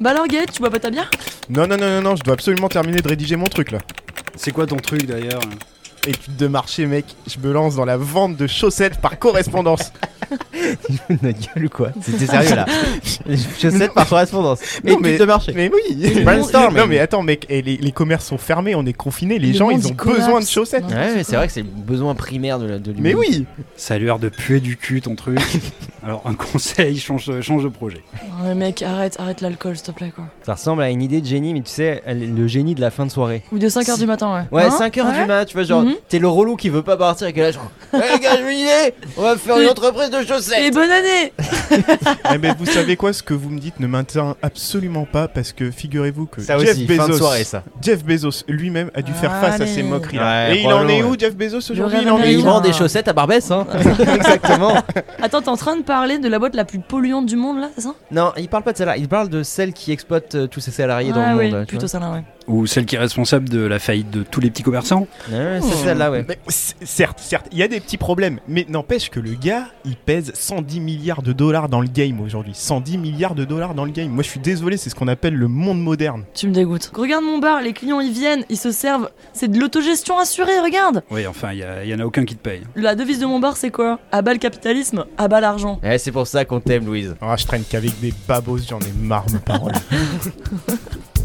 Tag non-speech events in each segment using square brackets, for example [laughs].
Bah alors tu bois pas ta bière? Non, non, non, non, non, je dois absolument terminer de rédiger mon truc là. C'est quoi ton truc d'ailleurs? Étude de marché, mec. Je me lance dans la vente de chaussettes par correspondance. [laughs] Notre gueule ou quoi C'était sérieux là [laughs] Chaussettes par correspondance. Non, Étude mais- de marché. Mais oui Brainstorm. Non, mais attends, mec, et les, les commerces sont fermés, on est confinés, les Le gens ils ont besoin de chaussettes. Ouais, mais c'est vrai que c'est le besoin primaire de, la- de Mais oui Ça a l'air de puer du cul ton truc. [laughs] Alors un conseil, change, change de projet. Ouais mec, arrête, arrête l'alcool s'il te plaît quoi. Ça ressemble à une idée de génie, mais tu sais, le génie de la fin de soirée. Ou de 5h du matin ouais. Ouais, Hein 5h Ouais du mat, tu vois, genre, Mhm. T'es le relou qui veut pas partir et qui est là, genre, hey, les [laughs] gars, j'ai une idée On va faire une entreprise de chaussettes Et bonne année [laughs] Eh ben, vous savez quoi, ce que vous me dites ne m'intéresse absolument pas parce que figurez-vous que Ça Jeff aussi, Bezos, fin de soirée, ça. Jeff Bezos lui-même a dû faire face à ces moqueries là. Ouais, Et il en est probablement, où Jeff Bezos aujourd'hui Il en est Et il où américain. vend des chaussettes à Barbès, hein [laughs] Exactement Attends, t'es en train de parler de la boîte la plus polluante du monde là, c'est ça? Non, il parle pas de celle-là, il parle de celle qui exploite euh, tous ses salariés dans Ah le oui, monde. tu plutôt ça là ouais. Ou celle qui est responsable de la faillite de tous les petits commerçants. vois. Ouais, c'est celle-là, ouais. Mais certes, certes, il y a des petits problèmes, mais n'empêche que le gars, il pèse 110 milliards de dollars dans le game aujourd'hui. 110 milliards de dollars dans le game. Moi, je suis désolé, c'est ce qu'on appelle le monde moderne. Tu me dégoûtes. Regarde mon bar, les clients ils viennent, ils se servent. C'est de l'autogestion assurée, regarde Oui, enfin, il y, y en a aucun qui te paye. La devise de mon bar c'est quoi? À bas le capitalisme, à bas l'argent. Ouais, c'est pour ça qu'on t'aime, Louise. Ah, je traîne qu'avec des babos, j'en ai marre, mes paroles. [laughs]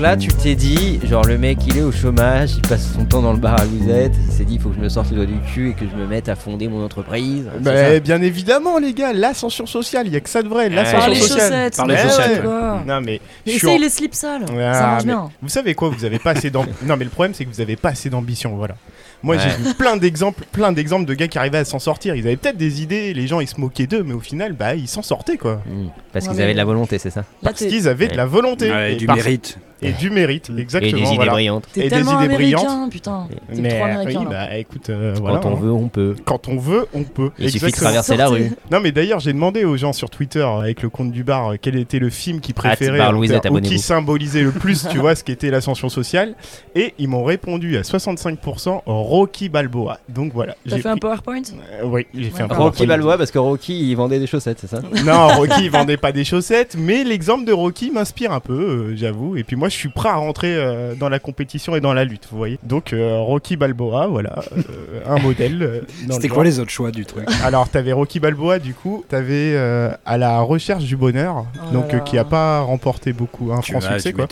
là, tu t'es dit, genre, le mec, il est au chômage, il passe son temps dans le bar à Louisette, il s'est dit, il faut que je me sorte les doigts du cul et que je me mette à fonder mon entreprise. Bah, ça bien évidemment, les gars, l'ascension sociale, il y a que ça de vrai, Ouais. l'ascension Par les sociale. chaussettes, Par les mais chaussettes, ouais, quoi. Non, mais suis Essaye en- les slips sales, Ah, ça marche mais bien. Vous savez quoi Vous avez pas assez d'ambition. [laughs] non, mais le problème, c'est que vous avez pas assez d'ambition, voilà. Moi, Ouais. j'ai vu plein d'exemples, plein d'exemples de gars qui arrivaient à s'en sortir. Ils avaient peut-être des idées, les gens ils se moquaient d'eux, mais au final, bah, ils s'en sortaient quoi. Hmm, Parce Ouais, qu'ils avaient de la volonté, c'est ça Parce qu'ils avaient de la volonté Ouais, et, du par- mérite. et du mérite, Et exactement. des idées voilà. brillantes. t'es et des tellement idées américain, brillantes. putain. T'es Mais trop euh, américain oui, là. bah écoute, euh, voilà, Quand on veut, on peut. Quand on veut, on peut. Il suffit de Exactement. traverser la rue. Non, mais d'ailleurs, j'ai demandé aux gens sur Twitter euh, avec le compte du bar euh, quel était le film qu'ils préféraient bar en Louisette, termes- ou qui symbolisait le plus, tu [laughs] vois, ce qu'était l'ascension sociale. Et ils m'ont répondu à 65% Rocky Balboa. Donc voilà. T'as j'ai fait un PowerPoint Euh, oui, j'ai fait un D'accord. Rocky PowerPoint. Balboa, parce que Rocky, il vendait des chaussettes, c'est ça [laughs] Non, Rocky il vendait pas des chaussettes, mais l'exemple de Rocky m'inspire un peu, euh, j'avoue. Et puis moi, je suis prêt à rentrer euh, dans la compétition et dans la lutte, vous voyez. Donc euh, Rocky Balboa, voilà, euh, un modèle. euh, C'était le quoi les autres choix du truc? Alors, t'avais Rocky Balboa, du coup, t'avais euh, à la recherche du bonheur, Oh donc là euh, qui a pas remporté beaucoup, un Tu franc succès tu quoi.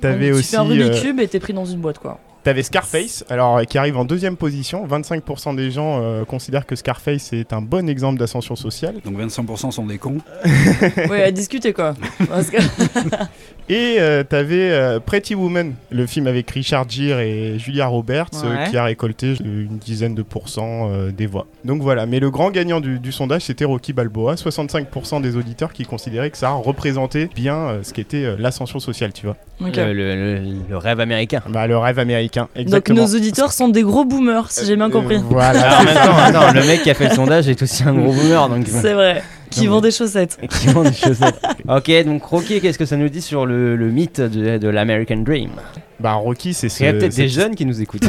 T'avais tu aussi, fais un Rubik's euh, Cube et t'es pris dans une boîte quoi. T'avais Scarface, alors euh, qui arrive en deuxième position. 25% des gens euh, considèrent que Scarface est un bon exemple d'ascension sociale. Donc 25% sont des cons. [laughs] ouais, à discuter quoi. Parce que- [laughs] Et euh, t'avais euh, Pretty Woman, le film avec Richard Gere et Julia Roberts, euh, qui a récolté une dizaine de pourcents euh, des voix. Donc voilà, mais le grand gagnant du, du sondage, c'était Rocky Balboa. 65% des auditeurs qui considéraient que ça représentait bien euh, ce qu'était euh, l'ascension sociale, tu vois. Le, le- le- le rêve américain. Bah, le rêve américain, Donc exactement. nos auditeurs sont des gros boomers, si j'ai bien compris. Euh, voilà. Alors maintenant, le mec qui a fait le sondage est aussi un gros boomer, donc C'est vrai. Qui Non, vend mais- des chaussettes. [laughs] qui vend des chaussettes. Ok, donc Rocky, qu'est-ce que ça nous dit sur le, le mythe de, de l'American Dream? Bah, Rocky, c'est ce. Il y a peut-être des jeunes qui nous écoutent. [laughs]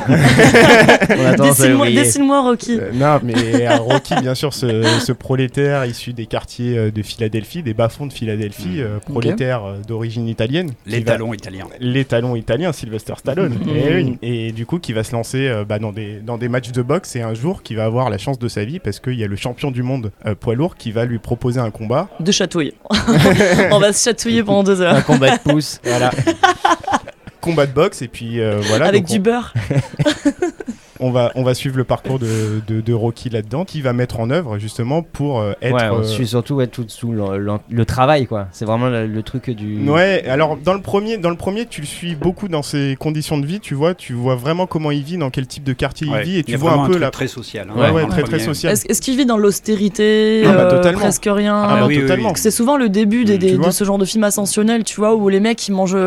Dessine-moi Rocky. Euh, non, mais euh, Rocky, bien sûr, ce, ce prolétaire issu des quartiers euh, de Philadelphie, des bas-fonds de Philadelphie, euh, prolétaire d'origine italienne. Les va- talons italiens. les talons italiens, Sylvester Stallone. Et, oui. Et du coup, qui va se lancer euh, bah, dans, des, dans des matchs de boxe et un jour qui va avoir la chance de sa vie parce qu'il y a le champion du monde euh, poids lourd qui va lui proposer un combat. De chatouille. [laughs] On va se chatouiller pendant deux heures. Un combat de pouces. [laughs] Voilà. Combat de boxe et puis euh, voilà. Avec donc du on- beurre. [laughs] on va, on va suivre le parcours de, de, de Rocky là-dedans, qui va mettre en œuvre justement pour euh, être. ouais, on euh, suit surtout ouais, tout sous le, le- le travail, quoi. C'est vraiment le, le truc du. Ouais, alors dans le premier, dans le premier, tu le suis beaucoup dans ses conditions de vie, tu vois, tu vois vraiment comment il vit, dans quel type de quartier Ouais. il vit, et Il y tu a vois un peu truc la. très social. hein, Ouais, très très social. Est-ce qu'il vit dans l'austérité Ah bah, euh, totalement. Presque rien. Ah bah, oui, totalement. oui. C'est souvent le début des, Mm, des- de ce genre de film ascensionnel, tu vois, où les mecs ils mangent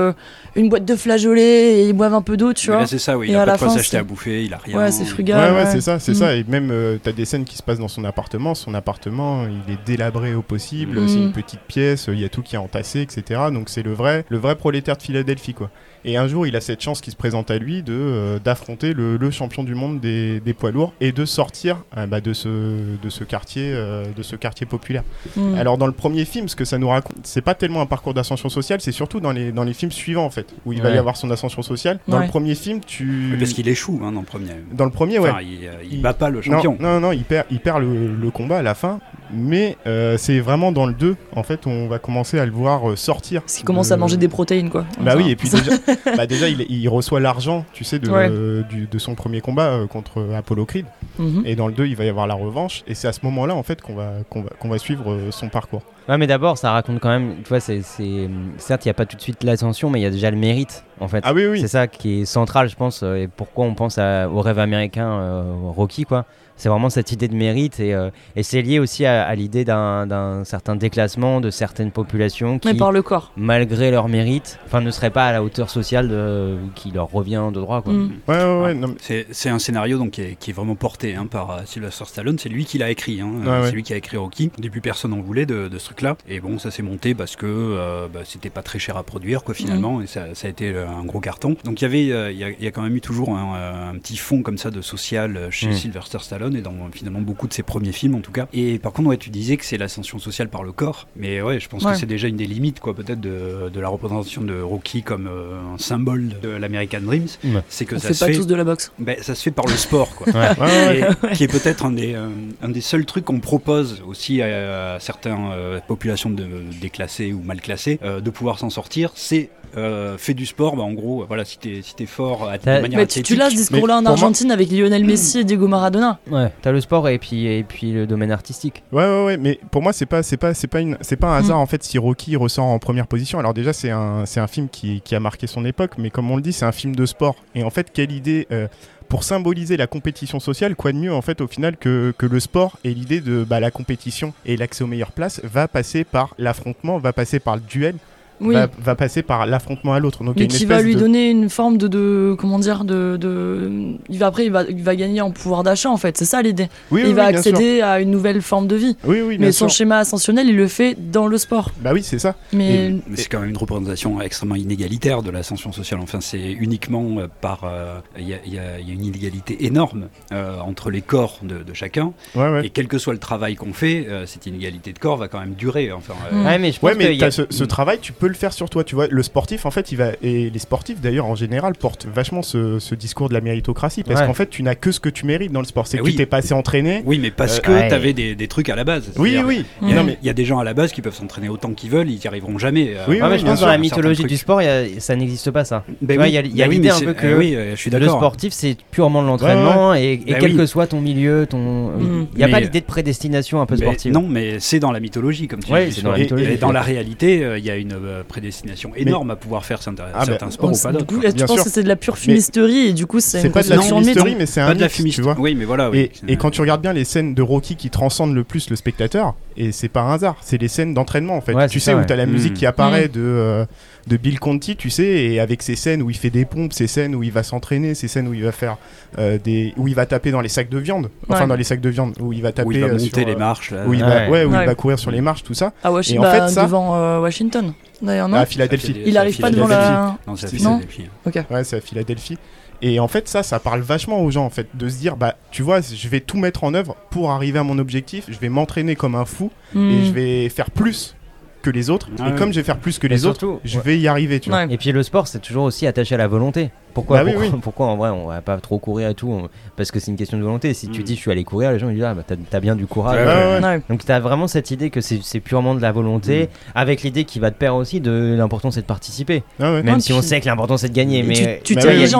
une boîte de flageolets et ils boivent un peu d'eau, tu vois. C'est ça, oui. Et Il à a pas de quoi s'acheter à bouffer, il a rien. Ouais, c'est frugal. ouais, ouais. c'est ça, c'est Mm. ça. Et même, euh, t'as des scènes qui se passent dans son appartement. Son appartement, il est délabré au possible. Mm. C'est une petite pièce, il y a tout qui est entassé, etc. Donc c'est le vrai, le vrai prolétaire de Philadelphie, quoi. Et un jour, il a cette chance qui se présente à lui de euh, d'affronter le, le champion du monde des, des poids lourds et de sortir euh, bah, de ce de ce quartier euh, de ce quartier populaire. Mm. Alors dans le premier film, ce que ça nous raconte, c'est pas tellement un parcours d'ascension sociale, c'est surtout dans les dans les films suivants en fait, où il va y avoir son ascension sociale. Dans Ouais. le premier film, tu Oui, Parce qu'il échoue hein, dans le premier. dans le premier, ouais. Enfin, il, euh, il Il- bat pas le Non, champion. non, non, il perd, il perd le, le combat à la fin, mais euh, c'est vraiment dans le 2, en fait, on va commencer à le voir sortir. Parce qu'il commence de- à manger des protéines, quoi. Bah oui, et puis déjà, [laughs] bah déjà il, il reçoit l'argent, tu sais, de, Ouais. euh, du- de son premier combat euh, contre Apollo Creed. Mhm. Et dans le 2, il va y avoir la revanche, et c'est à ce moment-là, en fait, qu'on va, qu'on va, qu'on va suivre euh, son parcours. Ouais, mais d'abord, ça raconte quand même. Tu vois, c'est. c'est- Certes, il n'y a pas tout de suite l'ascension, mais il y a déjà le mérite, en fait. Ah oui, oui. C'est ça qui est central, je pense, euh, et pourquoi on pense à- au rêve américain euh, Rocky, quoi. C'est vraiment cette idée de mérite, et, euh, et c'est lié aussi à, à l'idée d'un d'un certain déclassement de certaines populations qui, Mais par le corps. malgré leur mérite, enfin, ne seraient pas à la hauteur sociale de- qui leur revient de droit, quoi. Mm. Ouais, ouais, ouais. non, mais- C'est c'est un scénario donc, qui, est, qui est vraiment porté hein, par euh, Sylvester Stallone. C'est lui qui l'a écrit. hein. Ouais, Euh, ouais. C'est lui qui a écrit Rocky. Au début, personne n'en voulait de, de ce truc-là. Et bon, ça s'est monté parce que euh, bah, c'était pas très cher à produire, quoi, finalement. Et ça, ça a été un gros carton. Donc il y avait, euh, il y, a, il y a quand même eu toujours un, un petit fond comme ça de social chez Mm. Sylvester Stallone et dans finalement beaucoup de ses premiers films en tout cas. Et par contre, ouais, tu disais que c'est l'ascension sociale par le corps. Mais ouais, je pense Ouais. que c'est déjà une des limites, quoi, peut-être de, de la représentation de Rocky comme euh, un symbole de l'American Dreams. Ouais. C'est que On ça fait se pas fait tous de la boxe. ben, ça se fait par le sport, quoi. [laughs] Ouais. Ouais, ouais. Et qui est peut-être un des, euh, un des seuls trucs qu'on propose aussi à, à certaines euh, populations de, déclassées ou mal classées euh, de pouvoir s'en sortir, c'est euh, fais du sport, bah, en gros, voilà, si t'es si t'es fort à, de manière Mais tu, tu l'as ce discours-là en moi- Argentine avec Lionel Messi et Diego Maradona. Ouais, t'as le sport et puis, et puis le domaine artistique. Ouais, ouais, ouais, mais pour moi, c'est pas, c'est pas, c'est pas une, c'est pas un hasard en fait si Rocky ressort en première position. Alors déjà, c'est un, c'est un film qui, qui a marqué son époque, mais comme on le dit, c'est un film de sport. Et en fait, quelle idée euh, pour symboliser la compétition sociale, quoi de mieux en fait au final que, que le sport et l'idée de bah, la compétition et l'accès aux meilleures places va passer par l'affrontement, va passer par le duel, Oui. va, va passer par l'affrontement à l'autre. Donc il y a Mais une qui va lui de- donner une forme de, de comment dire de, de il va après il va, il va gagner en pouvoir d'achat en fait c'est ça l'idée Oui, il oui, va accéder à une nouvelle forme de vie Oui, oui, bien mais son sûr. schéma ascensionnel il le fait dans le sport Bah oui, c'est ça. mais c'est quand même une représentation extrêmement inégalitaire de l'ascension sociale. Enfin, c'est uniquement euh, par. euh, Il y, a, y y une inégalité énorme euh, entre les corps de, de chacun. Ouais, ouais. Et quel que soit le travail qu'on fait, euh, cette inégalité de corps va quand même durer. Enfin, euh, Mm. Ouais, mais je pense Ouais, mais qu'il y a- ce, ce travail, tu peux le faire sur toi. Tu vois, le sportif, en fait, il va et les sportifs d'ailleurs en général portent vachement ce, ce discours de la méritocratie parce Ouais. qu'en fait, tu n'as que ce que tu mérites dans le sport. C'est Eh que oui. tu t'es pas assez entraîné. Oui, mais parce Euh, que ouais. tu avais des, des trucs à la base. Oui, oui. Il y, a, Non, mais il y a des gens à la base qui peuvent s'entraîner autant qu'ils veulent, ils n'y arriveront jamais. euh, Oui, Ouais, oui, mais je pense que dans la sûr, mythologie du sport, il y a- ça n'existe pas ça. Ben il y a- il y a ben l'idée un peu que euh, oui, je suis Le sportif, c'est purement de l'entraînement et, et Bah quel oui. que soit ton milieu, ton. Mm. Il n'y a pas l'idée de prédestination un peu sportive. non, mais c'est dans la mythologie, comme tu dis. c'est dans la Et- mythologie. Et dans la réalité, il y a une prédestination énorme à pouvoir faire certains, Ah, certains sports ou c'est- pas du d'autres. tu Bien penses sûr. que c'est de la pure fumisterie et du coup c'est pas de la fumisterie, mais c'est un Pas de la mythe, fumiste. tu vois. Oui, mais voilà. oui. Et, et quand tu regardes bien les scènes de Rocky qui transcendent le plus le spectateur, et c'est pas un hasard, c'est les scènes d'entraînement en fait. Ouais, tu sais ça, où ouais. t'as la musique Mm. qui apparaît de, euh, de Bill Conti, tu sais, et avec ces scènes où il fait des pompes, ces scènes où il va s'entraîner, ces scènes où il va faire euh, des, où il va taper dans les sacs de viande, enfin Ouais. dans les sacs de viande, où il va taper Où il va euh, monter sur, les marches. Là. où il va, ouais, où Ouais. il va courir sur les marches, tout ça. à Et en Washington fait, ça- devant euh, Washington d'ailleurs non? À Philadelphie. Il arrive pas devant la Non, c'est à. Philadelphie. Ouais, c'est à Philadelphie. Et en fait, ça, ça parle vachement aux gens, en fait, de se dire, bah, tu vois, je vais tout mettre en œuvre pour arriver à mon objectif. Je vais m'entraîner comme un fou et Hmm. je vais faire plus que les autres. Ah et comme je vais faire plus que Mais les autres, je ouais. vais y arriver, tu vois. Ouais. Et puis le sport, c'est toujours aussi attaché à la volonté. Pourquoi, Bah pourquoi, oui. pourquoi en vrai on va pas trop courir et tout on- Parce que c'est une question de volonté. Si tu Mm. dis je suis allé courir, les gens ils disent ah bah t'as t'as bien du courage. Ouais, Ouais. Donc tu as vraiment cette idée que c'est c'est purement de la volonté, avec l'idée qui va te pair aussi de l'important c'est de participer. Ah ouais. Même si on sait que l'important c'est de gagner, mais tu, Bah t'ériges oui,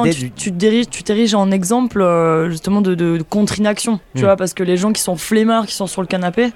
en, exemple euh, justement de, de, de contre-inaction, tu Mm. vois, parce que les gens qui sont flemmards, qui sont sur le canapé,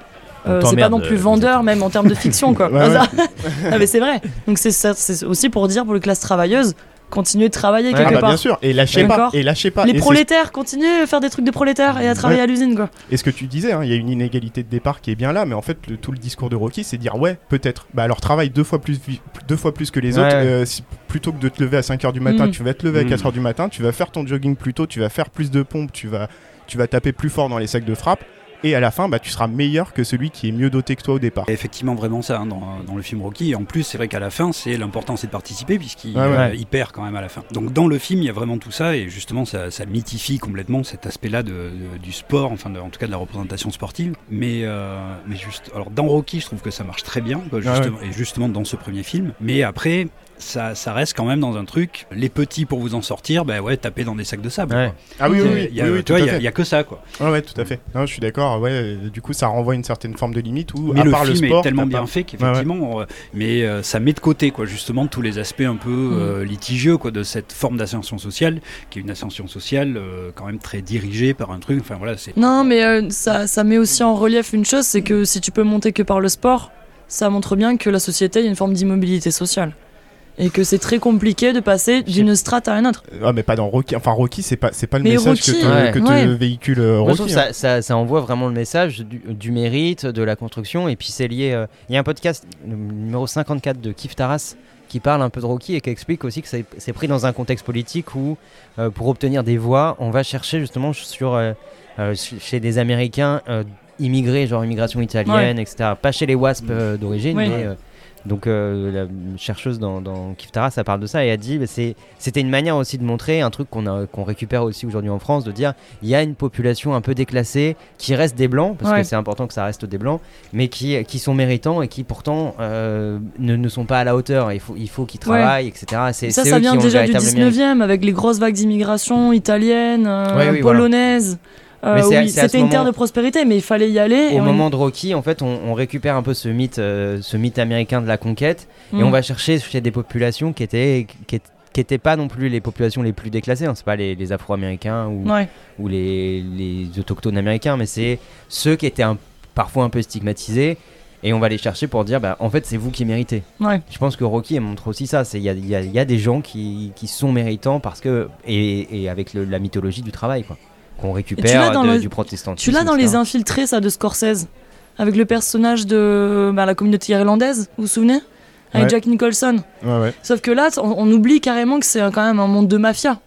euh, c'est pas non plus euh, vendeur, même en termes de fiction, quoi. [laughs] Ouais, ouais. [laughs] Ah, mais c'est vrai. Donc c'est ça- c'est aussi pour dire pour les classes travailleuses, continuez de travailler Ouais. Ah quelque bah part. bien sûr, et lâchez pas, et lâchez pas. Les Et prolétaires, continuez à faire des trucs de prolétaires et à travailler à l'usine, quoi. Et ce que tu disais, hein, il y a une inégalité de départ qui est bien là, mais en fait, le- tout le discours de Rocky, c'est dire ouais, peut-être. Bah alors travaille deux fois plus, deux fois plus que les Ouais, autres. euh, si- plutôt que de te lever à 5h du matin, Mm. tu vas te lever à Mm. 4h du matin, tu vas faire ton jogging plus tôt, tu vas faire plus de pompes, tu vas, tu vas taper plus fort dans les sacs de frappe. Et à la fin, bah, tu seras meilleur que celui qui est mieux doté que toi au départ. Effectivement vraiment ça hein, dans, dans le film Rocky. Et en plus, c'est vrai qu'à la fin, c'est l'important, c'est de participer puisqu'il Ouais, ouais. euh, il perd quand même à la fin. Donc dans le film, il y a vraiment tout ça et justement, ça, ça mythifie complètement cet aspect-là de, de- du sport, enfin de- en tout cas de la représentation sportive. Mais, euh, mais juste, alors dans Rocky, je trouve que ça marche très bien, quoi, Ah et justement dans ce premier film. Mais après. Ça, ça reste quand même dans un truc. Les petits pour vous en sortir, bah ouais, taper dans des sacs de sable. Ouais. Ah oui, oui, oui, il y a, oui, oui, tu tout vois, à il y a- y que ça, quoi. Ouais, ouais, tout à fait. Non, je suis d'accord. Ouais, euh, du coup, ça renvoie une certaine forme de limite où, Mais à le part film le sport, est tellement bien pas- fait qu'effectivement, euh, mais euh, ça met de côté quoi, justement tous les aspects un peu Mm. euh, litigieux quoi, de cette forme d'ascension sociale, qui est une ascension sociale euh, quand même très dirigée par un truc. Enfin voilà, c'est Non, mais euh, ça, ça met aussi en relief une chose, c'est que si tu peux monter que par le sport, ça montre bien que la société, il y a une forme d'immobilité sociale. Et que c'est très compliqué de passer d'une strate à une autre. Ah, mais pas dans Rocky. Enfin, Rocky, c'est pas, c'est pas le Mais message Rocky, que te, ouais. que te Ouais. véhicule euh, Moi, je trouve Rocky. que hein. ça, ça, ça envoie vraiment le message du, du mérite, de la construction, et puis c'est lié. euh, Il y a un podcast, le numéro 54 de Kif Taras, qui parle un peu de Rocky et qui explique aussi que c'est pris dans un contexte politique où, euh, pour obtenir des voix, on va chercher justement sur, euh, euh, ch- chez des Américains euh, immigrés, genre immigration italienne, etc. Pas chez les WASP euh, d'origine, Oui. mais. Donc euh, la chercheuse dans, dans Kif Taras, ça parle de ça et elle dit bah, c'était une manière aussi de montrer un truc qu'on a- qu'on récupère aussi aujourd'hui en France, de dire il y a une population un peu déclassée qui reste des blancs, parce Ouais. que c'est important que ça reste des blancs, mais qui, qui sont méritants et qui pourtant euh, ne, ne sont pas à la hauteur. Il faut, il faut qu'ils travaillent, etc. C'est Ça, ça vient déjà du véritable mérite. 19e avec les grosses vagues d'immigration italienne, euh, Ouais, oui, polonaise. Oui, à ce C'était une terre de prospérité, mais il fallait y aller. et Au on- moment de Rocky, en fait, on, on récupère un peu ce mythe, euh, ce mythe américain de la conquête, et Mm. on va chercher chez des populations qui étaient, qui, qui étaient pas non plus les populations les plus déclassées. Hein. C'est pas les, les Afro-Américains ou, Ouais. ou les, les autochtones américains, mais c'est ceux qui étaient un- parfois un peu stigmatisés. Et on va les chercher pour dire, bah, en fait, c'est vous qui méritez. Ouais. Je pense que Rocky montre aussi ça. Il y a, y a- il y a des gens qui, qui sont méritants parce que. Et, et avec le- la mythologie du travail, quoi. Qu'on récupère l'as dans de- le- du protestantisme. Tu l'as dans etc. Les Infiltrés, ça, de Scorsese, avec le personnage de bah, la communauté irlandaise, vous vous souvenez? Avec Ouais. Jack Nicholson. Ouais, ouais. Sauf que là, on, on oublie carrément que c'est quand même un monde de mafia.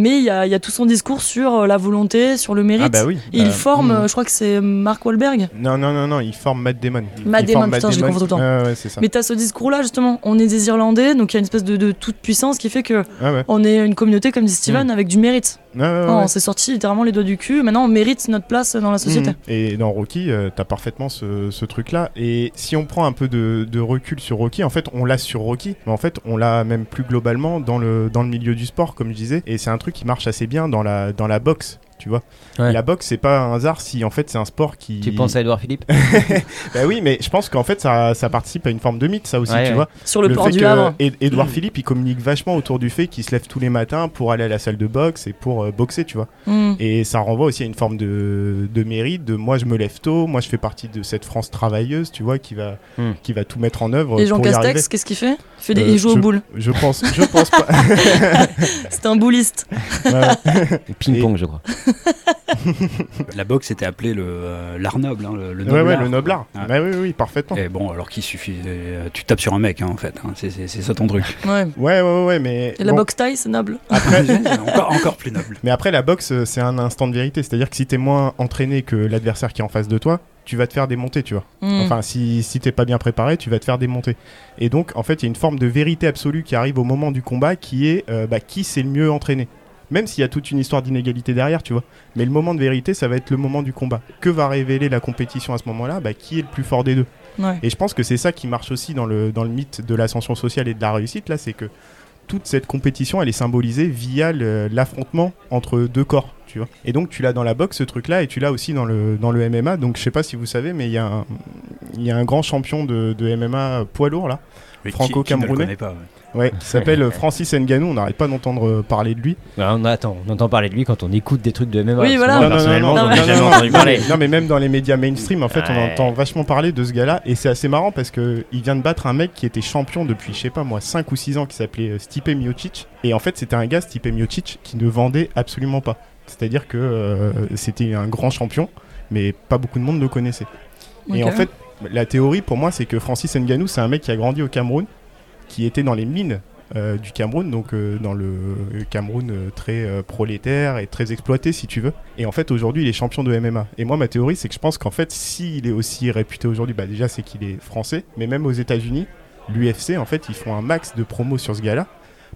Mais il y a, il y a tout son discours sur euh, la volonté, sur le mérite. Ah bah oui. Et il Bah, forme, mm. euh, je crois que c'est Mark Wahlberg. Non, non, non, non, il forme Matt Damon. Matt Il Damon, Matt putain, je confonds tout le temps. Ouais, ouais, c'est ça. Mais t'as ce discours-là, justement. On est des Irlandais, donc il y a une espèce de, de toute puissance qui fait que Ah ouais. on est une communauté, comme dit Steven, avec du mérite. Ouais, Oh, ouais. On s'est sorti littéralement les doigts du cul. Maintenant, on mérite notre place dans la société. Mhm. Et dans Rocky, euh, t'as parfaitement ce, ce truc-là. Et si on prend un peu de, de recul sur Rocky, en fait, on l'a sur Rocky, mais en fait, on l'a même plus globalement dans le, dans le milieu du sport, comme je disais. Et c'est un truc qui marche assez bien dans la, dans la boxe. Tu vois, Ouais. la boxe c'est pas un hasard si en fait c'est un sport qui. Tu penses à Edouard Philippe [laughs] Bah oui, mais je pense qu'en fait ça, ça participe à une forme de mythe, ça aussi, Ouais, tu ouais. vois. Sur le, port fait du que Havre. Ed- Edouard Philippe il communique vachement autour du fait qu'il se lève tous les matins pour aller à la salle de boxe et pour euh, boxer, tu vois. Mm. Et ça renvoie aussi à une forme de, de mérite, de moi je me lève tôt, moi je fais partie de cette France travailleuse, tu vois, qui va, Hmm. qui va tout mettre en œuvre Et Jean pour. Castex, qu'est-ce qu'il fait il, fait des... Euh, il joue je- aux boules. Je pense, je pense pas. [laughs] C'est un bouliste. Ouais. Ping-pong, je crois. [laughs] [laughs] La boxe c'était appelé le euh, l'art noble, hein, le, le ouais, ouais, noble le noble art. Ouais. Bah oui, oui, parfaitement. Et bon, alors qu'il suffit, euh, tu tapes sur un mec hein, en fait, hein, c'est- c'est c'est ça ton truc. Ouais. Ouais, ouais, mais. Et la boxe taille, c'est noble. [laughs] encore, encore plus noble. Mais après, la boxe, euh, c'est un instant de vérité. C'est-à-dire que si t'es moins entraîné que l'adversaire qui est en face de toi, tu vas te faire démonter, tu vois. Mm. Enfin, si, si t'es pas bien préparé, tu vas te faire démonter. Et donc, en fait, il y a une forme de vérité absolue qui arrive au moment du combat qui est euh, bah, qui c'est le mieux entraîné. Même s'il y a toute une histoire d'inégalité derrière, tu vois. Mais le moment de vérité, ça va être le moment du combat. Que va révéler la compétition à ce moment-là? Bah, Qui est le plus fort des deux? Ouais. Et je pense que c'est ça qui marche aussi dans le, dans le mythe de l'ascension sociale et de la réussite, là, c'est que toute cette compétition, elle est symbolisée via l'affrontement entre deux corps, tu vois. Et donc tu l'as dans la boxe, ce truc-là, et tu l'as aussi dans le, dans le MMA. Donc je sais pas si vous savez, mais il y, a un- il y a un grand champion de, de MMA poids lourd, là, Franco-Camerounais. ouais. qui s'appelle euh, Francis Ngannou, on n'arrête pas d'entendre euh, parler de lui. Bah, on, attend, on entend parler de lui quand on écoute des trucs de MMA. Oui, voilà. moi, Non, non, personnellement, non, j'en non, ai non, jamais non, entendu parler. mais, non, mais même dans les médias mainstream, en fait, on entend vachement parler de ce gars-là. Et c'est assez marrant parce que il vient de battre un mec qui était champion depuis, je sais pas moi, 5 ou 6 ans, qui s'appelait euh, Stipe Miocic. Et en fait, c'était un gars, Stipe Miocic, qui ne vendait absolument pas. C'est-à-dire que euh, c'était un grand champion, mais pas beaucoup de monde le connaissait. Et en fait, la théorie pour moi, c'est que Francis Ngannou, c'est un mec qui a grandi au Cameroun, qui était dans les mines euh, du Cameroun, donc euh, dans le Cameroun euh, très prolétaire et très exploité, si tu veux. Et en fait, aujourd'hui, il est champion de MMA. Et moi, ma théorie, c'est que je pense qu'en fait, s'il est aussi réputé aujourd'hui, bah déjà, c'est qu'il est français, mais même aux États-Unis, l'UFC, en fait, ils font un max de promos sur ce gars-là.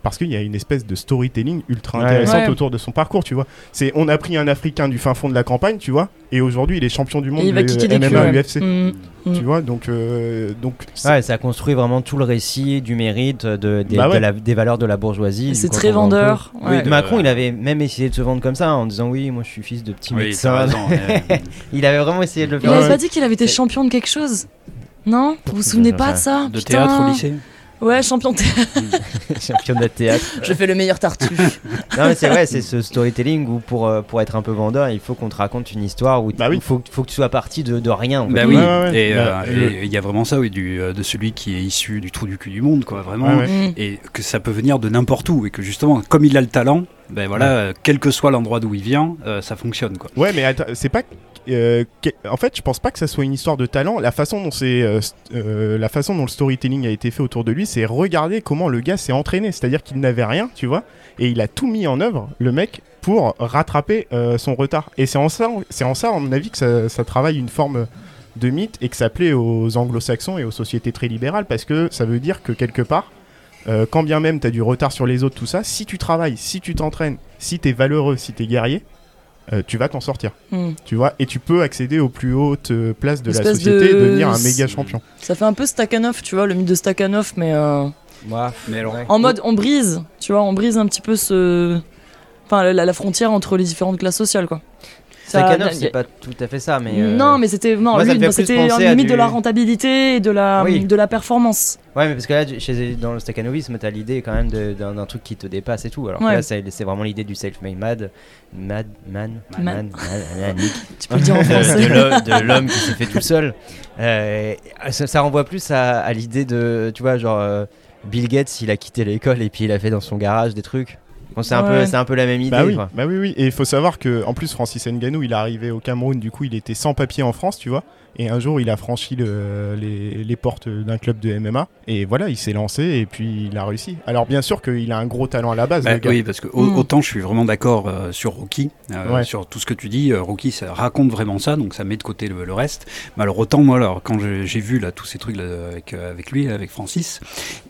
Parce qu'il y a une espèce de storytelling ultra Ouais. intéressante Ouais. autour de son parcours, tu vois. C'est, on a pris un Africain du fin fond de la campagne, tu vois, et aujourd'hui il est champion du monde il de MMA culs. ouais. UFC. Mm. Mm. Tu vois, donc, euh, donc Ouais, ça construit vraiment tout le récit du mérite, de, des- Bah ouais. de la- des valeurs de la bourgeoisie. C'est très vendeur. Oui, ouais. de- Macron, il avait même essayé de se vendre comme ça en disant oui, moi je suis fils de petit Oui, médecin. [laughs] il avait vraiment essayé de le Il faire. avait Ouais. pas dit qu'il avait été champion de quelque chose Non? Vous vous souvenez pas de ça? De Putain. théâtre au lycée Ouais, champion de théâtre. [laughs] champion de théâtre. Je fais le meilleur tartuffe. [laughs] Non mais c'est vrai, c'est ce storytelling où pour, euh, pour être un peu vendeur, il faut qu'on te raconte une histoire où Bah oui. il faut, faut que tu sois parti de, de rien. en fait. Bah oui, ouais, et Bah, il y a vraiment ça, oui, du, euh, de celui qui est issu du trou du cul du monde, quoi, vraiment. Ouais, ouais. Mm. Et que ça peut venir de n'importe où, et que justement, comme il a le talent, ben voilà, euh, quel que soit l'endroit d'où il vient, euh, ça fonctionne, quoi. Ouais, mais c'est pas. euh, en fait, je pense pas que ça soit une histoire de talent. La façon dont c'est, euh, st- euh, la façon dont le storytelling a été fait autour de lui, c'est regarder comment le gars s'est entraîné. C'est-à-dire qu'il n'avait rien, tu vois, et il a tout mis en œuvre, le mec, pour rattraper son retard. Et c'est en ça, c'est en ça, à mon avis, que ça, ça travaille une forme de mythe et que ça plaît aux anglo-saxons et aux sociétés très libérales, parce que ça veut dire que quelque part. Euh, quand bien même tu as du retard sur les autres, tout ça, si tu travailles, si tu t'entraînes, si tu es valeureux, si tu es guerrier, euh, tu vas t'en sortir Mm. tu vois, et tu peux accéder aux plus hautes euh, places de la société et de- devenir un méga champion. Ça fait un peu Stakhanov, tu vois, le mythe de Stakhanov, mais euh, Moi, Mais alors, ouais. en mode on brise, tu vois, on brise un petit peu ce. Enfin, la, la frontière entre les différentes classes sociales, quoi. A- c'est pas tout à fait ça, mais. euh, Non, mais c'était non, c'était à limite du- de la rentabilité et de la Oui. de la performance. Ouais, mais parce que là, chez, dans le staccanovisme, t'as l'idée quand même d'un truc qui te dépasse et tout. Alors que là, c'est c'est vraiment l'idée du self-made mad, mad, man, Man. man, man, man, Nick. [laughs] Tu peux le dire en [laughs] de, français. de l'homme- de l'homme qui s'est fait tout seul. Euh, ça, ça renvoie plus à, à l'idée de, tu vois, genre euh, Bill Gates, il a quitté l'école et puis il a fait dans son garage des trucs. Bon, c'est un, Ouais. peu- c'est un peu la même idée. Bah oui, quoi. bah oui, oui. Et il faut savoir que, en plus, Francis Ngannou, il est arrivé au Cameroun, du coup, il était sans papier en France, tu vois. Et un jour, il a franchi le- les, les portes d'un club de MMA. Et voilà, il s'est lancé et puis il a réussi. Alors, bien sûr qu'il a un gros talent à la base, Bah le gars. oui, parce que au- Mm. autant je suis vraiment d'accord euh, sur Rocky, euh, Ouais. sur tout ce que tu dis. euh, Rocky, ça raconte vraiment ça, donc ça met de côté le, le reste. Mais alors autant moi, alors, quand j'ai vu là tous ces trucs là, avec, euh, avec lui, avec Francis,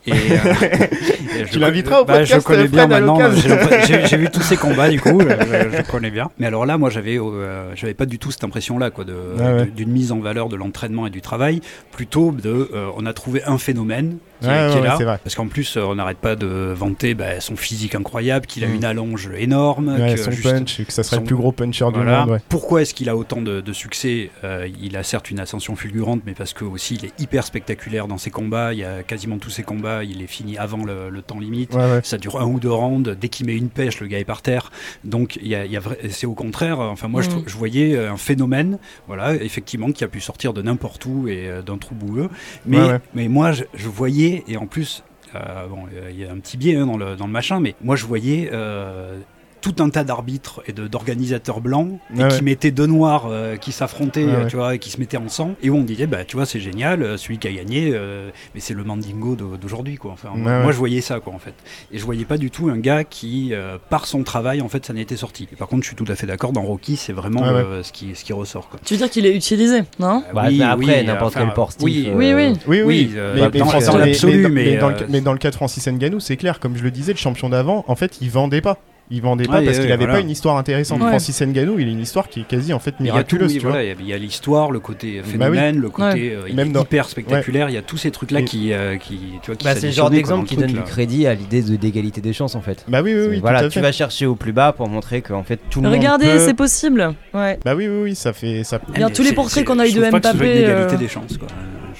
et, euh, [laughs] et je Tu l'inviteras au bah, podcast, Je connais bien maintenant. j'ai- vu tous ces [laughs] combats du coup, je, je connais bien. Mais alors là, moi, j'avais, euh, j'avais pas du tout cette impression-là, quoi, Ah ouais. d'une mise en valeur de l'entraînement et du travail, plutôt de, euh, on a trouvé un phénomène qui, est- Ouais, qui est ouais, là. Parce qu'en plus, euh, on n'arrête pas de vanter bah, son physique incroyable, qu'il a Mm. une allonge énorme. Ouais, que son juste- punch, et que ça serait son- le plus gros puncher voilà. du monde, ouais. Pourquoi est-ce qu'il a autant de, de succès Euh, Il a certes une ascension fulgurante, mais parce que aussi il est hyper spectaculaire dans ses combats. Il y a quasiment tous ses combats, il est fini avant le, le temps limite. Ouais, ouais. Ça dure un ou deux rounds. Dès qu'il met une pêche, le gars est par terre. Donc, il y a, il y a vrai- c'est au contraire. Enfin, moi, je, Mm. je voyais un phénomène, voilà, effectivement, qui a pu sortir de n'importe où et euh, d'un trou boueux. Mais, Ouais, ouais. mais moi, je, je voyais, et en plus, euh, bon, il y a un petit biais hein, dans, le, dans le machin, mais moi, je voyais. euh, tout un tas d'arbitres et d'organisateurs blancs et Ouais, qui ouais. mettaient deux noirs euh, qui s'affrontaient, Ouais, euh, ouais. tu vois, et qui se mettaient en sang. Et où on disait, bah, tu vois, c'est génial, euh, celui qui a gagné, euh, mais c'est le Mandingo d'au- d'aujourd'hui, quoi. Enfin, moi, Ouais, moi, je voyais ça, quoi, en fait. Et je voyais pas du tout un gars qui, euh, par son travail, en fait, ça n'était sorti. Et par contre, je suis tout à fait d'accord, dans Rocky, c'est vraiment Ouais, ouais. euh, ce, qui, ce qui ressort, quoi. Tu veux dire qu'il est utilisé, non? Bah, mais après, n'importe quel portif, Oui, euh, Oui, oui. Oui, oui, Oui, euh, mais, bah, mais dans- l'absolu, mais, mais, mais dans le, mais dans le cas de Francis Ngannou, c'est clair, comme je le disais, le champion d'avant, en fait, il vendait pas. Il vendait pas Ouais, parce ouais, qu'il avait voilà. pas une histoire intéressante. Ouais. Francis Ngannou, il a une histoire qui est quasi en fait miraculeuse. il y a- l'histoire, le côté Bah oui. phénomène, le côté euh, Même dans- hyper spectaculaire. Il y a tous ces trucs-là Et- qui, euh, qui, tu vois, qui Bah, c'est le genre d'exemple qui donne du crédit à l'idée de- d'égalité des chances en fait. Bah oui, oui, oui. voilà, tout à tu vas chercher au plus bas pour montrer qu'en fait tout le monde Regardez, c'est possible. Ouais. Bah oui, oui, oui, ça fait. Ça... Bien, mais tous les portraits qu'on a eu de trouve pas que ce soit Mbappé, une égalité euh, des chances, quoi.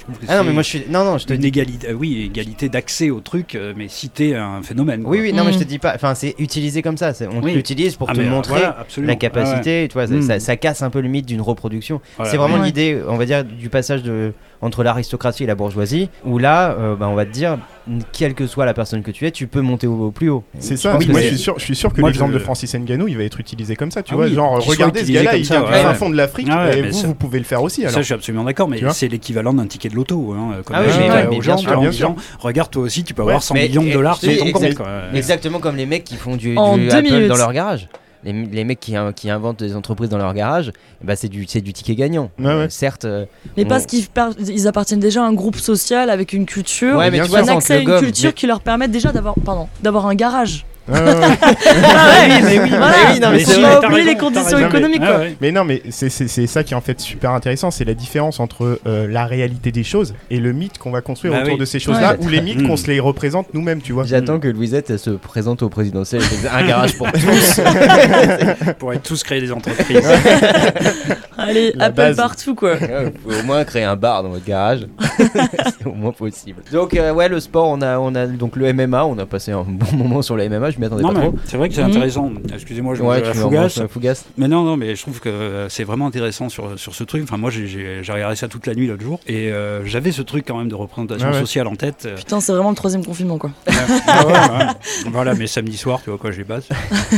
Je trouve que Ah non mais moi je suis non non je te une dis égalité, euh, oui, égalité d'accès au truc, euh, mais citer un phénomène. quoi. oui oui non mais je te Mm. dis pas enfin c'est utilisé comme ça c'est- on Oui. l'utilise pour Ah, te mais, euh, montrer voilà, la capacité tu vois ça, Mm. ça- ça casse un peu le myte d'une reproduction Voilà, c'est vraiment ouais. l'idée on va dire du passage de entre l'aristocratie et la bourgeoisie où là euh, bah, on va te dire quelle que soit la personne que tu es tu peux monter au, au plus haut C'est Je ça. que Moi, je suis sûr, je suis sûr que l'exemple je- de Francis Ngannou, il va être utilisé comme ça. Tu Ah vois, oui, genre, regardez ce gars-là, il vient du fin fond de l'Afrique, Ah ouais, et vous, ça- vous pouvez le faire aussi. Alors. Ça, je suis absolument d'accord, mais c'est l'équivalent d'un ticket de loto. Hein, comme Ah oui, mais aux gens, bien sûr, bien regarde toi aussi, tu peux avoir 100 mais- millions de dollars sur ton compte. exactement comme les mecs qui font du, Apple minutes. dans leur garage les, les mecs qui, qui inventent des entreprises dans leur garage bah c'est du c'est du ticket gagnant Ouais, ouais. Euh, certes euh, Mais on- parce qu'ils par- ils appartiennent déjà à un groupe social avec une culture, ouais mais tu vois un accès à une culture mais- qui leur permettent déjà d'avoir, pardon, d'avoir un garage. Ah ouais, [laughs] mais oui, voilà. mais oui, non, mais c'est les conditions économiques. Ah ouais. Mais non, mais c'est- ça qui est en fait super intéressant, c'est la différence entre euh, la réalité des choses et le mythe qu'on va construire Bah autour oui. de ces choses-là, Ouais. ou les mythes Mm. qu'on se les représente nous-mêmes, tu vois. J'attends que Louisette elle se présente au présidentiel et qu'elle dise, un garage pour tous. [laughs] Pour être tous créer des entreprises. [laughs] Allez, La Apple base. partout quoi. Ouais, Vous pouvez au moins créer un bar dans votre garage. c'est au moins possible. Donc euh, ouais, le sport, on a, on a donc le MMA. On a passé un bon moment sur le MMA. Je m'y attendais non, pas mais trop. c'est vrai que c'est Mhm. intéressant. Excusez-moi, je Ouais, me fougasse. fougasse? Mais non, non, mais je trouve que euh, c'est vraiment intéressant sur, sur ce truc. Enfin, moi, j'ai- j'ai j'ai regardé ça toute la nuit l'autre jour et euh, j'avais ce truc quand même de représentation Ah ouais. sociale en tête. Euh, Putain, c'est vraiment le troisième confinement quoi. [laughs] ah ouais, ouais. Voilà, mais samedi soir, tu vois quoi, je les passe.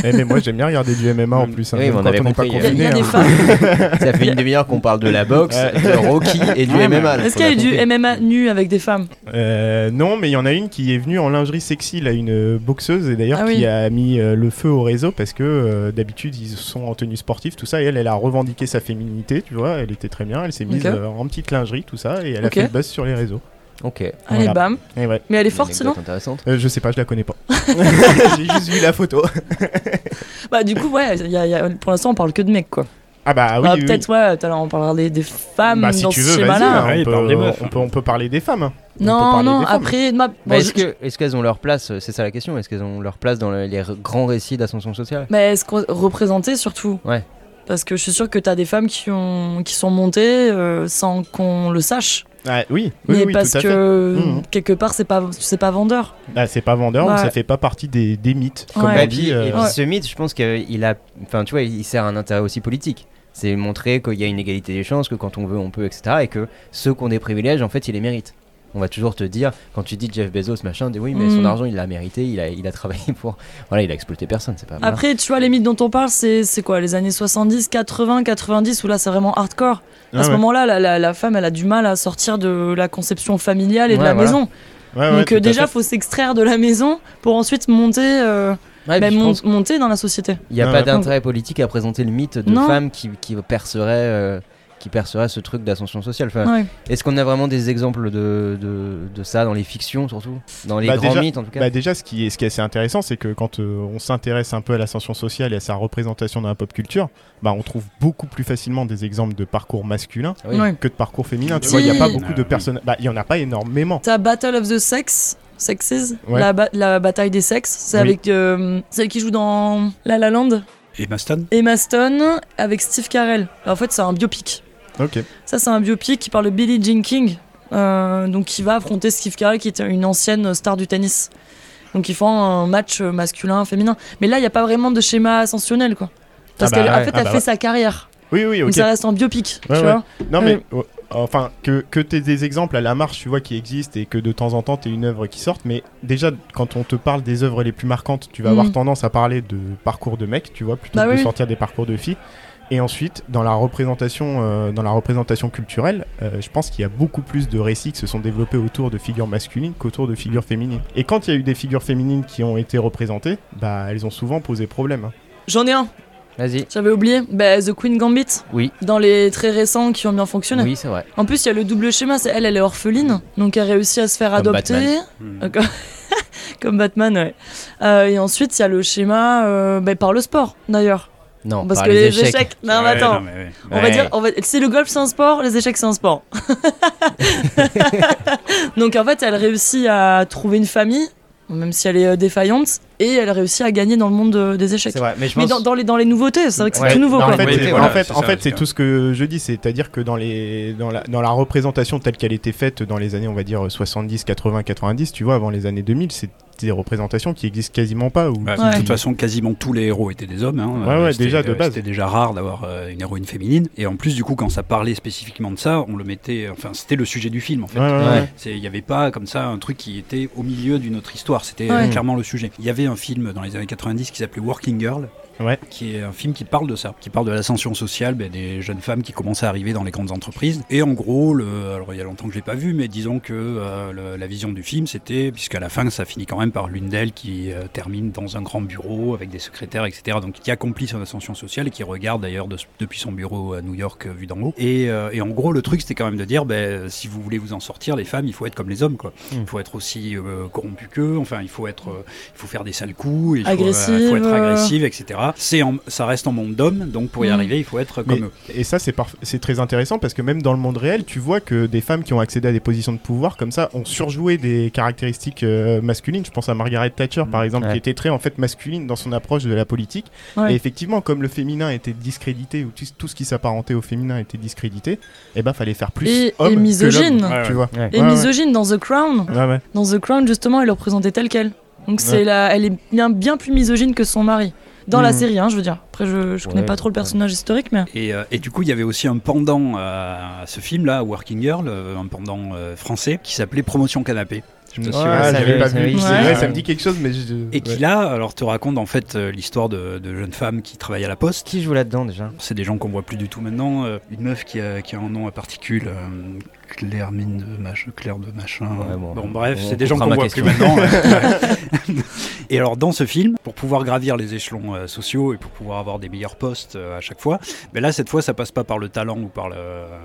Eh, mais moi j'aime bien regarder du MMA en plus, hein, Oui, mais on quand on n'est pas confiné. hein. femmes. [laughs] Ça fait une demi-heure qu'on parle de la boxe, de Rocky et du mais- MMA. Est-ce qu'il y a eu du. MMA nu avec des femmes? Euh, non, mais il y en a une qui est venue en lingerie sexy, là, une euh, boxeuse, et d'ailleurs oui. qui a mis euh, le feu au réseau parce que euh, d'habitude ils sont en tenue sportive, tout ça, et elle, elle a revendiqué sa féminité, tu vois, elle était très bien, elle s'est mise euh, en petite lingerie, tout ça, et elle a fait le buzz sur les réseaux. Ok. Allez, Voilà. bam. Et ouais. Mais elle est forte sinon intéressante. Euh, je sais pas, je la connais pas. [laughs] [laughs] J'ai juste vu la photo. [laughs] Bah, du coup, ouais, il y a- il y a- pour l'instant, on parle que de mecs quoi. Ah bah oui, Bah, oui, oui. Peut-être, ouais, tout à l'heure, on parlera des, des femmes Bah si dans tu ce veux, vas-y, schéma-là. hein, Ouais, on, peut, on, hein. peut, on peut parler des femmes. Non, non, après, ma- Bah, bon, est-ce je- que est-ce qu'elles ont leur place C'est ça la question. Est-ce qu'elles ont leur place dans le- les grands récits d'ascension sociale? Mais est-ce qu'on représenté surtout? Ouais. Parce que je suis sûr que t'as des femmes qui, ont, qui sont montées euh, sans qu'on le sache. Ah, oui, oui, mais oui, parce tout à fait. que Mhm. quelque part, c'est pas, c'est pas vendeur. Ah, c'est pas vendeur, Ouais. mais ça fait pas partie des, des mythes. Comme Ouais. on Et dit, puis, euh, et puis Ouais. ce mythe, je pense qu'il a, enfin, tu vois, il sert un intérêt aussi politique. C'est montrer qu'il y a une égalité des chances, que quand on veut, on peut, etc. Et que ceux qui ont des privilèges, en fait, ils les méritent. On va toujours te dire, quand tu dis Jeff Bezos, machin, dis oui, mais son Mm. argent, il l'a mérité, il a, il a travaillé pour. [laughs] Voilà, il a exploité personne, c'est pas. voilà. Après, tu vois, les mythes dont on parle, c'est c'est quoi Les années 70, 80, 90, où là, c'est vraiment hardcore. ah à ce ouais. moment-là, la, la- la femme, elle a du mal à sortir de la conception familiale et de la voilà. maison. Ouais, ouais, Donc euh, déjà, faut s'extraire de la maison pour ensuite monter, euh, Ouais, bah, mon- pense monter dans la société. Il n'y a pas ouais. d'intérêt politique à présenter le mythe de Non. femmes qui, qui perceraient. euh, qui percerait ce truc d'ascension sociale. Enfin, Ouais. Est-ce qu'on a vraiment des exemples de, de, de ça dans les fictions surtout Dans les Bah, grands déjà- mythes en tout cas Bah déjà, ce qui est, ce qui est assez intéressant, c'est que quand euh, on s'intéresse un peu à l'ascension sociale et à sa représentation dans la pop culture, bah on trouve beaucoup plus facilement des exemples de parcours masculins Oui. Ouais. que de parcours féminins. Tu Si. vois, il n'y a pas beaucoup Ah, de oui. personnes. Bah, il y en a pas énormément. T'as Battle of the Sex, Sexes, Ouais. la, ba- la bataille des sexes. C'est Oui. avec euh, celle qui joue dans La La Land, Et Maston Emma Stone, avec Steve Carell. En fait, c'est un biopic. Ok. Ça, c'est un biopic qui parle de Billie Jean King, euh, donc qui va affronter Steve Carell, qui était une ancienne star du tennis. Donc ils font un match euh, masculin-féminin. Mais là, il n'y a pas vraiment de schéma ascensionnel, quoi. Parce Ah bah qu'elle ouais, en fait, ah elle bah fait ouais. sa carrière. Oui, oui, ok. Donc ça reste en biopic, Ouais, tu vois. Non, mais euh, enfin, que, que tu des exemples à la marche, tu vois, qui existent et que de temps en temps tu une œuvre qui sorte. Mais déjà, quand on te parle des œuvres les plus marquantes, tu vas avoir Mhm. tendance à parler de parcours de mecs, tu vois, plutôt Bah que de sortir des parcours de filles. Et ensuite, dans la représentation, euh, dans la représentation culturelle, euh, je pense qu'il y a beaucoup plus de récits qui se sont développés autour de figures masculines qu'autour de figures féminines. Et quand il y a eu des figures féminines qui ont été représentées, bah elles ont souvent posé problème. hein. J'en ai un, Vas-y. j'avais oublié. Bah, The Queen Gambit. Oui. Dans les très récents qui ont bien fonctionné. Oui, c'est vrai. En plus, il y a le double schéma, c'est elle, elle est orpheline, donc elle réussit à se faire Comme adopter. Euh, Comme... [laughs] comme Batman, ouais. Euh, et ensuite, il y a le schéma euh, bah, par le sport, d'ailleurs. Non, Parce par que les échecs. Non, mais Ouais, attends. non, mais ouais. On va dire, on va... si le golf c'est un sport, les échecs c'est un sport. [laughs] Donc en fait, elle réussit à trouver une famille, même si elle est euh, défaillante, et elle réussit à gagner dans le monde euh, des échecs. C'est vrai, mais je Mais pense. dans, dans les, dans les nouveautés, c'est vrai que c'est Ouais. tout nouveau. Non, quoi. en fait, Oui, c'est- voilà, en fait, c'est en fait, c'est c'est tout ce que je dis, c'est-à-dire que dans les, dans la, dans la représentation telle qu'elle était faite dans les années, on va dire 70, 80, 90, tu vois, avant les années 2000, c'est des représentations qui existent quasiment pas. Ou Bah, Ouais. De toute façon, quasiment tous les héros étaient des hommes. hein. Ouais, ouais, C'était- déjà, de base. C'était déjà rare d'avoir euh, une héroïne féminine. Et en plus, du coup, quand ça parlait spécifiquement de ça, on le mettait. Enfin, c'était le sujet du film, en fait. Ouais, ouais, Il n'y avait pas comme ça un truc qui était au milieu d'une autre histoire. C'était Ouais. euh, clairement le sujet. Il y avait un film dans les années 90 qui s'appelait Working Girl. Ouais. Qui est un film qui parle de ça, qui parle de l'ascension sociale ben, des jeunes femmes qui commencent à arriver dans les grandes entreprises. Et en gros, le, alors il y a longtemps que je l'ai pas vu, mais disons que euh, le- la vision du film, c'était, puisqu'à la fin, ça finit quand même par l'une d'elles qui euh, termine dans un grand bureau avec des secrétaires, etc. Donc qui accomplit son ascension sociale et qui regarde d'ailleurs de- depuis son bureau à New York euh, vu d'en haut. Et, euh, et en gros, le truc, c'était quand même de dire, ben, si vous voulez vous en sortir, les femmes, il faut être comme les hommes, quoi. Mm. Il faut être aussi euh, corrompu qu'eux. Enfin, il faut être, euh, il faut faire des sales coups, il faut, euh, Agressive, il faut être agressive, etc. C'est en- ça reste en monde d'hommes, donc pour y Mm. arriver, il faut être comme Mais- eux. Et ça, c'est parf- c'est très intéressant parce que même dans le monde réel, tu vois que des femmes qui ont accédé à des positions de pouvoir comme ça ont surjoué des caractéristiques euh, masculines. Je pense à Margaret Thatcher, par exemple, Ouais. qui était très en fait masculine dans son approche de la politique. Ouais. Et effectivement, comme le féminin était discrédité ou tout, tout ce qui s'apparentait au féminin était discrédité, eh ben fallait faire plus Et- et homme que misogyne. l'homme, Ouais, tu vois. Ouais. Et Ouais, ouais. misogyne dans The Crown. Ouais, ouais. Dans The Crown, justement, elle est représentée telle qu'elle. Donc c'est Ouais. la, elle est bien, bien plus misogyne que son mari. Dans la Mhm. série, hein, je veux dire. Après, je, je connais Ouais, pas trop le personnage historique, mais. Et, euh, et du coup, il y avait aussi un pendant à ce film-là, Working Girl, euh, un pendant euh, français, qui s'appelait Promotion Canapé. Je si- Ouais, ça pas vu. ouais. me dit quelque chose, mais je... Et qui là, alors te raconte en fait euh, l'histoire de, de jeunes femmes qui travaillent à la poste. Qui joue là-dedans déjà? C'est des gens qu'on voit plus du tout maintenant. euh, une meuf qui a, qui a un nom à particules, euh, Claire Mine de machin, Claire de machin. Ouais, bon. bref, c'est des gens qu'on voit plus question. maintenant. [laughs] [laughs] et alors dans ce film, pour pouvoir gravir les échelons euh, sociaux et pour pouvoir avoir des meilleurs postes euh, à chaque fois, mais là cette fois ça passe pas par le talent ou par le,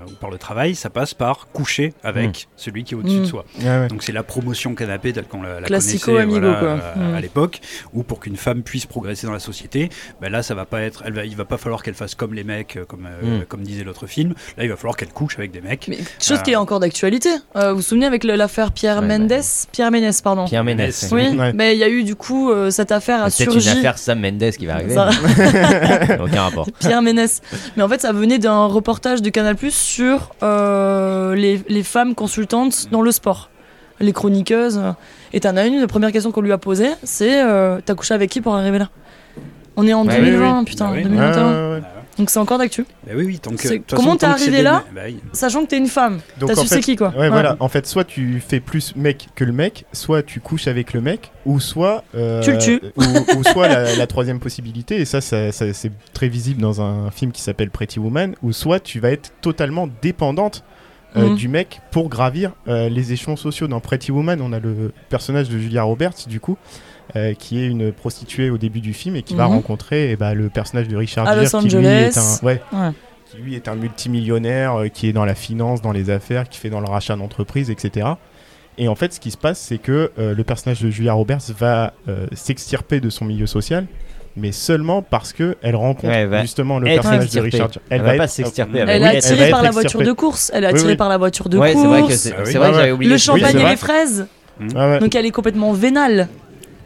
ou par le travail, ça passe par coucher avec celui qui est au-dessus de soi. Ouais, ouais. Donc c'est la promotion canapé telle qu'on la, la Classico connaissait amigo, voilà, quoi. euh, à l'époque, où pour qu'une femme puisse progresser dans la société, ben là ça va pas être, elle va, il va pas falloir qu'elle fasse comme les mecs, comme, comme disait l'autre film. Là il va falloir qu'elle couche avec des mecs. Mais chose Ah. Qui est encore d'actualité. Euh, vous vous souvenez avec le- l'affaire Pierre Ouais, Mendes? bah. Pierre Ménès, pardon. Pierre Ménès. Oui, Ouais. mais il y a eu du coup euh, cette affaire a C'est surgi. une affaire Sam Mendes qui va arriver. Ça- [laughs] Aucun [laughs] rapport. Pierre Ménès. Mais en fait, ça venait d'un reportage de Canal Plus sur euh, les, les femmes consultantes dans le sport. Les chroniqueuses. Et t'en as une, la première question qu'on lui a posée, c'est euh, T'as couché avec qui pour arriver là? On est en Ouais, 2020, oui, putain, Bah oui. 2021. Ouais, ouais, ouais. Donc c'est encore d'actu. Ben oui, oui, tant que. Comment t'es arrivé là bah oui. Sachant que t'es une femme. Donc T'as en su fait, c'est qui quoi Ouais, voilà. En fait, soit tu fais plus mec que le mec, soit tu couches avec le mec, ou soit. euh, Tu le tues. Ou, ou soit la, la troisième possibilité, et ça, ça- ça- c'est très visible dans un film qui s'appelle Pretty Woman, ou soit tu vas être totalement dépendante. euh, Mhm. du mec pour gravir euh, les échelons sociaux. Dans Pretty Woman, on a le personnage de Julia Roberts, du coup, euh, qui est une prostituée au début du film et qui va Mhm. rencontrer eh ben, le personnage de Richard À Gere, Los qui lui est Angeles. un, ouais, Ouais. qui lui est un multimillionnaire, euh, qui est dans la finance, dans les affaires, qui fait dans le rachat d'entreprises, etc. Et en fait, ce qui se passe, c'est que euh, le personnage de Julia Roberts va euh, s'extirper de son milieu social, mais seulement parce que elle rencontre Ouais, elle va justement le personnage de. Richard Gere. Elle va pas être- s'extirper, elle va- Elle oui, est elle attirée va être par la voiture de course. Elle est attirée oui. par la voiture de Ouais, course. c'est vrai que Ah j'avais oublié. Le champagne et les fraises. Ouais. Donc elle est complètement vénale.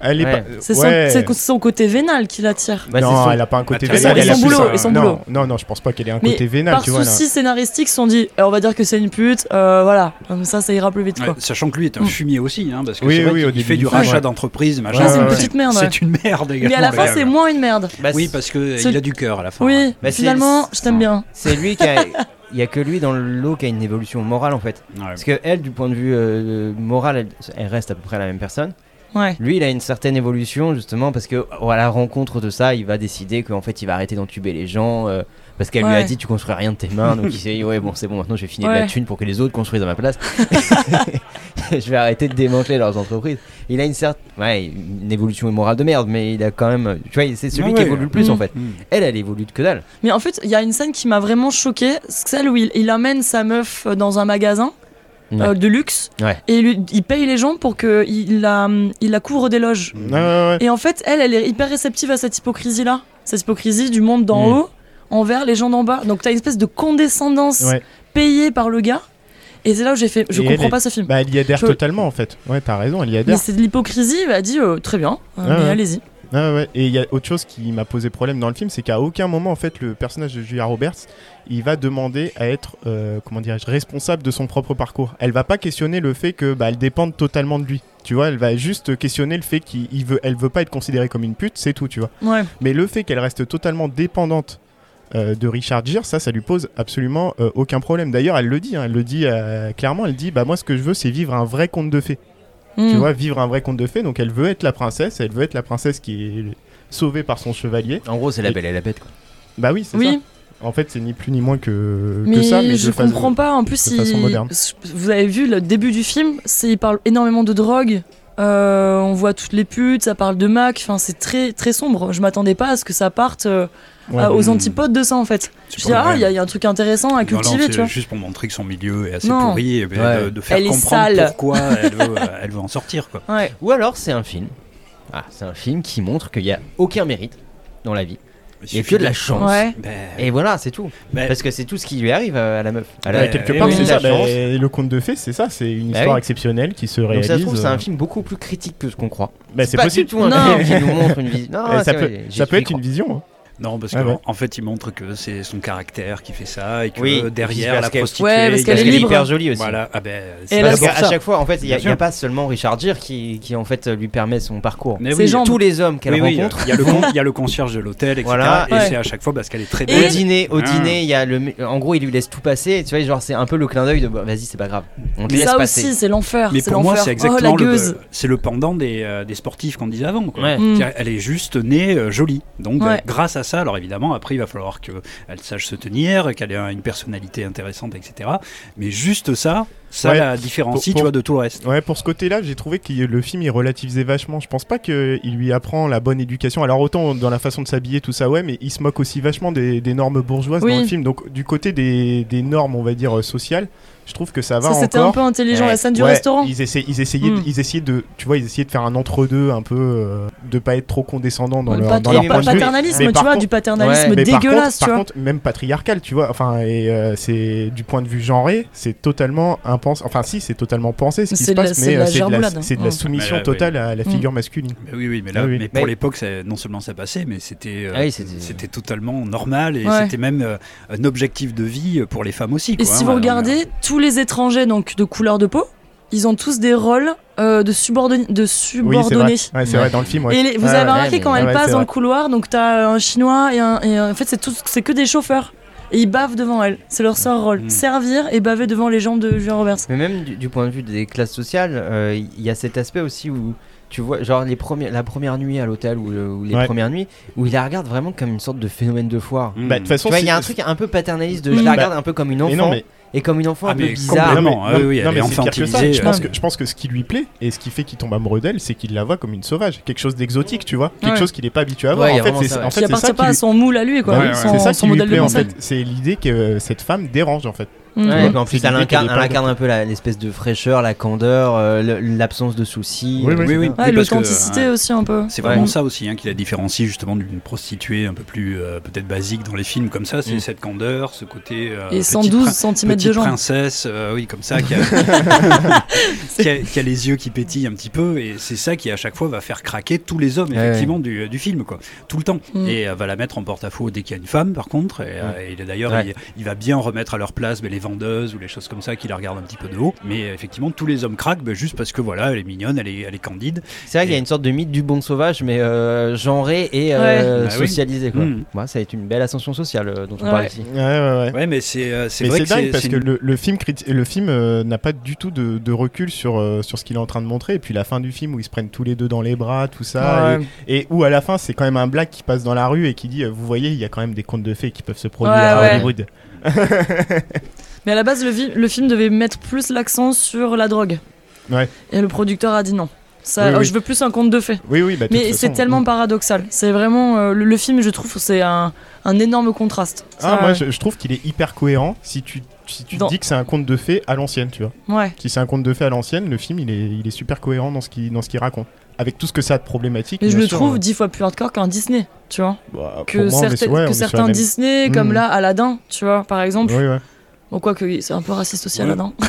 Elle est Ouais. pas- C'est son, ouais. c'est son côté vénal qui l'attire. Bah, non, son- elle a pas un côté vénal. son- et elle a son plus boulot, un- et son non, boulot. Non, non, je pense pas qu'elle ait un Mais côté vénal, par tu vois. souci scénaristique, ils se sont dit, eh, on va dire que c'est une pute, euh, voilà, comme ça, ça ira plus vite, Ouais, quoi. sachant que lui est un Mm. fumier aussi, hein, parce que Oui, c'est vrai oui, au qu'il début fait du rachat ouais. d'entreprise, machin. Ouais, c'est une petite merde, C'est une merde également. Mais à la fin, c'est moins une merde. Bah, Oui, parce que c'est- il a du cœur à la fin. Oui, Bah, finalement, je t'aime bien. C'est lui qui a. [laughs] Il y a que lui dans le lot qui a une évolution morale en fait. Ouais. Parce que elle, du point de vue euh, moral, elle, elle reste à peu près la même personne. Ouais. Lui, il a une certaine évolution justement parce que oh, à la rencontre de ça, il va décider qu'en fait, il va arrêter d'entuber les gens euh, parce qu'elle lui a dit tu construis rien de tes mains. donc il [laughs] s'est dit ouais bon c'est bon maintenant je vais finir de la thune pour que les autres construisent à ma place. [laughs] [laughs] je vais arrêter de démanteler leurs entreprises. Il a une certaine ouais une évolution morale de merde, mais il a quand même tu vois c'est celui Ah qui ouais. évolue le plus Mm. en fait. Mm. Elle, elle évolue de que dalle. Mais en fait, il y a une scène qui m'a vraiment choquée, c'est celle où il, il amène sa meuf dans un magasin Ouais. euh, de luxe Ouais. et il, lui- il paye les gens pour qu'il la, il la couvre des loges. Ouais, ouais, ouais. Et en fait, elle, elle est hyper réceptive à cette hypocrisie-là. Cette hypocrisie du monde d'en Mm. haut envers les gens d'en bas. Donc t'as une espèce de condescendance Ouais. payée par le gars. Et c'est là où j'ai fait, je Et comprends pas est- ce film. Bah, elle y adhère Je- totalement en fait. Ouais, t'as raison, elle y mais adhère. c'est de l'hypocrisie, elle a dit euh, très bien, euh, Ouais, mais ouais. allez-y. Ouais. Et il y a autre chose qui m'a posé problème dans le film, c'est qu'à aucun moment, en fait, le personnage de Julia Roberts, il va demander à être, euh, comment dirais-je, responsable de son propre parcours. Elle va pas questionner le fait que, bah, elle dépende totalement de lui. Tu vois, elle va juste questionner le fait qu'il il veut, elle veut pas être considérée comme une pute, c'est tout, tu vois. Ouais. Mais le fait qu'elle reste totalement dépendante euh, de Richard Gere, ça, ça lui pose absolument euh, aucun problème. D'ailleurs, elle le dit, hein, elle le dit euh, clairement, elle dit, bah moi, ce que je veux, c'est vivre un vrai conte de fées. Tu Mm. vois, vivre un vrai conte de fées. Donc, elle veut être la princesse, elle veut être la princesse qui est sauvée par son chevalier. En gros, c'est la Et- belle et la bête. Quoi. Bah oui, c'est Oui, ça. En fait, c'est ni plus ni moins que, ça, mais je de façon- comprends pas. En plus, il- vous avez vu le début du film, c'est il parle énormément de drogue. Euh, on voit toutes les putes, ça parle de Mac. Enfin, c'est très très sombre. Je m'attendais pas à ce que ça parte euh, Ouais, à- aux mm. antipodes de ça en fait. Je dis ah, il y, a- il y a un truc intéressant à Non, non, cultiver, tu vois. juste pour montrer que son milieu est assez Non. pourri et ben, Ouais. de, de faire Elle est comprendre sale. pourquoi elle veut, euh, [laughs] elle veut en sortir. Quoi. Ouais. Ou alors, c'est un film. Ah, c'est un film qui montre qu'il n'y a aucun mérite dans la vie. Il Il n'y a que de la chance. Ouais. Ben, Et voilà, c'est tout. ben, Parce que c'est tout ce qui lui arrive euh, à la meuf. À la- Ouais, quelque part, oui, c'est ça. le conte de fées, c'est ça. C'est une histoire oui. exceptionnelle qui se Donc réalise. ça se trouve, c'est euh, un film beaucoup plus critique que ce qu'on croit. c'est pas possible. du tout un Non. film qui nous montre une vision. Eh, ça peut, ça peut être une vision. hein. Non, parce Ah qu'en en fait, il montre que c'est son caractère qui fait ça et que Oui, derrière la prostituée. Ouais, parce qu'elle est libre. hyper jolie aussi. Voilà, ah ben, Et Parce ça. chaque fois, en fait, il n'y a, pas seulement Richard Gere qui, qui en fait lui permet son parcours. Mais oui. Tous les hommes qu'elle oui, rencontre. il y a le con- [laughs] il y a le concierge de l'hôtel, etc. Voilà. Et Ouais. c'est à chaque fois parce qu'elle est très Et- Au belle. dîner, au Ah. dîner, il y a le, en gros, il lui laisse tout passer. Tu vois, genre c'est un peu le clin d'œil de, bah, vas-y, c'est pas grave, on te Mais laisse ça passer. aussi, c'est l'enfer. Mais c'est pour moi, l'enfer. c'est Oh, exactement c'est le pendant des, euh, des sportifs qu'on disait avant. Mm. Elle est juste née euh, jolie. Donc, grâce à alors évidemment, après, il va falloir qu'elle sache se tenir, qu'elle ait une personnalité intéressante, etc. Mais juste ça, ça Ouais. la différencie, Pour- tu vois, de tout le reste. Ouais, pour ce côté-là, j'ai trouvé que le film il relativisait vachement. Je pense pas qu'il lui apprend la bonne éducation. Alors autant dans la façon de s'habiller, tout ça, ouais, mais il se moque aussi vachement des, des normes bourgeoises Oui. dans le film. Donc du côté des, des normes, on va dire euh, sociales, je trouve que ça va Ça, c'était un peu intelligent. Ouais. La scène du Ouais, restaurant. Ils, essaient- ils essayaient, de, Mm. ils essayaient de, tu vois, ils essayaient de faire un entre-deux, un peu, euh, de pas être trop condescendant dans Ouais, leur, pas- dans leur pas point de vue. paternalisme, Mais tu vois, contre- du paternalisme Ouais. Mais par dégueulasse, contre, tu par vois. contre, même patriarcal, tu vois. Enfin, et euh, c'est du point de vue genré, c'est totalement impensé. Enfin, si, c'est totalement pensé ce qui C'est se passe, c'est mais euh, c'est de la, gerboulade. c'est de la Mm. soumission Ouais, ouais, totale à la Mm. figure masculine. Mais oui, oui, mais là, Ah oui. mais pour Mais- l'époque, non seulement ça passait, mais c'était, euh, Ah oui, c'était- totalement normal et Ouais. c'était même euh, un objectif de vie pour les femmes aussi. Et si hein. vous regardez, tous les étrangers donc de couleur de peau, ils ont tous des rôles euh, de, subordonnés. de Oui, c'est subordonnés. vrai. Ouais, c'est Ouais. vrai dans le film. Ouais. Et les- vous Ouais, avez remarqué quand ouais, elle ouais, passe dans vrai. le couloir, donc t'as un chinois et, un, et en fait c'est tout, c'est que des chauffeurs. Et ils bavent devant elle. C'est leur seul rôle. Mm. Servir et baver devant les jambes de Julia Roberts. Mais même du, du point de vue des classes sociales, euh, il y a cet aspect aussi où tu vois, genre les premières, la première nuit à l'hôtel ou, le- ou les Ouais. premières nuits, où il la regarde vraiment comme une sorte de phénomène de foire. Bah, de toute façon, Tu vois, il y a un truc un peu paternaliste de Mm. je la Bah, regarde un peu comme une Mais non, enfant mais et comme une enfant Ah, un peu bizarre. complètement. Non, mais- Ah oui, oui, non, elle mais est c'est pire que ça. Je euh. pense que, je pense que ce qui lui plaît et ce qui fait qu'il tombe amoureux d'elle, c'est qu'il la voit comme une sauvage, quelque chose d'exotique, tu vois, quelque Ouais. chose qu'il n'est pas habitué à voir. Ouais, en fait, vraiment c'est en ça pas à lui- son moule à lui, quoi. Ouais, Son, c'est ça son qui lui modèle plaît de en fait. C'est l'idée que euh, cette femme dérange en fait. Mm. Ouais, en plus, elle incarne, elle un peu l'espèce de fraîcheur, la candeur, euh, l'absence de soucis. Oui, euh, oui. L'authenticité ouais. aussi un peu. C'est vraiment Ouais. ça aussi hein, qui la différencie justement d'une prostituée un peu plus euh, peut-être basique dans les films comme ça, c'est Mm. cette candeur, ce côté euh, Et petite 112 prin- cm de petite jambes. princesse, euh, oui comme ça, qui a, [laughs] qui, a, qui a les yeux qui pétillent un petit peu et c'est ça qui à chaque fois va faire craquer tous les hommes Ouais, effectivement du, du film quoi, tout le temps Mm. et euh, va la mettre en porte-à-faux dès qu'il y a une femme par contre et, euh, et d'ailleurs Ouais. il, il va bien remettre à leur place les vendeuses ou les choses comme ça qui la regardent un petit peu de haut mais euh, effectivement tous les hommes craquent ben, juste parce que voilà elle est mignonne, elle est, elle est candide C'est vrai qu'il y a une sorte de mythe du bon sauvage, mais euh, genré et euh, Ouais. Bah socialisé. Quoi. Mm. Ouais, ça va être une belle ascension sociale euh, dont on Ouais. parle ici. Ouais, ouais, ouais. Ouais, mais c'est euh, vrai que dingue parce que une- le, le film, criti- le film euh, n'a pas du tout de, de recul sur, euh, sur ce qu'il est en train de montrer. Et puis la fin du film où ils se prennent tous les deux dans les bras, tout ça. Ouais. Et, et où à la fin, c'est quand même un black qui passe dans la rue et qui dit euh, Vous voyez, il y a quand même des contes de fées qui peuvent se produire Ouais, à ouais. Hollywood. [laughs] Mais à la base, le, film devait mettre plus l'accent sur la drogue. Ouais. Et le producteur a dit non. Ça, Oui, oui. Je veux plus un conte de fées. Oui, oui, bah, Mais c'est tellement mm. paradoxal. C'est vraiment euh, le, le film, je trouve, c'est un, un énorme contraste. Ah, moi, je, je trouve qu'il est hyper cohérent si tu, si tu te dis que c'est un conte de fées à l'ancienne, tu vois. Ouais. Si c'est un conte de fées à l'ancienne, le film, il est, il est super cohérent dans ce qu'il raconte. Avec tout ce que ça a de problématique. Mais je le sûr, trouve euh, dix fois plus hardcore qu'un Disney, tu vois. bah, Que, moi, ouais, que certains même- Disney, comme Mm. là Aladdin, tu vois, par exemple. Oui, ouais. Bon, quoi que c'est un peu raciste aussi Ouais. Aladdin. [laughs]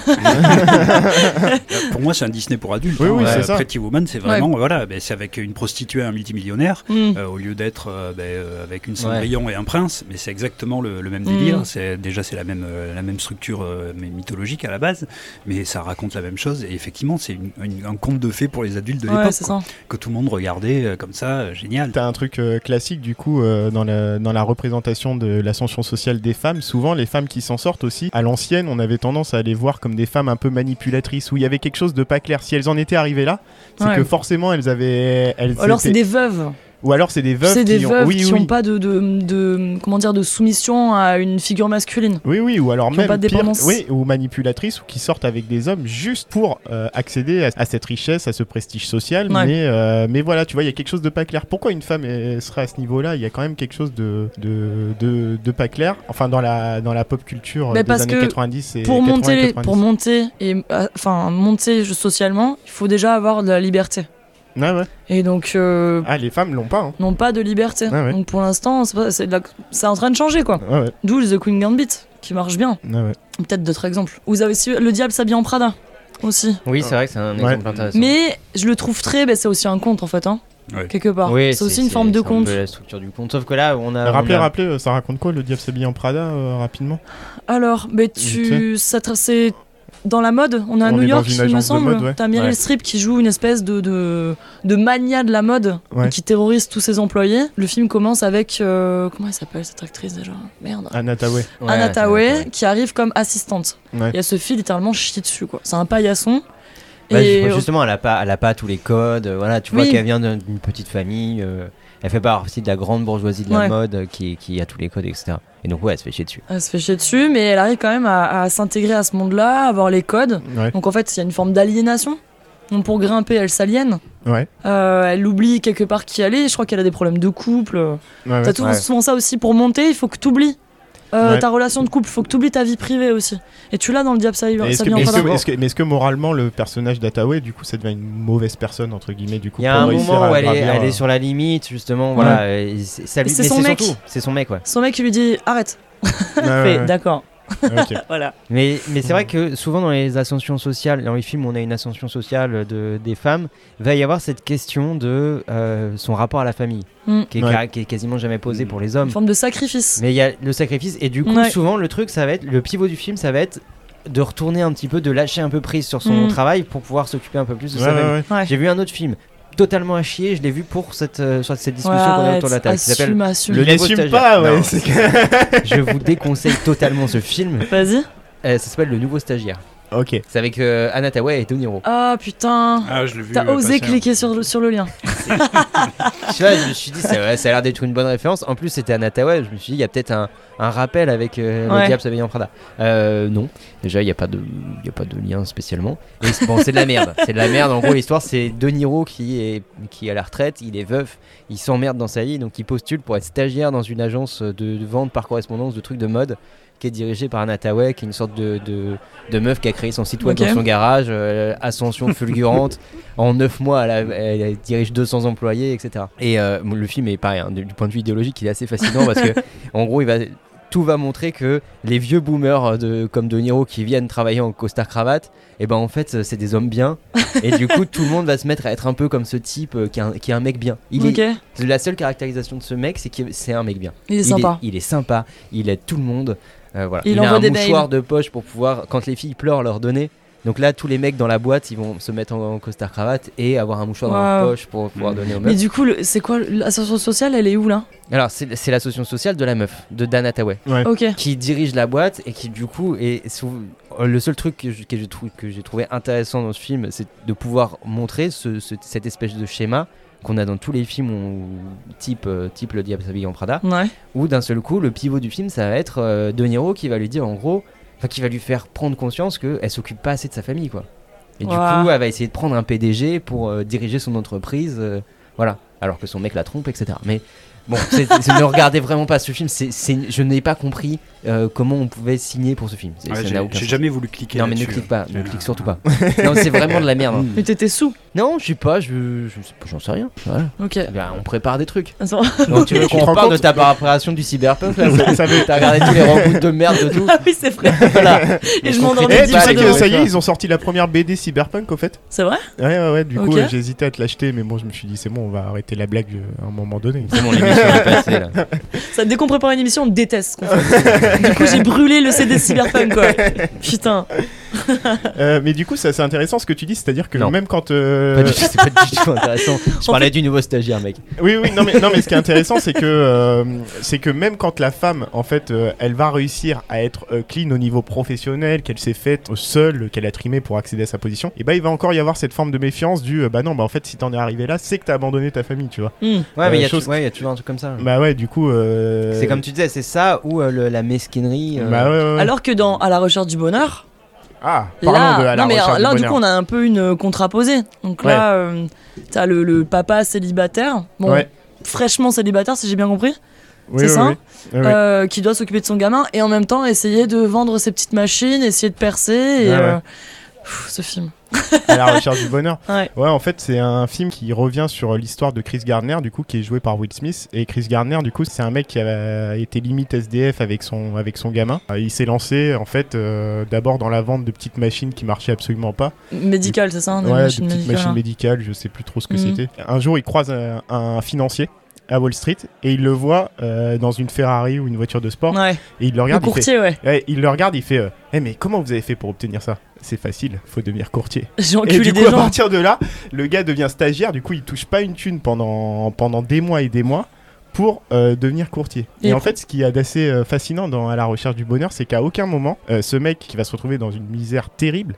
Pour moi, c'est un Disney pour adultes. Oui, hein. oui, Euh, c'est ça. Pretty Woman, c'est vraiment, voilà, ben, c'est avec une prostituée, un multimillionnaire, Mm. euh, au lieu d'être euh, ben, euh, avec une Cendrillon et un prince. Mais c'est exactement le, le même Mm. délire. C'est déjà c'est la même euh, la même structure euh, mais mythologique à la base, mais ça raconte la même chose. Et effectivement, c'est une- une- un conte de fées pour les adultes de Ouais, l'époque, c'est quoi. ça. que tout le monde regardait euh, comme ça, euh, génial. T'as un truc euh, classique du coup euh, dans, la, dans la représentation de l'ascension sociale des femmes. Souvent, les femmes qui s'en sortent aussi, à l'ancienne, on avait tendance à les voir comme des femmes un peu manipulatrices où il y avait quelque chose de pas clair. Si elles en étaient arrivées là, c'est Ouais. que forcément elles avaient. Elles Alors c'est des veuves. Ou alors c'est des veuves des qui ont. veuves oui, qui oui. n'ont pas de, de, de- comment dire de soumission à une figure masculine. Oui, oui, ou alors qui même pas de pire, oui, ou manipulatrices, ou qui sortent avec des hommes juste pour euh, accéder à, à cette richesse, à ce prestige social. Ouais. Mais, euh, mais voilà, tu vois, il y a quelque chose de pas clair. Pourquoi une femme serait à ce niveau-là? Il y a quand même quelque chose de, de, de, de pas clair. Enfin, dans la, dans la pop culture Mais des parce années que 90 et Pour 80 et monter, 90. pour monter et euh, enfin monter socialement, il faut déjà avoir de la liberté. Ouais, ouais. Et donc euh, Ah, les femmes l'ont pas. Hein. n'ont pas de liberté. Ouais, ouais. Donc pour l'instant, c'est pas- c'est de la- c'est en train de changer quoi. Ouais, ouais. D'où The Queen Gambit qui marche bien. Ouais, ouais. Peut-être d'autres exemples. Vous avez aussi Le Diable s'habille en Prada aussi. Oui, c'est vrai que c'est un Ouais. exemple intéressant. Mais je le trouve très, ben, c'est aussi un conte en fait, hein, Ouais. quelque part. Oui, c'est aussi une forme de un conte. la structure du conte. Sauf que là, on a. rappelez, on a- rappelez, euh, ça raconte quoi le diable s'habille en Prada euh, rapidement? Alors, mais Tu tu, ça c'est dans la mode. On est à On New est York, il me semble. ouais. T'as Meryl Ouais. Streep qui joue une espèce de de, de mania de la mode Ouais. qui terrorise tous ses employés. Le film commence avec euh, comment elle s'appelle cette actrice déjà? Merde. Anna Tawai. Ouais, Anna Tawai qui arrive comme assistante. Ouais. Et elle se fait littéralement chier dessus quoi. C'est un paillasson. Bah, et ju- justement, elle a pas, elle a pas tous les codes. euh, Voilà, tu vois qu'elle vient d'une d'une petite famille. euh, elle fait pas partie de la grande bourgeoisie de la Ouais. mode euh, qui, qui a tous les codes, etc. Et donc ouais, elle se fait chier dessus. elle se fait chier dessus, mais elle arrive quand même à, à s'intégrer à ce monde-là, à avoir les codes. Ouais. Donc en fait, il y a une forme d'aliénation. Donc pour grimper, elle s'aliène. Ouais. Euh, elle oublie quelque part qui elle est. Je crois qu'elle a des problèmes de couple. T'as tout- Ouais. souvent ça aussi. Pour monter, il faut que tu Ouais. ta relation de couple. Il faut que tu oublies ta vie privée aussi. Et tu l'as dans le Diable Et Est-ce que, mais est-ce que- est-ce que- mais est-ce que moralement le personnage d'Ataway du coup ça devient une mauvaise personne entre guillemets du coup Il y a pour un réussir moment à où elle est, elle est euh, sur la limite, justement. Voilà, c'est ça son mec. c'est son mec, ouais. Son mec qui lui dit arrête. ouais, Fait, ouais, [laughs] ouais. D'accord. Ok. [laughs] Voilà. Mais, mais c'est vrai que souvent dans les ascensions sociales, dans les films où on a une ascension sociale de, des femmes, va y avoir cette question de euh, son rapport à la famille, Mm. qui, est, Ouais. qui est quasiment jamais posée Mm. pour les Une hommes. forme de sacrifice. Mais il y a le sacrifice, et du coup, Ouais. souvent le truc, ça va être le pivot du film, ça va être de retourner un petit peu, de lâcher un peu prise sur son Mm. travail pour pouvoir s'occuper un peu plus de Ouais, sa ouais, famille. ouais. Ouais. J'ai vu un autre film totalement à chier, je l'ai vu pour cette, euh, sur cette discussion Ouais, qu'on a arrête, autour de la table, qui s'appelle assume, assume. Le nouveau stagiaire. pas, ouais. Non. c'est que- [laughs] Je vous déconseille totalement ce film. Vas-y. Euh, ça s'appelle Le Nouveau Stagiaire. Ok. C'est avec euh, Anna Tawai et De Niro. Ah putain. Ah, je l'ai vu. T'as euh, osé passer, cliquer sur le, sur le lien. [laughs] Je sais pas, je me suis dit, ça, ouais, ça a l'air d'être une bonne référence. En plus, c'était Anna Tawai. Je me suis dit, il y a peut-être un, un rappel avec euh, Ouais. le diable s'habille en Prada. Euh, non, déjà, il n'y a, pas de- il y a pas de lien spécialement. Et c'est- bon, c'est de la merde. C'est de la merde. En gros, l'histoire, c'est De Niro qui est, qui est à la retraite. Il est veuf. Il s'emmerde dans sa vie. Donc, il postule pour être stagiaire dans une agence de, de vente par correspondance de trucs de mode qui est dirigée par Anna Tawai, qui est une sorte de, de, de meuf qui a créé son site web dans son garage, euh, ascension fulgurante. [laughs] en 9 mois, elle, a- elle dirige 200 employés, etc. Et euh, le film est pareil, hein, du du point de vue idéologique, il est assez fascinant parce que, [laughs] en gros, il va, tout va montrer que les vieux boomers de, comme De Niro qui viennent travailler en costard cravate, et ben en fait, c'est des hommes bien. [laughs] et du coup, tout le monde va se mettre à être un peu comme ce type euh, qui, est un, qui est un mec bien. Il ok. est, la seule caractérisation de ce mec, c'est que c'est un mec bien. Il est sympa. Il est, sympa, il aide tout le monde. Euh, voilà. Il a envoie un des mouchoir mails. de poche pour pouvoir, quand les filles pleurent, leur donner. Donc là, tous les mecs dans la boîte, ils vont se mettre en, en costard cravate et avoir un mouchoir dans leur Wow. poche pour pouvoir donner aux Mais meufs. du coup, c'est quoi l'association sociale Elle est où là? Alors, c'est l'association sociale de la meuf, de Dana Ouais. Ok. qui dirige la boîte et qui, du coup, est le seul truc que j'ai que trouvé intéressant dans ce film, c'est de pouvoir montrer ce- ce- cette espèce de schéma qu'on a dans tous les films où- type, euh, type Le Diable s'habille en Prada, Ouais. où d'un seul coup, le pivot du film, ça va être euh, De Niro qui va lui dire en gros, enfin qui va lui faire prendre conscience qu'elle s'occupe pas assez de sa famille, quoi. Et du coup, elle va essayer de prendre un PDG pour euh, diriger son entreprise. euh, voilà. Alors que son mec la trompe, etc. Mais bon, c'est- ne regardez vraiment pas ce film. je n'ai pas compris euh, comment on pouvait signer pour ce film. Ouais, j'ai jamais voulu cliquer. Non, mais ne clique pas, hein. ne clique surtout pas. non, c'est vraiment de la merde. hein. [laughs] Mais t'étais sous. Non, je sais pas, je, je sais pas, j'en sais rien. Voilà. Ok. Ben, on prépare des trucs. Donc tu [laughs] veux qu'on parle de ta préparation du cyberpunk là Ça- [laughs] ça veut- T'as regardé tous les reboots de merde de tout Ah oui, c'est vrai. Voilà. Et je m'endormais Eh, tu sais que ça y est, ils ont sorti la première BD cyberpunk au fait C'est vrai Ouais, ouais, ouais. Du coup, hésité à te l'acheter, mais bon, je me suis dit, c'est bon, on va arrêter la blague euh, à un moment donné. C'est bon, là. [laughs] Ça, dès qu'on prépare une émission, on déteste ce qu'on fait. du coup, j'ai brûlé le CD Cyberpunk, quoi. [laughs] Putain. [laughs] Euh, mais du coup, ça, c'est intéressant ce que tu dis, c'est-à-dire que Non. même quand. euh, Pas du tout, c'est pas du tout intéressant. [laughs] Je En parlais du nouveau stagiaire, mec. Oui, oui, non mais, non, mais ce qui est intéressant, c'est que, euh, c'est que même quand la femme, en fait, euh, elle va réussir à être euh, clean au niveau professionnel, qu'elle s'est faite seule, qu'elle a trimé pour accéder à sa position, et bah il va encore y avoir cette forme de méfiance du euh, bah non, bah en fait, si t'en es arrivé là, c'est que t'as abandonné ta famille, tu vois. Hmm. Ouais, Euh, mais il y, a chose- tou- ouais, il y a toujours un truc comme ça. Bah ouais, du coup. euh, C'est comme tu disais, c'est ça ou euh, le- la mesquinerie. euh, Bah ouais, ouais, ouais. Alors que dans À la recherche du bonheur, Ah, parlons là, de à la non, mais recherche euh, là, du coup, on a un peu une euh, contraposée. Donc là, euh, t'as le, le papa célibataire, bon, Ouais. fraîchement célibataire, si j'ai bien compris, Oui, c'est oui, ça oui. Euh, qui doit s'occuper de son gamin et en même temps essayer de vendre ses petites machines, essayer de percer. Et, ouais. Pff, ce film. à la recherche du bonheur. [laughs] Ouais. Ouais, en fait, c'est un film qui revient sur l'histoire de Chris Gardner, du coup, qui est joué par Will Smith. Et Chris Gardner, du coup, c'est un mec qui a été limite SDF avec son, avec son gamin. Euh, il s'est lancé, en fait, euh, d'abord dans la vente de petites machines qui marchaient absolument pas. Médical, c'est ça hein, des ouais, machines de petites médicales, machines hein. médicales, je sais plus trop ce que Mhm. c'était. Un jour, il croise un, un financier à Wall Street et il le voit euh, dans une Ferrari ou une voiture de sport Ouais, et il le le regarde il fait, courtier, ouais. Ouais, il le regarde il fait euh, Eh, mais comment vous avez fait pour obtenir ça? C'est facile faut devenir courtier [laughs] J'ai et enculé du des coup, à gens. partir de là, le gars devient stagiaire. Du coup, il touche pas une thune pendant, pendant des mois et des mois pour euh, devenir courtier. Et, Et en fait, ce qui est d'assez euh, fascinant dans À la recherche du bonheur, c'est qu'à aucun moment, euh, ce mec qui va se retrouver dans une misère terrible,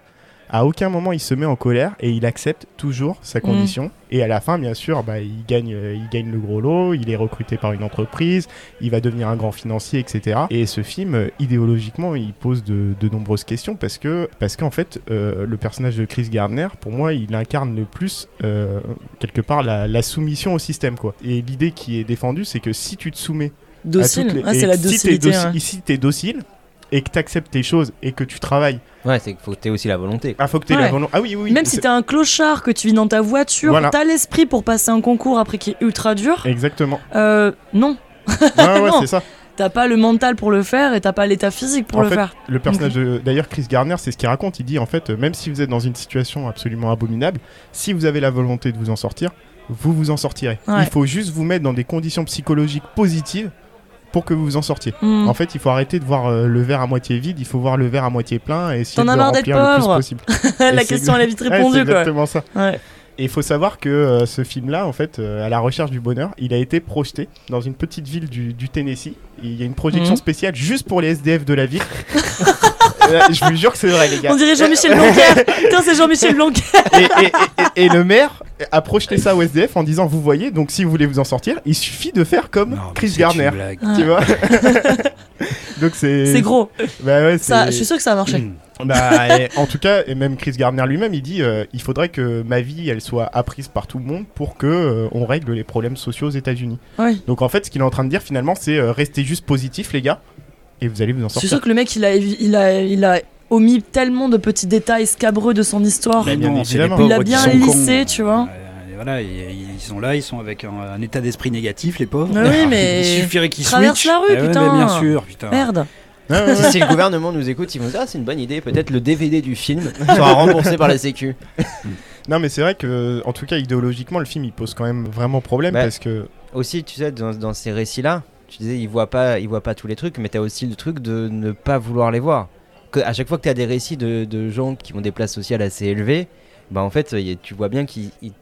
à aucun moment il se met en colère et il accepte toujours sa condition. Et à la fin, bien sûr, bah, il, gagne, euh, il gagne le gros lot, il est recruté par une entreprise, il va devenir un grand financier, etc. Et ce film, euh, idéologiquement, il pose de, de nombreuses questions parce que parce qu'en fait, euh, le personnage de Chris Gardner, pour moi, il incarne le plus euh, quelque part la, la soumission au système, quoi. Et l'idée qui est défendue, c'est que si tu te soumets Docile. les- Ah, c'est la si t'es docilité. doci- ouais. Si docile et que t'acceptes tes choses et que tu travailles, Ouais, c'est qu'il faut que t'aies aussi la volonté. ah faut que t'aies Ouais. la volonté. Ah oui, oui. Même si t'es un clochard, que tu vis dans ta voiture, Voilà. t'as l'esprit pour passer un concours après qui est ultra dur. Exactement. Euh, non, Ouais, ouais, [laughs] Non. c'est ça. t'as pas le mental pour le faire et t'as pas l'état physique pour En le fait, faire. Le personnage de- d'ailleurs Chris Garner, c'est ce qu'il raconte. Il dit en fait, même si vous êtes dans une situation absolument abominable, si vous avez la volonté de vous en sortir, vous vous en sortirez. Ouais. Il faut juste vous mettre dans des conditions psychologiques positives pour que vous vous en sortiez. Hmm. En fait, il faut arrêter de voir euh, le verre à moitié vide, il faut voir le verre à moitié plein et essayer T'en de le remplir le plus possible. [laughs] la question elle est vite [laughs] Ouais, répondue c'est quoi. exactement ça. Ouais. Et il faut savoir que euh, ce film-là, en fait, euh, à la recherche du bonheur, il a été projeté dans une petite ville du, du Tennessee. Il y a une projection Mhm. spéciale juste pour les SDF de la ville. [laughs] Euh, je vous jure que c'est vrai, les gars. On dirait Jean-Michel Blanquer. [laughs] Putain, c'est Jean-Michel Blanquer. et, et- et- et le maire a projeté ça au SDF en disant Vous voyez, donc si vous voulez vous en sortir, il suffit de faire comme Non, Chris c'est Garner. une blague. Tu vois [laughs] Donc c'est. C'est gros. Bah ouais, Ça, c'est- je suis sûr que ça a marché. Mm. [laughs] Bah, et en tout cas, et même Chris Gardner lui-même, il dit euh, il faudrait que ma vie, elle soit apprise par tout le monde pour que euh, on règle les problèmes sociaux aux États-Unis. Ouais. Donc en fait, ce qu'il est en train de dire finalement, c'est euh, restez juste positif, les gars, et vous allez vous en Je suis sortir. sûr que le mec il a, il a, il a omis tellement de petits détails scabreux de son histoire. Bah, bien non, c'est évidemment. Il a bien lissé, tu vois. Voilà, ils, sont là, ils sont avec un, un état d'esprit négatif, les pauvres. Mais oui, [laughs] mais il suffirait qu'ils traverse switchent. la rue, Eh ouais, putain. mais bien sûr, putain. Merde. Ouais, ouais. si, si le gouvernement nous écoute, ils vont dire ah, c'est une bonne idée, peut-être le DVD du film [laughs] sera remboursé par la Sécu. Non, mais c'est vrai que, en tout cas, idéologiquement, le film il pose quand même vraiment problème Bah, parce que. Aussi, tu sais, dans, dans ces récits-là, tu disais, ils voient pas, ils voient pas tous les trucs, mais t'as aussi le truc de ne pas vouloir les voir. Que, à chaque fois que t'as des récits de, de gens qui ont des places sociales assez élevées, bah en fait, y tu vois bien qu'ils ils-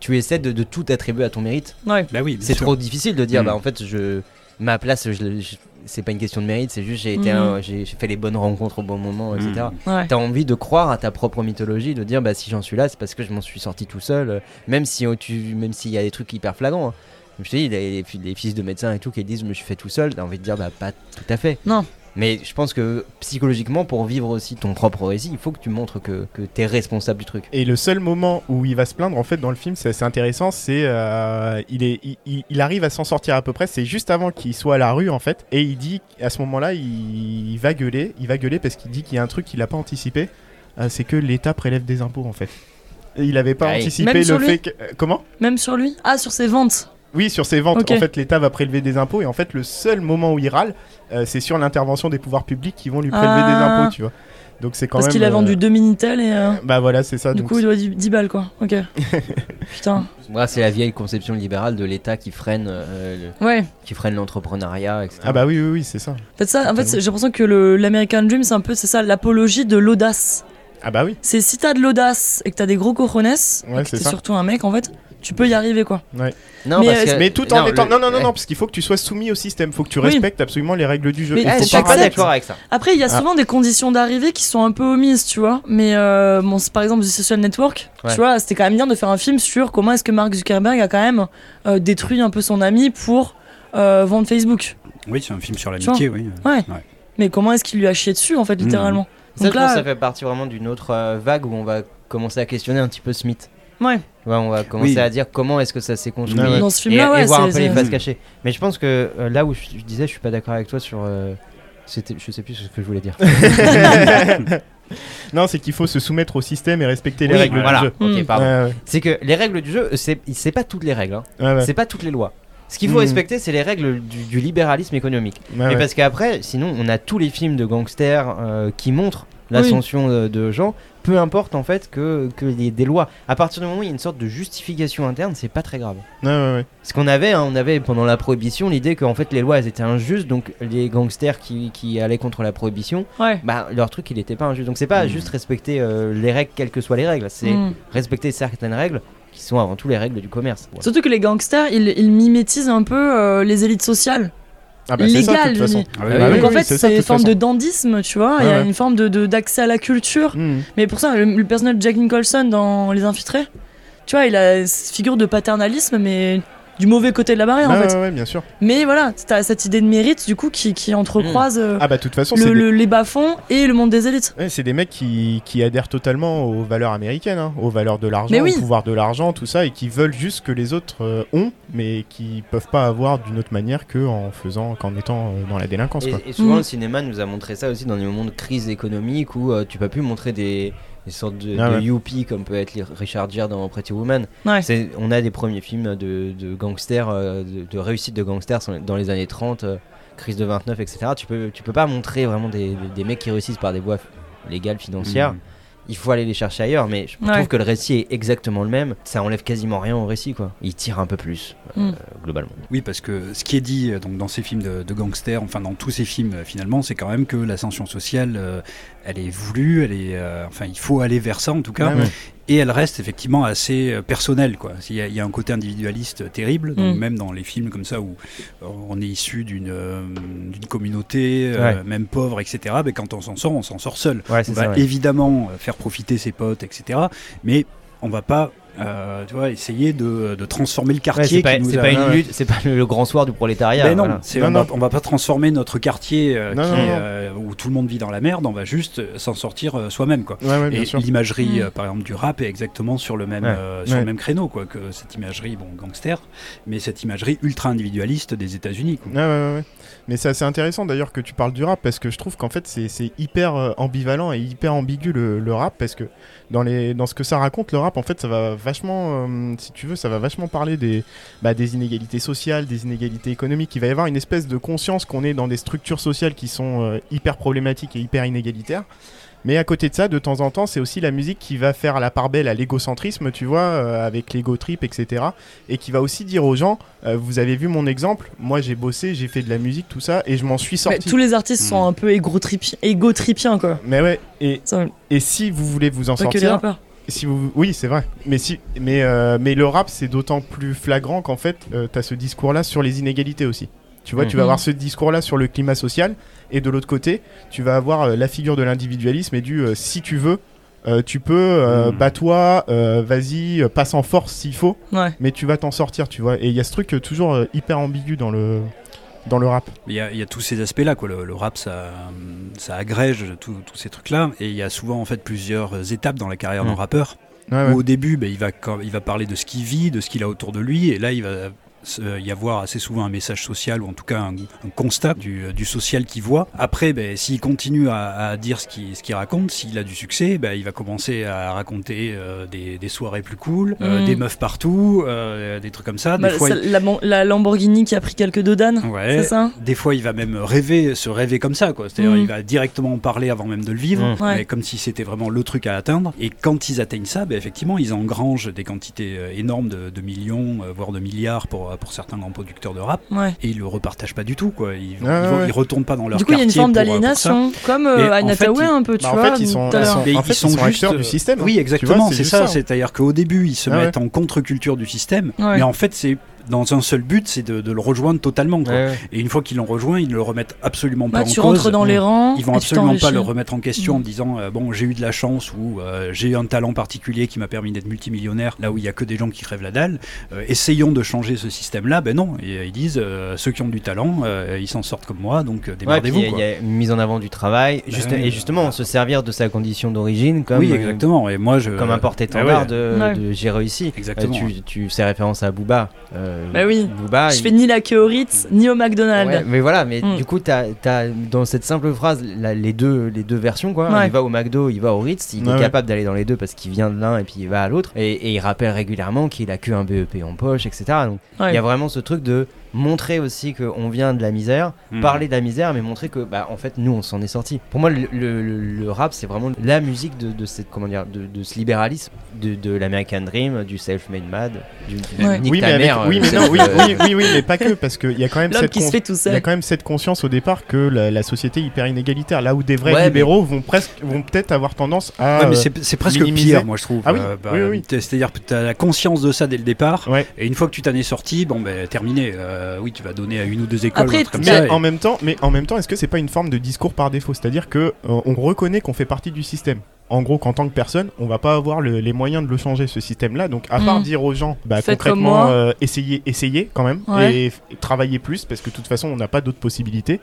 tu essaies de, de tout attribuer à ton mérite. Ouais. Bah oui, C'est trop difficile de dire, Mm. bah en fait, je ma place, je, c'est pas une question de mérite, c'est juste j'ai été, Mm. un- j'ai j'ai fait les bonnes rencontres au bon moment, etc. Mm. Ouais. T'as envie de croire à ta propre mythologie, de dire bah si j'en suis là, c'est parce que je m'en suis sorti tout seul, euh, même si oh, tu, même s'il y a des trucs hyper flagrants. hein. Je te dis, les, les, fi- les fils de médecins et tout qui disent je me suis fait tout seul, t'as envie de dire bah pas tout à fait. Non. Mais je pense que psychologiquement, pour vivre aussi ton propre récit, il faut que tu montres que, que tu es responsable du truc. Et le seul moment où il va se plaindre, en fait, dans le film, c'est assez intéressant, c'est euh, il, est, il- arrive à s'en sortir à peu près. C'est juste avant qu'il soit à la rue, en fait, et il dit à ce moment-là, il, il va gueuler, il va gueuler parce qu'il dit qu'il y a un truc qu'il n'a pas anticipé, euh, c'est que l'État prélève des impôts, en fait. Et il n'avait pas anticipé Même le fait que euh, comment? Même sur lui? Ah, sur ses ventes. Oui, sur ses ventes, en fait, l'État va prélever des impôts et en fait, le seul moment où il râle, euh, c'est sur l'intervention des pouvoirs publics qui vont lui prélever Ah. des impôts, tu vois. Donc c'est quand Parce même. qu'il a euh, vendu deux Minitel et. euh, Bah voilà, c'est ça. du donc coup, il doit 10, 10 balles, quoi. Ok. [laughs] Putain. Moi, c'est la vieille conception libérale de l'État qui freine, euh, le- Ouais. qui freine l'entrepreneuriat, etc. Ah bah oui, oui, oui, c'est ça. En fait, ça, en fait, j'ai l'impression que l'American Dream, c'est un peu, c'est ça, l'apologie de l'audace. Ah bah oui. C'est si t'as de l'audace et que t'as des gros cojones, Ouais, et que c'est surtout un mec, en fait, tu peux y arriver, quoi. Non, Mais, parce euh, que- Mais tout en non, étant. le- Non, non, non, non, parce qu'il faut que tu sois soumis au système. Faut que tu Oui. respectes absolument les règles du jeu. Mais, Et eh, faut Je je suis pas d'accord avec ça. Après, il y a Ah. souvent des conditions d'arrivée qui sont un peu omises, tu vois. Mais euh, bon, par exemple du Social Network, Ouais. tu vois, c'était quand même bien de faire un film sur comment est-ce que Mark Zuckerberg a quand même euh, détruit un peu son ami pour euh, vendre Facebook. Oui, c'est un film sur l'amitié, oui. Ouais. Mais comment est-ce qu'il lui a chié dessus, en fait, Mhm. littéralement? Ça, Donc je pense que là, ça fait partie vraiment d'une autre euh, vague où on va commencer à questionner un petit peu Smith. Ouais. Ouais, on va commencer Oui. à dire comment est-ce que ça s'est construit Ah ouais. Dans ce et, film-là, et ouais, voir un c'est- peu les faces cachées. Mais je pense que euh, là où je, je disais, je suis pas d'accord avec toi sur. euh, c'était, je sais plus ce que je voulais dire. [laughs] Non, c'est qu'il faut se soumettre au système et respecter les Oui, règles voilà. du jeu. Ok, Mm. pardon. Ouais, ouais. C'est que les règles du jeu, c'est, c'est pas toutes les règles. hein. Ouais, ouais. C'est pas toutes les lois. Ce qu'il faut Mhm. respecter, c'est les règles du, du libéralisme économique. Ouais, Mais ouais. parce qu'après, sinon, on a tous les films de gangsters euh, qui montrent l'ascension de, de gens. Peu importe en fait que, que des, des lois. À partir du moment où il y a une sorte de justification interne, c'est pas très grave. Ouais, ouais, ouais. Ce qu'on avait, hein, on avait pendant la prohibition l'idée qu'en fait les lois elles étaient injustes, donc les gangsters qui, qui allaient contre la prohibition, bah leur truc il était pas injuste. Donc c'est pas Mhm. juste respecter euh, les règles quelles que soient les règles, c'est Mm. respecter certaines règles qui sont avant tout les règles du commerce. Surtout que les gangsters, ils, ils mimétisent un peu euh, les élites sociales. Ah bah c'est ça, de Légales, toute façon. limite. Ah oui, Ah Donc oui. en fait, c'est une forme façon. de dandisme, tu vois. Il y a ouais. une forme de de- d'accès à la culture. Mm. Mais pour ça, le, le personnage de Jack Nicholson dans Les Infiltrés, tu vois, il a cette figure de paternalisme, mais du mauvais côté de la barrière, en fait. ouais, ouais, bien sûr. Mais voilà, t'as cette idée de mérite, du coup, qui, qui entrecroise euh, Ah bah toute façon, le- c'est des... le- les bas-fonds et le monde des élites. ouais, c'est des mecs qui, qui adhèrent totalement aux valeurs américaines, hein, aux valeurs de l'argent, oui. au pouvoir de l'argent, tout ça, et qui veulent juste que les autres euh, ont, mais qui peuvent pas avoir d'une autre manière que en faisant, qu'en étant euh, dans la délinquance. Quoi. Et, et souvent Mm. le cinéma nous a montré ça aussi dans des moments de crise économique où euh, tu peux plus montrer des, des sortes de, Ah de ouais. youpies comme peut être Richard Gere dans Pretty Woman. Ouais. C'est- On a des premiers films de, de gangsters, euh, de, de réussite de gangsters dans les années 30, euh, crise de 29, etc. Tu peux, tu peux pas montrer vraiment des, des- des mecs qui réussissent par des voies légales, financières. Mhm. Il faut aller les chercher ailleurs, mais je Ouais. trouve que le récit est exactement le même. Ça enlève quasiment rien au récit, quoi. Il tire un peu plus, euh, Mm. globalement. Oui, parce que ce qui est dit euh, donc, dans ces films de, de gangsters, enfin dans tous ces films euh, finalement, c'est quand même que l'ascension sociale, euh, elle est voulue, elle est, euh, enfin il faut aller vers ça en tout cas, Ouais, ouais. et elle reste effectivement assez personnelle. Quoi. Il, y a, il y a un côté individualiste terrible, donc Mm. même dans les films comme ça où on est issu d'une euh, communauté, euh, même pauvre, etc., mais quand on s'en sort, on s'en sort seul. Ouais, On c'est va évidemment euh, profiter ses potes, etc., mais on va pas euh, tu vois, essayer de, de transformer le Ouais, quartier c'est pas, qui nous c'est a- pas une ouais. lutte, c'est pas le, le grand soir du prolétariat. Ben non, voilà. c'est- Non, on, non. Va, on va pas transformer notre quartier euh, Non, qui non, est, non. euh, où tout le monde vit dans la merde, on va juste s'en sortir euh, soi-même quoi. Ouais, ouais, bien Et l'imagerie, Mm. euh, par exemple, du rap est exactement sur le même, Ouais. euh, sur Ouais. le même créneau, quoi, que cette imagerie, bon, gangster, mais cette imagerie ultra individualiste des États-Unis. quoi. Ouais, ouais, ouais, ouais. Mais c'est assez intéressant d'ailleurs que tu parles du rap parce que je trouve qu'en fait c'est c'est hyper ambivalent et hyper ambigu le, le rap parce que dans, les, dans ce que ça raconte le rap en fait ça va vachement, euh, si tu veux, ça va vachement parler des, bah, des inégalités sociales, des inégalités économiques. Il va y avoir une espèce de conscience qu'on est dans des structures sociales qui sont euh, hyper problématiques et hyper inégalitaires. Mais à côté de ça, de temps en temps, c'est aussi la musique qui va faire la part belle à l'égocentrisme, tu vois, euh, avec l'ego trip, etc. Et qui va aussi dire aux gens, euh, vous avez vu mon exemple, moi j'ai bossé, j'ai fait de la musique, tout ça, et je m'en suis Mais sorti. tous les artistes sont un peu égo-tripi- égo-tripiens, quoi. Mais ouais, et, Ça, et si vous voulez vous en pas que les sortir, rappeurs. Si vous, oui c'est vrai, mais si, mais euh, mais le rap c'est d'autant plus flagrant qu'en fait euh, t'as ce discours-là sur les inégalités aussi. Tu vois, tu vas Mhm. avoir ce discours-là sur le climat social, et de l'autre côté, tu vas avoir euh, la figure de l'individualisme et du si tu veux, tu peux, Mhm. bats-toi, vas-y, passe en force s'il faut, Ouais. mais tu vas t'en sortir, tu vois. Et il y a ce truc toujours hyper ambigu dans le dans le rap. Il y, a, il y a tous ces aspects-là, quoi. Le, le rap, ça, ça agrège tous ces trucs-là, et il y a souvent en fait plusieurs étapes dans la carrière d'un rappeur. Ouais, ouais. Où au début, ben, il, va, il va parler de ce qu'il vit, de ce qu'il a autour de lui, et là, il va y avoir assez souvent un message social, ou en tout cas un, un constat du, du social qu'il voit. Après, ben, s'il continue à, à dire ce qu'il ce raconte, s'il a du succès, ben, il va commencer à raconter euh, des, des soirées plus cool, euh, Mm. des meufs partout, euh, des trucs comme ça. Des Bah, fois, ça- la, la Lamborghini qui a pris quelques dodanes, ouais, c'est ça? Des fois, il va même rêver, se rêver comme ça. C'est-à-dire, Mm. il va directement en parler avant même de le vivre, Mm. Ouais. comme si c'était vraiment le truc à atteindre. Et quand ils atteignent ça, ben, effectivement, ils engrangent des quantités euh, énormes de, de millions, euh, voire de milliards pour, euh, pour certains grands producteurs de rap, Ouais. et ils le repartagent pas du tout, quoi. Ils, vont- ils, vont- ouais. ils retournent pas dans leur Du coup, il y a une forme euh, d'aliénation, comme euh, en un peu, tu Bah, en vois. fait, ils sont, ils sont- en ils fait, ils sont sont juste, acteurs euh, du système. Oui, exactement, c'est ça. C'est-à-dire qu'au début, ils se Ah mettent en contre-culture du système, mais en fait, c'est dans un seul but, c'est de, de le rejoindre totalement. Quoi. Ouais, ouais. Et une fois qu'ils l'ont rejoint, ils ne le remettent absolument pas Bah, en tu cause. rentres dans les rangs. Ils vont absolument pas le remettre en question en Mm. disant euh, bon j'ai eu de la chance ou euh, j'ai eu un talent particulier qui m'a permis d'être multimillionnaire là où il y a que des gens qui crèvent la dalle. Euh, essayons de changer ce système-là. Ben non, et, ils disent euh, ceux qui ont du talent, euh, ils s'en sortent comme moi, donc euh, Ouais, démerdez-vous. il y a- une mise en avant du travail, Bah juste- oui. et justement se servir de sa condition d'origine comme, oui, exactement. Et moi je comme un porte-étendard ouais. de, Ouais. de j'ai réussi. Exactement. Euh, tu, tu fais référence à Booba. euh, Bah oui. Booba, Je il- fais ni la queue au Ritz, ni au McDonald's. Ouais, mais voilà, mais Mm. du coup, t'as as, dans cette simple phrase la- les, deux, les deux versions. Quoi. Ouais. Il va au McDo, il va au Ritz, il Ouais, est ouais. capable d'aller dans les deux parce qu'il vient de l'un et puis il va à l'autre. Et, et il rappelle régulièrement qu'il a que un BEP en poche, etc. Donc il Ouais. y a vraiment ce truc de montrer aussi qu'on vient de la misère, Mm. parler de la misère, mais montrer que, bah, en fait, nous, on s'en est sorti. Pour moi, le, le- le- le rap, c'est vraiment la musique de, de cette, comment dire, de, de ce libéralisme, de, de l'American Dream, du self-made mad, du, du Ouais. nique Oui, mais avec- mère, oui, mais self- non, oui, oui, oui, oui, mais pas que, parce qu'il y a quand même [laughs] cette qui se con- fait tout il y a quand même cette conscience au départ que la, la société est hyper inégalitaire, là où des vrais Ouais, mais- libéraux vont presque, vont peut-être avoir tendance à. Ouais, mais c'est c'est presque minimiser. pire, moi je trouve. Ah oui, Euh, bah, oui, oui. t'es- C'est-à-dire que tu as la conscience de ça dès le départ, Ouais. et une fois que tu t'en es sorti, bon ben terminé. Euh, oui, tu vas donner à une ou deux écoles Après, ou un truc comme tu- ça. Mais et- en même temps, mais en même temps, est-ce que c'est pas une forme de discours par défaut? C'est-à-dire que euh, on reconnaît qu'on fait partie du système. En gros, qu'en tant que personne, on va pas avoir le- les moyens de le changer ce système-là. Donc, à part Mm. dire aux gens, bah, Faites concrètement, euh, essayez, essayez quand même Ouais. et, et travaillez plus parce que de toute façon, on n'a pas d'autres possibilités.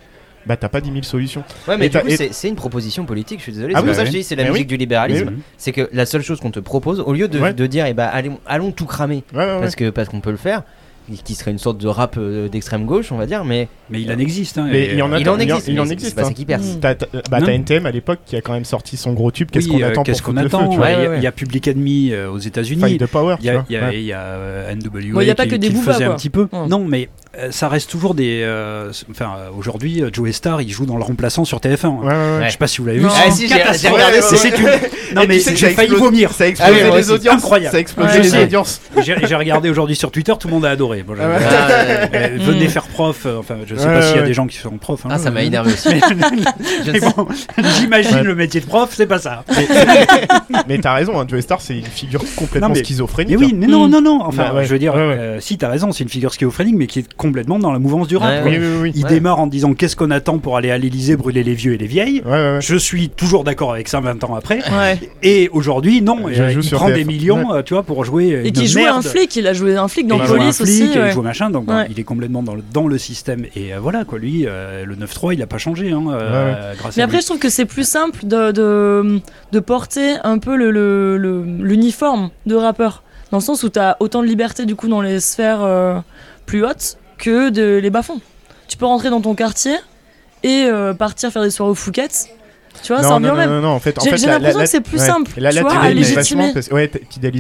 Bah, t'as pas 10 000 solutions. Ouais, mais Et du coup, et- c'est une proposition politique, je suis désolé. Ah c'est ça bah que je oui. dis, c'est la Mais musique oui. du libéralisme. C'est que la seule chose qu'on te propose, au lieu de, Ouais. de dire, eh ben, allez, allons tout cramer, Ouais, ouais, ouais. parce que parce qu'on peut le faire, qui serait une sorte de rap euh, d'extrême gauche, on va dire, mais Mais il en existe. Hein, Mais il en a- il en existe. il en existe, C'est pas ça hein. qui perce. Mm. T'as bah, NTM à l'époque qui a quand même sorti son gros tube. Qu'est-ce Oui, qu'on euh, attend qu'est-ce pour qu'on foutre le attend feu, tu vois Ouais, Il y a- Ouais, ouais. il y a Public Enemy euh, aux États-Unis. Fight the Power, Il y a, euh, NWA il y a pas que des qui faisait un petit peu. Non, mais euh, ça reste toujours des. euh, enfin, euh, aujourd'hui, euh, Joe Star, il joue dans le remplaçant sur TF1. Ouais, ouais, ouais. Je sais pas si vous l'avez vu. Ah, si, j'ai- regardé, Ouais, c'est- une- [laughs] Non Et mais tu sais que j'ai failli vomir. Ça a Ah explosé les audiences. Incroyable. Ça a explosé Ouais, les audiences. J'ai regardé aujourd'hui sur Twitter, tout le monde a adoré. Bon, Ah ouais. Ah. Euh, venez Mm. faire prof. euh, Enfin, je sais Ouais, pas s'il y a des gens qui sont profs. hein. Ah, ça m'a énervé [laughs] aussi. Mais, Je ne mais sais- bon, j'imagine Ouais. le métier de prof, c'est pas ça. Mais t'as raison, hein, Joey Star, c'est une figure complètement schizophrénique. Mais oui, hein. mais non, Mm. non, non. Enfin, ouais. je veux dire, euh, si t'as raison, c'est une figure schizophrénique, mais qui est complètement dans la mouvance du rap. Ouais, quoi. Oui, oui, oui. Il Ouais. démarre en disant qu'est-ce qu'on attend pour aller à l'Elysée brûler les vieux et les vieilles. Ouais, ouais, ouais. Je suis toujours d'accord avec ça 20 ans après. Ouais. Et aujourd'hui, non, Je euh, il prend TF1. des millions, euh, tu vois, pour jouer Et qui jouait un flic, il a joué un flic Et dans il un Police flic, aussi. et ouais. il joue machin, donc Ouais. il est complètement dans le, dans le système. Et euh, voilà, quoi, lui, euh, le 9-3, il a pas changé, hein, euh, grâce Mais à après, lui. je trouve que c'est plus simple de, de, de porter un peu le- le- le- l'uniforme de rappeur. Dans le sens où tu as autant de liberté du coup dans les sphères euh, plus hautes que de les bas-fonds. Tu peux rentrer dans ton quartier et euh, partir faire des soirées au Fouquet. Tu vois, ça non, revient non, au même. non, non, en fait, en J'ai- fait, j'ai l'impression la- que c'est plus ouais. simple, Là, tu là, vois, t'idéalises légitimer. vachement parce, ouais,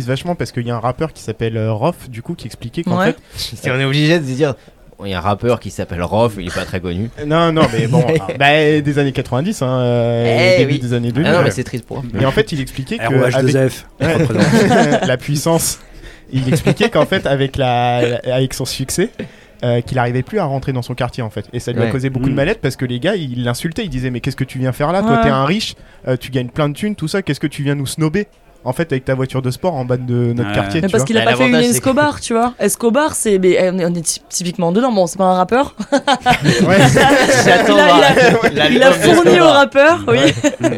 vachement parce qu'il y a un rappeur qui s'appelle euh, Rof, du coup, qui expliquait qu'en Ouais. fait. Si on est obligé de se dire, bon, il y a un rappeur qui s'appelle Rof, il est pas très connu. Non, non, mais bon, [laughs] bah, des années 90, hein, euh, Eh début oui. des années 2000. Ah non, mais c'est triste pour eux. Et en fait, il expliquait que. ROH2F, avec- elle [laughs] représente. la puissance. Il expliquait qu'en fait, avec, la, la- avec son succès, euh, qu'il arrivait plus à rentrer dans son quartier en fait. Et ça lui a causé beaucoup de Mm. mal-être parce que les gars, ils l'insultaient. Ils disaient Mais qu'est-ce que tu viens faire là Toi, Ouais. t'es un riche, euh, tu gagnes plein de thunes, tout ça. Qu'est-ce que tu viens nous snober? En fait avec ta voiture de sport en bas de notre Ouais. quartier. Mais tu parce qu'il a pas fait une Escobar, tu vois. Escobar, c'est. mais, euh, on est ty- typiquement dedans. Bon, c'est pas un rappeur. [laughs] Ouais. [laughs] J'attends Il a- il a fourni au rappeur, oui. [laughs]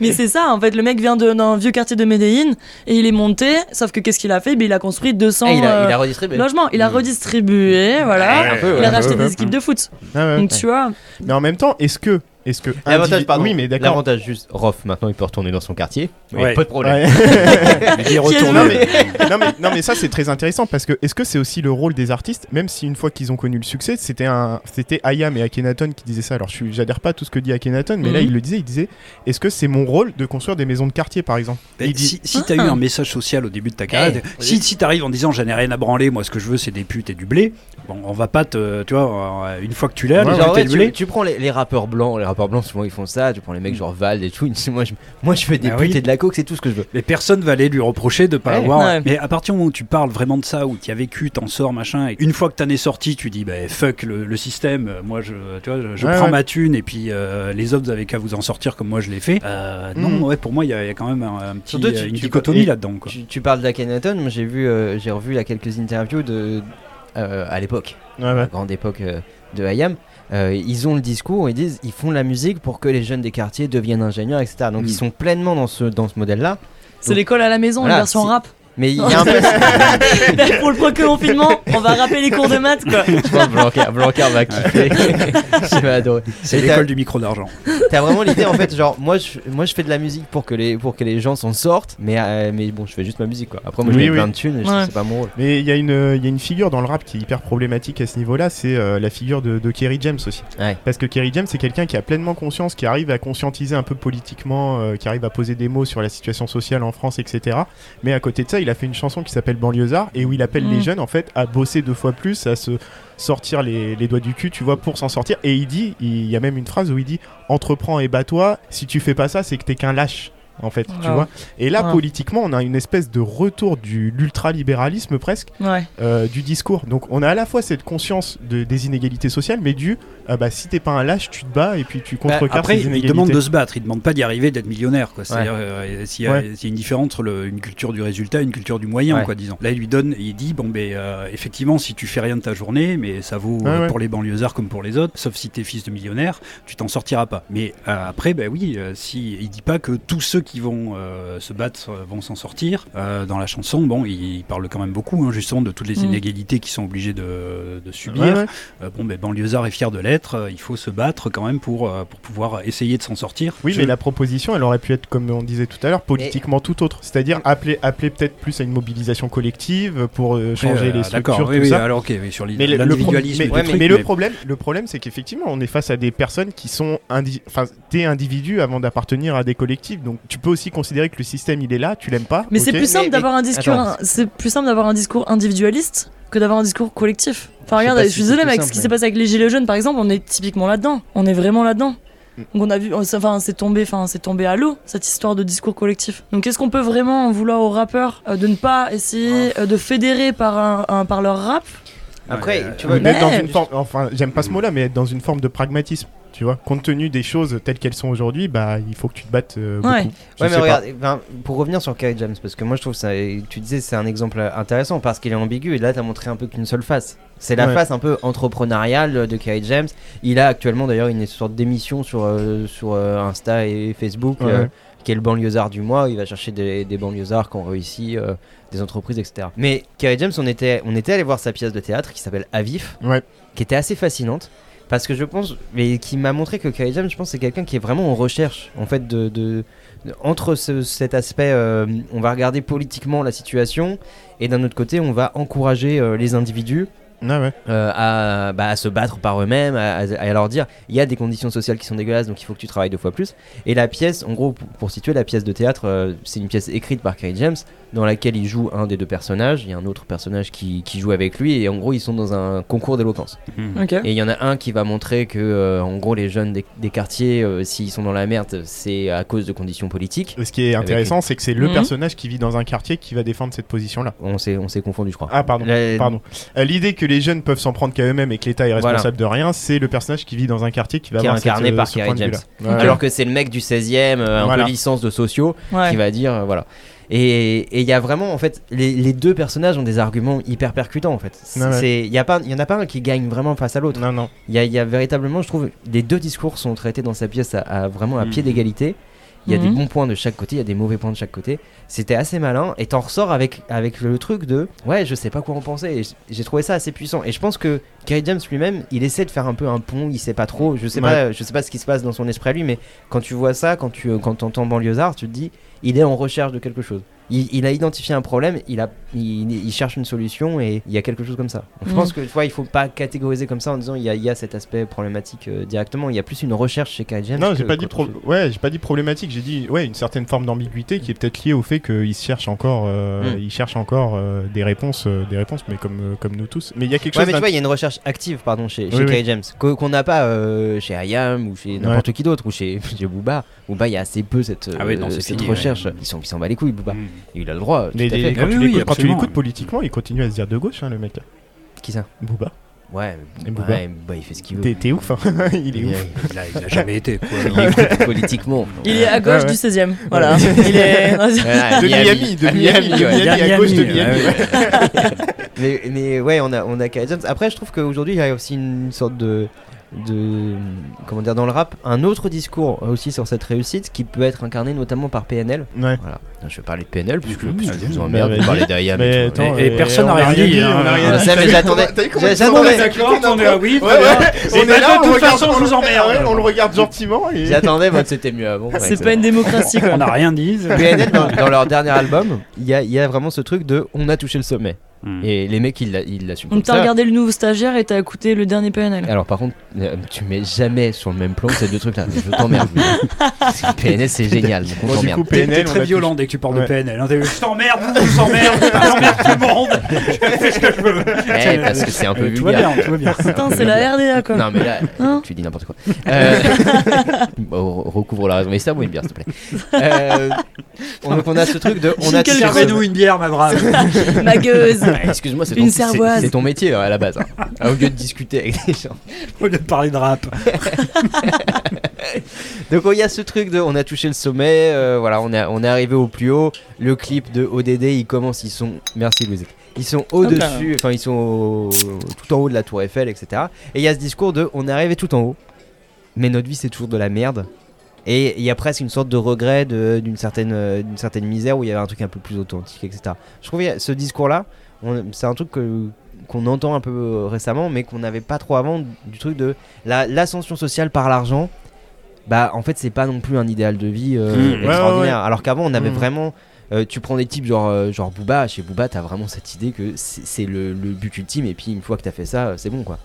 Mais c'est ça, en fait, le mec vient de- d'un vieux quartier de Medellin et il est monté. Sauf que qu'est-ce qu'il a fait? Ben, Il a construit 200 Ah, il, a, il a euh, redistribué. logements. Il a redistribué, voilà. Peu, il a racheté ouais, ouais. des équipes de foot. Donc tu vois. Mais en même temps, est-ce que, est-ce que L'avantage, individu- pardon. Oui, mais d'accord. L'avantage juste, Rof, maintenant il peut retourner dans son quartier. Oui, Ouais. Pas de problème. Ouais. Retourné. non, mais, non, mais, non, mais ça c'est très intéressant parce que est-ce que c'est aussi le rôle des artistes, même si une fois qu'ils ont connu le succès, c'était un, c'était Ayam et Akhenaton qui disaient ça. Alors je j'adhère pas à tout ce que dit Akhenaton, mais là Mhm. il le disait, il disait, est-ce que c'est mon rôle de construire des maisons de quartier par exemple? Mais Il dit- si si t'as eu Ah. un message social au début de ta carrière, Eh, si, si t'arrives en disant j'en ai rien à branler, moi ce que je veux c'est des putes et du blé, bon on va pas te, tu vois, euh, une fois que tu l'as, Ouais, ouais, tu prends les, les rappeurs blancs, les rappeurs blancs souvent ils font ça, tu prends les mecs genre Vald et tout, [laughs] ils disent moi je, moi je fais des Ah putes oui. et de la coke, c'est tout ce que je veux. mais personne va aller lui reprocher de pas Ouais. avoir. Ouais. Mais à partir du moment où tu parles vraiment de ça, où tu as vécu, t'en sors, machin, et une fois que t'en es sorti, tu dis bah fuck le, le système, euh, moi je, tu vois, je, je Ouais, prends ouais. ma thune et puis euh, les autres vous avez qu'à vous en sortir comme moi je l'ai fait. Euh. Non, ouais, pour moi il y, a il y a quand même un, un petit, Surtout, tu- une tu- dichotomie là-dedans. quoi. Tu, tu parles d'Akhenaton, moi j'ai vu, euh, j'ai revu là quelques interviews de, euh, à l'époque, Ouais, la ouais. grande époque euh, de Hayam. Euh, ils ont le discours, ils disent ils font de la musique pour que les jeunes des quartiers deviennent ingénieurs, etc. Donc Mm. ils sont pleinement dans ce, dans ce modèle-là. C'est l'école à la maison, voilà, une version si- rap. Mais il y a un [laughs] peu. Pour le premier confinement, on va rappeler les cours de maths, quoi. Pense que Blanquer, Blanquer va kiffer. [laughs] Je vais adorer. C'est l'école du micro d'argent. T'as vraiment l'idée en fait, genre moi je, moi je fais de la musique pour que les, pour que les gens s'en sortent, mais, euh, mais bon, je fais juste ma musique quoi. Après moi je fais oui. plein de thunes Ouais. c'est pas mon rôle. Mais il y, a une- il y a une figure dans le rap qui est hyper problématique à ce niveau-là, c'est euh, la figure de, de Kerry James aussi. Ouais. Parce que Kerry James, c'est quelqu'un qui a pleinement conscience, qui arrive à conscientiser un peu politiquement, euh, qui arrive à poser des mots sur la situation sociale en France, etc. Mais à côté de ça, il a fait une chanson qui s'appelle Banlieusard et où il appelle Mm. les jeunes en fait à bosser deux fois plus, à se sortir les, les doigts du cul, tu vois, pour s'en sortir. Et il dit, il y a même une phrase où il dit entreprends et bats-toi. Si tu fais pas ça, c'est que t'es qu'un lâche. En fait, tu vois. Et là, Ouais. politiquement, on a une espèce de retour du l'ultralibéralisme presque, Ouais. euh, du discours. Donc on a à la fois cette conscience de, des inégalités sociales, mais du ah bah si t'es pas un lâche, tu te bats et puis tu contrecarres Après, ces il demande de se battre, il demande pas d'y arriver, d'être millionnaire. quoi. C'est-à-dire, Ouais. euh, s'il y, a- Ouais. s'il y a une différence entre le- une culture du résultat et une culture du moyen, Ouais. quoi, disons. Là, il lui donne, il dit, bon, ben, euh, effectivement, si tu fais rien de ta journée, mais ça vaut Ouais, euh, ouais. pour les banlieusards comme pour les autres, sauf si t'es fils de millionnaire, tu t'en sortiras pas. Mais euh, après, ben oui, euh, si, il dit pas que tous ceux qui vont euh, se battre vont s'en sortir. Euh, dans la chanson, bon, il parle quand même beaucoup, hein, justement, de toutes les Mm. inégalités qui sont obligés de, de subir. Ouais, ouais. Euh, bon, ben, banlieusard est fier de l'être, euh, il faut se battre quand même pour, euh, pour pouvoir essayer de s'en sortir. Oui, Je- mais la proposition, elle aurait pu être, comme on disait tout à l'heure, politiquement tout autre. C'est-à-dire appeler, appeler peut-être plus à une mobilisation collective pour euh, changer Euh, les D'accord, structures, oui, tout oui, ça. alors ok, oui, sur Mais le, le pro- l'individualisme. mais- le problème, le problème, c'est qu'effectivement, on est face à des personnes qui sont indi- enfin, des individus avant d'appartenir à des collectifs. Donc, tu peux aussi considérer que le système, il est là, tu l'aimes pas. Mais c'est plus simple mais- d'avoir un discours, attends. c'est plus simple d'avoir un discours individualiste que d'avoir un discours collectif. Enfin regarde, je suis désolée mais avec ce qui s'est passé avec les gilets jaunes par exemple, on est typiquement là-dedans. On est vraiment là-dedans. Mm. Donc on a vu, enfin c'est tombé, enfin c'est tombé à l'eau cette histoire de discours collectif. Donc est-ce qu'on peut vraiment en vouloir aux rappeurs euh, de ne pas essayer euh, de fédérer par un, un- par leur rap? Après, Ouais, tu vois, d'être dans mais- une forme, enfin, j'aime pas ce mot-là, mais être dans une forme de pragmatisme. Tu vois, compte tenu des choses telles qu'elles sont aujourd'hui, bah, il faut que tu te battes euh, Ouais. beaucoup. Mais regarde, pour revenir sur Kerry James, parce que moi je trouve ça, tu disais c'est un exemple intéressant parce qu'il est ambigu et là t'as montré un peu qu'une seule face. C'est la Ouais. face un peu entrepreneuriale de Kerry James. Il a actuellement d'ailleurs une sorte d'émission sur, euh, sur euh, Insta et Facebook Ouais. euh, qui est le banlieusard du mois. Il va chercher des, des banlieusards qui ont réussi, euh, des entreprises, etc. Mais Kerry James, on était, on était allé voir sa pièce de théâtre qui s'appelle Avif, Ouais. qui était assez fascinante. Parce que je pense, mais qui m'a montré que James, je pense, c'est quelqu'un qui est vraiment en recherche, en fait, de, entre ce- cet aspect, euh, on va regarder politiquement la situation, et d'un autre côté, on va encourager euh, les individus Ouais. euh, à, bah, à se battre par eux-mêmes, à, leur dire il y a des conditions sociales qui sont dégueulasses, donc il faut que tu travailles deux fois plus. Et la pièce, en gros, pour, pour situer la pièce de théâtre, euh, c'est une pièce écrite par Kerry James, dans laquelle il joue un des deux personnages. Il y a un autre personnage qui, qui joue avec lui, et en gros, ils sont dans un concours d'éloquence. Mhm. Et il y en a un qui va montrer que, euh, en gros, les jeunes des, des quartiers, euh, s'ils sont dans la merde, c'est à cause de conditions politiques. Ce qui est Avec intéressant, c'est que c'est le Mhm. personnage qui vit dans un quartier qui va défendre cette position-là. On s'est, on s'est confondu, je crois. Ah, pardon. La- Pardon. Euh, L'idée que les jeunes peuvent s'en prendre qu'à eux-mêmes et que l'État est Voilà. responsable de rien, c'est le personnage qui vit dans un quartier qui va Qui est avoir incarné cette, euh, par ce Kerry point de James. vue-là. Ouais. Alors que c'est le mec du 16 e un Voilà. peu licence de sociaux, Ouais. qui va dire, euh, voilà. Et il y a vraiment, en fait, les, les deux personnages ont des arguments hyper percutants, en fait. Ouais, ouais. C'est, il y a pas, il y en a pas un qui gagne vraiment face à l'autre. Non, non. Il y a, il y a véritablement, je trouve, les deux discours sont traités dans sa pièce à, à vraiment à pied Mhm. d'égalité. Il y a des Mhm. bons points de chaque côté, il y a des mauvais points de chaque côté. C'était assez malin et t'en ressors avec, avec le truc de ouais, je sais pas quoi en penser. J'ai trouvé ça assez puissant. Et je pense que Kerry James lui-même, il essaie de faire un peu un pont, il sait pas trop. Je sais, Ouais. pas, je sais pas ce qui se passe dans son esprit à lui, mais quand tu vois ça, quand tu quand entends Banlieusard, tu te dis il est en recherche de quelque chose. Il, il a identifié un problème, il, a, il, il cherche une solution et il y a quelque chose comme ça. Donc, Je pense que tu vois, il faut pas catégoriser comme ça en disant il y a, il y a cet aspect problématique euh, directement. Il y a plus une recherche chez Kerry James. Non, j'ai pas dit pro- ouais, j'ai pas dit problématique, j'ai dit ouais une certaine forme d'ambiguïté qui est peut-être liée au fait qu'il cherche encore, euh, Mm. il cherche encore euh, des réponses, euh, des réponses, mais comme euh, comme nous tous. Mais il y a quelque Ouais, chose. mais tu vois, il y a une recherche active pardon, chez, Oui, chez oui. James qu'o- qu'on n'a pas euh, chez Ayam ou chez n'importe qui d'autre ou chez, [laughs] chez Booba. Booba, il y a assez peu cette, Ah oui, non, c'est cette fini, recherche. ouais. Ils s'en ils s'en bat les couilles, Booba. Mm. Il a le droit. tout Mais à les- fait. quand, Ah tu oui, oui, l'écoutes- quand tu l'écoutes politiquement, il continue à se dire de gauche, hein, le mec. Qui ça? Booba. Ouais, Et mais Booba. Booba, ouais, Booba, il fait ce qu'il veut. T'es t'es ouf, hein. [laughs] il est Il, ouf. Il a, il a jamais été. Quoi. [laughs] il écoute politiquement. Il est à gauche Ouais, ouais. du 16ème. Voilà. [laughs] Il est. De Miami, de Miami, de. Miami, à gauche de Miami, mais, mais ouais, on a, on a James. Après, je trouve qu'aujourd'hui, il y a aussi une sorte de. De comment dire dans le rap un autre discours aussi sur cette réussite qui peut être incarné notamment par PNL Ouais. voilà je vais parler de PNL puisque, Mmh, puisque je vous emmerde Bah, de vas-y. parler d'Ayam Mais et Et- et euh, personne n'a on a rien dit, hein. on a rien dit. mais j'attendais- j'attendais. d'accord, on est- oui. Et On est là, de on toute regarde, façon, je vous emmerde. On le regarde gentiment. et- j'attendais moi [laughs] c'était mieux avant C'est pas une démocratie quoi. On n'a rien dit. PNL dans, dans leur dernier album il y a, il y a vraiment ce truc de on a touché le sommet Mm. et les mecs ils l'a- ils l'assument Donc t'as regardé le nouveau stagiaire et t'as écouté le dernier PNL. alors par contre, euh, tu mets jamais sur le même plan ces deux trucs-là. Je t'emmerde. Parce que PNL c'est génial. Donc on Bon, du t'emmerde. coup, T'es PNL, t'es on très violent dès que tu parles Ouais. de PNL. hein. Je t'emmerde, je t'emmerde, j'emmerde tout le monde. Je fais ce que je veux. Eh, parce que c'est un peu Euh, Tout va vulgaire. bien, tout va bien. Putain, c'est la RDA quoi. Non mais là, Hein tu dis n'importe quoi. Euh... [laughs] bon, recouvre la raison. Mais ça, une bière, s'il te plaît. Euh, on, donc on a ce truc de, on a Servez-nous une bière, ma brave. [laughs] Ma gueuse. Ouais, Excuse-moi, c'est ton, c'est- cervoise. c'est ton métier hein, à la base. hein. [laughs] Au lieu de discuter avec des gens. Au lieu de parler de rap. [laughs] Donc il y a ce truc de, on a touché le sommet. euh, voilà, on est, on est arrivé au plus haut. Le clip de ODD, il commence, ils sont, merci Louise. Ils sont au-dessus, enfin ils sont au- tout en haut de la tour Eiffel, etc. Et il y a ce discours de, on est arrivé tout en haut, mais notre vie c'est toujours de la merde. Et il y a presque une sorte de regret de- d'une certaine, euh, d'une certaine misère où il y avait un truc un peu plus authentique, etc. Je trouve que ce discours-là, c'est un truc que- qu'on entend un peu euh, récemment, mais qu'on n'avait pas trop avant, du truc de la- l'ascension sociale par l'argent. Bah, en fait, c'est pas non plus un idéal de vie euh, Mmh. Ouais, extraordinaire. Alors qu'avant, on avait Mmh. vraiment. euh, tu prends des types genre, genre Booba, chez Booba, t'as vraiment cette idée que c'est c'est le, le but ultime, et puis une fois que t'as fait ça, c'est bon quoi.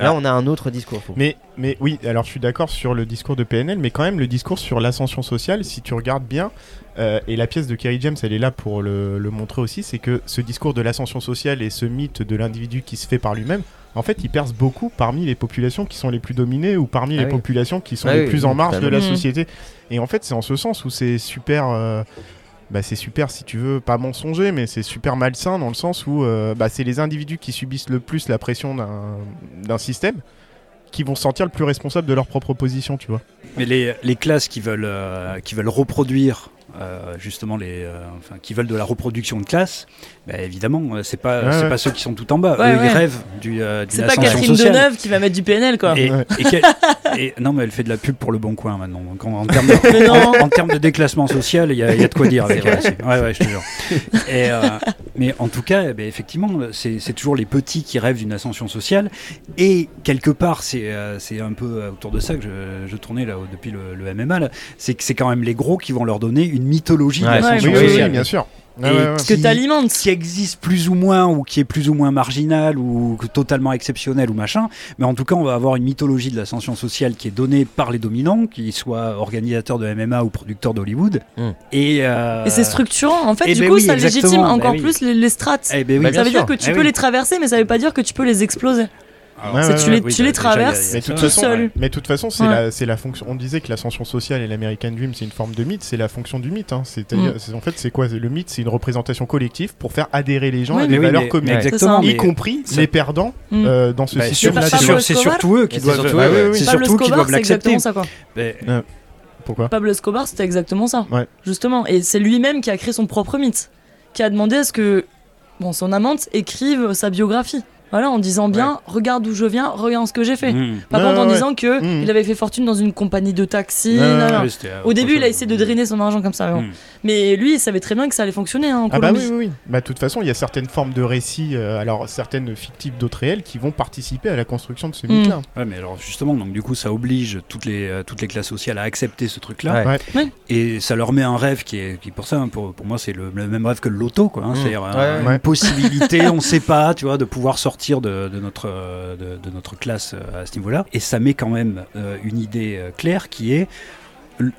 Là, Ah. on a un autre discours. faut- Mais, mais oui, alors je suis d'accord sur le discours de PNL, mais quand même le discours sur l'ascension sociale, si tu regardes bien, euh, et la pièce de Kerry James, elle est là pour le, le montrer aussi, c'est que ce discours de l'ascension sociale et ce mythe de l'individu qui se fait par lui-même, en fait, il perce beaucoup parmi les populations qui sont les plus dominées ou parmi Ah les oui. populations qui sont Ah les oui, plus oui, en marge de la société. Et en fait, c'est en ce sens où c'est super. euh, bah, c'est super si tu veux pas mensonger mais c'est super malsain dans le sens où euh, bah, c'est les individus qui subissent le plus la pression d'un système qui vont se sentir le plus responsable de leur propre position tu vois. Mais les, classes qui veulent, euh, qui veulent reproduire, euh, justement, les, enfin, qui veulent de la reproduction de classe, bah, évidemment, euh, c'est pas, Ouais, c'est ouais. pas ceux qui sont tout en bas. Ouais, Eux, ouais. ils rêvent du, euh, d'une C'est pas Catherine sociale. Deneuve qui va mettre du PNL quoi. Et, Ouais. et quel- et- non, mais elle fait de la pub pour le Bon Coin maintenant. Donc en, en termes de, Mais non. en- en termes de déclassement social, il y, a il y a de quoi dire avec elle aussi. Ouais, ouais, je te jure. Et, euh, mais en tout cas, eh ben, effectivement, c'est c'est toujours les petits qui rêvent d'une ascension sociale. Et quelque part, c'est euh, c'est un peu autour de ça que je, je tournais là, depuis le, le MMA. là. C'est que c'est quand même les gros qui vont leur donner une mythologie Ouais, de Ouais, l'ascension oui, oui, sociale. oui, bien sûr Et Ouais, ouais, ouais. Que qui- t'alimentes. qui existe plus ou moins ou qui est plus ou moins marginal ou totalement exceptionnel ou machin mais en tout cas on va avoir une mythologie de l'ascension sociale qui est donnée par les dominants qu'ils soient organisateurs de MMA ou producteurs d'Hollywood Mm. et, euh, Et c'est structurant. En fait, eh du ben coup, oui, ça exactement, légitime bah encore oui. plus les, les strates. eh ben oui. Ça veut sûr. dire que tu Eh peux oui. les traverser, mais ça veut pas dire que tu peux les exploser. Alors, Ouais, C'est ouais, tu ouais. les, oui, tu les traverses Mais de ça, toute tout façon, seul. mais de toute façon, c'est Ouais. la, fonction. On disait que l'ascension sociale et l'American Dream, c'est une forme de mythe. C'est la fonction du mythe. Hein. Mm. c'est- en fait, c'est quoi? Le mythe, c'est une représentation collective pour faire adhérer les gens Oui, à des oui, valeurs mais- communes, mais exactement y mais compris les perdants Mm. euh, dans ce bah, système. c'est surtout eux qui doivent c'est Pablo surtout Escobar, doivent c'est l'accepter exactement ça quoi. Mais- Ouais. Pourquoi? Pablo Escobar, c'était exactement ça. Justement. Et c'est lui-même qui a créé son propre mythe. Qui a demandé à ce que bon, son amante écrive sa biographie. Voilà, en disant bien, regarde d'où je viens, regarde ce que j'ai fait. Mmh. Par contre, en ouais, disant que il avait fait fortune dans une compagnie de taxi. Euh, Au début, il a essayé de drainer son argent comme ça. bon. Mmh. Mais lui, il savait très bien que ça allait fonctionner hein, en Ah bah Colombie. oui, oui, oui. Bah, de toute façon, il y a certaines formes de récits, euh, alors certaines fictives, d'autres réelles, qui vont participer à la construction de ce Mm. mythe-là. Ouais, mais alors justement, donc du coup, ça oblige toutes les, euh, toutes les classes sociales à accepter ce truc-là. Ouais. Ouais. Et ça leur met un rêve qui est, qui pour ça, hein, pour, pour moi, c'est le, le même rêve que le loto, quoi. hein. C'est-à-dire euh, une ouais. possibilité, [laughs] on sait pas, tu vois, de pouvoir sortir de, notre, de, notre classe euh, à ce niveau-là. Et ça met quand même euh, une idée euh, claire qui est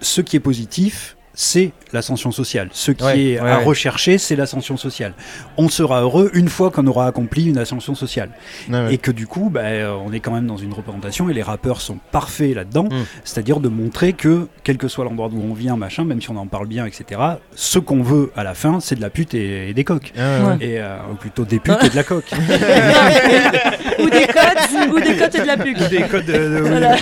ce qui est positif. C'est l'ascension sociale. Ce qui Ouais, est ouais, à ouais. rechercher, c'est l'ascension sociale. On sera heureux une fois qu'on aura accompli une ascension sociale. Ouais, ouais. Et que du coup, bah, euh, on est quand même dans une représentation et les rappeurs sont parfaits là-dedans. Mm. C'est-à-dire de montrer que, quel que soit l'endroit d'où on vient, machin, même si on en parle bien, etc., ce qu'on veut à la fin, c'est de la pute et, et des coques. Ah. Et, euh, ou plutôt des putes et de la coque. [laughs] ou des cotes, ou des cotes et de la pub. ou des, codes de- de- Voilà.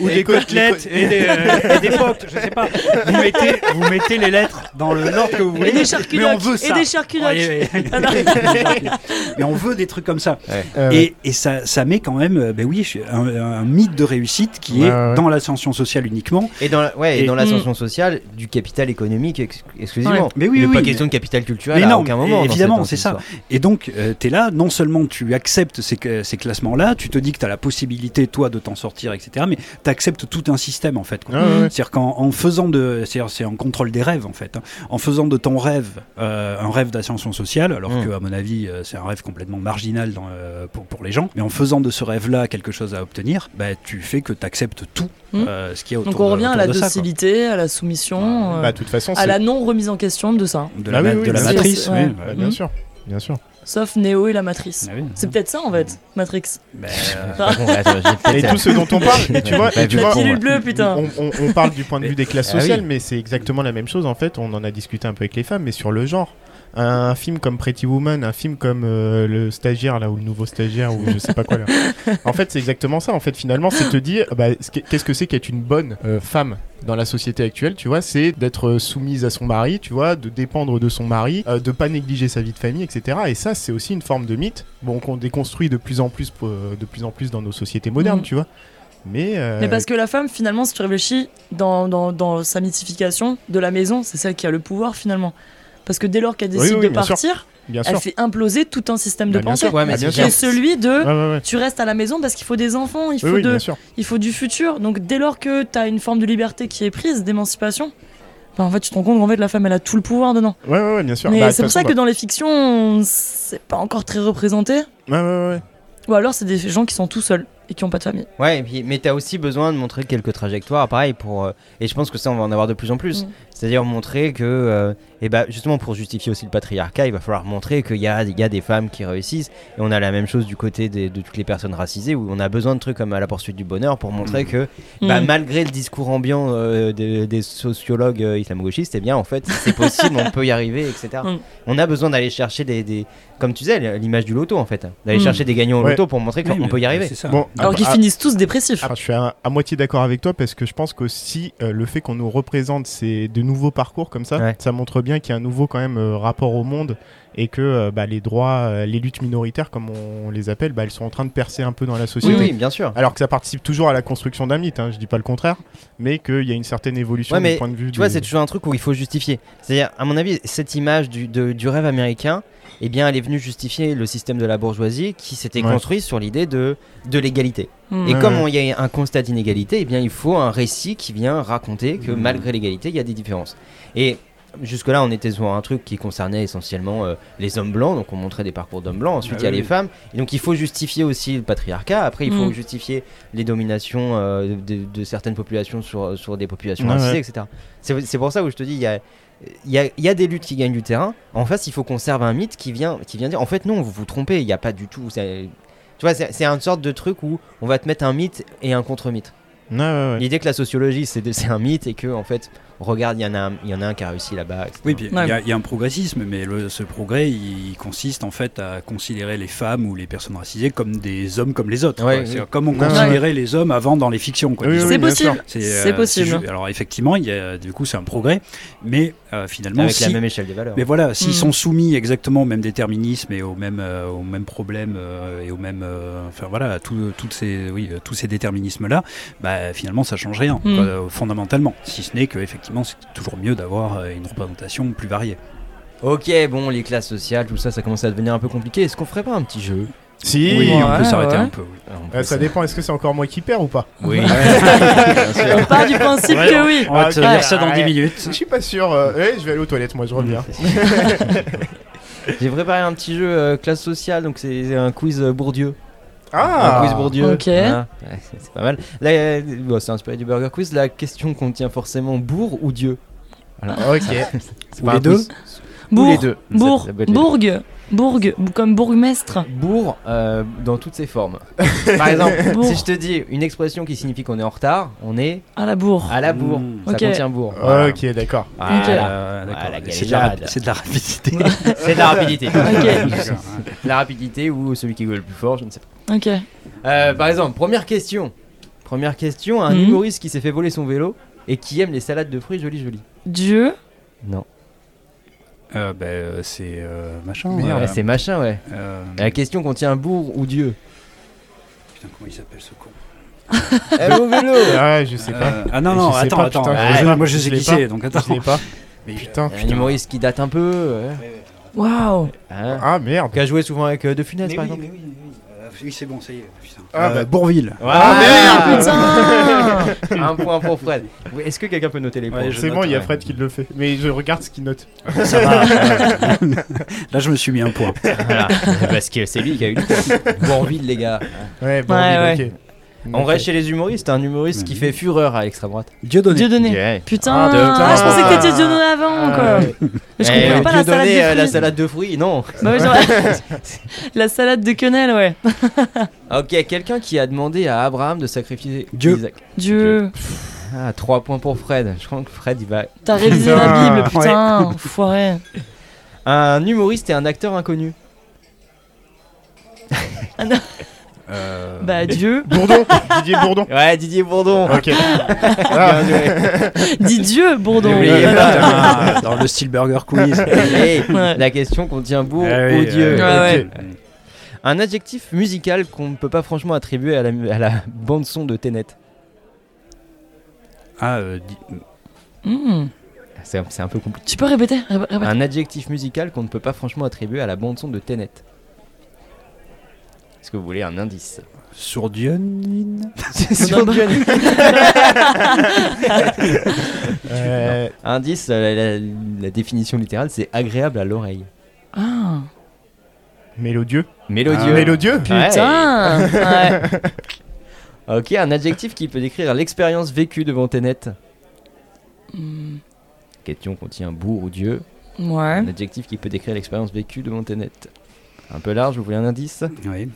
ou des côtelettes et des, euh, et des potes, je sais pas. Vous mettez, vous mettez les lettres dans le ordre que vous voulez. Et des mais on charculottes. veut Et ça. des charculottes. Ouais, ouais, [laughs] mais on veut des trucs comme ça. Euh, Et, et ça, ça met quand même, euh, ben oui, un, un mythe de réussite qui Ouais, est ouais. dans l'ascension sociale uniquement. Et dans, la- ouais, et Et- dans l'ascension sociale, du capital économique ex- exclusivement. Ouais. Mais oui, Il oui, pas mais- question de capital culturel Mais à non, aucun moment. évidemment, c'est ça. Et donc, tu es là, non seulement tu acceptes ces, classements-là, tu te dis que tu as la possibilité, toi, de t'en sortir, etc., mais tu acceptes tout un système, en fait. Ah, ouais, ouais. C'est-à-dire qu'en en faisant de. C'est-à-dire, c'est en contrôle des rêves, en fait. hein. En faisant de ton rêve euh, un rêve d'ascension sociale, alors Mm. que, à mon avis, euh, c'est un rêve complètement marginal dans, euh, pour, pour les gens, mais en faisant de ce rêve-là quelque chose à obtenir, bah, tu fais que tu acceptes tout Mm. euh, ce qui est autour Donc on de- revient à la de ça, quoi. docilité, à la soumission, euh, Bah, toute façon, à la non remise en question de ça. De la, Bah oui, oui, matrice, Ouais. oui. Bah, bien sûr, bien sûr. Sauf Neo et la matrice. Ah oui. C'est peut-être ça en fait, Matrix. Bah, [laughs] Ah. [laughs] Peut-être- Et tout ce dont on parle, et tu [laughs] vois, et tu bleue, putain. On, on- on parle du point de vue des classes Ah oui. sociales, mais c'est exactement la même chose en fait. On en a discuté un peu avec les femmes, mais sur le genre. Un film comme Pretty Woman, un film comme euh, le stagiaire là ou le nouveau stagiaire ou je sais pas quoi là. [laughs] En fait, c'est exactement ça. En fait, finalement, c'est te dire, bah, ce qu'est- qu'est-ce que c'est qu'être une bonne euh, femme dans la société actuelle, tu vois, c'est d'être euh, soumise à son mari, tu vois, de dépendre de son mari, euh, de pas négliger sa vie de famille, etc. Et ça, c'est aussi une forme de mythe, bon, qu'on déconstruit de plus en plus, de plus en plus dans nos sociétés modernes, Mhm. tu vois. Mais, euh, Mais parce que la femme, finalement, si tu réfléchis dans, dans, dans sa mythification de la maison, c'est celle qui a le pouvoir finalement. Parce que dès lors qu'elle Oui, décide oui, de bien partir, bien elle sûr. fait imploser tout un système de Bah, pensée. Ouais, mais Ah, Qui est celui de Ouais, ouais, ouais. tu restes à la maison parce qu'il faut des enfants, il faut, oui, de, bien sûr. il faut du futur. Donc dès lors que tu as une forme de liberté qui est prise, d'émancipation, bah, en fait tu te rends compte qu'en fait la femme elle a tout le pouvoir dedans. Ouais, ouais, ouais, bien sûr. Mais Bah, c'est pour ça que dans les fictions, c'est pas encore très représenté. bah- Ouais, ouais, ouais. Ou alors c'est des gens qui sont tout seuls et qui ont pas de famille. Ouais, et puis, mais t'as aussi besoin de montrer quelques trajectoires, pareil, pour, euh, et je pense que ça, on va en avoir de plus en plus. Mm. C'est-à-dire montrer que, euh, et bah, justement, pour justifier aussi le patriarcat, il va falloir montrer qu'il y a, il y a des femmes qui réussissent, et on a la même chose du côté des- de toutes les personnes racisées, où on a besoin de trucs comme à la poursuite du bonheur pour montrer que, bah, Mm. malgré le discours ambiant euh, des, des sociologues euh, islamo-gauchistes, eh bien, en fait, c'est possible, on peut y arriver, etc. Mm. On a besoin d'aller chercher des, des- comme tu disais, l'image du loto, en fait, d'aller Mm. chercher des gagnants au Ouais. loto pour montrer qu'on Oui, peut y arriver. Ça. Bon, Alors qu'ils finissent tous dépressifs. je suis à, à moitié d'accord avec toi parce que je pense qu'aussi euh, le fait qu'on nous représente ces de nouveaux parcours comme ça, Ouais. ça montre bien qu'il y a un nouveau quand même euh, rapport au monde et que euh, bah, les droits, euh, les luttes minoritaires comme on les appelle, bah, elles sont en train de percer un peu dans la société. oui, bien sûr. Alors que ça participe toujours à la construction d'un mythe, hein, je dis pas le contraire, mais qu'il y a une certaine évolution Ouais, mais du point de vue. Tu vois, c'est toujours un truc où il faut justifier. C'est-à-dire, à mon avis, cette image du, de- du rêve américain, eh bien, elle est venue justifier le système de la bourgeoisie qui s'était Ouais. construit sur l'idée de, de l'égalité. Mm. Et comme il y a un constat d'inégalité, eh bien, il faut un récit qui vient raconter que Mhm. malgré l'égalité, il y a des différences. Et jusque-là, on était sur un truc qui concernait essentiellement euh, les hommes blancs, donc on montrait des parcours d'hommes blancs. Ensuite, Ah il y a oui. les femmes. Et donc, il faut justifier aussi le patriarcat. Après, il faut Mhm. justifier les dominations euh, de, de certaines populations sur, sur des populations Ouais, racisées, ouais. etc. C'est c'est pour ça où je te dis, il y a. Il y, a, il y a des luttes qui gagnent du terrain. En face, il faut qu'on serve un mythe qui vient, qui vient dire en fait, non, vous vous trompez, il n'y a pas du tout. c'est- Tu vois, c'est c'est une sorte de truc où on va te mettre un mythe et un contre-mythe. Ouais, ouais, ouais. L'idée que la sociologie c'est un mythe et que en fait, regarde, il y en a il y en a un qui a réussi là-bas. Oui, il Ouais. y, a- il y a un progressisme, mais le- ce progrès, il, consiste en fait à considérer les femmes ou les personnes racisées comme des hommes comme les autres. Ouais, quoi. oui. C'est comme on considérait les hommes avant dans les fictions. Oui, C'est possible. C'est, euh, possible. Alors effectivement, il y a, du coup, c'est un progrès, mais euh, finalement, avec si, la même échelle des valeurs. mais voilà, s'ils Mm. sont soumis exactement au même déterminisme et au même, euh, au même problème euh, et au même, euh, enfin voilà, à tout- toutes ces, oui, tous ces déterminismes-là, bah, finalement, ça change rien Mm. quoi, euh, fondamentalement. Si ce n'est que effectivement, c'est toujours mieux d'avoir euh, une représentation plus variée. Ok, bon, les classes sociales, tout ça, ça commence à devenir un peu compliqué. Est-ce qu'on ferait pas un petit jeu? Si, oui, on peut ouais, s'arrêter ouais. un peu. oui. Ah, Euh, ça dépend, est-ce que c'est encore moi qui perds ou pas? Oui. [laughs] On part du principe Ouais, que oui. On va Ah, te dire ça dans Ouais. 10 minutes. Je suis pas sûr. euh, ouais, je vais aller aux toilettes, moi je reviens. [laughs] J'ai préparé un petit jeu euh, classe sociale, donc c'est c'est un quiz euh, Bourdieu. Ah Un quiz Bourdieu. Ok. Voilà. Ouais, c'est pas mal. Là, euh, bon, c'est inspiré du Burger Quiz. La question contient forcément bourg ou Dieu. Ok. [laughs] C'est Ou pas les deux Bourg, les deux. Bourg, ça. Bourg, Bourg, comme bourgmestre. Bourg euh, dans toutes ses formes. [laughs] Par exemple, Bourg. si je te dis une expression qui signifie qu'on est en retard, on est À la bourre. à la bourre. Mmh. Ça contient bourg. Voilà. Ok, d'accord. Euh, c'est, de la, de rapidité. C'est de la rapidité. [laughs] [laughs] La rapidité ou celui qui gueule le plus fort, je ne sais pas. Ok. Euh, par exemple, première question. Première question, un Mhm. humoriste qui s'est fait voler son vélo et qui aime les salades de fruits jolies jolies. Dieu. Non. Euh, ben, euh, c'est euh, machin. Merde. euh, Ouais, c'est machin, ouais. euh, La question contient bourg ou Dieu. Putain, comment il s'appelle ce con Eh, vélo [laughs] Ah, je sais pas. Euh, Ah non, non, sais attends, pas, attends. putain, je sais je- pas, moi, je je sais l'ai qui pas. c'est, donc attends. Je l'ai pas. Mais, Putain, Un putain. humoriste qui date un peu. ouais. Waouh. Hein. Ah merde. Qui a joué souvent avec euh, De Funès, par oui, exemple. Oui. Euh, c'est bon, ça y est. Putain. Ah, Euh, bah. Bourville. Ah, Putain. [laughs] Un point pour Fred. Oui, Est-ce que quelqu'un peut noter les points Ouais, je C'est bon, il y a ouais. Fred qui le fait. Mais je regarde ce qu'il note. Ça va. [laughs] Là, je me suis mis un point. Voilà. Parce que c'est lui qui a eu le point. Bourville, les gars. Ouais, bon, Ouais, ok. On reste chez les humoristes. Un humoriste qui Mhm. fait fureur à l'extrême droite. Dieu donné. Dieu donné. Ouais. Putain. Ah, Ah, je pensais que Ah. t'étais Dieu donné avant, quoi. Ah. Mais je Eh, comprenais pas la Dieu salade de euh, la fruits. salade de fruits, non. Bah genre- [laughs] la salade de quenelle, ouais. [laughs] Ok, quelqu'un qui a demandé à Abraham de sacrifier Dieu. Isaac. Dieu. Ah, 3 points pour Fred. Je crois que Fred, il va. T'as révisé la [laughs] Putain. Bible, putain. Foiré. Un humoriste et un acteur inconnu. Euh, Bah, Dieu. [laughs] Bourdon. Didier Bourdon. Ouais, Didier Bourdon. Ok. [laughs] Ah, [laughs] Dieu, Bourdon. Euh, dans le style Burger Quiz. Ouais. La question contient bourg Ah ou oui, Dieu. Ouais, ouais. Un adjectif musical qu'on ne peut pas franchement attribuer à la, à la bande son de Tenet. Ah, euh, di- Hmm. C'est un, peu compliqué. Tu peux répéter. Un adjectif musical qu'on ne peut pas franchement attribuer à la bande son de Tenet. Est-ce que vous voulez un indice Sourdionine Sur Johnny. [laughs] [laughs] euh, Indice, la, la définition littérale, c'est agréable à l'oreille. Ah. Mélodieux. Mélodieux. Ah, Mélodieux. Putain. Ouais. Ok, un adjectif qui peut décrire l'expérience vécue devant Tenet. Hmm. Question contient bourg ou Dieu. Ouais. Un adjectif qui peut décrire l'expérience vécue devant Tenet. Un peu large, vous voulez un indice? Oui.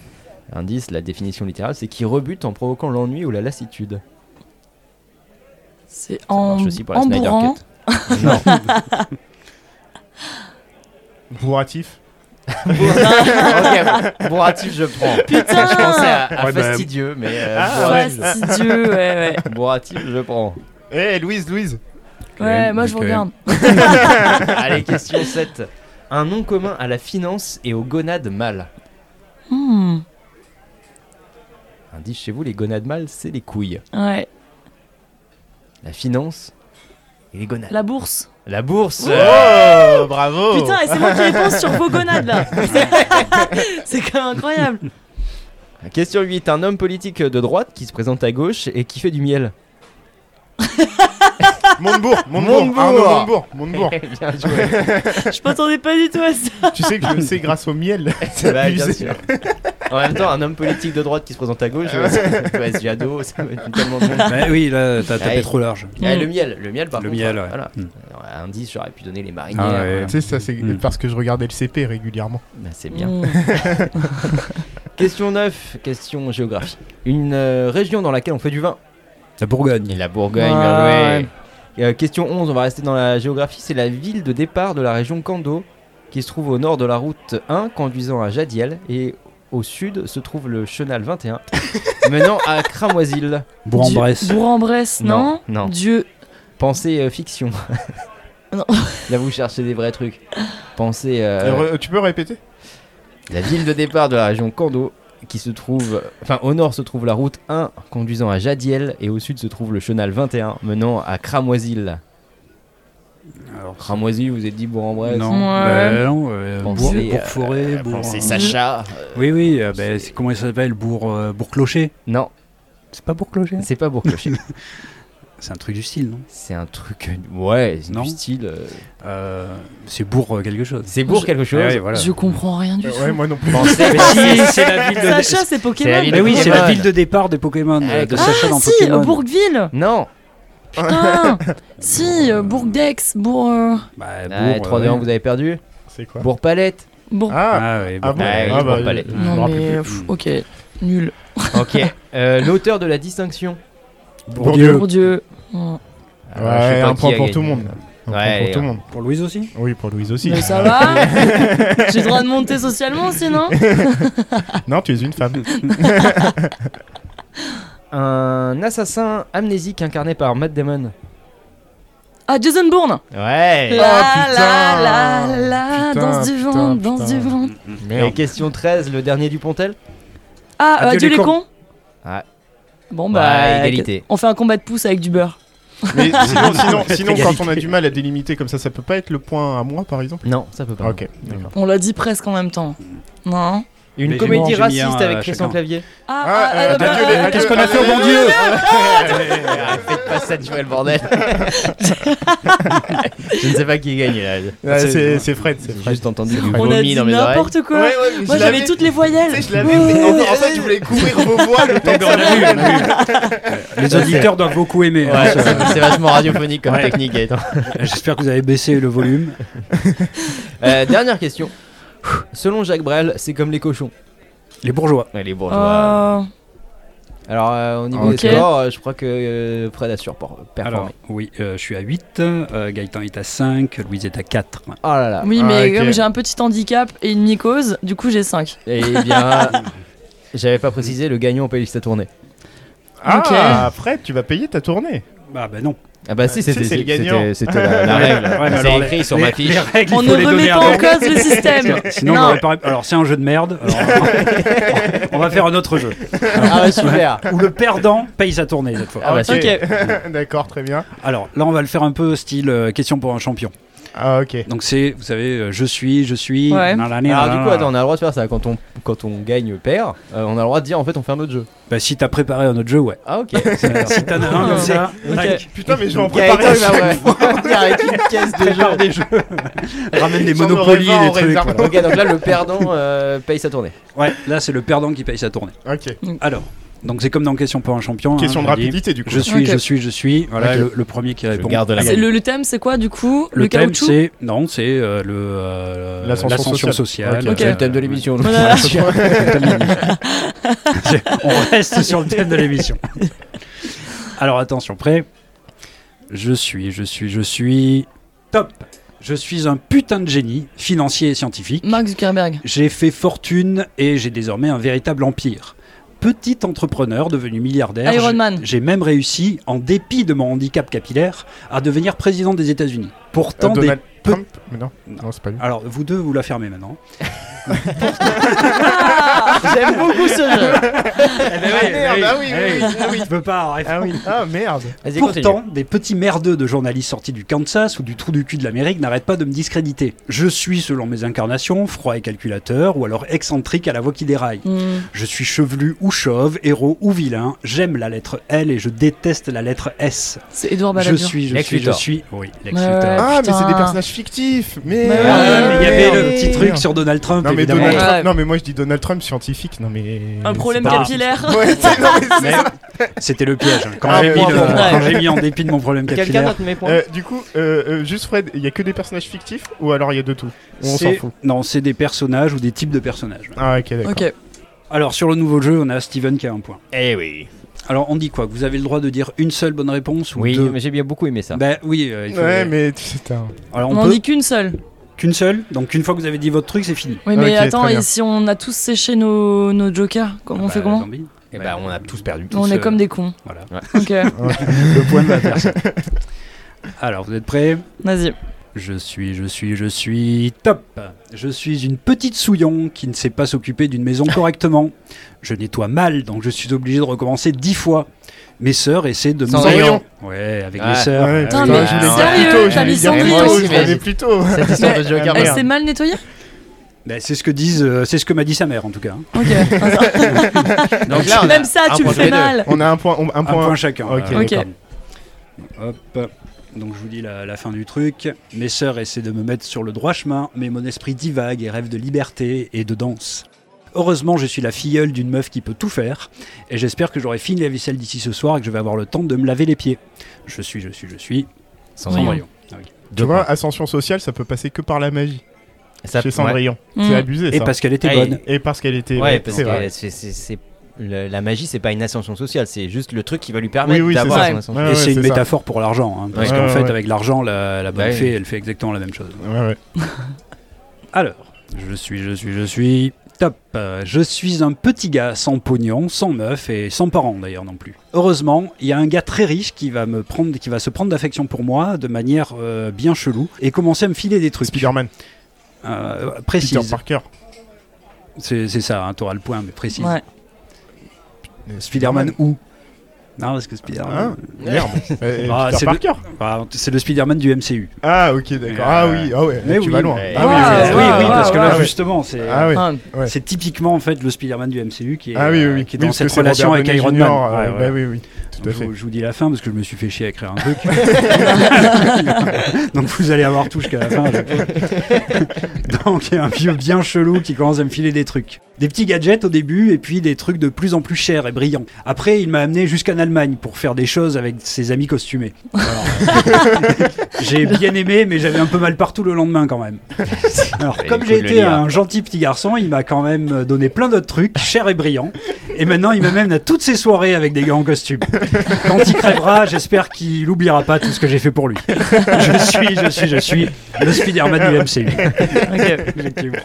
Indice, la définition littérale, c'est qui rebute en provoquant l'ennui ou la lassitude. C'est en, marche aussi pour la en Snyder bourrant. Cut. [laughs] Non. [laughs] Bourratif. ok, bourratif, je prends. Putain. Je pensais à, à Ouais, bah, fastidieux, mais euh, Ah, bourratif, Fastidieux, ouais, ouais. bourratif, je prends. Eh, Louise, Louise. Ouais, moi je vous regarde. [laughs] Allez, question 7. Un nom commun à la finance et aux gonades mâles. Hmm. Indice chez vous, les gonades mâles, c'est les couilles. Ouais. La finance et les gonades. La bourse. La bourse Oh, bravo. Putain, et c'est moi qui [laughs] réponds sur vos gonades là. [laughs] c'est quand même incroyable. Question 8. Un homme politique de droite qui se présente à gauche et qui fait du miel. [laughs] Montebourg. Montebourg. Arnaud Montebourg. Montebourg. [laughs] Bien joué. Je m'attendais pas du tout à ça. tu sais que je le sais grâce au miel. [laughs] Bah, bien sûr. En même temps, un homme politique de droite qui se présente à gauche, euh, ça peut être [laughs] Jadot, ça peut être tellement de monde. Ouais, oui, là, t'as tapé Ouais. trop large. Ah, Mm. le miel, le miel par Le contre. miel, euh, ouais. Voilà. Mm. Alors, indice, j'aurais pu donner les marinières. Ah ouais. voilà. Tu sais, ça, c'est Mm. parce que je regardais le CP régulièrement. Bah, c'est bien. Question 9, question géographie. Une euh, région dans laquelle on fait du vin? La Bourgogne. Et la Bourgogne, Ouais. Euh, question 11, on va rester dans la géographie. C'est la ville de départ de la région Kando, qui se trouve au nord de la route 1, conduisant à Jadiel. Et au sud se trouve le chenal 21, [laughs] menant à Cramoisil. Bourg-en-Bresse. Bourg-en-Bresse, non, Non. Dieu. Pensez euh, fiction. Non. [laughs] Là, vous cherchez des vrais trucs. Pensez. euh, Euh, re- tu peux répéter? La ville de départ de la région Kando, qui se trouve. Enfin, au nord se trouve la route 1, conduisant à Jadiel. Et au sud se trouve le chenal 21, menant à Cramoisil. Alors, Cramoisil, vous êtes dit Bourg-en-Bresse non, Ouais. bah, non, euh, Pensez, Bourg, euh. Pensez euh, Sacha. Oui, oui, euh, bah, c'est- comment il s'appelle Bourg, euh, Bourg-Clocher Non, C'est pas Bourg-Clocher c'est pas Bourg-Clocher. [laughs] C'est un truc du style, non c'est un truc. euh, Ouais, c'est Non. du style. euh, Euh, C'est Bourg euh, quelque chose. C'est Bourg quelque chose. Ah ouais, voilà. Je comprends rien du Euh, tout. Ouais, moi non plus. Si, [laughs] c'est la ville de. Sacha, c'est Pokémon. ville Mais oui, c'est la ville de départ des Pokémon, euh, Ah, de ah, Sacha dans si, Pokémon. Bourgville. Non. Putain. [laughs] si, euh, Bourg-d'Aix, Bourg, Bah, Ah, Bourg, 3 euh, 2 vous avez perdu. C'est quoi Bourg-Palette. Bourg. Ah, Ah, ouais, ah bon. bon Ouais, Ah je bah, non mais ok, nul. Ok. [laughs] L'auteur de la distinction. Bourdieu. Pour Dieu. Ouais. Alors, Ouais, un point a pour tout le monde. Un Ouais, pour tout le monde. Pour Louise aussi? Oui, pour Louise aussi. Mais ça va [laughs] J'ai le droit de monter socialement sinon [laughs] Non, tu es une femme. [laughs] Un assassin amnésique incarné par Matt Damon. Ah, Jason Bourne Ouais. La Ah, putain. la la la Putain, danse du putain, ventre, danse putain. du ventre. Et question 13, le dernier du Pontel? Ah, euh, Adieu Dieu les les cons. cons Ah. Bon Ouais, bah, égalité. on fait un combat de pouces avec du beurre. Mais [laughs] sinon, sinon, sinon quand on a du mal à délimiter comme ça, ça peut pas être le point à moi, par exemple? Non, ça peut pas. Ok. On l'a dit presque en même temps. Non? Une Mais comédie un, raciste euh, avec Christian chacun. Clavier. Ah, Ah, euh, bah, adieu euh, euh, adieu- qu'on a fait au bon Dieu Faites pas saturer le bordel. [laughs] Je ne sais pas qui gagne là. C'est- Fred, c'est J'ai juste entendu du vomi dans mes oreilles. n'importe quoi. Ouais, ouais, mais Moi j'avais toutes les voyelles. Je l'avais. En, fait, je voulais couvrir vos voix le temps que ça. Les auditeurs doivent beaucoup aimer. hein, c'est vachement radiophonique comme technique. J'espère que vous avez baissé le volume. Euh, dernière question. Selon Jacques Brel, c'est comme les cochons. Les bourgeois. Ouais, les bourgeois. Euh, Alors, euh, au niveau des scores, euh, je crois que euh, Fred a surperformé. Alors, oui, euh, je suis à 8, euh, Gaëtan est à 5, Louise est à 4. Oh là là. Oui, Ah, mais comme j'ai un petit handicap et une mycose, du coup j'ai 5. Eh bien, [laughs] j'avais pas précisé, le gagnant paye sa tournée. Ah, Fred, tu vas payer ta tournée. Bah, bah non. Ah bah si, c'était c'est le c'était- gagnant. c'était la, la [laughs] règle. Ouais, c'est écrit les- sur ma fiche. Les règles, On il ne faut les remet donner pas en cause le système. Sinon, non. alors c'est un jeu de merde. Alors, [laughs] on va faire un autre jeu. Ah ouais, super. Où le perdant paye sa tournée cette fois. Ah bah Ok. super. [laughs] D'accord, très bien. Alors là, on va le faire un peu style euh, question pour un champion. Ah, ok. Donc c'est, vous savez, euh, je suis, je suis. Ouais. nanana, Alors du coup, attends, on a le droit de faire ça quand on, quand on gagne perd. euh, on a le droit de dire en fait on fait un autre jeu. Bah, si t'as préparé un autre jeu, ouais. Ah ok. [laughs] si t'en as un comme ça, Ok. tac, Putain, mais je vais en préparer. ouais. venir avec une caisse de jeux. prépare des jeux. [laughs] Ramène des J'en aurais monopolies, vingt en des trucs. réserve. voilà. Ok, donc là le perdant euh, paye sa tournée. Ouais, là c'est le perdant qui paye sa tournée. Ok. Alors, donc c'est comme dans question pour un champion. Question hein, de l'ai dit. rapidité, du coup. Je suis, je suis, je suis. Voilà, le, le premier qui répond. garde la a C'est gagné. le, le thème c'est quoi du coup Le, thème caoutchouc c'est non, c'est euh, le euh, L'ascension l'ascension sociale. sociale. Ok. C'est Euh, [laughs] le thème de l'émission. [laughs] Voilà. On reste sur le thème de l'émission. Alors attention, prêt? Je suis, je suis, je suis top. Je suis un putain de génie financier et scientifique. Mark Zuckerberg. J'ai fait fortune et j'ai désormais un véritable empire. Petit entrepreneur devenu milliardaire, Iron j'ai- Man. j'ai même réussi, en dépit de mon handicap capillaire, à devenir président des États-Unis. Pourtant, Euh, des Donald peu- Trump Mais non, non, c'est pas lui. Alors, vous deux, vous la fermez maintenant. Ah J'aime beaucoup ce jeu. Ah, merde, ah oui, oui, oui. ah oui, tu peux pas. Ah oui, ah merde. Vas-y, continue. Pourtant, des petits merdeux de journalistes sortis du Kansas ou du trou du cul de l'Amérique n'arrêtent pas de me discréditer. Je suis, selon mes incarnations, froid et calculateur ou alors excentrique à la voix qui déraille. Hmm. Je suis chevelu ou chauve, héros ou vilain. J'aime la lettre L et je déteste la lettre S. C'est Edouard Je Balladur. suis, je suis, je suis. Oui, Lex Luthor. Ah, mais c'est des personnages Mais Mais Ah, ouais. mais il y avait le petit truc sur Donald Trump, Non mais évidemment. Donald. Trump. Non mais moi je dis Donald Trump scientifique. Non mais. Un problème capillaire. Ouais. C'était le piège. hein. Quand Ah, j'ai mis, mis en dépit de mon problème Quelqu'un capillaire. note mes points. Euh, du coup, euh, euh, juste Fred, il y a que des personnages fictifs ou alors il y a de tout? On s'en fout? Non, c'est des personnages ou des types de personnages. Ah ok d'accord. Ok. Alors sur le nouveau jeu, on a Steven qui a un point. Eh oui. Alors, on dit quoi Vous avez le droit de dire une seule bonne réponse ou Oui, deux mais j'ai bien beaucoup aimé ça. Ben oui, euh, il faut- Ouais, mais c'est un. Alors, On on, en peut dit qu'une seule. qu'une seule. Donc, une fois que vous avez dit votre truc, c'est fini. Oui, mais Ok, attends, très bien. et si on a tous séché nos, nos jokers, comment on Bah, fait comment zombie. Et bah, on a tous perdu. On est euh, comme des cons. Voilà. Ok, [laughs] Le point de la personne. Alors, vous êtes prêts? Vas-y. Je suis, je suis, je suis top. Je suis une petite souillon qui ne sait pas s'occuper d'une maison correctement. Je nettoie mal, donc je suis obligé de recommencer dix fois. Mes sœurs essaient de me... Cendrillon. Ouais, avec Ah, mes sœurs. Ouais, Ah Putain, oui. mais sérieux, plus tôt, je t'as mis Cendrillon tôt, aussi, je l'avais mais- plus tôt. Cette histoire de Joker, Ah, Elle merde. s'est mal nettoyée Ben, c'est ce que disent, euh, c'est ce que m'a dit sa mère en tout cas. hein. Ok. [laughs] Donc là, Même ça, tu le point fais mal. On a un point, on- un Un point. point chacun. Ok, Euh. Hop. Donc je vous dis la, la fin du truc. Mes sœurs essaient de me mettre sur le droit chemin, mais mon esprit divague et rêve de liberté et de danse. Heureusement, je suis la filleule d'une meuf qui peut tout faire, et j'espère que j'aurai fini la vaisselle d'ici ce soir et que je vais avoir le temps de me laver les pieds. Je suis, je suis, je suis Cendrillon. Cendrillon. Ah oui. Tu vois, ascension sociale, ça peut passer que par la magie. Ça- Chez ouais. Cendrillon. Mm. C'est abusé, Et ça. parce qu'elle était Ah, bonne. Et parce qu'elle était. Ouais, parce c'est que c'est- le- la magie, c'est pas une ascension sociale, c'est juste le truc qui va lui permettre Oui, oui, d'avoir son ascension. Ouais, et ouais, c'est une ça. métaphore pour l'argent, hein, parce Ouais, qu'en ouais, fait, ouais. avec l'argent, la, la bonne Bah fée, elle fait exactement la même chose. Ouais, ouais. Alors, je suis, je suis, je suis top. Euh, Je suis un petit gars sans pognon, sans meuf et sans parents d'ailleurs non plus. Heureusement, il y a un gars très riche qui va me prendre, qui va se prendre d'affection pour moi de manière euh, bien chelou et commencer à me filer des trucs. Spider-Man. Euh, Peter précise. Parker. C'est c'est ça, hein, t'auras le point, mais précise. Ouais. Spider-Man où Non, parce que Spider-Man. Ah, merde. [laughs] Euh, Ah, Peter c'est le-. Ah, c'est le Spider-Man du MCU. Ah, ok, d'accord. Euh, Ah oui, ah ouais, mais tu oui, vas loin. Ah Wow, oui, oui, oui, parce que là wow. justement, c'est Ah oui. Ah, Ouais. c'est typiquement en fait le Spider-Man du MCU qui est, Ah oui, oui, oui. qui est dans cette c'est relation Robert avec Iron Man. Ouais, euh, ouais. Bah oui, oui, tout à je, fait. vous- je vous dis la fin parce que je me suis fait chier à écrire un truc. [laughs] [laughs] Donc vous allez avoir tout jusqu'à la fin. Donc il y a un vieux bien chelou qui commence à me filer des trucs. Des petits gadgets au début et puis des trucs de plus en plus chers et brillants. Après il m'a amené jusqu'en Allemagne pour faire des choses avec ses amis costumés. [laughs] J'ai bien aimé mais j'avais un peu mal partout le lendemain quand même. [laughs] Alors comme j'ai été un gentil petit garçon, il m'a quand même donné plein d'autres trucs chers et brillants. Et maintenant il m'amène à toutes ses soirées avec des gars en costume. Quand il crèvera, j'espère qu'il oubliera pas tout ce que j'ai fait pour lui. Je suis, je suis, je suis le Spider-Man du MCU. ok. Effectivement.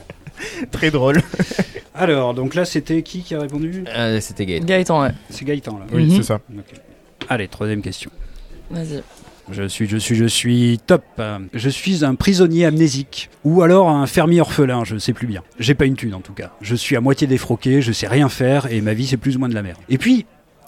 Très drôle. Alors, donc là, c'était qui qui a répondu Euh, C'était Gaëtan. Gaëtan, ouais. C'est Gaëtan, là. Oui, Mhm. c'est ça. Ok. Allez, troisième question. Vas-y. Je suis, je suis, je suis top. Je suis un prisonnier amnésique. Ou alors un fermier orphelin, je sais plus bien. J'ai pas une thune en tout cas. Je suis à moitié défroqué, je sais rien faire et ma vie c'est plus ou moins de la merde. Et puis,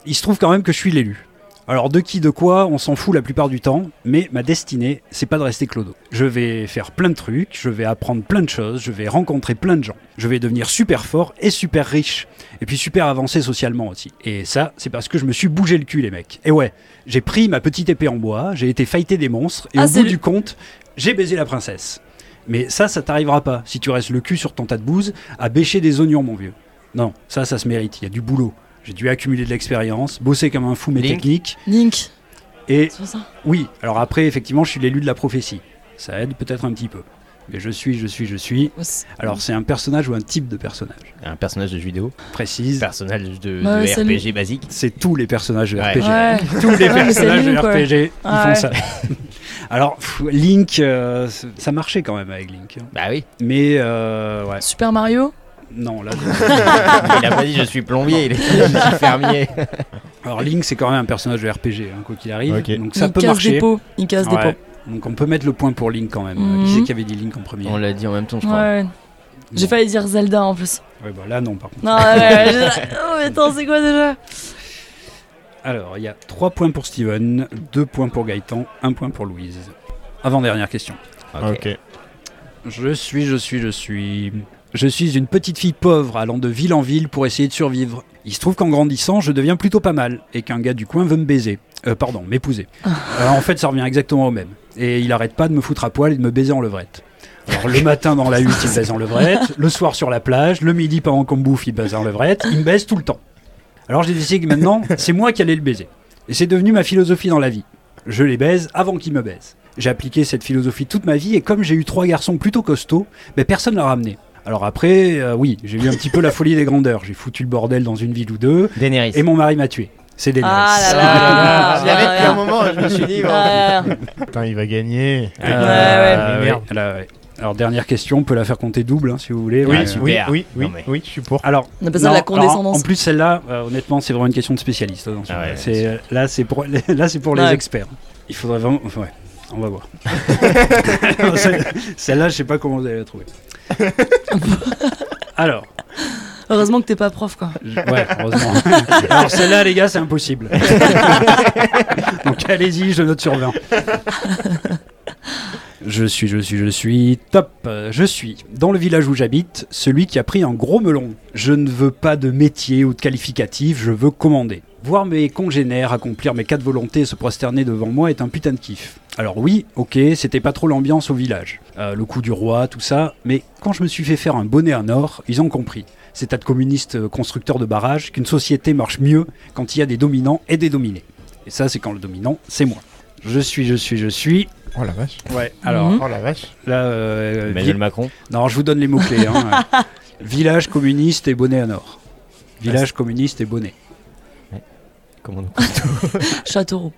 il se trouve quand même que je suis l'élu. Alors de qui, de quoi, on s'en fout la plupart du temps, mais ma destinée, c'est pas de rester clodo. Je vais faire plein de trucs, je vais apprendre plein de choses, je vais rencontrer plein de gens. Je vais devenir super fort et super riche. Et puis super avancé socialement aussi. Et ça, c'est parce que je me suis bougé le cul les mecs. Et ouais, j'ai pris ma petite épée en bois, j'ai été fighter des monstres, et Ah, au bout du compte, j'ai baisé la princesse. Mais ça, ça t'arrivera pas si tu restes le cul sur ton tas de bouse à bêcher des oignons, mon vieux. Non, ça, ça se mérite. Il y a du boulot. J'ai dû accumuler de l'expérience, bosser comme un fou mes Link. techniques. Link. Et ça oui, alors après, effectivement, je suis l'élu de la prophétie. Ça aide peut-être un petit peu. Mais je suis, je suis, je suis. Alors, c'est un personnage ou un type de personnage Un personnage de jeu vidéo, Précise. personnage de, Bah de RPG basique. C'est tous les personnages de Ouais. RPG. Ouais. [laughs] Tous les [laughs] mais personnages de. RPG, ils font ça. [laughs] Alors, pff, Link, euh, ça marchait quand même avec Link. hein. Bah oui. Mais, euh, ouais, Super Mario? Non, là. [laughs] il a pas dit je suis plombier, il est [laughs] je suis fermier. Alors, Link, c'est quand même un personnage de RPG, hein, quoi qu'il arrive. Donc, ça Il peut casse marcher. des pots. Il casse des pots. Donc, on peut mettre le point pour Link quand même. Mhm. Qui c'est qui avait dit Link en premier On l'a dit en même temps, je crois. Ouais. J'ai failli dire Zelda en plus. Ouais, bah là, non, par contre. Non, ouais, ouais, [laughs] j'ai- Oh, mais attends, c'est quoi déjà? Alors, il y a 3 points pour Steven, 2 points pour Gaëtan, 1 point pour Louise. Avant-dernière question. Ok. Ok. Je suis, je suis, je suis. Je suis une petite fille pauvre allant de ville en ville pour essayer de survivre. Il se trouve qu'en grandissant, je deviens plutôt pas mal et qu'un gars du coin veut me baiser. Euh, pardon, m'épouser. Euh, en fait, ça revient exactement au même. Et il arrête pas de me foutre à poil et de me baiser en levrette. Alors, le matin dans la [laughs] hutte, il me baise en levrette. Le soir sur la plage. Le midi, pendant qu'on bouffe, il baise en levrette. Il me baise tout le temps. Alors, j'ai décidé que maintenant, c'est moi qui allais le baiser. Et c'est devenu ma philosophie dans la vie. Je les baise avant qu'ils me baisent. J'ai appliqué cette philosophie toute ma vie et comme j'ai eu trois garçons plutôt costauds, ben personne ne l'a ramené. Alors après, euh, oui, j'ai eu un petit peu la folie des grandeurs. J'ai foutu le bordel dans une ville ou deux Daenerys. et mon mari m'a tué. C'est Daenerys. Ah là là je l'avais [laughs] depuis un moment, je me suis dit. bon. Ah, Putain, il va gagner. ouais. Euh, Ouais, ouais, là, ouais. Alors dernière question, on peut la faire compter double hein, si vous voulez. Oui, euh, super. oui, oui, oui, Non, mais- oui, je suis pour. Alors, On appelle ça de la condescendance. en plus, celle-là, euh, honnêtement, c'est vraiment une question de spécialiste. attention. Ah ouais, c'est, euh, là, c'est pour, [laughs] là, c'est pour les Ouais. experts. Il faudrait vraiment. Ouais, on va voir. [laughs] Celle- Celle-là, je sais pas comment vous allez la trouver. [laughs] Alors, Heureusement que t'es pas prof, quoi. ouais, heureusement. Alors, celle-là, les gars, c'est impossible. [laughs] Donc, allez-y, je note sur 20. Je suis, je suis, je suis top. Je suis dans le village où j'habite, celui qui a pris un gros melon. Je ne veux pas de métier ou de qualificatif, je veux commander. Voir mes congénères accomplir mes quatre volontés et se prosterner devant moi est un putain de kiff. Alors oui, ok, c'était pas trop l'ambiance au village. Euh, le coup du roi, tout ça, mais quand je me suis fait faire un bonnet en or, ils ont compris. Ces tas de communistes euh, constructeurs de barrages qu'une société marche mieux quand il y a des dominants et des dominés. Et ça, c'est quand le dominant, c'est moi. Je suis, je suis, je suis. Oh la vache. Ouais, alors Mhm. Oh la vache. là. euh, Emmanuel vi- Macron. Non, je vous donne les mots-clés. hein. [laughs] Village communiste et bonnet en or. Village communiste et bonnet. Comment on- [laughs] Châteauroux.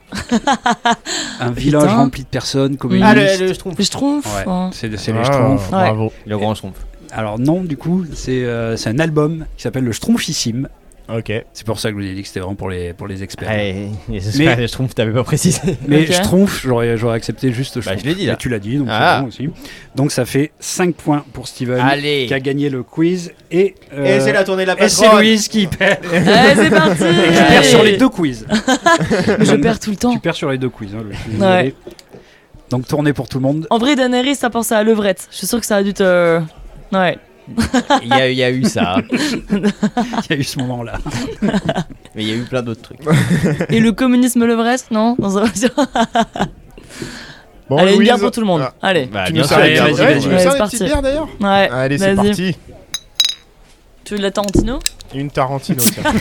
Un village Putain. rempli de personnes communistes. Ah, le, le Schtroumpf. Les Schtroumpfs. Ouais, hein. c'est les Ah, Schtroumpfs. Bravo. Le grand Schtroumpf. Alors non, du coup, c'est euh, c'est un album qui s'appelle le Schtroumpfissime. Ok. C'est pour ça que je vous ai dit que c'était vraiment pour les, pour les experts. Ouais, j'espère que le Schtroumpf, t'avais pas précisé. [laughs] Mais Ok. Schtroumpf, j'aurais j'aurais accepté juste Bah, je l'ai dit, là. Mais tu l'as dit, donc Ah. c'est bon aussi. Donc ça fait 5 points pour Steven Allez. qui a gagné le quiz. Et, euh, Et c'est la tournée de la et c'est patronne. Louise qui perd. [laughs] Allez, c'est parti Et je perds sur les deux quiz. Mais [laughs] je perds tout le temps. Tu perds sur les deux quiz. hein, je Ouais. Donc tournée pour tout le monde. En vrai, Daenerys, ça pensait à levrette. Je suis sûr que ça a dû te. Ouais. Il y, a, il y a eu ça. [laughs] Il y a eu ce moment-là. Mais il y a eu plein d'autres trucs. Et le communisme levrette, non Dans un- [laughs] Bon, Allez, une bière pour tout le monde. ah, Allez. Bah, tu bien nous sûr, sers petites bières d'ailleurs Ouais. Allez, c'est Vas-y. parti. Tu veux de la Tarantino Une Tarantino, tiens. [laughs]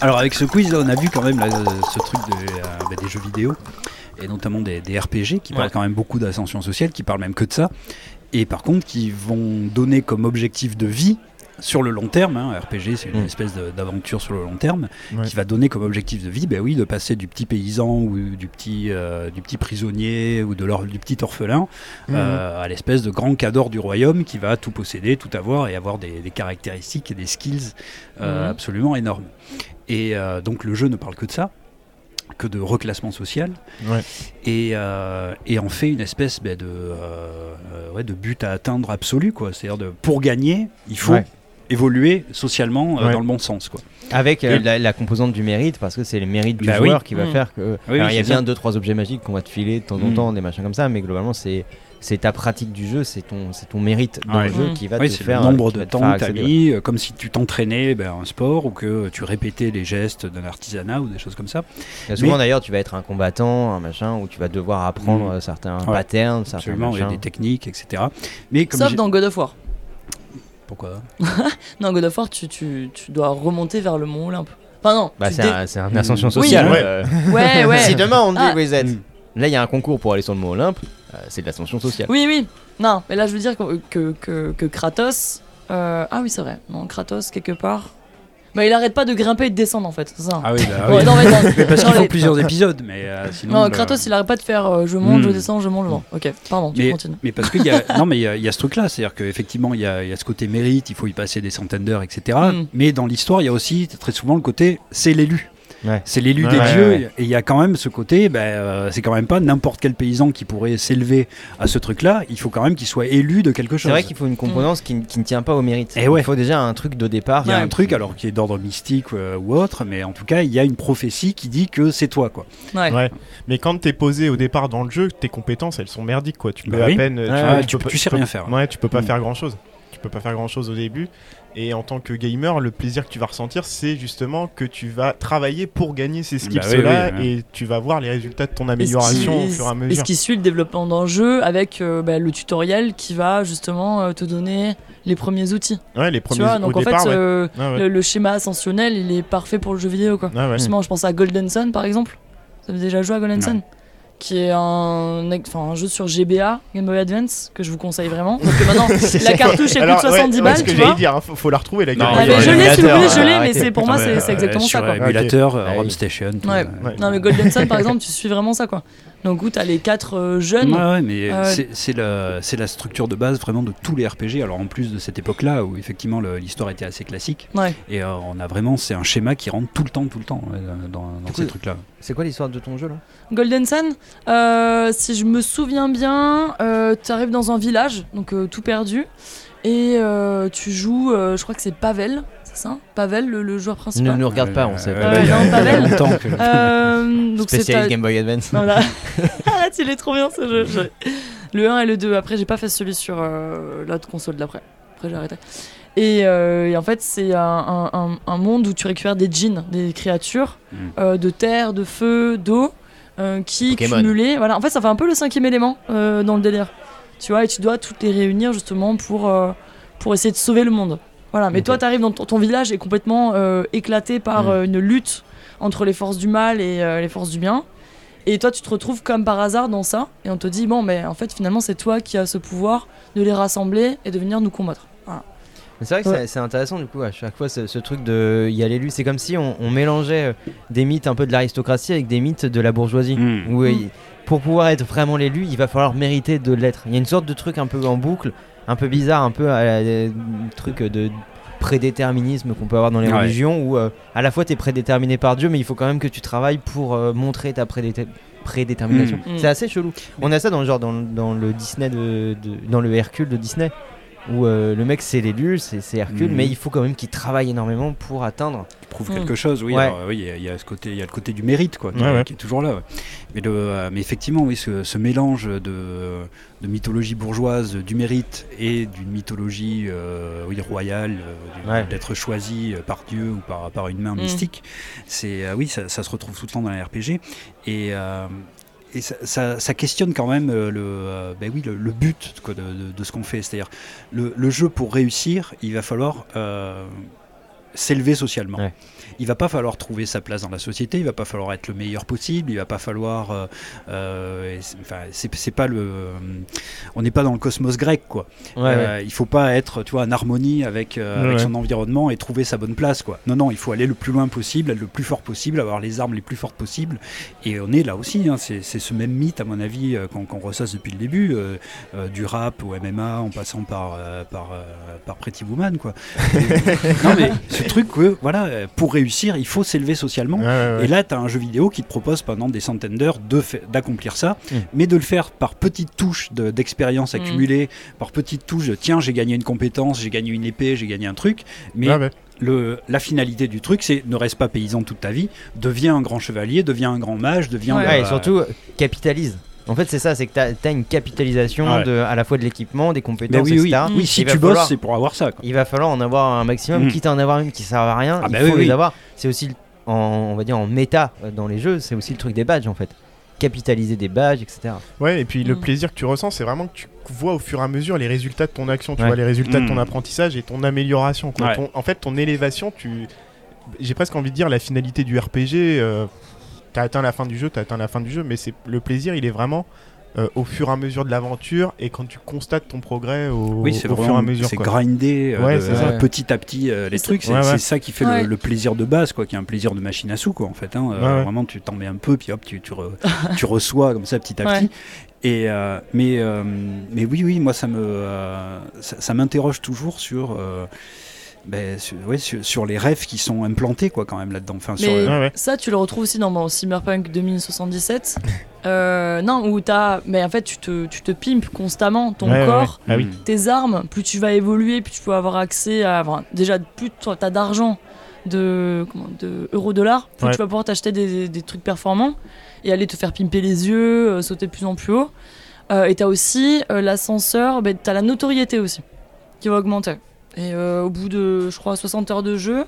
Alors avec ce quiz là, on a vu quand même là, ce truc de, euh, bah, des jeux vidéo et notamment des, des RPG qui parlent quand même beaucoup d'ascension sociale, qui parlent même que de ça, et par contre qui vont donner comme objectif de vie sur le long terme, hein, RPG c'est une Mm. espèce d'aventure sur le long terme, Ouais. qui va donner comme objectif de vie, ben oui, de passer du petit paysan ou du petit, euh, du petit prisonnier ou de du petit orphelin Mhm. euh, à l'espèce de grand cador du royaume qui va tout posséder, tout avoir et avoir des, des caractéristiques et des skills euh, Mhm. absolument énormes. Et donc le jeu ne parle que de ça, que de reclassement social, Ouais. et, euh, et en fait une espèce ben, de, euh, euh, ouais, de but à atteindre absolu. quoi. C'est-à-dire de pour gagner, il faut Ouais. évoluer socialement euh, Ouais. dans le bon sens. Quoi. Avec euh, Et- la, la composante du mérite, parce que c'est le mérite du Bah oui. joueur qui va Mm. faire que. Oui, Alors, oui, il y a c'est bien ça. deux trois objets magiques qu'on va te filer de temps en Mm. temps, des machins comme ça, mais globalement c'est c'est ta pratique du jeu, c'est ton c'est ton mérite dans Ouais. le jeu Mm. qui va Oui, te c'est faire le nombre de temps que tu as mis, euh, comme si tu t'entraînais ben, un sport ou que tu répétais les gestes d'un artisanat ou des choses comme ça. ouais. Souvent Mais- d'ailleurs, tu vas être un combattant, un machin, où tu vas devoir apprendre Mm. euh, certains Ouais. patterns, certains Absolument, il y a machins. des techniques, etc. Mais comme Sauf j'ai- dans God of War. Pourquoi? [laughs] Non, God of War, tu, tu, tu dois remonter vers le mont Olympe. Enfin, non. Bah, c'est dé- un, c'est une ascension Oui, sociale. ouais. euh. Ouais, ouais. [laughs] si demain on dit, Ah. vous êtes. Mm. Là, il y a un concours pour aller sur le mont Olympe, c'est de l'ascension sociale. Oui, oui. Non, mais là, je veux dire que, que, que, que Kratos. euh, Ah oui, c'est vrai. Non, Kratos, quelque part. Bah, il arrête pas de grimper et de descendre, en fait. C'est ça. Ah oui, bah, Ouais, oui. non, mais [laughs] non, Mais parce non, qu'il faut mais- plusieurs épisodes, mais euh, sinon. Non, Kratos, il arrête pas de faire euh, je monte, Hmm. je descends, je monte, je monte. Ok, pardon, tu Mais, continues. mais parce qu'il y a [laughs] non mais il y a, il y a ce truc là c'est à dire qu'effectivement il y a, il y a ce côté mérite il faut y passer des centaines d'heures etc Mm. mais dans l'histoire il y a aussi très souvent le côté c'est l'élu Ouais. c'est l'élu Ouais, des ouais, dieux ouais. et il y a quand même ce côté ben, euh, c'est quand même pas n'importe quel paysan qui pourrait s'élever à ce truc là il faut quand même qu'il soit élu de quelque chose C'est vrai qu'il faut une composance qui, qui ne tient pas au mérite. Eh ouais. Il faut déjà un truc de départ. il y a un truc alors qui est d'ordre mystique euh, ou autre mais en tout cas il y a une prophétie qui dit que c'est toi quoi Ouais. Ouais. Mais quand t'es posé au départ dans le jeu, tes compétences elles sont merdiques quoi. Tu peux Bah à oui. peine. Ouais, tu, tu- peux- tu sais peux- rien faire. Ouais, tu peux pas Mm. faire grand chose. Tu peux pas faire grand chose au début. Et en tant que gamer, le plaisir que tu vas ressentir, c'est justement que tu vas travailler pour gagner ces skips Bah oui, là oui, oui. et tu vas voir les résultats de ton Et amélioration qui- au fur et à Et mesure. ce qui suit le développement d'un jeu avec euh, bah, le tutoriel qui va justement euh, te donner les premiers outils? Ouais, les premiers tu vois, au donc en départ, fait, ouais. euh, ouais. le, le schéma ascensionnel, il est parfait pour le jeu vidéo. Quoi. Ouais. Justement, je pense à Golden Sun par exemple. Vous avez déjà joué à Golden Non. Sun? Qui est un, enfin, un jeu sur GBA, Game Boy Advance, que je vous conseille vraiment. [laughs] Parce que maintenant, la cartouche est plus Alors, de ouais, 70 ouais, balles, ce que j'allais dire, hein, faut, faut la retrouver la Ah, mais je l'ai, si vous voulez, je l'ai, mais arrêtez. c'est pour moi, c'est mais, c'est exactement sur ça, quoi. émulateur, euh, ROM oui. Station. tout, Ouais. euh, Ouais. Non, mais Golden Sun, par exemple, tu suis vraiment ça, quoi. Donc, où t'as les quatre euh, jeunes. Ouais, ouais, mais Euh, c'est- c'est la, c'est la structure de base vraiment de tous les RPG. Alors en plus de cette époque-là où effectivement l'histoire était assez classique, Ouais. et euh, on a vraiment, c'est un schéma qui rentre tout le temps, tout le temps dans, ces trucs-là. C'est quoi l'histoire de ton jeu là? Golden Sun, euh, si je me souviens bien, euh, tu arrives dans un village, donc euh, tout perdu, et euh, tu joues, euh, je crois que c'est Pavel, c'est ça? Pavel, le, le joueur Ne principal nous regarde pas, on sait pas. Ouais, il y a- non, Pavel. que- Euh, donc ta- Game Boy Advance. Voilà. ah, [laughs] il est trop bien ce jeu. Je- Le 1 et le 2. Après, j'ai pas fait celui sur euh, l'autre console d'après. Après, j'ai arrêté. Et, euh, et en fait, c'est un, un- un- un monde où tu récupères des djinns, des créatures Mm. euh, de terre, de feu, d'eau, euh, qui Pokémon. cumulées. Voilà. En fait, ça fait un peu le cinquième élément dans le délire. Tu vois, et tu dois toutes les réunir justement pour, pour essayer de sauver le monde. Voilà. Mais toi, t'arrives dans ton, village est complètement éclaté par Mm. une lutte entre les forces du mal et les forces du bien. Et toi, tu te retrouves comme par hasard dans ça, et on te dit bon, mais en fait, finalement, c'est toi qui as ce pouvoir de les rassembler et de venir nous combattre. Mais c'est vrai que Ouais. c'est- intéressant du coup à chaque fois ce, ce truc de y a l'élu, c'est comme si on, on mélangeait euh, des mythes un peu de l'aristocratie avec des mythes de la bourgeoisie. Mm. Où, euh, Mm. pour pouvoir être vraiment l'élu, il va falloir mériter de l'être. Il y a une sorte de truc un peu en boucle, un peu bizarre, un peu à la- euh, truc de prédéterminisme qu'on peut avoir dans les Ouais. religions où euh, à la fois tu es prédéterminé par Dieu mais il faut quand même que tu travailles pour euh, montrer ta prédé- prédétermination. Mm. Mm. C'est assez chelou. On a ça dans le genre dans, dans le Disney de, de- dans le Hercule de Disney où euh, le mec c'est l'élu, c'est Hercule Mhm. mais il faut quand même qu'il travaille énormément pour atteindre. prouve Mm. quelque chose, oui. Ouais. alors, oui, il y a- il y, a ce côté, il y a le côté du mérite, quoi, qui, Ouais, ouais. qui est toujours là. ouais. Mais, le, euh, mais effectivement, oui, ce, ce mélange de, de mythologie bourgeoise, du mérite et d'une mythologie, euh, oui, royale, euh, d'être choisi par Dieu ou par, par une main Mm. mystique, c'est, euh, oui, ça, ça se retrouve tout le temps dans les RPG. Et euh, et ça, ça- questionne quand même euh, le, euh, ben oui, le, but de, de- de ce qu'on fait. C'est-à-dire, le, le jeu, pour réussir, il va falloir euh, s'élever socialement. Ouais. Il va pas falloir trouver sa place dans la société, il va pas falloir être le meilleur possible, il va pas falloir. euh, euh, c'est- pas le. euh, on n'est pas dans le cosmos grec, quoi. Ouais, ouais. Euh, Il faut pas être, tu vois, en harmonie avec, euh, avec son environnement et trouver sa bonne place, quoi. Non, non, il faut aller le plus loin possible, être le plus fort possible, avoir les armes les plus fortes possibles. Et on est là aussi. hein, c'est ce même mythe, à mon avis, qu'on ressasse depuis le début, du rap au MMA, en passant par par par Pretty Woman, quoi. [laughs] non, mais ce truc, que, voilà, pour réussir, il faut s'élever socialement. Ouais, ouais, ouais. Et là, tu as un jeu vidéo qui te propose pendant des centaines d'heures d'accomplir ça, Mm. mais de le faire par petites touches de- d'expérience Mm. accumulée, par petites touches de tiens, j'ai gagné une compétence, j'ai gagné une épée, j'ai gagné un truc. Mais Ouais, ouais. le, la finalité du truc, c'est ne reste pas paysan toute ta vie, deviens un grand chevalier, deviens un grand mage, deviens. Ouais. Ouais, et surtout, euh, capitalise. En fait, c'est ça, c'est que tu as, une capitalisation Ouais. de, à la fois de l'équipement, des compétences, oui, oui, etc. oui, si Il va tu bosses, falloir- c'est pour avoir ça. Quoi. Il va falloir en avoir un maximum, Mm. quitte à en avoir une qui sert à rien. Ah il bah faut oui, les oui. avoir. C'est aussi, en, on va dire, en méta euh, dans les jeux, c'est aussi le truc des badges en fait. Capitaliser des badges, etc. Ouais, et puis le Mm. plaisir que tu ressens, c'est vraiment que tu vois au fur et à mesure les résultats de ton action, tu Ouais. vois les résultats de ton Mm. apprentissage et ton amélioration. quoi. Ouais. Ton- en fait, ton élévation, tu, j'ai presque envie de dire la finalité du RPG. Euh... T'as atteint la fin du jeu, t'as atteint la fin du jeu, mais c'est le plaisir, il est vraiment euh, au fur et à mesure de l'aventure et quand tu constates ton progrès au, Oui, fur et à mesure. c'est grinder euh, Ouais, de- petit à petit euh, les trucs. C'est Ouais, ouais. c'est ça qui fait le- Ouais. le, plaisir de base, quoi, qui est un plaisir de machine à sous, quoi, en fait. hein. Euh. Vraiment, tu t'en mets un peu, puis hop, tu, tu, re- [laughs] tu reçois comme ça petit à Ouais. petit. Et euh, mais euh, mais oui, oui, moi ça me euh, ça, ça m'interroge toujours sur. Ben, sur, ouais, sur, sur les rêves qui sont implantés quoi quand même là-dedans. Enfin, sur, Mais Ouais, ouais. ça, tu le retrouves aussi dans mon Cyberpunk 2077. Euh, [laughs] non, où t'as. Mais en fait, tu te, tu te pimpes constamment ton Ouais, corps. ouais. Ah oui. Mm. tes armes, plus tu vas évoluer, plus tu peux avoir accès à. enfin, déjà, plus tu as d'argent, de, comment, de euro-dollars, plus Ouais. tu vas pouvoir t'acheter des, des trucs performants et aller te faire pimper les yeux, euh, sauter de plus en plus haut. Euh, et tu as aussi euh, l'ascenseur, ben, tu as la notoriété aussi, qui va augmenter. Et euh, au bout de, je crois, 60 heures de jeu,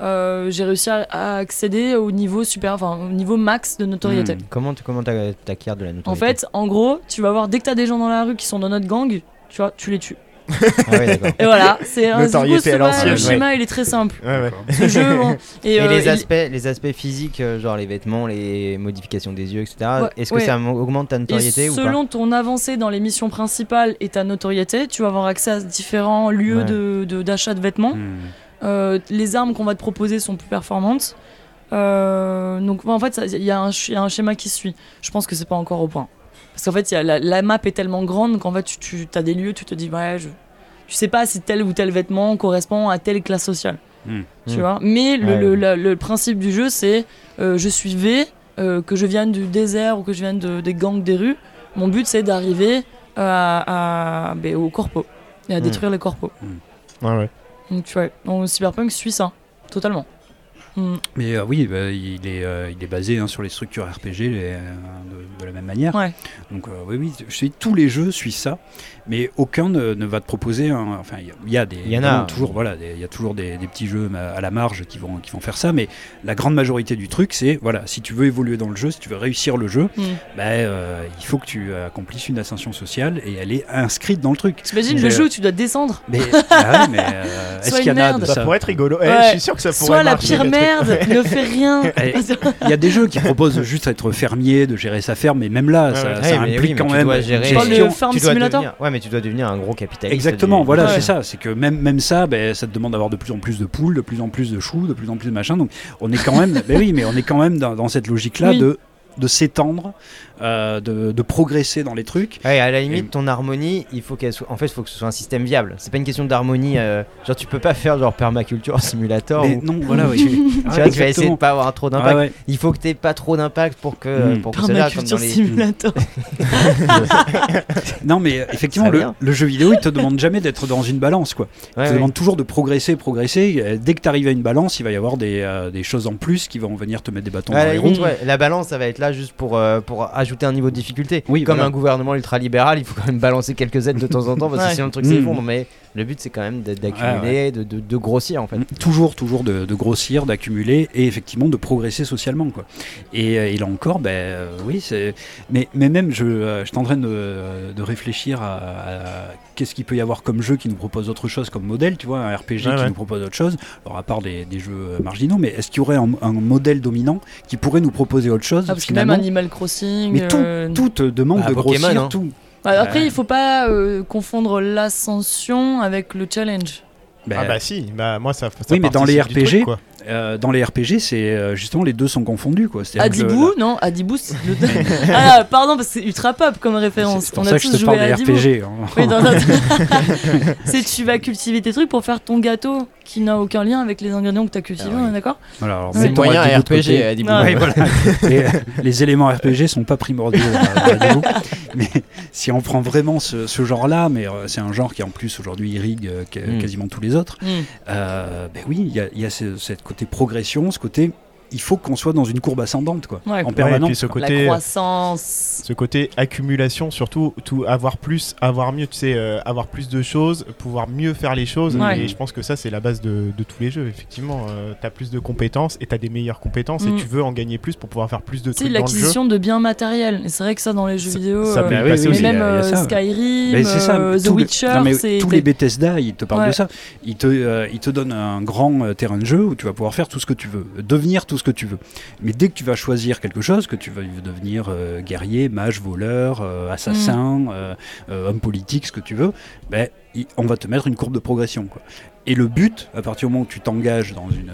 euh, j'ai réussi à, à accéder au niveau super, enfin au niveau max de notoriété. Mm. Comment tu comment t'acquiers de la notoriété En fait, en gros, tu vas voir dès que t'as des gens dans la rue qui sont dans notre gang, tu vois, tu les tues. Ah. Et voilà, c'est un Notoriété à l'ancienne, Le schéma, il est très simple. Ouais, ouais. Ce jeu, bon, [laughs] et, Et, euh, les, il- aspects, les aspects physiques, euh, genre les vêtements, les modifications des yeux, etc. Ouais, Est-ce que ouais. ça augmente ta Et notoriété ou pas? selon ton avancée dans les missions principales et ta notoriété, tu vas avoir accès à différents lieux Ouais. de- de- d'achat de, vêtements. Hmm. Euh, les armes qu'on va te proposer sont plus performantes. Euh, donc en fait, il y, y a un schéma qui suit. Je pense que c'est pas encore au point. Parce qu'en fait, il y a la, la map est tellement grande qu'en fait, tu, as des lieux, tu te dis, ouais, je, tu sais pas si tel ou tel vêtement correspond à telle classe sociale. Hmm. Tu Hmm. vois? Mais le, Ouais, le- ouais. la- le principe du jeu, c'est euh, je suis V, euh, que je vienne du désert ou que je vienne de- des gangs des rues. Mon but, c'est d'arriver à, à- ben, au corpo et à Hmm. détruire les corpos. Ouais, ouais. Donc, tu vois, donc, Cyberpunk suit ça, totalement. Hmm. Mais euh, oui, bah, il, est, euh, il est basé hein, sur les structures RPG les, euh, de, de la même manière. Ouais. Donc oui, oui, je sais, tous les jeux suivent ça, mais aucun ne, ne va te proposer. un- enfin, il y a- il y, a des, Il y en a. toujours, voilà, des- il y a toujours des, des petits jeux ma- à la marge qui vont, qui vont faire ça, mais la grande majorité du truc, c'est voilà, si tu veux évoluer dans le jeu, si tu veux réussir le jeu, bah, euh, il faut que tu accomplisses une ascension sociale et elle est inscrite dans le truc. T'imagines le jeu où tu dois descendre? Mais, ah ouais, mais euh, [laughs] est-ce Soit qu'il y en une a de Ça? Ça pourrait être rigolo. Eh, je suis sûr que ça pourrait Soit la pire merde, [laughs] ne fais rien. Eh, Il y a des jeux qui proposent juste être fermier, de gérer sa ferme, mais même là, Ouais, ça, ouais. ça mais implique oui, mais quand tu même dois une gérer- Je parle de. Farm tu dois Simulator. ouais, mais tu dois devenir un gros capitaliste. Exactement, du- voilà, Ouais. c'est ça. C'est que même, même ça, ben, ça te demande d'avoir de plus en plus de poules, de plus en plus de choux, de plus en plus de machin. Donc on est quand même, [laughs] ben oui, mais on est quand même dans, dans cette logique-là Oui. de de s'étendre, euh, de, de progresser dans les trucs. Ouais, à la limite, Et- ton harmonie, il faut qu'elle soit. En fait, il faut que ce soit un système viable. C'est pas une question d'harmonie. euh, Genre, tu peux pas faire genre permaculture [laughs] simulator. Mais non, voilà, oui. [laughs] tu, tu vois, tu vas essayer de pas avoir trop d'impact. Ah ouais. Il faut que t'aies pas trop d'impact pour que Mm. pour que cela comme dans Permaculture les. Simulator. [laughs] Non, mais effectivement, Ça le, jeu vidéo, il te demande jamais d'être dans une balance, quoi. Ouais, il te demande toujours de progresser, progresser. Euh, Dès que tu arrives à une balance, il va y avoir des, euh, des choses en plus qui vont venir te mettre des bâtons dans la les roues. ouais, la balance, ça va être là juste pour, euh, pour ajouter un niveau de difficulté. Oui, Comme voilà. un gouvernement ultralibéral, il faut quand même balancer quelques aides de temps en temps parce que Ouais. sinon le truc Mm. s'effondre. Mais le but, c'est quand même d'accumuler, de, de, de grossir en fait. Mm, Toujours, toujours de, de grossir, d'accumuler et effectivement de progresser socialement. Quoi. Et, euh, et là encore, ben, euh, oui, c'est. Mais, mais même, je, euh, je suis en train de, de réfléchir à, à qu'est-ce qu'il peut y avoir comme jeu qui nous propose autre chose comme modèle, tu vois, un RPG Ouais, qui ouais. nous propose autre chose. Alors, à part des, des jeux marginaux, mais est-ce qu'il y aurait un, un modèle dominant qui pourrait nous proposer autre chose Ah, parce que même Animal Crossing. Mais tout, euh, tout te demande Bah, de Pokémon, grossir, hein. tout. Après, il faut pas euh, confondre l'ascension avec le challenge. Ben, Ah bah si, bah moi ça, ça Oui, mais dans les RPG, truc, quoi. Euh, dans les RPG, c'est euh, justement les deux sont confondus. Quoi. Que le- Adibou, non, Adibou, c'est le. [laughs] ah, pardon, parce que c'est ultra pop comme référence. C'est pour On ça a que je tous te joué parle à des Adibou. RPG. hein. Oui, dans notre- [laughs] [laughs] c'est tu vas cultiver tes trucs pour faire ton gâteau qui n'a aucun lien avec les ingrédients que tu as cultivés, Ah oui. d'accord Voilà, alors, C'est moyen Adibou RPG, côté. Adibou. Oui, voilà. les, les éléments RPG sont pas primordiaux à- à Adibou. mais si on prend vraiment ce, ce genre-là, mais euh, c'est un genre qui en plus aujourd'hui irrigue euh, ca- Mm. quasiment tous les autres, Hmm. euh, ben oui, il y a, il y a ce, cette progression, ce côté il faut qu'on soit dans une courbe ascendante quoi, Ouais. en Ouais, et permanence. puis ce quoi. La côté, croissance. ce côté accumulation, surtout tout avoir plus, avoir mieux, tu sais, euh, avoir plus de choses, pouvoir mieux faire les choses. Ouais. Et je pense que ça c'est la base de, de tous les jeux. Effectivement, euh, t'as plus de compétences et t'as des meilleures compétences Mm. et tu veux en gagner plus pour pouvoir faire plus de Tu trucs l'acquisition de biens matériels. Et c'est vrai que ça, dans les jeux Ça- vidéo. ça peut euh, mais aussi. même a euh, ça. Skyrim, ça, euh, The tous les- Witcher, non, mais c'est. tous les Bethesda, ils te parlent Ouais. de ça. Ils te, euh, ils te donnent un grand euh, terrain de jeu où tu vas pouvoir faire tout ce que tu veux, devenir tout ce que tu veux. Mais dès que tu vas choisir quelque chose, que tu vas devenir euh, guerrier, mage, voleur, euh, assassin, Mm. euh, homme politique, ce que tu veux, ben, on va te mettre une courbe de progression. Quoi. Et le but, à partir du moment où tu t'engages dans une,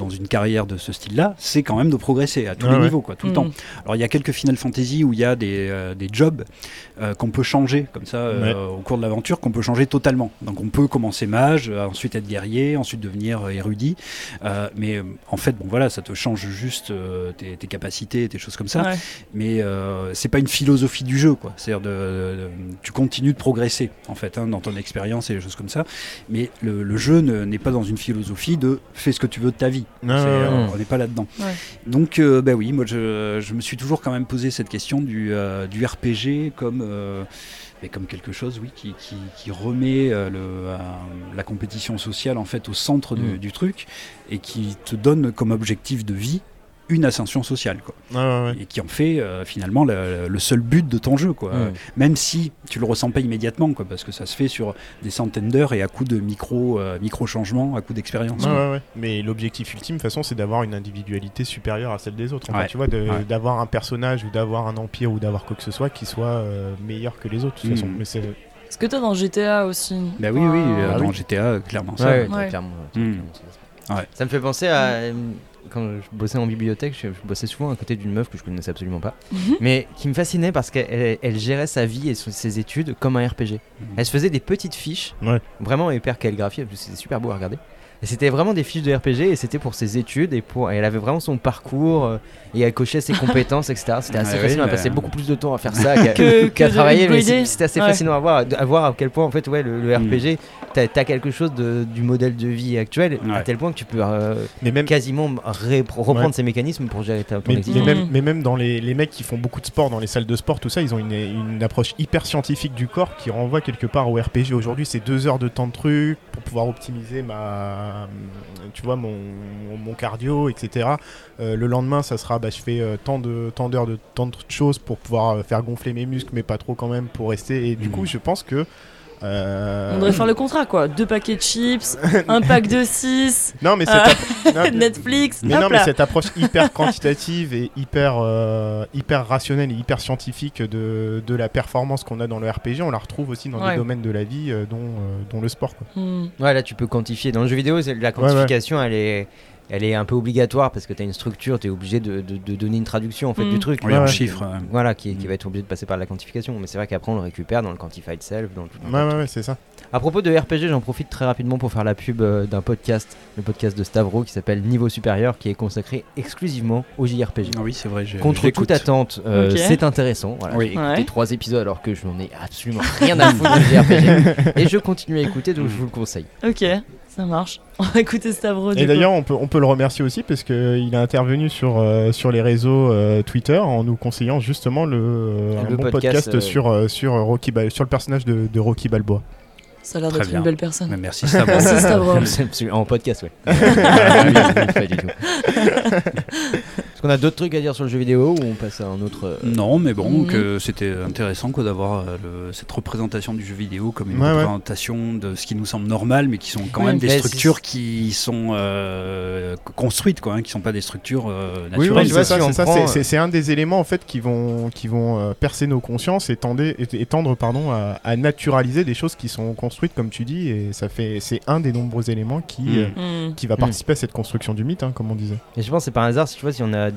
dans une carrière de ce style-là, c'est quand même de progresser à tous les ouais. niveaux, quoi, tout le Mm. temps. Alors il y a quelques Final Fantasy où il y a des, euh, des jobs euh, qu'on peut changer comme ça euh, au cours de l'aventure, qu'on peut changer totalement. Donc on peut commencer mage, ensuite être guerrier, ensuite devenir euh, érudit. Euh, mais en fait, bon voilà, ça te change juste euh, tes, tes capacités, tes choses comme ça. Ouais. Mais euh, c'est pas une philosophie du jeu, quoi. C'est-à-dire de, de- tu continues de progresser en fait hein, dans ton expérience et des choses comme ça. Mais le, le jeu ne- n'est pas dans une philosophie de fais ce que tu veux de ta vie. Ouais, euh, ouais. on n'est pas là-dedans. Ouais. Donc, euh, bah oui, moi je, je me suis toujours quand même posé cette question du, euh, du RPG comme, euh, mais comme quelque chose, oui, qui, qui, qui remet euh, le, euh, la compétition sociale en fait au centre du, Mm. du truc et qui te donne comme objectif de vie une ascension sociale, quoi. Ouais, ouais, ouais. Et qui en fait euh, finalement le, le seul but de ton jeu, quoi. Ouais. Même si tu le ressens pas immédiatement, quoi, parce que ça se fait sur des centaines d'heures et à coup de micro, euh, micro changements, à coup d'expérience. Mais l'objectif ultime, de toute façon, c'est d'avoir une individualité supérieure à celle des autres. Enfin, tu vois, d'avoir un personnage ou d'avoir un empire ou d'avoir quoi que ce soit qui soit euh, meilleur que les autres. De toute façon. Mais c'est Ce que t'as dans GTA aussi? Bah oui, oui, euh, Ah dans oui. GTA, euh, clairement ça. Ouais, ouais. Ouais. clairement. Clairement, ça. Ouais. Ça me fait penser à. Euh, Quand je bossais en bibliothèque, je, je bossais souvent à côté d'une meuf que je connaissais absolument pas, Mhm. mais qui me fascinait parce qu'elle elle- elle gérait sa vie et son- ses études comme un RPG. Elle se faisait des petites fiches, Ouais. vraiment hyper calligraphiées, c'était super beau à regarder. Et c'était vraiment des fiches de RPG et c'était pour ses études et pour et elle avait vraiment son parcours euh, et elle cochait ses [laughs] compétences etc. C'était assez Ouais, oui, fascinant. Elle passait beaucoup plus de temps à faire ça qu'à [laughs] que de travailler. C'était assez Ouais. fascinant à voir, à voir à quel point en fait ouais le, le Mm. RPG t'as as quelque chose de- du modèle de vie actuel à tel point que tu peux euh, mais même quasiment reprendre Ouais. ces mécanismes pour gérer ta ton Mais, mais existence. même, Mhm. mais même dans les, les mecs qui font beaucoup de sport, dans les salles de sport, tout ça, ils ont une, une approche hyper scientifique du corps qui renvoie quelque part au RPG. Aujourd'hui, c'est deux heures de temps de truc pour pouvoir optimiser ma, tu vois, mon, mon cardio, etc. Euh, le lendemain, ça sera, bah, je fais euh, tant de tant d'heures de tant de choses pour pouvoir faire gonfler mes muscles, mais pas trop quand même pour rester. Et du Mhm. coup, je pense que euh, On devrait faire le contrat quoi. Deux paquets de chips, [laughs] un pack de 6, Non, mais cette non, [laughs] Netflix. Mais hop non, mais cette approche hyper [laughs] quantitative et hyper, euh, hyper rationnelle et hyper scientifique de, de la performance qu'on a dans le RPG, on la retrouve aussi dans Ouais. des domaines de la vie, euh, dont, euh, dont le sport. Quoi. Hmm. Ouais, là tu peux quantifier. Dans le jeu vidéo, c'est- la quantification elle est elle est un peu obligatoire parce que tu as une structure, tu es obligé de, de- de donner une traduction en fait Mm. du truc. Oui, Ouais, en ouais. chiffres. euh, Voilà, qui, qui Mm. va être obligé de passer par la quantification. Mais c'est vrai qu'après on le récupère dans le quantified self, dans tout. Ouais, ouais, ouais, c'est ça. À propos de RPG, j'en profite très rapidement pour faire la pub euh, d'un podcast, le podcast de Stavro qui s'appelle Niveau Supérieur, qui est consacré exclusivement au JRPG. Ah oui, c'est vrai. je- Contre je toute attente, euh, c'est intéressant. Voilà, Oui. J'ai écouté Ouais. trois épisodes alors que je n'en ai absolument rien à foutre de JRPG. [laughs] Et je continue à écouter, donc je vous le conseille. Ok, ça marche. [laughs] On va écouter Stavro. Et d'ailleurs, on peut, on peut le remercier aussi parce qu'il a intervenu sur, euh, sur les réseaux euh, Twitter en nous conseillant justement le, euh, un Le bon podcast, podcast euh, sur, euh, sur, Rocky Bal- sur le personnage de, de Rocky Balboa. ça a l'air d'être une belle personne. Mais merci, Stavro. Merci [laughs] en podcast, ouais. [laughs] Pas du tout. Est-ce qu'on a d'autres trucs à dire sur le jeu vidéo ou on passe à un autre euh, Non, mais bon, Mhm. que c'était intéressant quoi d'avoir euh, le- cette représentation du jeu vidéo comme une Ouais, ouais. représentation de ce qui nous semble normal, mais qui sont quand Ouais. même des structures qui sont euh, construites, quoi, hein, qui sont pas des structures euh, Oui, naturelles. oui, c'est ça, c'est ça, euh, un des éléments en fait qui vont, qui vont euh, percer nos consciences et, tender- et- et tendre pardon, à, à naturaliser des choses qui sont construites comme tu dis et ça fait c'est un des nombreux éléments qui, Mm. qui va participer à cette construction du mythe, hein, comme on disait. Et je pense que c'est par hasard, si tu vois, si on a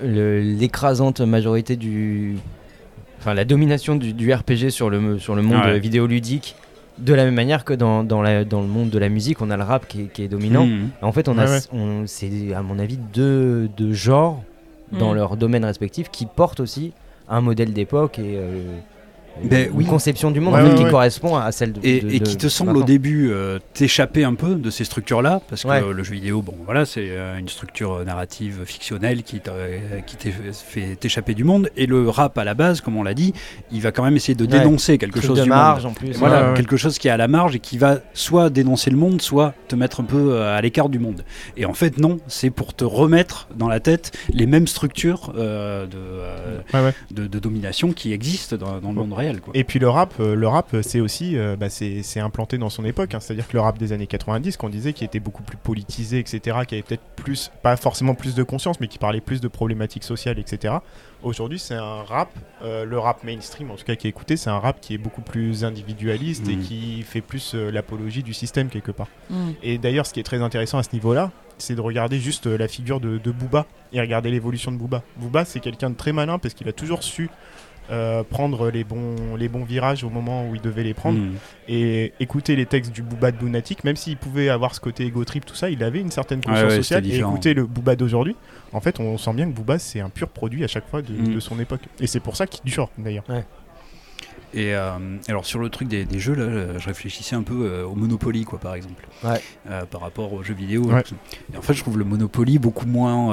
l'écrasante majorité du. Enfin, la domination du, du RPG sur le, sur le monde Ouais. vidéoludique, de la même manière que dans, dans, la- dans le monde de la musique, on a le rap qui est, qui est dominant. Mhm. En fait, on a, Ouais, ouais. on- c'est à mon avis deux, deux genres dans Mm. leur domaine respectif qui portent aussi un modèle d'époque et euh, Ben une oui. conception du monde Ouais, en fait, ouais, qui ouais. correspond à celle de. Et, de- et qui te de semble au début euh, t'échapper un peu de ces structures-là, parce que Ouais. le jeu vidéo, bon voilà, c'est euh, une structure euh, narrative fictionnelle qui t'a- fait t'échapper du monde, et le rap à la base, comme on l'a dit, il va quand même essayer de Ouais. dénoncer quelque chose de du marge monde. en plus. Voilà, Ouais, ouais. quelque chose qui est à la marge et qui va soit dénoncer le monde, soit te mettre un peu à l'écart du monde. Et en fait, non, c'est pour te remettre dans la tête les mêmes structures euh, de, euh, Ouais, ouais. de, de domination qui existent dans, dans le monde réel. Quoi. Et puis le rap, euh, le rap, euh, c'est aussi, euh, bah, c'est implanté dans son époque. hein. C'est-à-dire que le rap des années 90, qu'on disait, qui était beaucoup plus politisé, etc., qui avait peut-être plus, pas forcément plus de conscience, mais qui parlait plus de problématiques sociales, etc. Aujourd'hui, c'est un rap, euh, le rap mainstream, en tout cas qui est écouté, c'est un rap qui est beaucoup plus individualiste et Mhm. qui fait plus euh, l'apologie du système quelque part. Hmm. Et d'ailleurs, ce qui est très intéressant à ce niveau-là, c'est de regarder juste euh, la figure de, de Booba et regarder l'évolution de Booba. Booba, c'est quelqu'un de très malin parce qu'il a toujours su euh, prendre les bons, les bons virages au moment où il devait les prendre Mhm. et écouter les textes du Booba de Lunatic, même s'il pouvait avoir ce côté ego trip, tout ça, il avait une certaine conscience ouais, sociale. Et écouter le Booba d'aujourd'hui, en fait, on sent bien que Booba, c'est un pur produit à chaque fois de, de son époque. Et c'est pour ça qu'il dure d'ailleurs. Et euh, alors sur le truc des, des jeux, là, euh, je réfléchissais un peu euh, au Monopoly, quoi, par exemple, Ouais. Euh, par rapport aux jeux vidéo. Ouais. Et en fait, je trouve le Monopoly beaucoup moins.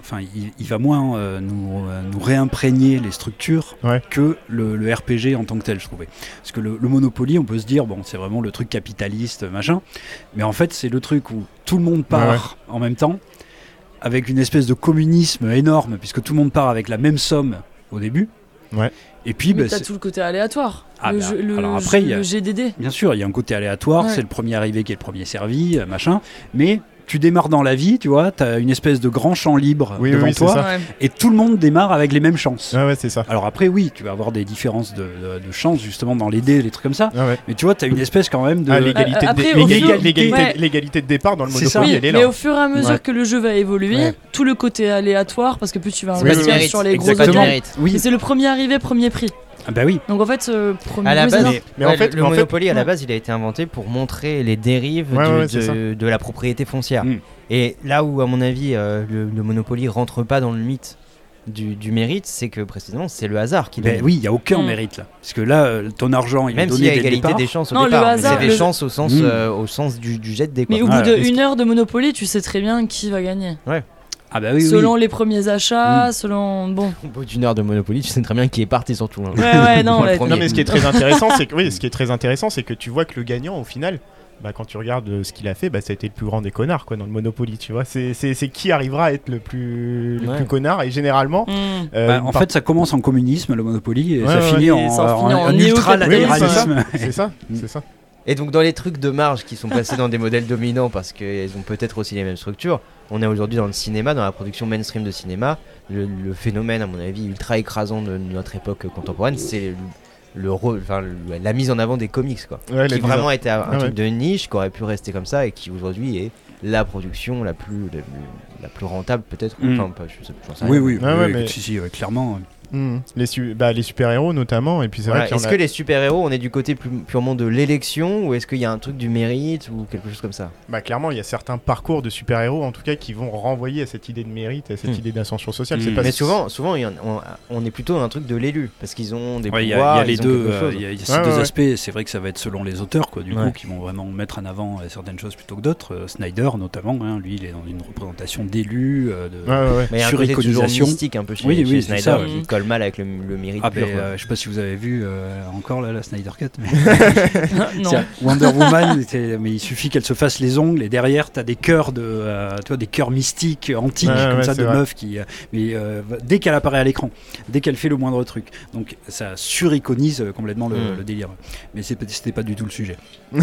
Enfin, il, il va moins nous, nous réimprégner les structures Ouais. que le, le RPG en tant que tel, je trouvais. Parce que le, le Monopoly, on peut se dire, bon, c'est vraiment le truc capitaliste, machin. Mais en fait, c'est le truc où tout le monde part en même temps. avec une espèce de communisme énorme, puisque tout le monde part avec la même somme au début. Ouais. Et puis, bah, t'as tout le côté aléatoire. Ah le, bah, jeu- le, alors après, jeu- il y a- le GDD. bien sûr, il y a un côté aléatoire, Ouais. c'est le premier arrivé qui est le premier servi, euh, machin. Mais tu démarres dans la vie, tu vois, tu as une espèce de grand champ libre Oui, devant oui, toi, ça. Et tout le monde démarre avec les mêmes chances. Ouais, ouais, c'est ça. Alors après, oui, tu vas avoir des différences de, de, de chances, justement, dans les dés, des trucs comme ça. Ah ouais. Mais tu vois, tu as une espèce quand même de... Ah, l'égalité Euh, de, après, dé- au l'égali- fur- l'égalité- Ouais. l'égalité de départ dans le C'est ça. Monopoly, Oui, elle est mais là. au fur et à mesure Ouais. que le jeu va évoluer, Ouais. tout le côté aléatoire, parce que plus tu vas investir sur les gros Et c'est le premier arrivé, premier prix. Ah bah oui. Donc en fait, ce premier À la base, ça. Mais- mais ouais, en fait- le, le en fait- Monopoly à la Ouais. base, il a été inventé pour montrer les dérives Ouais, de, ouais, la propriété foncière. Mm. Et là où, à mon avis, euh, le, le Monopoly rentre pas dans le mythe du, du mérite, c'est que précisément, c'est le hasard qui Ben donne. oui, il n'y a aucun Mm. mérite là. Parce que là, euh, ton argent, il est Même donné s'il y a égalité départ. des chances au Non, départ, c'est des le- chances au sens, Mm. euh, au sens du, du jet de dés. quoi. Mais au bout d'une heure de Monopoly, tu sais très bien qui va gagner. Ah bah oui, oui. selon les premiers achats, selon. Bon. Au bout d'une heure de Monopoly, tu sais très bien qui est parti surtout. hein. Ouais, ouais, [laughs] non, ouais. Non mais ce qui est très intéressant, c'est que oui, ce qui est très intéressant, c'est que tu vois que le gagnant au final, bah, quand tu regardes euh, ce qu'il a fait, bah, ça a été le plus grand des connards quoi dans le Monopoly, tu vois. C'est c'est c'est qui arrivera à être le plus le Ouais. plus connard et généralement. Hmm. euh, Bah, en par- fait, ça commence en communisme, le Monopoly, et Ouais, ça ouais, finit en, en- finit en en ultra-latéralisme. c'est ça, c'est ça. Et donc dans les trucs de marge qui sont passés dans des modèles dominants parce qu'ils ont peut-être aussi les mêmes structures, on est aujourd'hui dans le cinéma, dans la production mainstream de cinéma. Le, le phénomène, à mon avis, ultra écrasant de notre époque contemporaine, c'est le, le rôle, enfin le- la mise en avant des comics, quoi. Ouais, qui vraiment était un, un Ah truc ouais. de niche, qui aurait pu rester comme ça et qui aujourd'hui est la production la plus la, la plus rentable peut-être. Mm. Enfin, je sais- j'en sais Oui, rien. oui, oui, ouais, mais- si, si, clairement. Les, su- bah, les super-héros notamment, et puis c'est Voilà. Est-ce que les super-héros, on est du côté plus, purement de l'élection ou est-ce qu'il y a un truc du mérite ou quelque chose comme ça? Bah, clairement, il y a certains parcours de super-héros en tout cas qui vont renvoyer à cette idée de mérite, à cette Hmm. idée d'ascension sociale. Pas Mais souvent, souvent il y en- on, on est plutôt dans un truc de l'élu parce qu'ils ont des Ouais, Il y, a- pouvoirs. il y a les deux, euh, il y a, il y a ces Ouais, deux ouais, aspects. C'est vrai que ça va être selon les auteurs, quoi, du Ouais. coup, qui vont vraiment mettre en avant euh, certaines choses plutôt que d'autres. Euh, Snyder, notamment, hein, lui, il est dans une représentation d'élu, euh, de. Ouais, ouais, ouais. Mais il y a un côté toujours suriconisation. mystique un peu chez, Oui, chez oui, Snyder ça, colle mal avec le, le mérite Ah, pur. ben, quoi. euh, je sais pas si vous avez vu euh, encore là, la Snyder Cut. Mais... [laughs] non. Wonder Woman, mais il suffit qu'elle se fasse les ongles et derrière t'as des cœurs de, euh, tu vois, des cœurs mystiques, antiques Ouais, comme ouais, ça de vrai. meufs qui, euh, mais euh, dès qu'elle apparaît à l'écran, dès qu'elle fait le moindre truc, donc ça suriconise complètement le, Mm. le délire. Mais c'était pas du tout le sujet. [laughs] Mais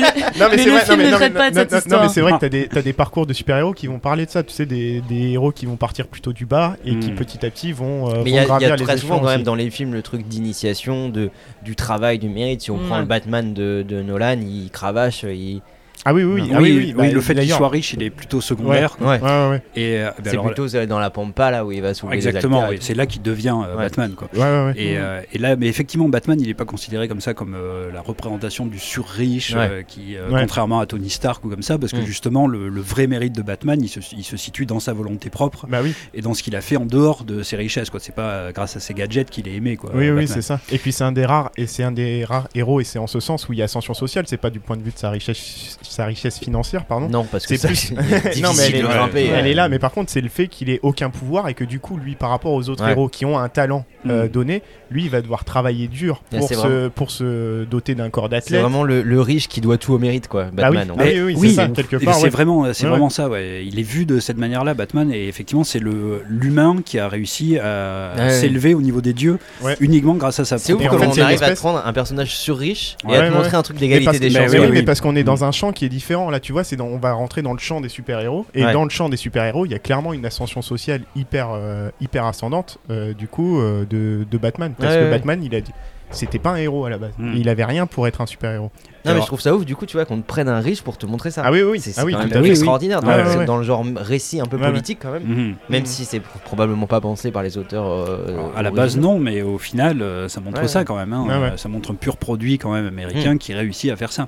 le- Non Mais c'est le vrai, film non, mais, ne non, traite pas de non, cette non, histoire. mais c'est vrai Ah. que t'as des, t'as des parcours de super-héros qui vont parler de ça, tu sais, des, des héros qui vont partir plutôt du bas et qui Mm. Petit à petit vont, euh, Mais il vont y a, y très souvent quand même dans les films le truc d'initiation, de, du travail, du mérite. Si on prend le Batman de, de Nolan, il cravache, il... Ah oui, oui, oui, ah oui, oui, oui, oui, bah, le fait qu'il d'ailleurs. soit riche, il est plutôt secondaire. Ouais. Ouais, ouais, ouais. Et euh, ben C'est plutôt euh, dans la pampa là où il va soulever exactement, c'est là qu'il devient euh, Ouais. Batman, quoi. Ouais, ouais, ouais. Et, euh, et là, mais effectivement, Batman, il n'est pas considéré comme ça, comme euh, la représentation du sur-riche, Ouais. euh, qui, euh, Ouais. contrairement à Tony Stark ou comme ça, parce que Mm. justement, le, le vrai mérite de Batman, il se, il se situe dans sa volonté propre Bah oui, et dans ce qu'il a fait en dehors de ses richesses. Quoi. C'est pas grâce à ses gadgets qu'il est aimé. Quoi, oui, oui, c'est ça. Et puis c'est un des rares, et c'est un des rares héros, et c'est en ce sens où il y a ascension sociale, c'est pas du point de vue de sa richesse, sa richesse financière, pardon. Non, parce que C'est ça, plus- [laughs] c'est non, mais elle est, de ouais, grimper. elle euh. est là, mais par contre, c'est le fait qu'il ait aucun pouvoir et que du coup, lui, par rapport aux autres Ouais. héros qui ont un talent euh, Mm. donné, lui, il va devoir travailler dur Là, pour c'est se, pour se doter d'un corps C'est d'athlète. vraiment le, le riche qui doit tout au mérite, quoi. Bah Batman. en fait. oui, oui, Oui, c'est ça, quelque part. c'est ouais. vraiment, c'est Ouais, vraiment ça. Ouais. Il est vu de cette manière-là, Batman, et effectivement, c'est le l'humain qui a réussi à Ouais. s'élever au niveau des dieux Ouais. uniquement grâce à sa C'est ouf comment c'est on arrive à prendre un personnage sur-riche et à te montrer un truc d'égalité des chances. mais parce qu'on est dans un champ qui est différent. Là, tu vois, c'est dans- on va rentrer dans le champ des super-héros. Et Ouais. dans le champ des super-héros, il y a clairement une ascension sociale hyper, euh, hyper ascendante, euh, du coup, euh, de, de Batman. Parce Ouais, que ouais. Batman, il a dit. C'était pas un héros à la base. Mm. Il avait rien pour être un super-héros. Non, mais je trouve ça ouf, du coup, tu vois, qu'on te prenne un riche pour te montrer ça. Ah oui, oui, C'est ah oui, quand tout même à fait. extraordinaire dans, Ouais, le- ouais, ouais. dans le genre récit un peu politique quand même. Mhm. Même Mm. si c'est pr- probablement pas pensé par les auteurs. euh, Alors, à la base, non, mais au final, euh, ça montre Ouais, ça quand même. hein. Euh, Ça montre un pur produit quand même américain qui réussit à faire ça.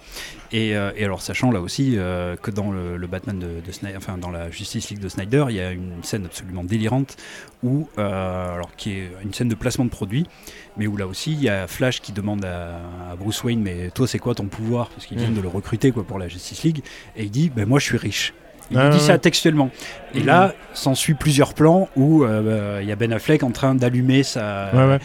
Et, euh, et alors, sachant là aussi euh, que dans le, le Batman de, de Snyder, enfin dans la Justice League de Snyder, il y a une scène absolument délirante où, alors qui est une scène de placement de produit, mais où là aussi il y a Flash qui demande à, à Bruce Wayne, mais toi c'est quoi ton pouvoir? Parce qu'ils viennent Mm. de le recruter quoi pour la Justice League, et il dit, ben moi je suis riche. Il Ah, dit ça textuellement. Et Mhm. là, s'ensuit plusieurs plans où euh, bah, il y a Ben Affleck en train d'allumer sa, Ouais, ouais.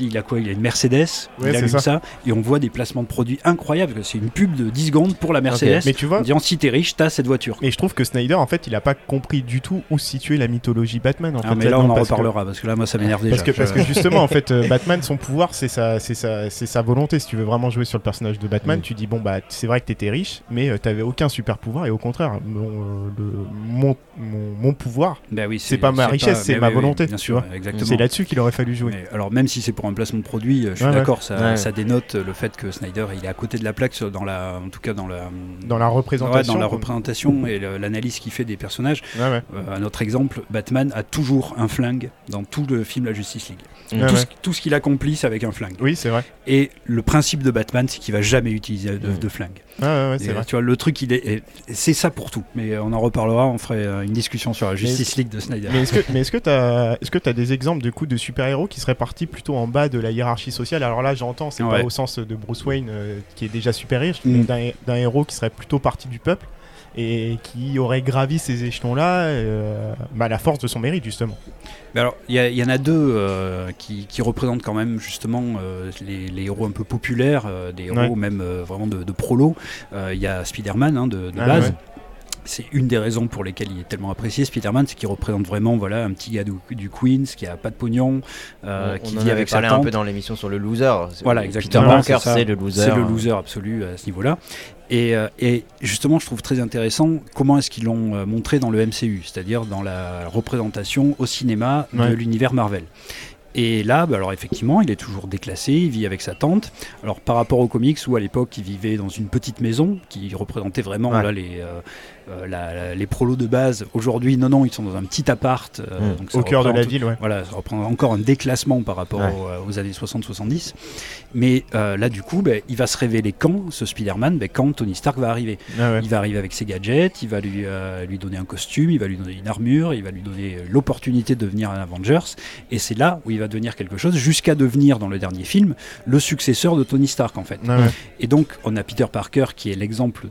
Il a quoi? Il a une Mercedes, Ouais, il allume ça. ça. et on voit des placements de produits incroyables. C'est une pub de 10 secondes pour la Mercedes. Mais tu vois, En disant si t'es riche, t'as cette voiture. et je trouve que Snyder, en fait, il a pas compris du tout où se situait la mythologie Batman. En Ah, fait, mais là, on en parce que- reparlera parce que là, moi, ça m'énerve déjà. Parce que, parce que justement, en fait, [laughs] euh, Batman, son pouvoir, c'est sa, sa, sa volonté. Si tu veux vraiment jouer sur le personnage de Batman, Mm. tu dis bon bah c'est vrai que t'étais riche, mais euh, t'avais aucun super pouvoir et au contraire, mon, euh, le- mon, mon, mon pouvoir, Bah oui, c'est pas ma richesse, c'est ma oui, volonté, bien sûr, exactement. c'est là-dessus qu'il aurait fallu jouer. Alors même si c'est pour un placement de produit, euh, je suis Ouais, ouais. d'accord, ça, Ouais. ça dénote le fait que Snyder il est à côté de la plaque sur- dans la, en tout cas dans la Dans la Ouais, représentation. dans la quoi. représentation et l'analyse qu'il fait des personnages. Euh, un autre exemple, Batman a toujours un flingue dans tout le film La Justice League. Ouais, tout, ce, tout ce qu'il accomplit, c'est avec un flingue. Oui, c'est vrai. Et le principe de Batman, c'est qu'il va jamais utiliser de, Mm. de flingue. Ouais, ouais, c'est vrai. tu vois, le truc, il est, et c'est ça pour tout. Mais euh, on en reparlera, on ferait euh, une discussion sur la Justice League de Snyder. Mais est-ce que, [laughs] mais est-ce que t'as, est-ce que t'as des exemples de coups de super-héros qui seraient partis plutôt en bas de la hiérarchie sociale? Alors là, j'entends, c'est Ouais. pas au sens de Bruce Wayne euh, qui est déjà super riche, Mm. mais d'un, d'un héros qui serait plutôt parti du peuple et qui aurait gravi ces échelons-là euh, bah, à la force de son mérite justement. Mais alors, il y, en a deux euh, qui, qui représentent quand même justement euh, les, les héros un peu populaires, euh, des héros Ouais. même euh, vraiment de, de prolo. Euh, Il y a Spider-Man hein, de, de Ah, base. ouais. C'est une des raisons pour lesquelles il est tellement apprécié, Spider-Man, c'est qu'il représente vraiment voilà, un petit gars du, du Queens qui a pas de pognon, euh, on qui en vit avait avec sa parlé un peu dans l'émission sur le loser. Voilà, Peter exactement. Parker, ça. c'est le loser. C'est le loser absolu à ce niveau-là. Et, euh, et justement, je trouve très intéressant comment est-ce qu'ils l'ont euh, montré dans le MCU, c'est-à-dire dans la représentation au cinéma Ouais. de l'univers Marvel. Et là, bah, alors effectivement, il est toujours déclassé, il vit avec sa tante. Alors par rapport aux comics, où à l'époque il vivait dans une petite maison qui représentait vraiment Ouais. là, les, euh, euh, la- la- les prolos de base. Aujourd'hui, non, non, ils sont dans un petit appart. euh, Mm. donc ça Au cœur de la représente- ville, ouais. voilà, ça reprend encore un déclassement par rapport Ouais. aux, euh, aux années 60-70. Mais euh, là, du coup, ben, il va se révéler quand, ce Spider-Man, ben, quand Tony Stark va arriver. Ah ouais. Il va arriver avec ses gadgets, il va lui, lui donner un costume, il va lui donner une armure, il va lui donner l'opportunité de devenir un Avengers. Et c'est là où il va devenir quelque chose, jusqu'à devenir, dans le dernier film, le successeur de Tony Stark, en fait. Ah. Et donc, on a Peter Parker qui est l'exemple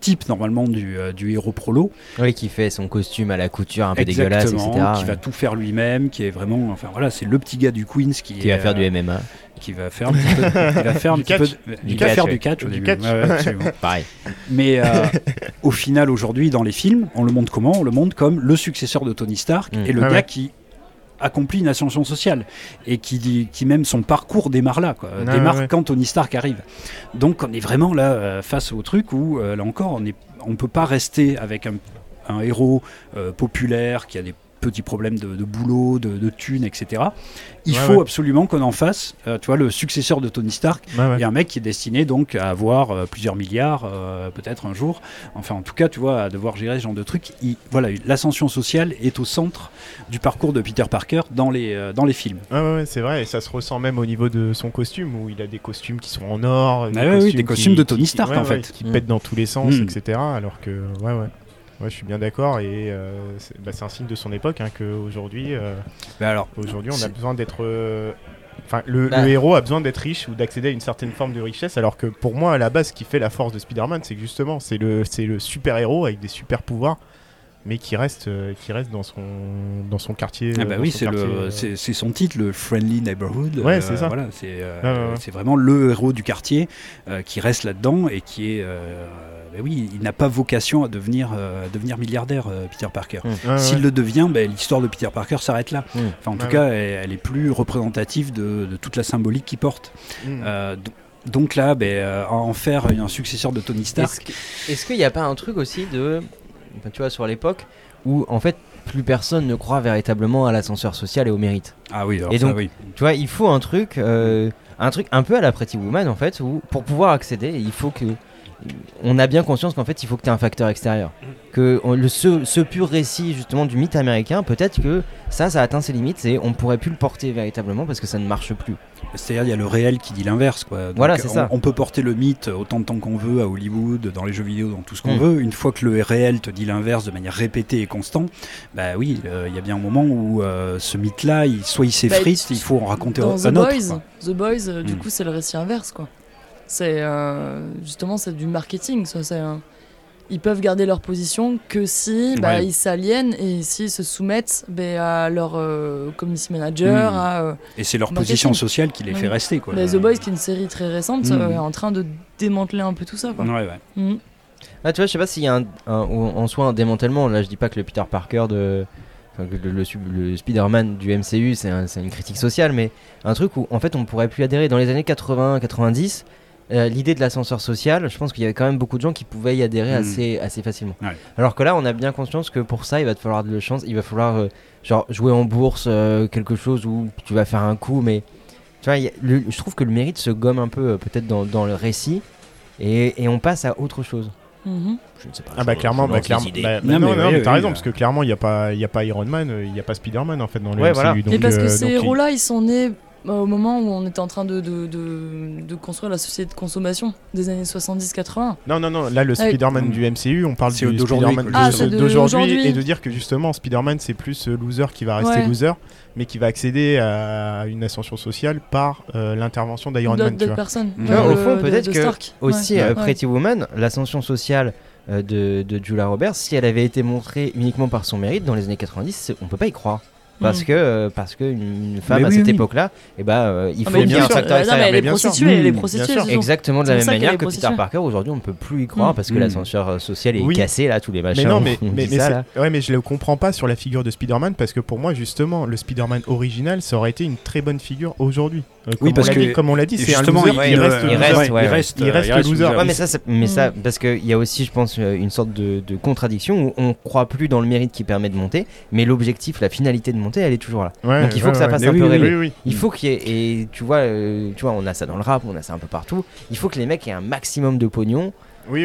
type normalement du, euh, du héros prolo Oui, qui fait son costume à la couture un peu dégueulasse, etc. Exactement, qui va tout faire lui-même, qui est vraiment, enfin voilà, c'est le petit gars du Queens qui, Qui est, va faire du euh, MMA. qui va faire un petit peu, qui va faire un Du petit catch. peu, Du catch, faire ouais. du catch au Du début. catch. Ouais, ouais, absolument. [laughs] Pareil. Mais euh, [laughs] au final, aujourd'hui, dans les films, on le montre comment? On le montre comme le successeur de Tony Stark Mm. et le gars ouais. qui accomplit une ascension sociale et qui, dit- qui même son parcours démarre là, quoi. Démarre ouais, quand Tony Stark arrive. Donc on est vraiment là euh, face au truc où euh, là encore on est, on peut pas rester avec un, un héros euh, populaire qui a des petits problèmes de, de boulot, de, de thunes, etc. Il Ouais, faut ouais. absolument qu'on en fasse, euh, tu vois, le successeur de Tony Stark Ouais, et un mec qui est destiné donc à avoir euh, plusieurs milliards, euh, peut-être un jour. Enfin, en tout cas, tu vois, à devoir gérer ce genre de truc. Il- voilà, l'ascension sociale est au centre du parcours de Peter Parker dans les, euh, dans les films. Ouais, c'est vrai, et ça se ressent même au niveau de son costume, où il a des costumes qui sont en or, Ah oui, des costumes de Tony Stark, en fait. qui pètent dans tous les sens, Mm. etc. Alors que, ouais, ouais, ouais, je suis bien d'accord, et euh, c'est bah, c'est un signe de son époque, hein, qu'aujourd'hui, euh, alors, aujourd'hui, on a besoin d'être, euh, enfin, le, Bah. le héros a besoin d'être riche ou d'accéder à une certaine forme de richesse, alors que pour moi, à la base, ce qui fait la force de Spider-Man, c'est que justement, c'est le, c'est le super héros avec des super pouvoirs. Mais qui reste, qui reste dans son, dans son quartier. ah bah oui, c'est euh, son titre, le Friendly Neighborhood. Ouais, c'est ça. Voilà, c'est euh, ouais, vraiment le héros du quartier qui reste là-dedans et qui est. bah oui, il n'a pas vocation à devenir, euh, à devenir milliardaire, euh, Peter Parker. ouais, ouais. S'il le devient, ben, l'histoire de Peter Parker s'arrête là. Mm. Enfin, en tout Ouais, cas, elle, elle est plus représentative de, de toute la symbolique qu'il porte. Mm. Euh, do- donc là, ben, euh, en faire un successeur de Tony Stark, est-ce qu'il n'y a pas un truc aussi de. enfin, tu vois, sur l'époque, où en fait, plus personne ne croit véritablement à l'ascenseur social et au mérite? ah oui, alors Et ça, donc- oui. Tu vois, il faut un truc, euh, un truc un peu à la Pretty Woman en fait, où pour pouvoir accéder, il faut que on a bien conscience qu'en fait, il faut que tu aies un facteur extérieur. Que on- le, ce, ce pur récit justement du mythe américain, peut-être que ça, ça atteint ses limites et on pourrait plus le porter véritablement parce que ça ne marche plus. C'est-à-dire, il y a le réel qui dit l'inverse. quoi. Donc, Voilà, c'est on, ça. On peut porter le mythe autant de temps qu'on veut à Hollywood, dans les jeux vidéo, dans tout ce qu'on Mm. veut. Une fois que le réel te dit l'inverse de manière répétée et constante, bah oui, euh, il y a bien un moment où euh, ce mythe-là, il- soit il s'effrite, Bah, il faut en raconter Dans un The autre. Boys, quoi. The Boys, euh, du Mm. coup, c'est le récit inverse, quoi. C'est euh, justement c'est du marketing, ça. C'est ils peuvent garder leur position que si bah, Ouais. ils s'aliènent et s'ils se soumettent bah, à leur euh, community manager, Mm. à euh, Et c'est leur Marketing. position sociale qui les fait rester. Quoi. bah, The Boys, qui est une série très récente, Mm. euh, est en train de démanteler un peu tout ça. Quoi. Ouais, ouais. Mm. Ah, tu vois, je sais pas s'il y a un, en soi un démantèlement. Là, je dis pas que le Peter Parker de. enfin, le, le, su- le Spider-Man du MCU, c'est un- c'est une critique sociale, mais un truc où en fait on pourrait plus adhérer. Dans les années 80-90, euh, l'idée de l'ascenseur social, je pense qu'il y avait quand même beaucoup de gens qui pouvaient y adhérer Mm. assez, assez facilement. Ouais. Alors que là, on a bien conscience que pour ça, il va te falloir de la chance, il va falloir euh, genre jouer en bourse, euh, quelque chose où tu vas faire un coup, mais tu vois, a- le- je trouve que le mérite se gomme un peu euh, peut-être dans, dans le récit et, et on passe à autre chose. Mhm. Je ne sais pas. Ah bah clairement, bah, clairement. des idées. bah, Non, non, mais non, oui, mais t'as oui, raison oui. parce que clairement il n'y a pas, il y a pas Iron Man, euh, il n'y a pas Spider-Man en fait dans le Ouais, MCU. voilà. donc, Et parce que euh, ces héros-là, ils sont nés euh, au moment où on était en train de, de, de, de construire la société de consommation des années 70-80. Non, non, non, là le Ah oui. Spider-Man du MCU, on parle C'est du d'aujourd'hui, Spider-Man quoi. Ah, d'aujourd'hui et de dire que justement Spider-Man c'est plus euh, loser qui va rester Ouais. loser, mais qui va accéder à une ascension sociale par euh, l'intervention d'Iron D'autres Man. Tu d'autres vois. personnes. Ouais, au fond, peut-être de que. Aussi, Ouais. euh, Ouais. Pretty Woman, l'ascension sociale de, de Julia Roberts, si elle avait été montrée uniquement par son mérite dans les années 90, c'est- on peut pas y croire. Parce Mm. que euh, parce qu'une femme Mais à oui, cette oui. époque-là, eh ben, euh, il Ah, faut bien bien un sûr. facteur Euh, non, mais extérieur. elle mais est bien sûr. prostituée, elle est Mm, bien prostituée. sûr. ce jour. Exactement de la même manière que Peter. Parker, aujourd'hui, on peut plus y croire Mm. parce que Mm. l'ascenseur euh, social est Oui. cassé, là, tous les machins. Mais non, on- mais, mais, dit mais ça, c'est- là. ouais, mais je le comprends pas sur la figure de Spider-Man parce que pour moi, justement, le Spider-Man original, ça aurait été une très bonne figure aujourd'hui. Euh, Oui, parce l'a que- dit- comme on l'a dit, c'est un Justement, loser il, reste il loser. reste, ouais, il reste, il reste loser. loser. Ouais, mais ça, mais ça, parce qu'il y a aussi, je pense, une sorte de, de contradiction où on croit plus dans le mérite qui permet de monter, mais l'objectif, la finalité de monter, elle est toujours là. Ouais, Donc il faut ouais, que ça fasse un oui, peu rêver. oui, oui. Il faut qu'il y ait, et tu vois, euh, tu vois, on a ça dans le rap, on a ça un peu partout. Il faut que les mecs aient un maximum de pognon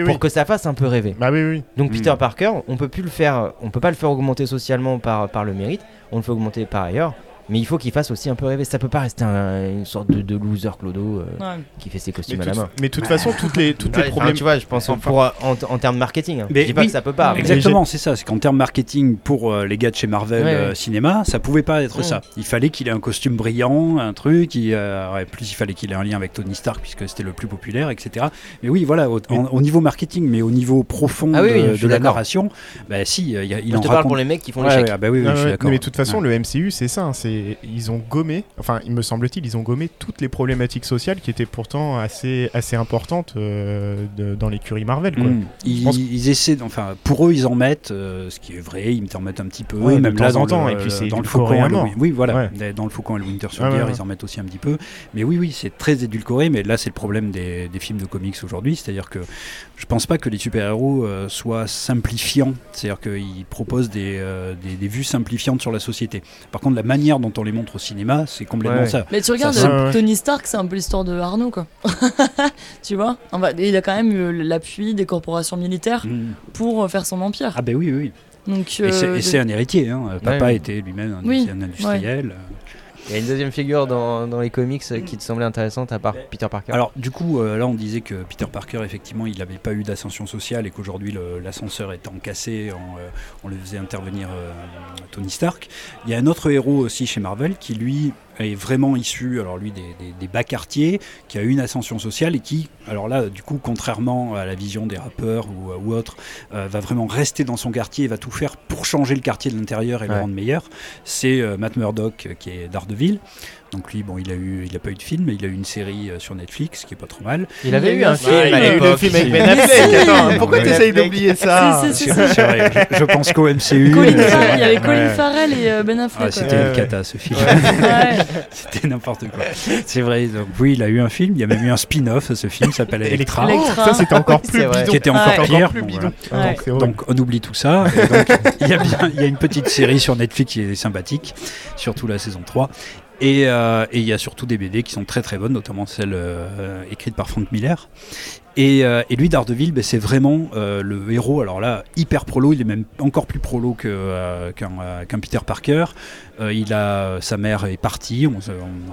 pour que ça fasse un peu rêver. Bah oui, oui. Donc Mm. Peter Parker, on peut plus le faire, on peut pas le faire augmenter socialement par, par le mérite, on le fait augmenter par ailleurs. Mais il faut qu'il fasse aussi un peu rêver. Ça peut pas rester un- une sorte de, de loser clodo euh, Ouais. qui fait ses Mais costumes à la main. mais de toute façon, toutes les, toutes les enfin, problèmes. tu vois, je pense pour, en, en termes marketing. hein. Mais je dis pas oui, que ça peut pas. Exactement, c'est ça. C'est qu'en termes marketing, pour euh, les gars de chez Marvel Ouais, euh, ouais. Cinéma, ça pouvait pas être Mm. ça. Il fallait qu'il ait un costume brillant, un truc. Il, euh, ouais, plus il fallait qu'il ait un lien avec Tony Stark puisque c'était le plus populaire, etc. Mais oui, voilà, au, en- au niveau marketing, mais au niveau profond Ah oui, de, oui, la narration, bah si, il en te parle pour les mecs qui font Ouais, l'échec. ouais, ah bah oui, oui, Ouais, je suis ouais. d'accord. mais de toute façon, le MCU, c'est ça. hein, Ils ont gommé. Enfin, il me semble-t-il, ils ont gommé toutes les problématiques sociales qui étaient pourtant assez assez importantes euh, de- dans l'écurie Marvel. Quoi. Mm. Ils, pense- ils essaient, enfin, pour eux, ils en mettent, euh, ce qui est vrai, ils en mettent un petit peu, Ouais, de même temps là en dans temps, le, et puis c'est dans le Faucon oui, voilà, Ouais. dans le Faucon et le Winter Soldier, ouais, ouais. ils en mettent aussi un petit peu, mais oui, oui, c'est très édulcoré, mais là, c'est le problème des, des films de comics aujourd'hui, c'est-à-dire que je pense pas que les super-héros euh, soient simplifiants, c'est-à-dire qu'ils proposent des, euh, des, des vues simplifiantes sur la société. Par contre, la manière dont on les montre au cinéma, c'est complètement Ouais. ça. Mais tu regardes Ça, ça- euh, Tony Stark, c'est un peu l'histoire de Arnaud, quoi. [laughs] tu vois Il a quand même eu l'appui des corporations militaires Mm. pour euh, faire son empire. Ah ben oui, oui. Donc, Et c'est- euh, et c'est un héritier, hein. papa Ouais. était lui-même un, Oui, un industriel. Il y a une deuxième figure dans, dans les comics euh, qui te semblait intéressante à part Peter Parker. Alors du coup, euh, là on disait que Peter Parker, effectivement, il n'avait pas eu d'ascension sociale et qu'aujourd'hui l'ascenseur étant cassé, on, euh, on le faisait intervenir euh, Tony Stark. Il y a un autre héros aussi chez Marvel qui lui est vraiment issu, alors lui des, des- des bas quartiers, qui a eu une ascension sociale et qui, alors là, du coup, contrairement à la vision des rappeurs ou, ou autres, euh, va vraiment rester dans son quartier et va tout faire pour changer le quartier de l'intérieur et le rendre meilleur. C'est euh, Matt Murdock euh, qui est d'Ardeville. Donc lui, bon, il a eu, il a pas eu de film, mais il a eu une série euh, sur Netflix qui est pas trop mal. il avait il eu un film Ah, il à a eu le l'époque. film avec Ben [laughs] Affleck. Attends, pourquoi Ben t'essayes Affleck. d'oublier ça vrai, je, je pense qu'au MCU. [laughs] Colin euh, Farrell, il y avait Colin ouais. Farrell et euh, Ben Ah, Affleck. c'était ouais. une Ouais. cata ce film. Ouais. [laughs] c'était n'importe quoi. C'est vrai. Donc oui, il a eu un film. Il y a même eu un spin-off. Ce film s'appelle Electra. Electra. Ça, c'était encore plus bidon. Qui était encore Ouais. pire. plus Bon, bidon. voilà. Ouais. Donc, on oublie tout ça. Et donc, il, y a bien, il y a une petite série sur Netflix qui est sympathique, surtout la saison 3. Et, euh, et il y a surtout des BD qui sont très très bonnes, notamment celle euh, écrite par Frank Miller. Et, euh, et lui, Daredevil, ben, c'est vraiment euh, le héros. Alors là, hyper prolo, il est même encore plus prolo que, euh, qu'un, Peter Parker. Il a sa mère est partie. On, se- on-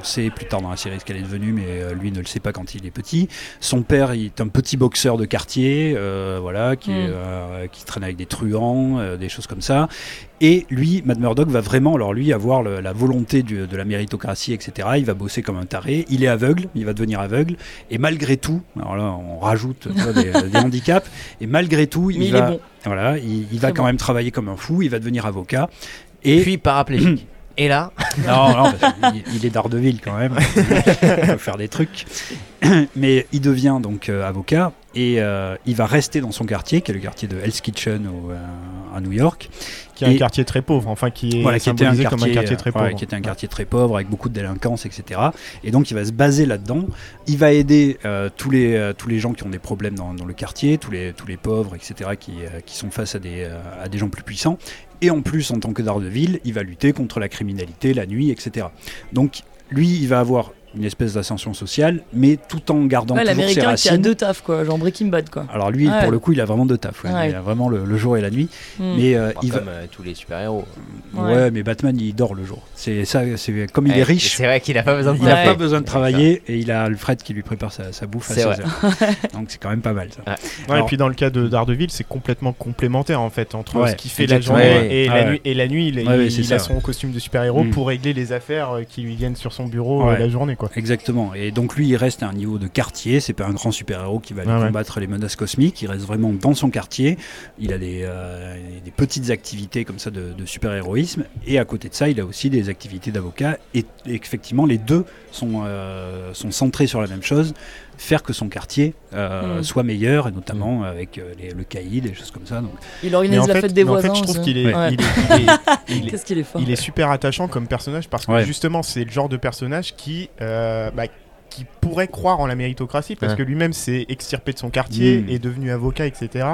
on sait plus tard dans la série ce qu'elle est devenue, mais lui ne le sait pas quand il est petit. Son père il est un petit boxeur de quartier, voilà, qui, Mm. qui traîne avec des truands, des choses comme ça. Et lui, Matt Murdock va vraiment, alors lui, avoir le- la volonté du- de la méritocratie, etc. Il va bosser comme un taré. Il est aveugle, il va devenir aveugle. Et malgré tout, alors alors là, on rajoute vois, des, des handicaps. Et malgré tout, il va, bon. voilà, il, il va quand bon. même travailler comme un fou. Il va devenir avocat. Et Puis paraplégique. [clears throat] Et là, non, non, parce qu'il- il est d'Ardeville quand même. [laughs] il peut faire des trucs. [clears throat] Mais il devient donc euh, avocat et euh, il va rester dans son quartier, qui est le quartier de Hell's Kitchen au, euh, à New York. Qui est un quartier très pauvre, enfin qui est Voilà, qui était un quartier, comme un quartier très euh, ouais, pauvre. qui était un quartier très pauvre avec beaucoup de délinquance, etc. Et donc il va se baser là-dedans. Il va aider euh, tous les tous les gens qui ont des problèmes dans, dans le quartier, tous les tous les pauvres, etc. qui qui sont face à des à des gens plus puissants. Et en plus, en tant que d'Ardeville, il va lutter contre la criminalité, la nuit, etc. Donc lui, il va avoir une espèce d'ascension sociale, mais tout en gardant Ouais, toujours ses l'américain qui a racines. deux tafs, quoi, genre Breaking Bad, quoi. Alors lui, Ouais. pour le coup, il a vraiment deux tafs. ouais. Ouais. Il a vraiment le, le jour et la nuit. Hmm. Mais euh, il va... comme euh, tous les super-héros. Ouais. Ouais. mais Batman, il dort le jour. C'est ça, c'est comme il est riche. C'est vrai qu'il a pas besoin de Il n'a pas besoin de travailler et il a Alfred qui lui prépare sa, sa bouffe à C'est 16 vrai. heures. [laughs] Donc c'est quand même pas mal ça. Ouais, Alors- et puis dans le cas de Daredevil, c'est complètement complémentaire en fait entre Ouais, ce qu'il fait la journée Ouais, et, la nuit, et la nuit, il, a son costume de super-héros Mm. pour régler les affaires euh, qui lui viennent sur son bureau la journée quoi. Exactement. Et donc lui, il reste à un niveau de quartier. C'est pas un grand super-héros qui va aller ouais. combattre les menaces cosmiques. Il reste vraiment dans son quartier. Il a des, euh, des petites activités comme ça de, de super-héroïsme. Et à côté de ça, il a aussi des activités d'avocat. Et, et effectivement, les deux sont, euh, sont centrés sur la même chose faire que son quartier euh, Mm. soit meilleur, et notamment avec euh, les- le caïd, des choses comme ça. Donc, Il organise en la fait, fête des mais en voisins. fait, je trouve qu'il est, Ouais. il est- il est- [laughs] il est- Qu'est-ce qu'il est fort. il est super attachant comme personnage parce que Ouais. justement c'est le genre de personnage qui euh, bah, qui pourrait croire en la méritocratie parce Ouais. que lui-même s'est extirpé de son quartier Mm. est devenu avocat etc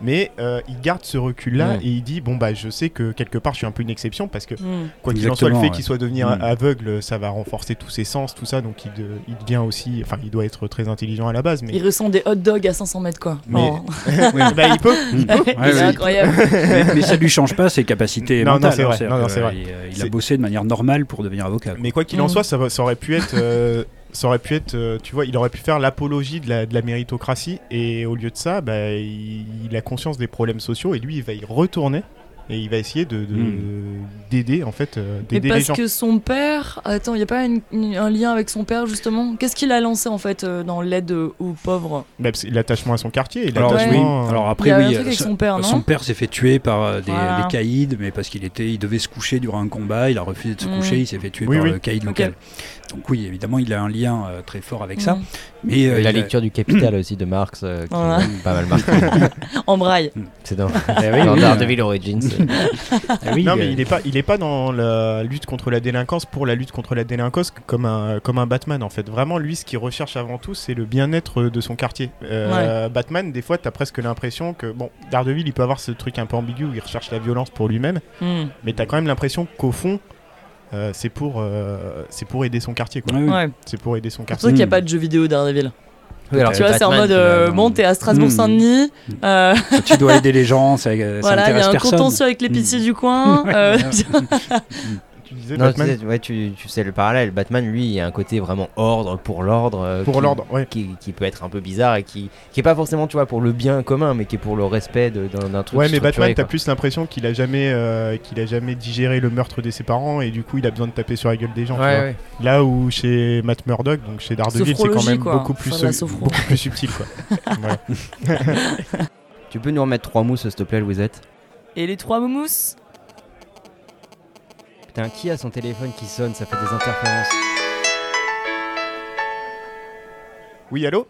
mais euh, il garde ce recul là Ouais. et il dit bon bah je sais que quelque part je suis un peu une exception parce que Hmm. quoi qu'il en soit le fait ouais. qu'il soit devenu Mm. aveugle ça va renforcer tous ses sens tout ça donc il, de- il devient aussi enfin il doit être très intelligent à la base mais Il ressent des hot dogs à 500 mètres, quoi. Mais- Oh. [laughs] bah, il peut [laughs] il peut Ouais, c'est ouais. incroyable. mais, mais ça lui change pas ses capacités Non, non, mentales. c'est hein. vrai. Non, c'est vrai. euh, Il, euh, il a bossé de manière normale pour devenir avocat. quoi. Mais quoi qu'il en Mm. soit, ça, va- ça aurait pu être, euh, [laughs] ça aurait pu être, euh, tu vois, il aurait pu faire l'apologie de la, de la méritocratie et au lieu de ça, bah, il, il a conscience des problèmes sociaux et lui, il va y retourner et il va essayer de de- Mm. d'aider en fait, euh, Mais d'aider les parce que son père. Attends, il n'y a pas une- une- un lien avec son père, justement? Qu'est-ce qu'il a lancé, en fait, euh, dans l'aide aux pauvres? Bah, c'est l'attachement à son quartier, Alors, oui, alors Il y après, a oui, truc avec son- père, non? Son père s'est fait tuer par des, Voilà. des caïds, mais parce qu'il était, il devait se coucher durant un combat, il a refusé de se Mm. coucher, il s'est fait tuer Oui, par oui. le caïd Ok. local. Donc oui, évidemment, il a un lien euh, très fort avec ça. Hmm. Mais euh, la a- lecture du Capital aussi de Marx, euh, qui Voilà. est pas mal marqué. [laughs] En braille. C'est dans, [laughs] Eh oui, dans oui, Daredevil Origins. [laughs] eh oui, non, euh, mais il est pas, il est pas dans la lutte contre la délinquance pour la lutte contre la délinquance comme un, comme un Batman en fait. Vraiment, lui, ce qu'il recherche avant tout, c'est le bien-être de son quartier. Euh, Batman, des fois, t'as presque l'impression que bon, Daredevil, il peut avoir ce truc un peu ambigu où il recherche la violence pour lui-même, Hmm. mais t'as quand même l'impression qu'au fond, euh, c'est pour, euh, c'est pour aider son quartier quoi. ouais. Ouais. C'est pour aider son C'est pour quartier. ça qu'il n'y a Hmm. pas de jeu vidéo Daredevil. Oui, alors tu vois, c'est en mode vas- euh, bon, t'es à Strasbourg-Saint-Denis. euh, tu dois aider les gens, ça, ça voilà, il y a un personne. contentieux avec l'épicier du [laughs] coin. Euh, [laughs] disais Non, Batman tu sais, ouais, tu, tu sais le parallèle. Batman, lui, il y a un côté vraiment ordre pour l'ordre. euh, pour qui- l'ordre, ouais. Qui, qui peut être un peu bizarre et qui, qui est pas forcément, tu vois, pour le bien commun, mais qui est pour le respect d'un truc. Ouais, mais Batman, t'as plus l'impression qu'il a jamais, euh, qu'il a jamais digéré le meurtre de ses parents et du coup, il a besoin de taper sur la gueule des gens. tu Ouais, vois. ouais. Là où chez Matt Murdock, donc chez Daredevil, c'est quand même quoi. beaucoup plus, beaucoup subtil quoi. [laughs] [laughs] Tu peux nous remettre trois mousses, s'il te plaît, Louisette? Et les trois moumous Putain, qui a son téléphone qui sonne Ça fait des interférences. Oui, allô?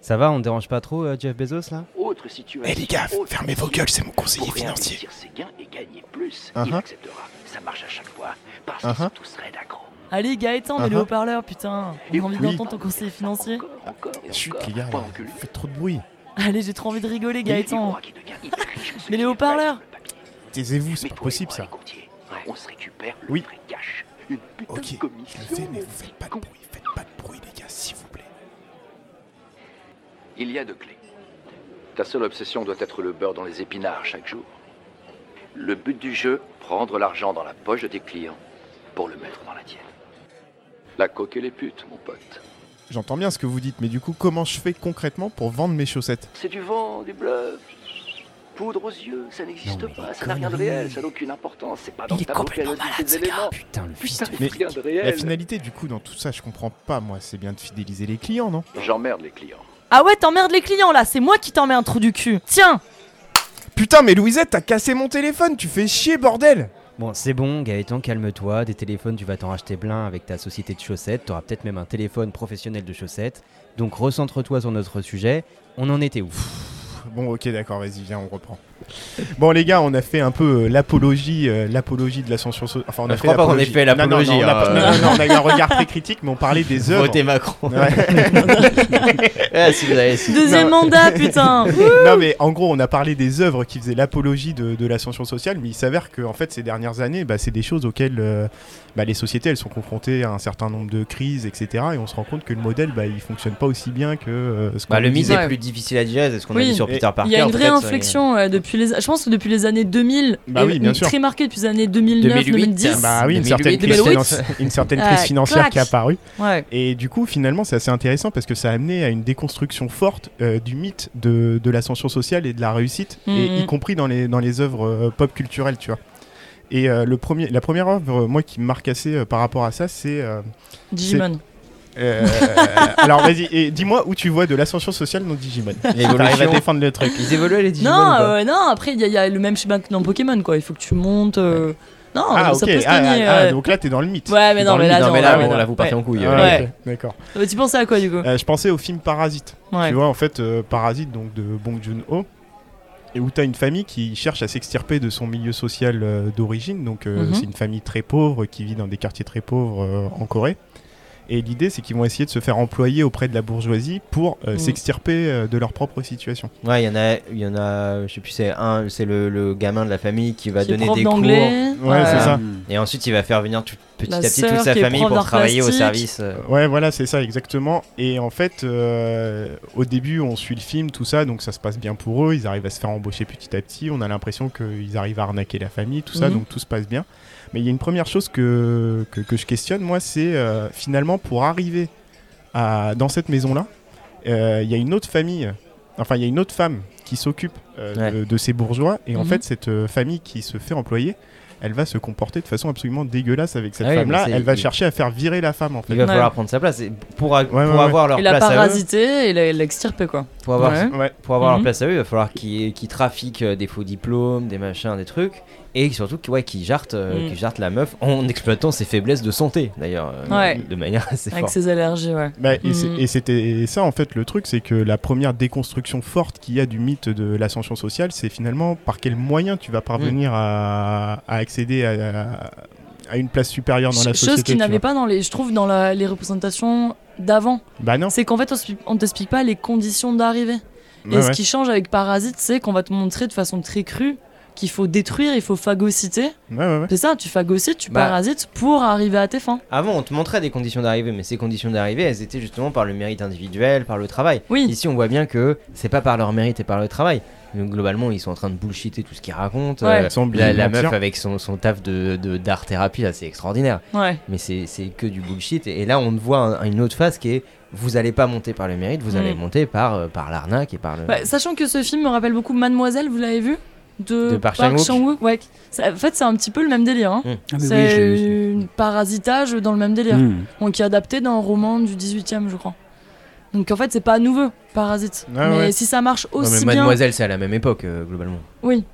Ça va, on te dérange pas trop, euh, Jeff Bezos, là? Autre situation. Eh les gars, autre fermez vos gueules, c'est mon conseiller pour financier. ses gains et gagner plus, il acceptera. Ça marche à chaque fois parce qu'ils Uh-huh. sont tous raides. Allez, Gaëtan, haut-parleurs, putain. Et J'ai envie oui. d'entendre ton conseiller financier. Encore, encore et Chut les gars, vous faites trop de bruit. Allez, j'ai trop envie de rigoler, Gaëtan. Mais les haut-parleurs le. Taisez-vous, Mais c'est pas possible ça. On se récupère le Oui. vrai cash. Une putain Ok, de je commission. le fais, mais vous faites pas de bruit, faites pas de bruit les gars, s'il vous plaît. Il y a deux clés. Ta seule obsession doit être le beurre dans les épinards chaque jour. Le but du jeu, prendre l'argent dans la poche de tes clients pour le mettre dans la tienne. La coque et les putes, mon pote. J'entends bien ce que vous dites, mais du coup, comment je fais concrètement pour vendre mes chaussettes? C'est du vent, du bluff. Poudre aux yeux, ça n'existe Non, mais pas, ça n'a rien de réel, ça n'a aucune importance, c'est pas dans tableau périodique des éléments. Putain, le fils Putain, de... Mais rien de La réel. finalité, du coup, dans tout ça, je comprends pas, moi, c'est bien de fidéliser les clients, non? J'emmerde les clients. Ah ouais, t'emmerdes les clients là, c'est moi qui t'en mets un trou du cul. Tiens Putain, mais Louisette, t'as cassé mon téléphone, tu fais chier, bordel Bon, c'est bon, Gaëtan, calme-toi. Des téléphones, tu vas t'en racheter plein avec ta société de chaussettes. T'auras peut-être même un téléphone professionnel de chaussettes. Donc recentre-toi sur notre sujet. On en était où? Bon, ok, d'accord, vas-y, viens, on reprend. Bon, les gars, on a fait un peu euh, l'apologie, euh, l'apologie de l'ascension sociale. Enfin, on a Je fait crois pas qu'on ait l'apologie. fait Non, non, non, l'apologie, on a pas- non, non, non, on a eu un regard très critique, mais on parlait des œuvres. Votez Macron. Ouais. [laughs] Ah, si vous avez su. Deuxième mandat, putain [laughs] non mais en gros on a parlé des œuvres qui faisaient l'apologie de, de l'ascension sociale mais il s'avère que en fait ces dernières années bah, c'est des choses auxquelles euh, bah, les sociétés elles sont confrontées à un certain nombre de crises etc et on se rend compte que le modèle bah, il fonctionne pas aussi bien que euh, ce qu'on Bah, le mythe est plus difficile à digérer, c'est ce qu'on a dit sur Et Peter Parker. Il y a une vraie inflexion ouais, depuis les. Je pense que depuis les années 2000, Bah et oui, bien une- sûr. très marquée depuis les années 2009, 2008, 2010. bah oui une 2008, certaine, crise 2008. finan- une certaine Ah, crise financière clac. qui est apparue Ouais. et du coup finalement c'est assez intéressant parce que ça a amené à une déconstruction forte euh, du mythe de, de l'ascension sociale et de la réussite et Mhm. y compris dans les, dans les œuvres euh, pop culturelles tu vois et euh, le premier, la première œuvre, euh, moi, qui me marque assez euh, par rapport à ça, c'est euh, Digimon. Euh, alors vas-y, et dis-moi où tu vois de l'ascension sociale dans Digimon. [laughs] T'arrives à défendre le truc. Ils évoluent les Digimon Non, euh, non, après, il y, y a le même schéma que dans Pokémon, quoi. Il faut que tu montes. euh, Non, ah ça ok, peut se ah, gagner. ah, ah, ouais. donc là t'es dans le mythe. Ouais, mais non, mais là. Non, mais non, là, ouais, bon, non. là, vous partez Ouais. en couille. Ah, euh. Ouais. D'accord. Euh, Tu pensais à quoi, du coup? Euh, je pensais au film Parasite. Ouais. Tu vois en fait euh, Parasite donc de Bong Joon-ho et où t'as une famille qui cherche à s'extirper de son milieu social euh, d'origine. Donc euh, Mhm. c'est une famille très pauvre qui vit dans des quartiers très pauvres euh, en Corée. Et l'idée c'est qu'ils vont essayer de se faire employer auprès de la bourgeoisie pour euh, Mhm. s'extirper euh, de leur propre situation. Ouais, il y en a, il y en a, je sais plus, c'est un, c'est le, le gamin de la famille qui va donner des cours. d'anglais. Ouais, c'est ça. Et ensuite, il va faire venir tout- petit La à petit toute sa famille pour travailler au service. euh. Ouais, voilà, c'est ça, exactement. Et en fait, euh, au début, on suit le film, tout ça, donc ça se passe bien pour eux. Ils arrivent à se faire embaucher petit à petit. On a l'impression qu'ils arrivent à arnaquer la famille, tout ça, Mhm. donc tout se passe bien. Mais il y a une première chose que, que, que je questionne, moi, c'est euh, finalement pour arriver à, dans cette maison-là, euh, il y a une autre famille, enfin, il y a une autre femme qui s'occupe euh, Ouais. de, de ces bourgeois. Et en Mhm. fait, cette famille qui se fait employer, elle va se comporter de façon absolument dégueulasse avec cette Ah oui, femme-là. Elle va il- chercher à faire virer la femme, en fait. Il va Ouais. falloir prendre sa place. Et pour a- pour ouais, ouais. avoir leur a place à eux, parasité et l'a l'a extirpé, quoi. pour avoir, Ouais. Ouais. pour avoir leur Mhm. place à eux, il va falloir qu'ils qu'ils trafiquent des faux diplômes, des machins, des trucs, et surtout qu'ils ouais, euh, Mm. qu'ils jartent la meuf en exploitant ses faiblesses de santé, d'ailleurs, euh, Ouais. de manière [laughs] assez Avec forte. ses allergies, ouais. Bah, et Mhm. et c'était ça en fait le truc, c'est que la première déconstruction forte qu'il y a du mythe de l'ascension sociale, c'est finalement par quel moyen tu vas parvenir à, à accéder à, à une place supérieure dans la Ch- société. Chose qu'il n'avait pas dans les, je trouve, dans la- les représentations d'avant. Bah non. C'est qu'en fait, on on t'explique pas les conditions d'arrivée. Ouais, et ce ouais. qui change avec Parasite, c'est qu'on va te montrer de façon très crue qu'il faut détruire, il faut phagocyter. Ouais, ouais, ouais. C'est ça, tu phagocytes, tu Bah. parasites pour arriver à tes fins. Avant, on te montrait des conditions d'arrivée, mais ces conditions d'arrivée, elles étaient justement par le mérite individuel, par le travail. Oui. Ici, on voit bien que c'est pas par leur mérite et par le travail. Donc, globalement, ils sont en train de bullshiter tout ce qu'ils racontent. Euh, la, meuf avec son, son taf de de- d'art thérapie, là, c'est extraordinaire. Ouais. Mais c'est c'est que du bullshit. Et là, on voit un- une autre phase qui est vous allez pas monter par le mérite, vous Mm. allez monter par, euh, par l'arnaque et par le. Bah, sachant que ce film me rappelle beaucoup Mademoiselle, vous l'avez vu? De, De Park Chan-wook ouais. En fait, c'est un petit peu le même délire. Hein. Mm. Ah, oui, c'est un parasitage dans le même délire. Mmh. Donc, qui est adapté d'un roman du 18e, je crois. Donc, en fait, c'est pas nouveau, Parasite. Ouais, mais ouais. si ça marche Non, mais aussi bien. Mademoiselle, c'est à la même époque, euh, globalement. Oui.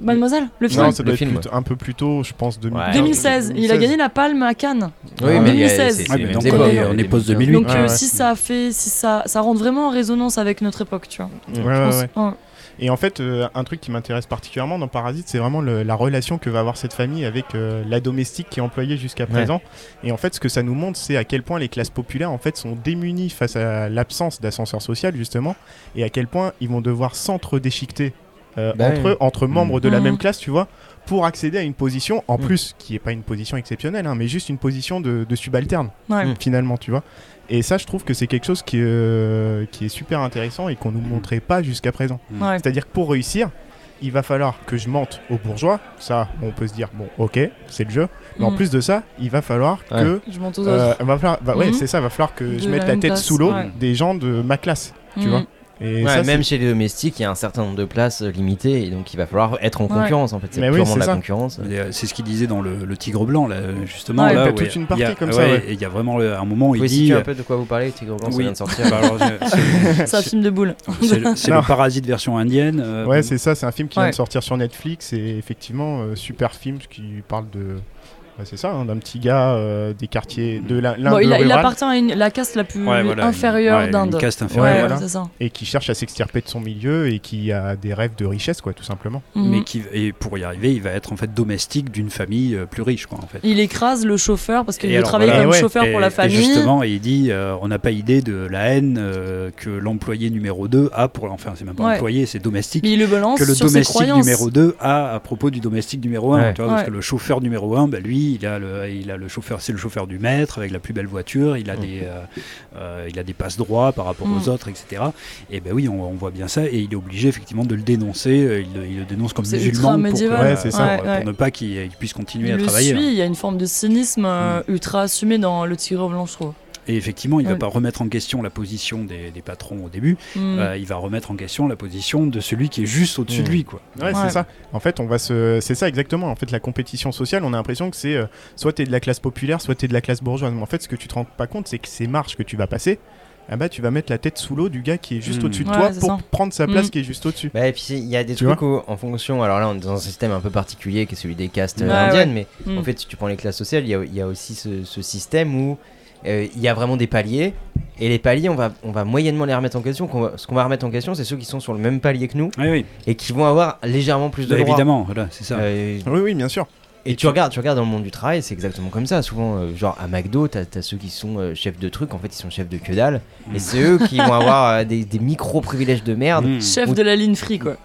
Mademoiselle, le film. Non, ça Le être film. plutôt- un peu plus tôt, je pense, 2000. Ouais. 2016. Il a gagné la palme à Cannes. Oui, En mais il y a- 2016. c'est- c'est Ouais, les mais mêmes donc, époques, on est- on est 2015. post 2008. Donc, euh, ouais. si ça fait, si ça, ça rentre vraiment en résonance avec notre époque, tu vois. Ouais, Je ouais, pense- ouais. Et en fait, euh, un truc qui m'intéresse particulièrement dans Parasite, c'est vraiment le- la relation que va avoir cette famille avec euh, la domestique qui est employée jusqu'à présent. Et en fait, ce que ça nous montre, c'est à quel point les classes populaires en fait sont démunies face à l'absence d'ascenseur social justement, et à quel point ils vont devoir s'entre-déchiqueter euh, Bah entre oui. entre membres de la Mhm. même classe, tu vois, pour accéder à une position en Mhm. plus qui est pas une position exceptionnelle, hein, mais juste une position de, de subalterne Ouais. Mm. finalement, tu vois. Et ça, je trouve que c'est quelque chose qui, euh, qui est super intéressant et qu'on nous montrait pas jusqu'à présent. Ouais. C'est-à-dire que pour réussir, il va falloir que je mente aux bourgeois. Ça, on peut se dire, bon, ok, c'est le jeu. Mais en Mhm. plus de ça, il va falloir Ouais. que. Je monte aux euh, autres. va falloir, bah ouais, Mhm. c'est ça, va falloir que De je mette la tête classe, sous l'eau ouais. des gens de ma classe, tu vois. Et Ouais, ça, même chez les domestiques, il y a un certain nombre de places euh, limitées et donc il va falloir être en Ouais. concurrence en fait. C'est oui, purement c'est de la ça. concurrence. Euh, C'est ce qu'il disait dans le, le Tigre Blanc, là, justement. Ouais, là, toute il y a- une partie a- comme ça, ouais. Et il y a vraiment le- un moment où il dit. un peu de quoi vous parlez, Tigre Blanc, ça Oui. vient de sortir. Bah, [laughs] c'est- un film de boule. c'est le, Parasite version indienne. euh, Ouais, c'est ça, c'est un film qui vient Ouais. de sortir sur Netflix et effectivement, euh, super film qui parle de. Bah, c'est ça, hein, d'un petit gars euh, des quartiers de la- l'Inde Bon, il, a- il rurale appartient à une- la caste la plus Ouais, voilà, inférieure ouais, d'Inde. Caste Ouais, inférieure. voilà. c'est ça. et qui cherche à s'extirper de son milieu et qui a des rêves de richesse, quoi, tout simplement. Mhm. Mais qui, et pour y arriver, il va être en fait domestique d'une famille euh, plus riche, quoi, en fait. Il écrase le chauffeur parce qu'il Et veut travailler voilà. comme Et ouais. chauffeur Et- pour la et famille. justement, il dit euh, on n'a pas idée de la haine euh, que l'employé numéro 2 a pour. Enfin, c'est même pas Ouais. employé, c'est domestique. Mais il le balance que le domestique numéro 2 a à propos du domestique numéro 1 Ouais. tu vois, parce que le chauffeur numéro 1 bah, lui il a le il a le chauffeur c'est le chauffeur du maître avec la plus belle voiture il a des euh, euh, il a des passes droits par rapport Mm. aux autres etc et ben oui on, on voit bien ça et il est obligé effectivement de le dénoncer euh, il, le- il le dénonce comme C'est musulman ultra pour, que- Ouais, c'est ça. pour, Ouais, ne pas qu'il il puisse continuer Il à le travailler hein. suit, il y a une forme de cynisme Mm. ultra assumé dans le Tigre Blanc, je trouve. Et effectivement il va Ouais. pas remettre en question la position des, des patrons au début Mm. euh, il va remettre en question la position de celui qui est juste au-dessus de lui quoi Ouais, Ouais. c'est ça. En fait, on va se. C'est ça exactement. En fait, la compétition sociale, on a l'impression que c'est euh, soit t'es de la classe populaire, soit t'es de la classe bourgeoise. Mais en fait, ce que tu te rends pas compte, c'est que ces marches que tu vas passer, ah bah, tu vas mettre la tête sous l'eau du gars qui est juste Mm. au-dessus de Ouais, toi pour ça. prendre sa place qui est juste au-dessus. Bah, et puis il y a des Tu trucs où, en fonction. Alors là, on est dans un système un peu particulier qui est celui des castes Ouais, indiennes, mais en fait, si tu prends les classes sociales, il y a, il y a aussi ce, ce système où il y a vraiment des paliers. Et les paliers, on va, on va moyennement les remettre en question. Va- ce qu'on va remettre en question, c'est ceux qui sont sur le même palier que nous oui oui et qui vont avoir légèrement plus de Bah, droits. évidemment voilà c'est ça Euh, Oui, oui, bien sûr. Et tu regardes, tu regardes dans le monde du travail, c'est exactement comme ça. Souvent, euh, genre à McDo, t'as as ceux qui sont euh, chefs de trucs, en fait, ils sont chefs de que dalle. Mm. Et c'est eux qui vont [laughs] avoir euh, des, des micro-privilèges de merde. Mm. Chef de la ligne free, quoi.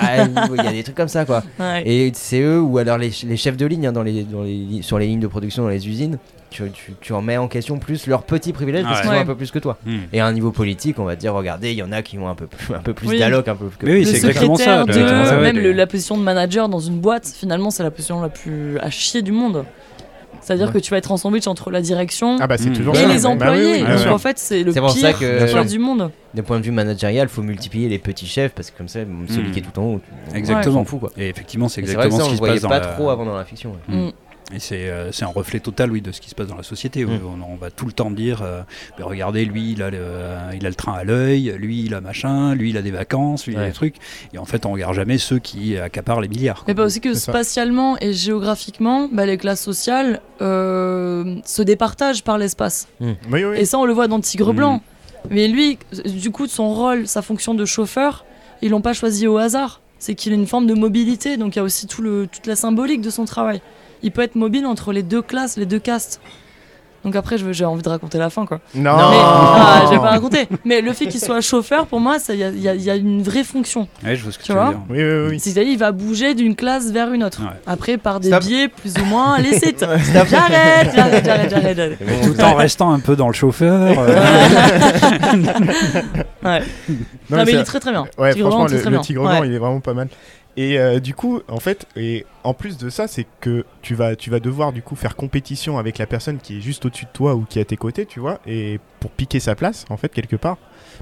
Ah, Il y a des trucs comme ça, quoi. Ouais. Et c'est eux, ou alors les, les chefs de ligne hein, dans les, dans les, sur les lignes de production, dans les usines, tu, tu, tu en mets en question plus leurs petits privilèges parce Ouais. qu'ils ont Ouais. un peu plus que toi. Mm. Et à un niveau politique, on va dire, regardez, il y en a qui ont un peu plus, un peu plus Oui. d'alloc, un peu plus que Mais oui, c'est exactement ça, de, ça, même le- la position de manager dans une boîte, finalement, c'est la position la plus à chier du monde. C'est-à-dire Ouais. que tu vas être en sandwich entre la direction Ah bah, et ça. les Bah oui, employés. oui, Donc en fait, c'est le pour ça pire que- choix du monde. d'un point de vue managérial, faut multiplier les petits chefs parce que comme ça, celui Mm. qui est tout en haut, on Exactement. s'en fout quoi. Et effectivement, c'est vrai que exactement ça, ce on qui se passe dans pas la... trop avant dans la fiction. ouais. Mm. Et c'est euh, c'est un reflet total, oui, de ce qui se passe dans la société. où Mm. On, on va tout le temps dire, euh, Ben, regardez, lui, il a, le, il a le train à l'œil, lui, il a machin, lui, il a des vacances, lui, il a des trucs. Et en fait, on regarde jamais ceux qui accaparent les milliards. quoi. Mais pas aussi que spatialement et géographiquement, bah, les classes sociales euh, se départagent par l'espace. Oui, oui. Et ça, on le voit dans Tigre. Blanc. Mais lui, du coup, son rôle, sa fonction de chauffeur, ils l'ont pas choisi au hasard. C'est qu'il a une forme de mobilité, donc il y a aussi tout le, toute la symbolique de son travail. Il peut être mobile entre les deux classes, les deux castes. Donc après, veux- j'ai envie de raconter la fin, quoi. Non, Mais ah, je vais pas raconter. Mais le fait qu'il soit chauffeur, pour moi, ça- il y a, y y une vraie fonction. Ouais, je vois ce que Tu tu, veux vois dire. Oui, oui, oui. C'est-à-dire, il va bouger d'une classe vers une autre. Ouais. Après, par des Stop. biais plus ou moins [laughs] licites. J'arrête, j'arrête, j'arrête. Tout en restant un peu dans le chauffeur. euh, [laughs] Ouais. Non, Non, mais il est très très bien. Ouais, franchement, le, très le bien. Tigre. Blanc, il est vraiment pas mal. Et euh, du coup, en fait, et en plus de ça, c'est que tu vas, tu vas devoir du coup faire compétition avec la personne qui est juste au-dessus de toi ou qui est à tes côtés, tu vois, et pour piquer sa place, en fait, quelque part.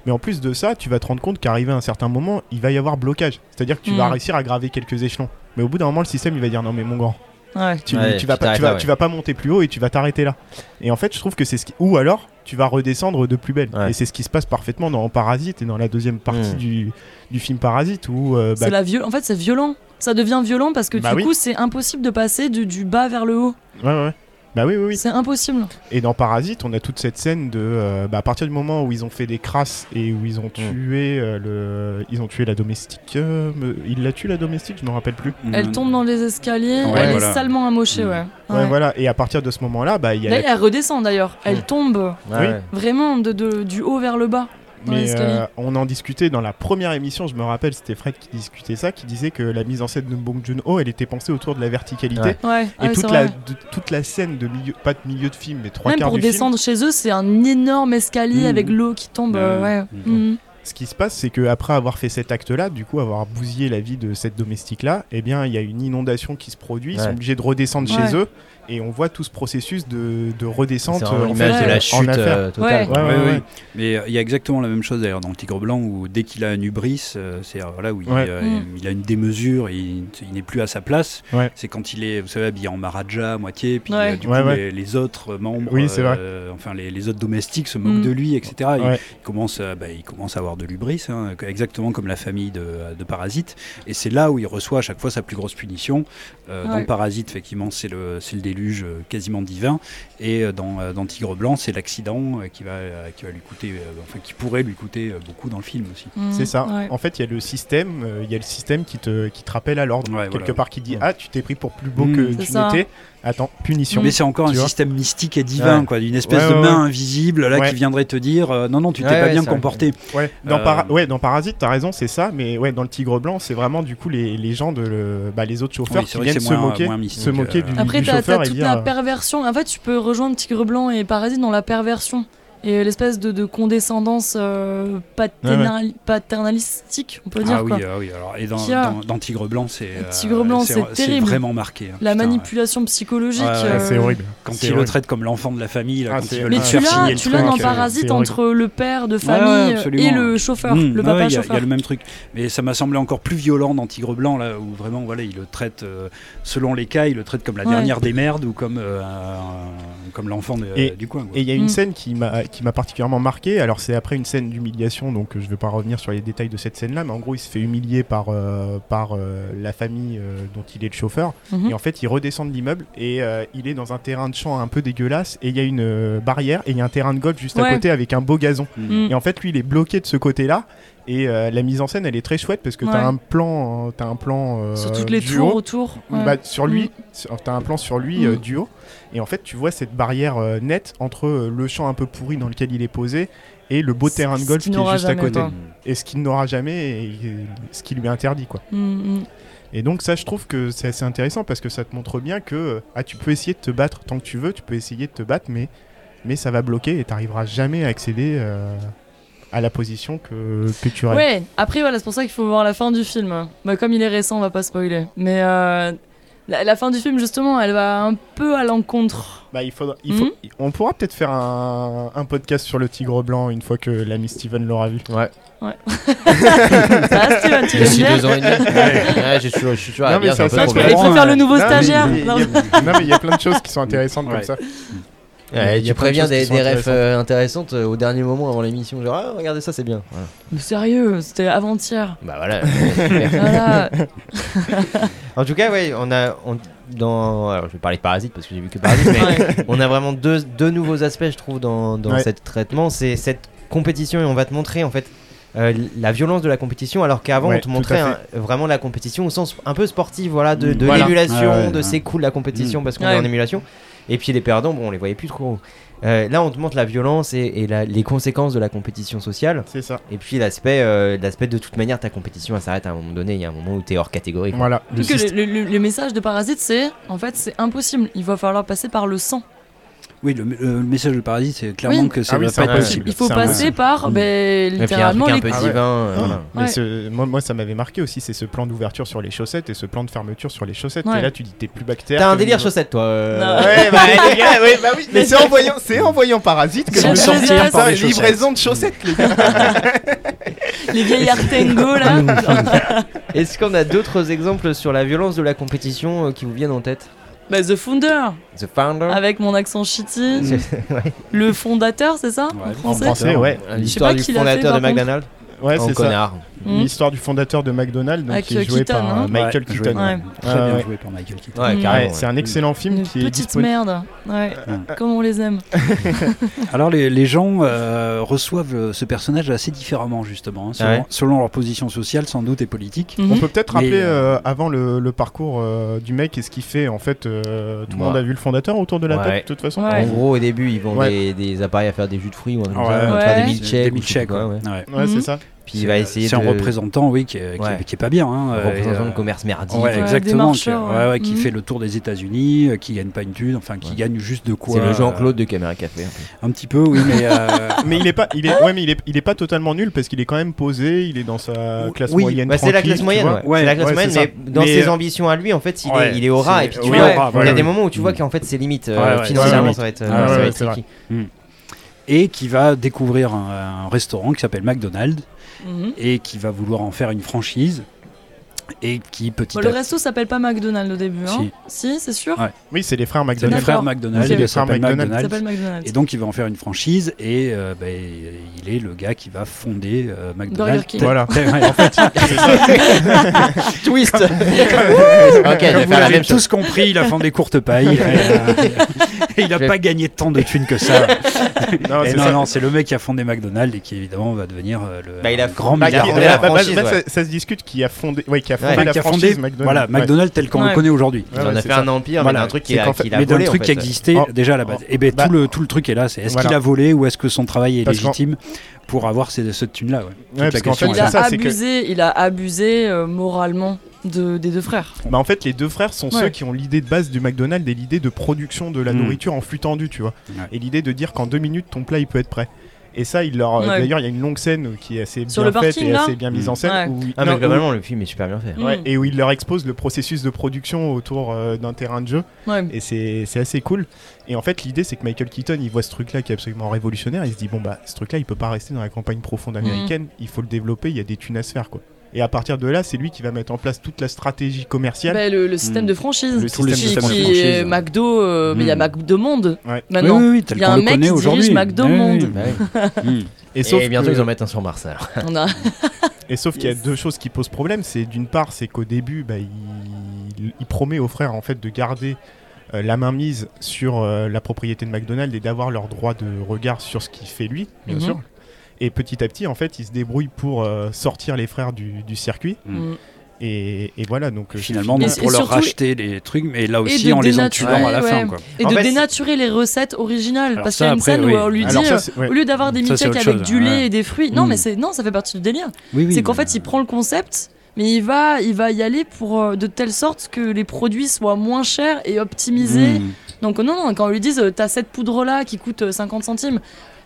Mais en plus de ça, tu vas te rendre compte qu'arrivé à un certain moment, il va y avoir blocage. C'est-à-dire que tu vas Mm. réussir à graver quelques échelons. Mais au bout d'un moment, le système, il va dire non, mais mon grand, Ouais. tu, Ouais, tu vas tu pas, t'arrêtes tu vas, là, ouais. tu vas pas monter plus haut et tu vas t'arrêter là. Et en fait, je trouve que c'est ce qui. Ou alors, tu vas redescendre de plus belle. Ouais. Et c'est ce qui se passe parfaitement dans Parasite et dans la deuxième partie Mm. du, du film Parasite où. euh, bah, C'est la viol- En fait, c'est violent. Ça devient violent parce que Bah du oui. coup, c'est impossible de passer du, du bas vers le haut. Ouais, ouais. Bah oui, oui, oui. C'est impossible. Et dans Parasite, on a toute cette scène de. euh, bah, à partir du moment où ils ont fait des crasses et où ils ont tué euh, le. Ils ont tué la domestique. euh, me- Il l'a tué la domestique, je me rappelle plus. Elle tombe dans les escaliers, Ouais, elle voilà. est salement amochée, Mm. ouais. Ouais, Ouais. voilà. Et à partir de ce moment-là, bah, il y a. Là, la- elle redescend d'ailleurs. Elle Mm. tombe Oui. vraiment de, de- du haut vers le bas. Mais euh, on en discutait dans la première émission, je me rappelle, c'était Fred qui discutait ça, qui disait que la mise en scène de Bong Joon-ho, elle était pensée autour de la verticalité. Ouais. Ouais, Et ouais, toute, la, vrai. de- toute la scène de milieu, pas de milieu de film, mais trois Même quarts pour du film, descendre chez eux, c'est un énorme escalier Mm. avec l'eau qui tombe. euh, Ouais. ouais. Mm. Mm. ce qui se passe, c'est qu'après avoir fait cet acte-là, du coup, avoir bousillé la vie de cette domestique-là, eh bien, il y a une inondation qui se produit, ils sont obligés de redescendre Ouais. chez eux, et on voit tout ce processus de, de redescente en l'image fait, de la chute euh, totale. Ouais. Ouais, ouais, Oui, oui. ouais. Mais euh, il y a exactement la même chose d'ailleurs dans le Tigre Blanc où dès qu'il a un hubris, euh, c'est voilà où il, Ouais. euh, Mm. il a une démesure, il, il n'est plus à sa place. Ouais. C'est quand il est, vous savez, habillé en Maharaja à moitié, puis Ouais. euh, du Ouais, coup ouais. Les, les autres membres, Oui, euh, enfin les, les autres domestiques se moquent Mm. de lui, etc. Il, Ouais. il commence, à, bah, il commence à avoir de l'ubris, hein, exactement comme la famille de, de Parasite. Et c'est là où il reçoit à chaque fois sa plus grosse punition. Euh, Dans. Parasite, effectivement, c'est le, c'est le déluge euh, quasiment divin. Et euh, dans, euh, dans Tigre Blanc, c'est l'accident qui, va, qui va lui coûter, enfin qui pourrait lui coûter beaucoup dans le film aussi. Mm, C'est ça. ouais. En fait, il y a le système, il y a le système qui te, qui te rappelle à l'ordre. Ouais, Quelque voilà. part qui dit Ouais. Ah, tu t'es pris pour plus beau que C'est tu n'étais. Attends, punition. Mais c'est encore un système mystique et divin, Ouais. quoi, d'une espèce Ouais, de main ouais. invisible là Ouais. qui viendrait te dire euh, non non tu t'es Ouais, pas ouais, bien comporté. Ouais, dans, Euh, Para- ouais, dans Parasite, t'as raison, c'est ça. Mais ouais, dans le Tigre Blanc, c'est vraiment du coup les, les gens de le- bah, les autres chauffeurs Oui, qui viennent se moins- moquer, moins se moquer euh. du, Après, du t'as chauffeur t'as et toute dire. la euh, perversion. En fait, tu peux rejoindre Tigre Blanc et Parasite dans la perversion. Et l'espèce de, de condescendance euh, paternal- paternalistique, on peut dire. ah oui, quoi. ah oui. Alors et dans, a. dans, dans Tigre Blanc c'est euh, Tigre Blanc, c'est terrible. vraiment marqué. hein. La Putain, manipulation psychologique. Ouais, ouais, euh, c'est horrible. Quand il le traite comme l'enfant de la famille, là, Ah, quand Mais tu l'as, tu l'as dans euh, Parasite entre le père de famille et le chauffeur, Mmh, le papa ouais, il y a- Il y, chauffeur. a le même truc, mais ça m'a semblé encore plus violent dans Tigre Blanc là où vraiment voilà il le traite euh, selon les cas, il le traite comme la dernière des merdes ou comme comme l'enfant de- Et- du coin. Et il y a une Mm. scène qui m'a qui m'a particulièrement marqué. Alors c'est après une scène d'humiliation, donc euh, je ne vais pas revenir sur les détails de cette scène-là, mais en gros il se fait humilier par euh, par euh, la famille euh, dont il est le chauffeur. Mhm. Et en fait il redescend de l'immeuble et euh, il est dans un terrain de champ un peu dégueulasse et il y a une euh, barrière et il y a un terrain de golf juste à côté avec un beau gazon. Mm. Mm. Et en fait lui il est bloqué de ce côté-là. Et euh, la mise en scène, elle est très chouette parce que Ouais. t'as un plan, euh, t'as un plan euh, Sur toutes les tours autour. ouais. Bah, sur lui, Mm. sur- t'as un plan sur lui euh, Mm. Et en fait tu vois cette barrière euh, nette entre euh, le champ un peu pourri dans lequel il est posé et le beau terrain de golf qui est juste à côté, quoi. et ce qu'il n'aura jamais et, ce qui lui est interdit quoi. Mm, mm. Et donc ça je trouve que c'est assez intéressant parce que ça te montre bien que euh, ah tu peux essayer de te battre tant que tu veux, tu peux essayer de te battre mais mais ça va bloquer et t'arriveras jamais à accéder euh, à la position que, que tu rêves. Ouais, après voilà, c'est pour ça qu'il faut voir la fin du film. Bah, comme il est récent, on va pas spoiler. Mais euh, la, la fin du film, justement, elle va un peu à l'encontre. Bah, il faudra, il faut, Mhm. on pourra peut-être faire un, un podcast sur le tigre blanc une fois que l'ami Steven l'aura vu. Ouais. [laughs] Ça, Steven, tu deux ans et demi. ouais, j'ai toujours, je suis toujours à. Il préfère le nouveau Non, mais stagiaire. Non, mais il y a plein de choses qui sont intéressantes Ouais. comme ça. Ouais, tu préviens des, refs intéressantes. euh, intéressantes euh, au dernier moment avant l'émission. Genre, ah, regardez ça, c'est bien. Voilà. Mais Sérieux, c'était avant-hier. Bah voilà. [laughs] Voilà. [laughs] en tout cas, ouais, on a. on- dans, alors, je vais parler de Parasite parce que j'ai vu que Parasite, mais [laughs] on a vraiment deux, deux nouveaux aspects, je trouve, dans, dans Ouais. cet traitement. C'est cette compétition et on va te montrer en fait euh, la violence de la compétition, alors qu'avant Ouais, on te montrait un- vraiment la compétition au sens un peu sportif, voilà, de, Mm. de Voilà. l'émulation, Ouais, de ouais. c'est cool la compétition parce qu'on Ouais. est en émulation. Et puis les perdants, bon, on les voyait plus trop. Euh, là, on te montre la violence et, et la- les conséquences de la compétition sociale. C'est ça. Et puis l'aspect, euh, l'aspect de toute manière, ta compétition, elle s'arrête à un moment donné. Il y a un moment où t'es hors catégorie. quoi. Voilà. Le le- le message de Parasite, c'est en fait, c'est impossible. Il va falloir passer par le sang. Oui, le, le message de Parasite, c'est clairement Oui. que ça Ah oui, va c'est pas possible. Il faut passer impossible. par, ben, littéralement, les Ah ouais. divin. euh, voilà. Mais Ouais. ce- moi, moi, ça m'avait marqué aussi, c'est ce plan d'ouverture sur les chaussettes et ce plan de fermeture sur les chaussettes. Ouais. Et là, tu dis, t'es plus bactère. T'as un délire nous. chaussettes, toi. euh. Ouais, bah, les gars, ouais, bah oui. [laughs] Mais c'est en voyant, c'est en voyant Parasite que je me sens livraisons de chaussettes, les gars. les vieilles Artengo là. [laughs] Est-ce qu'on a d'autres exemples sur la violence de la compétition euh, qui vous viennent en tête? Bah, The Founder, The Founder avec mon accent shitty. [laughs] Ouais. Le fondateur, c'est ça Ouais, en français, français. ouais. L'histoire pas du fait, fondateur par de contre. McDonald's Ouais, c'est ça. connard. Hmm. L'histoire du fondateur de McDonald's, donc Avec, qui est euh, joué Keaton, par euh, hein. Michael Ouais, Keaton. joué, Ouais. Très Ouais, bien joué par Michael Keaton. Ouais, carrément. Ouais, c'est un excellent film Une qui est petite disponible. merde. Ouais. Comme on les aime. [laughs] Alors les, les gens euh, reçoivent euh, ce personnage assez différemment justement, hein, selon, Ah ouais selon leur position sociale sans doute et politique. Mhm. On peut peut-être rappeler euh, euh, avant le, le parcours euh, du mec et ce qu'il fait. En fait, euh, tout le monde a vu le fondateur autour de la Ouais. table, de toute façon. Ouais. En gros, au début, ils vendent Ouais. des, des appareils à faire des jus de fruits ou ouais. faire des milkshakes. Ouais. ouais. Ouais. Ouais, Mhm. c'est ça. Puis il va essayer C'est de. un représentant, oui, qui est, qui est- Ouais. qui est pas bien. Hein, un euh, représentant de euh, commerce merdique. Ouais, exactement. qui, marcheurs, ouais, ouais, qui mhm. fait le tour des États-Unis, euh, qui gagne pas une thune, enfin qui Ouais. gagne juste de quoi. C'est le euh, Jean-Claude de Caméra Café. un petit peu, oui, mais. euh, [laughs] Mais il est pas, il est, ouais, mais il est, il est pas totalement nul parce qu'il est quand même posé. Il est dans sa classe Oui, moyenne. Bah, c'est la classe moyenne, vois. ouais. Ouais, c'est la classe ouais, moyenne, mais dans Mais, ses euh, ambitions à lui, en fait, il, est, il est au ras. c'est- Et puis il y a des moments où tu vois Mm. qu'en fait c'est limite Ouais, ouais, financièrement, ça va être, c'est tricky. et qui va découvrir un, un restaurant qui s'appelle McDonald's Mhm. et qui va vouloir en faire une franchise et qui petit Bon, le resto s'appelle pas McDonald's au début, hein Si, c'est sûr Ouais. Oui, c'est les frères C'est les McDonald's. frères D'accord. McDonald's, McDonald's. McDonald's. McDonald's. Et donc il va en faire une franchise et euh, bah, il est le gars qui va fonder euh, McDonald's. Voilà. [laughs] En fait, [laughs] Twist Ok, je comme vous l'avez tous compris, il a fondé courte paille. [laughs] et, euh, et il n'a pas gagné tant de thunes que ça. [laughs] Non, Et non, c'est le mec qui a fondé McDonald's et qui évidemment va devenir euh, le Bah, il a- grand bah, Qui- milliardaire. bah, bah, franchise, bah, ouais. ça, ça se discute qui a fondé, ouais, qui a Ouais. fondé Enfin, la qui a franchise fondé McDonald's. voilà, Ouais. McDonald's tel qu'on Ouais. le connaît aujourd'hui. Ouais, Il en ouais, a fait ça. un empire, Voilà. mais un truc qu'il a, qu'il a mais d'un truc qui existait Oh. déjà à la base. Et ben Bah. tout, le, tout le truc est là. C'est est-ce qu'il a volé ou est-ce que son travail est légitime pour avoir cette Il a que- abusé, il a abusé euh, moralement de, des deux frères. Bah, en fait, les deux frères sont Ouais. ceux qui ont l'idée de base du McDonald's et l'idée de production de la Mm. nourriture en flux tendu, tu vois. Ouais. Et l'idée de dire qu'en deux minutes, ton plat il peut être prêt. Et ça, il leur. Ouais. D'ailleurs, il y a une longue scène qui est assez Sur bien faite et assez bien mise en scène. Ouais. où- Ah, non, mais où- globalement, le film est super bien fait. Ouais, Mm. et où il leur expose le processus de production autour euh, d'un terrain de jeu. Ouais. Et c'est c'est assez cool. Et en fait, l'idée, c'est que Michael Keaton, il voit ce truc-là qui est absolument révolutionnaire. Il se dit, bon, bah, ce truc-là, il peut pas rester dans la campagne profonde américaine. Il faut le développer. Il y a des thunes à se faire, quoi. Et à partir de là, c'est lui qui va mettre en place toute la stratégie commerciale. Bah, le, le système Mm. de franchise. Le qui, système de qui franchise. est McDo, euh, mais il y a Mm. McDo Monde Ouais. maintenant. Oui, oui, oui, Il y a un le mec qui dirige. McDo Monde. oui. Bah oui. [laughs] Mm. Et sauf Et bientôt, que- ils en mettent un sur Mars. alors. On a... [laughs] Et sauf qu'il y a deux choses qui posent problème. C'est d'une part, c'est qu'au début, bah, il, il promet aux frères en fait de garder euh, la main mise sur euh, la propriété de McDonald's et d'avoir leur droit de regard sur ce qu'il fait lui, bien Mhm. sûr. Et petit à petit, en fait, il se débrouille pour euh, sortir les frères du, du circuit. Mm. Et, et voilà, donc euh, Finalement, donc, pour leur racheter les trucs, mais là aussi en les entulant à la ouais. fin. Quoi. Et En de fait, dénaturer les recettes originales. Alors parce qu'il y a une scène oui. où on lui dit, ça, ouais. au lieu d'avoir des milkshakes avec chose, du lait ouais. et des fruits, non, Mm. mais c'est non, ça fait partie du délire. Oui, oui, c'est qu'en fait, il prend le concept, mais il va, il va y aller pour euh, de telle sorte que les produits soient moins chers et optimisés. Mm. Donc non, non, quand on lui dit, euh, t'as cette poudre là qui coûte euh, 50 centimes.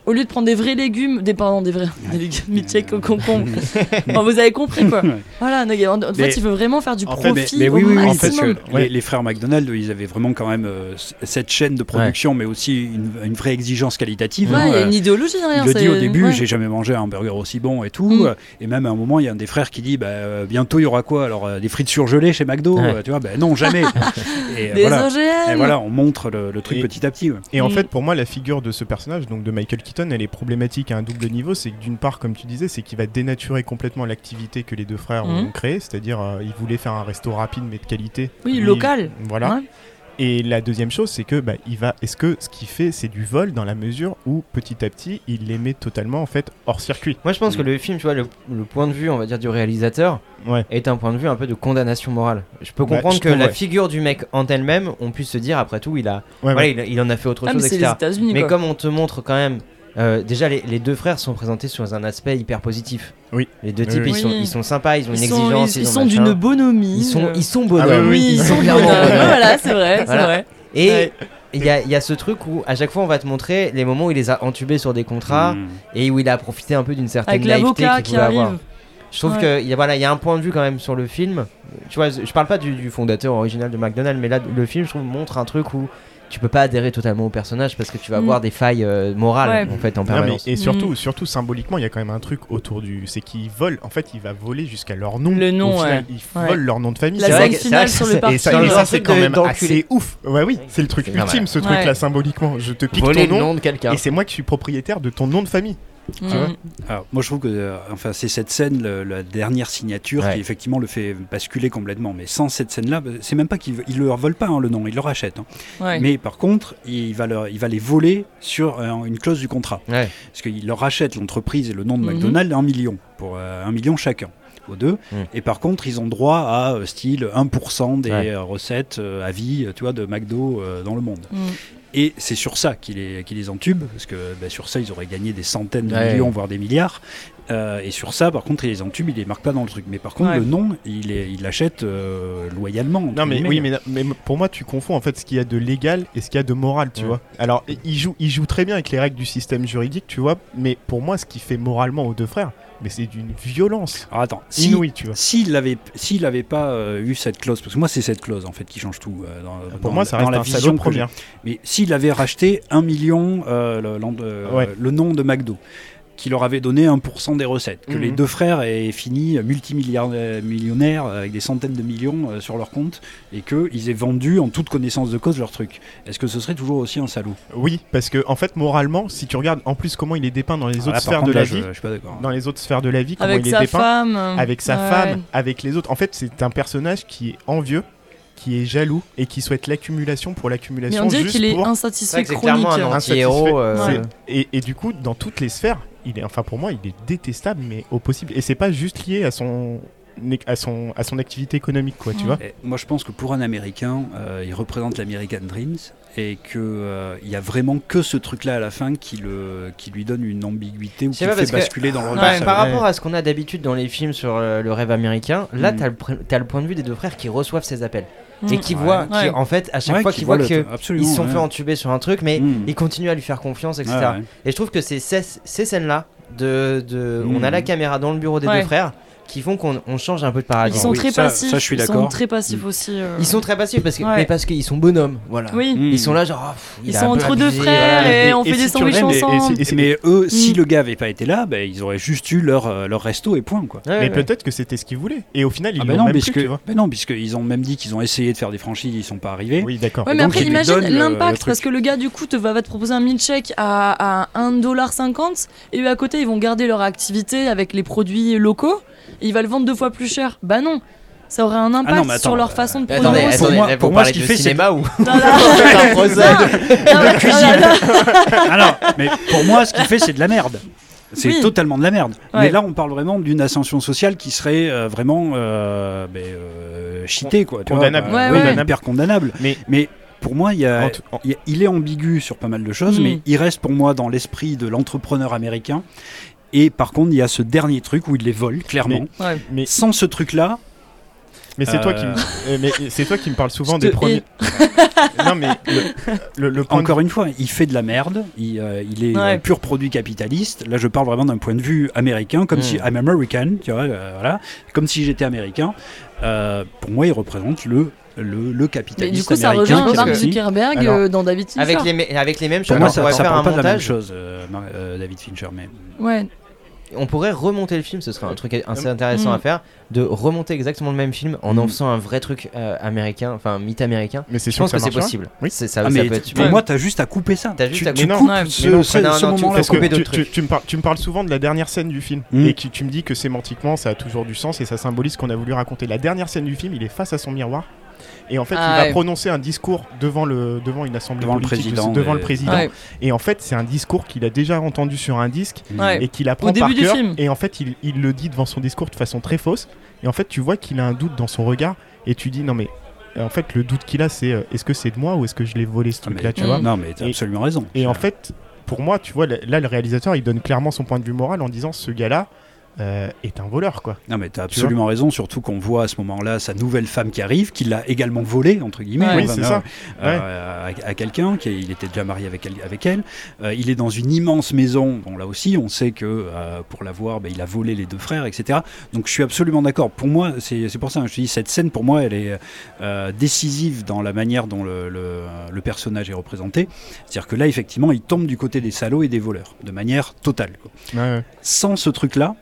Au lieu de prendre des vrais légumes, des pardon, des vrais des légumes [laughs] milkshakes au concombre. [laughs] Bon, vous avez compris quoi. Voilà, en, en fait, il veut vraiment faire du en fait, profit mais, mais oui, au oui, oui, maximum. parce que Ouais. les, les frères McDonald's, ils avaient vraiment quand même euh, cette chaîne de production, mais aussi une, une vraie exigence qualitative. Ouais, hein, il y a euh, une idéologie derrière. il le dit au début, ouais. j'ai jamais mangé un burger aussi bon et tout. Mm. euh, Et même à un moment, il y a un des frères qui dit bah, euh, bientôt il y aura quoi? Alors euh, des frites surgelées chez McDo Ouais. euh, Tu vois, bah, non, jamais. [laughs] et, euh, Des voilà. OGM. Et voilà, on montre le, le truc Et- petit à petit. ouais. Et en Mm. fait, pour moi, la figure de ce personnage, donc de Michael Keaton, elle est problématique à un double niveau. C'est que d'une part, comme tu disais, c'est qu'il va dénaturer complètement l'activité que les deux frères Mhm. ont créée. C'est-à-dire, euh, ils voulaient faire un resto rapide mais de qualité. Oui, Lui, local. Voilà. Ouais. Et la deuxième chose, c'est que bah, il va. Est-ce que ce qu'il fait, c'est du vol dans la mesure où petit à petit, il les met totalement en fait hors circuit? Moi, je pense que le film, tu vois, le, le point de vue, on va dire, du réalisateur Ouais. est un point de vue un peu de condamnation morale. Je peux Bah, comprendre je que trouve, la ouais. figure du mec en elle-même, on puisse se dire, après tout, il a, Ouais, voilà, ouais. il, il en a fait autre Ah, mais chose, les etc. Mais quoi. comme on te montre quand même, euh, déjà les, les deux frères sont présentés sur un aspect hyper positif. Oui. Les deux types, oui. ils, sont, Oui. ils sont sympas, ils ont ils une sont, exigence, ils, ils, ils ont sont d'une bonhomie. Ils sont, ils sont Ah bonhommes. oui, oui. ils sont clairement bonhommes. Voilà, c'est vrai, c'est Voilà. vrai. Et Ouais. il y, a, il y a ce truc où à chaque fois on va te montrer les moments où il les a entubés sur des contrats Mm. et où il a profité un peu d'une certaine Avec naïveté qu'il qui pouvait avoir. Je trouve Ouais. que il y a, voilà, il y a un point de vue quand même sur le film. Tu vois, je parle pas du, du fondateur original de McDonald's, mais là le film je trouve montre un truc où tu peux pas adhérer totalement au personnage parce que tu vas Mm. avoir des failles euh, morales Ouais. en fait en Non, mais- permanence. et surtout, Mm. surtout symboliquement, il y a quand même un truc autour du. C'est qu'il vole. En fait, il va voler jusqu'à leur nom. Le nom, Au final, ouais. Il Ouais. vole leur nom de famille. La scène finale sur le. Et ça, c'est quand même assez ouf. Ouais, oui, c'est le truc ultime, ce truc-là, symboliquement. Je te pique Voler ton le nom, nom de quelqu'un. et c'est moi qui suis propriétaire de ton nom de famille. Mm. vois Alors, moi, je trouve que euh, enfin, c'est cette scène, le- la dernière signature, Ouais. qui effectivement le fait basculer complètement. Mais sans cette scène-là, bah, c'est même pas qu'il il leur vole pas hein, le nom, il le rachète. hein. Ouais. Mais par contre, il va, leur, il va les voler sur euh, une clause du contrat. Ouais. Parce qu'il leur rachète l'entreprise et le nom de Mhm. McDonald's un million, pour euh, un million chacun, aux deux. Mm. Et par contre, ils ont droit à euh, style 1% des Ouais. euh, recettes euh, à vie tu vois, de McDo euh, dans le monde. Mm. Et c'est sur ça qu'il les, qu'il les entube, parce que bah, sur ça, ils auraient gagné des centaines de Ouais. millions, voire des milliards. Euh, et sur ça, par contre, les entubes, il les marque pas dans le truc. Mais par contre, Ouais. le nom, il est- il l'achète euh, loyalement. Non mais oui mais, mais pour moi tu confonds en fait ce qu'il y a de légal et ce qu'il y a de moral tu Ouais. vois. Alors il joue il joue très bien avec les règles du système juridique tu vois mais pour moi ce qui fait moralement aux deux frères mais c'est d'une violence Alors attends, si, inouïe tu vois. S'il avait, s'il avait pas euh, eu cette clause, parce que moi c'est cette clause en fait qui change tout. euh, dans, Pour dans- moi ça dans reste la un vision première. Mais s'il avait racheté un million euh, Ouais. le nom de McDo, qui leur avait donné 1% des recettes, que Mhm. les deux frères aient fini multimillionnaires avec des centaines de millions euh, sur leur compte et qu'ils aient vendu en toute connaissance de cause leur truc. Est-ce que ce serait toujours aussi un salaud? Oui parce que en fait moralement si tu regardes en plus comment il est dépeint dans les Ah, autres là, sphères contre, de la je- vie Je suis pas d'accord. dans les autres sphères de la vie comment Avec il est sa dépeint femme. euh, avec sa ouais. femme avec les autres en fait c'est un personnage qui est envieux qui est jaloux et qui souhaite l'accumulation pour Mais l'accumulation on dirait qu'il est insatisfait c'est chronique. clairement un Insatisfait. anti-héros. euh, et du coup, dans toutes les sphères, il est, enfin pour moi, il est détestable, mais au possible. Et c'est pas juste lié à son, à son, à son activité économique, quoi, tu vois. Et moi, je pense que pour un Américain, euh, il représente l'American Dreams et que euh, il y a vraiment que ce truc-là à la fin qui le, qui lui donne une ambiguïté ou qui le fait que- basculer dans le Ouais, Par- rapport à ce qu'on a d'habitude dans les films sur euh, le rêve américain, là Mm. t'as le, pr- t'as le point de vue des deux frères qui reçoivent ces appels. Et qui Ouais. voient, qui Ouais. en fait à chaque Ouais, fois qui qu'ils voit voient qu'ils se sont ouais. fait entuber sur un truc, mais Mm. ils continuent à lui faire confiance, etc. Ouais, ouais. Et je trouve que c'est ces, ces scènes-là de, de Mm. on a la caméra dans le bureau des Ouais. deux frères qui font qu'on on change un peu de Ils paradigme. sont oui, très ça- passifs. ça, je suis Ils sont d'accord. très passifs aussi. euh. Ils sont très passifs parce que Ouais. mais parce qu'ils sont bonhommes, voilà. Oui. Mm. Ils sont là genre oh, il Ils sont entre deux frères voilà. et, Et- on et fait si des sandwichs ensemble. et Mais eux, si Mm. le gars avait pas été là, ben, ils auraient juste eu leur, euh, leur resto et point. Quoi. Ouais, mais ouais. peut-être que c'était ce qu'ils voulaient. Et au final, ils Ah l'ont ben non, même puisque, plus, tu vois. ben non, puisqu'ils ont même dit qu'ils ont essayé de faire des franchises, ils sont pas arrivés. Oui, d'accord. Mais après, imagine l'impact parce que le gars, du coup, te va, te proposer un milkshake à, à 1,50$ et eux à côté, ils vont garder leur activité avec les produits locaux il va le vendre deux fois plus cher. Bah non, ça aurait un impact non, mais attends, sur leur euh, façon de produire. Attendez, aussi. Pour attendez, moi- là, pour vous moi, parlez ce qu'il de fait, c'est- cinéma ou [laughs] Non, non, non, non, [laughs] mais- Ah mais pour moi, ce qu'il fait, c'est de la merde. C'est Oui. totalement de la merde. Ouais. Mais là, on parle vraiment d'une ascension sociale qui serait euh, vraiment euh, ben, euh, cheatée, quoi. tu vois. Condamnable. Ouais, oui, ouais. hyper condamnable. Mais- mais pour moi, il y a, En tout- en- il y a- il est ambigu sur pas mal de choses, Mm. mais il reste pour moi dans l'esprit de l'entrepreneur américain. Et par contre, il y a ce dernier truc où il les vole, clairement. Ouais. Mais, Sans ce truc-là, mais c'est toi qui, Euh. me- euh, mais c'est toi qui me parle souvent des premiers. [laughs] non, mais le, le, le point de- Encore une fois, il fait de la merde, il, euh, il est Ouais. pur produit capitaliste. Là, je parle vraiment d'un point de vue américain, comme Mm. si I'm American, tu vois, euh, voilà, comme si j'étais américain. Euh, pour moi, il représente le le, le Mais capitaliste du coup, ça rejoint qui Mark. Zuckerberg Alors, euh, dans David Fincher. avec les mê- avec les mêmes Pour choses, moi, on ça, ça faire parle un pas de la même montage. chose, euh, euh, David Fincher, mais Ouais. On pourrait remonter le film, ce serait un truc assez intéressant Mm. à faire, de remonter exactement le même film en en Mm. faisant un vrai truc euh, américain, enfin un mythe américain. Mais c'est Je sûr pense que c'est possible. Oui. C'est- Ça, Ah, ça mais peut être pour moi, t'as juste à couper ça. T'as juste tu, à tu couper. ce, non, ce- non, tu- moment-là. D'autres tu, trucs. tu- tu me parles, tu me parles souvent de la dernière scène du film Mm. et qui, tu me dis que sémantiquement ça a toujours du sens et ça symbolise ce qu'on a voulu raconter. La dernière scène du film, il est face à son miroir et en fait Ah il va ouais. prononcer un discours devant, le, devant une assemblée Devant le politique, président, devant et- le président. Ouais. Et en fait c'est un discours qu'il a déjà entendu sur un disque Ouais. et qu'il apprend Au par début du cœur. film. Et en fait il, il le dit devant son discours de façon très fausse. Et en fait tu vois qu'il a un doute dans son regard et tu dis non mais euh, en fait le doute qu'il a c'est euh, est-ce que c'est de moi ou est-ce que je l'ai volé ce Ah, mais- truc là tu Mm. vois Non, mais t'as absolument raison. et en fait, pour moi, tu vois, là, là, le réalisateur, il donne clairement son point de vue moral en disant ce gars-là euh, est un voleur, quoi. Non, mais t'as absolument raison, surtout qu'on voit à ce moment-là sa nouvelle femme qui arrive, qui l'a également volée, entre guillemets. Ouais. Oui, Enfin, c'est euh, à, à quelqu'un, qui il était déjà marié avec elle. Avec elle. Euh, il est dans une immense maison. Bon, là aussi, on sait que pour la voir, ben, il a volé les deux frères, etc. Donc je suis absolument d'accord. Pour moi, c'est pour ça que je te dis, cette scène, pour moi, elle est décisive dans la manière dont le, le- le personnage est représenté. C'est-à-dire que là, effectivement, il tombe du côté des salauds et des voleurs, de manière totale. quoi. Ouais, ouais. Sans ce truc-là,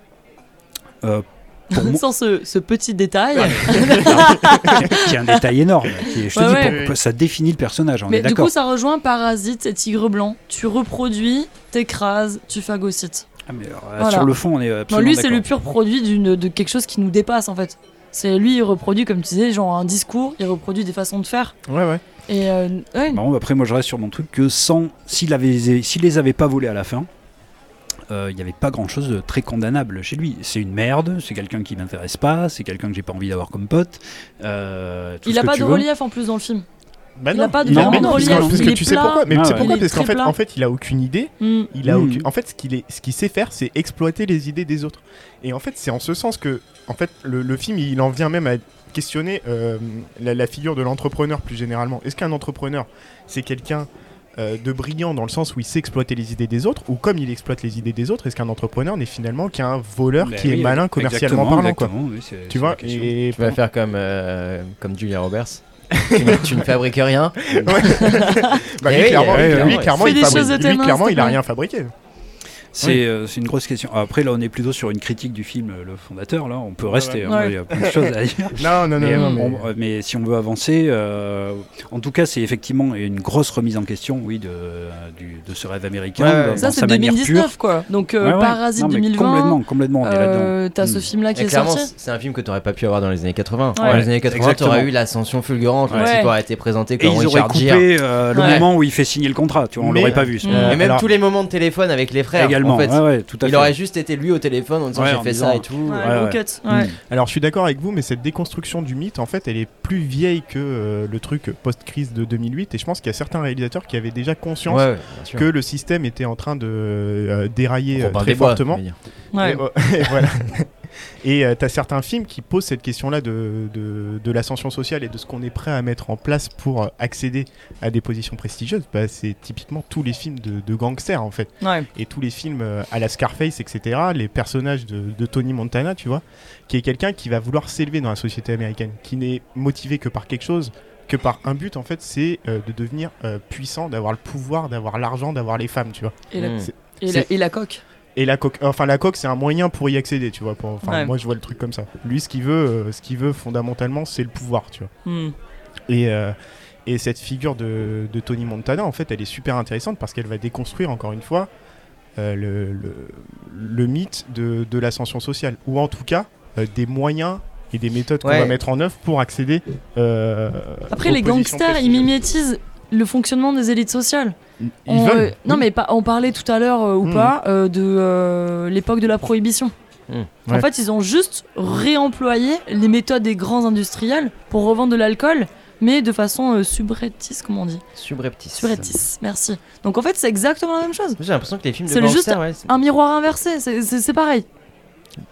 euh, [laughs] Sans ce, ce petit détail. [laughs] qui est un détail énorme. Qui est- je te Ouais, dis, ouais. pour- ça définit le personnage, on Mais est du coup, ça rejoint Parasite et Tigre Blanc. Tu reproduis, t'écrases, tu phagocytes. Ah, mais alors, euh, Voilà. Sur le fond, on est absolument lui, c'est le pur produit d'une, de quelque chose qui nous dépasse en fait. C'est lui, il reproduit, comme tu disais, genre un discours, il reproduit des façons de faire. Ouais, ouais. Et euh, ouais. Bon, après, moi, je reste sur mon truc que sans, s'il avait, s'il les avait pas volés à la fin, euh, il n'y avait pas grand chose de très condamnable chez lui. C'est une merde, c'est quelqu'un qui m'intéresse pas, c'est quelqu'un que j'ai pas envie d'avoir comme pote. euh, tout il ce a que pas de veux. relief en plus dans le film. Bah Il a non, pas de a- vraiment mais de non, parce relief, parce il que tu sais plat. pourquoi Mais Ah tu sais pourquoi Parce qu'en fait, plat. en fait, il a aucune idée. Hmm. Il a Mm. aucune- En fait, ce qu'il est, ce qu'il sait faire, c'est exploiter les idées des autres. Et en fait, c'est en ce sens que, en fait, le, le film, il en vient même à questionner euh, la, la figure de l'entrepreneur plus généralement. Est-ce qu'un entrepreneur, c'est quelqu'un euh, de brillant dans le sens où il sait exploiter les idées des autres, ou comme il exploite les idées des autres, est-ce qu'un entrepreneur n'est finalement qu'un voleur Bah qui est malin commercialement exactement, parlant, quoi. oui, Tu vois. Et Tu vas faire comme, euh, comme Julia Roberts. [laughs] tu, ne, tu ne fabriques rien. [laughs] bah, Eh lui, oui, clairement, eh lui, clairement, il fabrique- lui, clairement, il a rien fabriqué. C'est euh, c'est une grosse question. Après, là, on est plutôt sur une critique du film, euh, le fondateur. Là, on peut rester. hein, ouais. Il y a plein de choses à dire. [laughs] Non, non, non, Mais, non, euh, mais- on- euh, mais si on veut avancer, euh, en tout cas, c'est effectivement une grosse remise en question, oui, de, du- de ce rêve américain. Ouais, dans Ça, c'est manière 2019, pure. quoi. Donc, euh, Ouais, ouais. Parasite Non, mais 2020. Complètement, complètement, on est là-dedans. euh, T'as ce Mm. film-là qui Et est clairement, sorti. c'est un film que tu n'aurais pas pu avoir dans les années 80. Ouais. Dans les années 80, tu Exactement. aurais eu l'ascension fulgurante, Ouais. aussi, qui aurait été présenté Et comme ils auraient Richard Gere. coupé le moment où il fait signer le contrat. Tu vois, on l'aurait pas vu. Mm. Et même tous les moments de téléphone avec les frères. Également. En fait, ouais, ouais, tout à il fait. aurait juste été lui au téléphone en disant Ouais, j'ai fait disant- ça et tout. Ouais, Ouais, gros ouais. cut. Ouais. Mm. Alors je suis d'accord avec vous, mais cette déconstruction du mythe, en fait, elle est plus vieille que euh, le truc post-crise de 2008. Et je pense qu'il y a certains réalisateurs qui avaient déjà conscience que le système était en train de euh, dérailler euh, Robin très fortement. je veux dire. Ouais. Et, euh, [laughs] et voilà. Et euh, t'as certains films qui posent cette question-là de, de, de l'ascension sociale et de ce qu'on est prêt à mettre en place pour euh, accéder à des positions prestigieuses. Bah, c'est typiquement tous les films de, de gangsters en fait. Ouais. Et tous les films euh, à la Scarface, etc. Les personnages de, de Tony Montana, tu vois, qui est quelqu'un qui va vouloir s'élever dans la société américaine, qui n'est motivé que par quelque chose, que par un but en fait, c'est euh, de devenir euh, puissant, d'avoir le pouvoir, d'avoir l'argent, d'avoir les femmes, tu vois. Et la, Mm. C'est- et la, c'est- et la coque. Et la coque, enfin la coque, c'est un moyen pour y accéder, tu vois. pour- Enfin, Ouais. moi je vois le truc comme ça. Lui, ce qu'il veut, euh, ce qu'il veut fondamentalement, c'est le pouvoir, tu vois. Hmm. Et euh, et cette figure de, de Tony Montana, en fait, elle est super intéressante parce qu'elle va déconstruire encore une fois euh, le, le, le mythe de, de l'ascension sociale, ou en tout cas des moyens et des méthodes qu'on va mettre en œuvre pour accéder. Après, aux les gangsters, ils mimétisent le fonctionnement des élites sociales. Ils On, veulent. euh, non, mais pas, on parlait tout à l'heure, euh, ou Mm. pas, euh, de euh, l'époque de la prohibition. Mm. En fait, ils ont juste réemployé les méthodes des grands industriels pour revendre de l'alcool, mais de façon euh, subreptice, comme on dit. Subreptice. Subreptice, merci. Donc en fait, c'est exactement la même chose. J'ai l'impression que les films de C'est le juste ouais, Un miroir inversé, c'est pareil.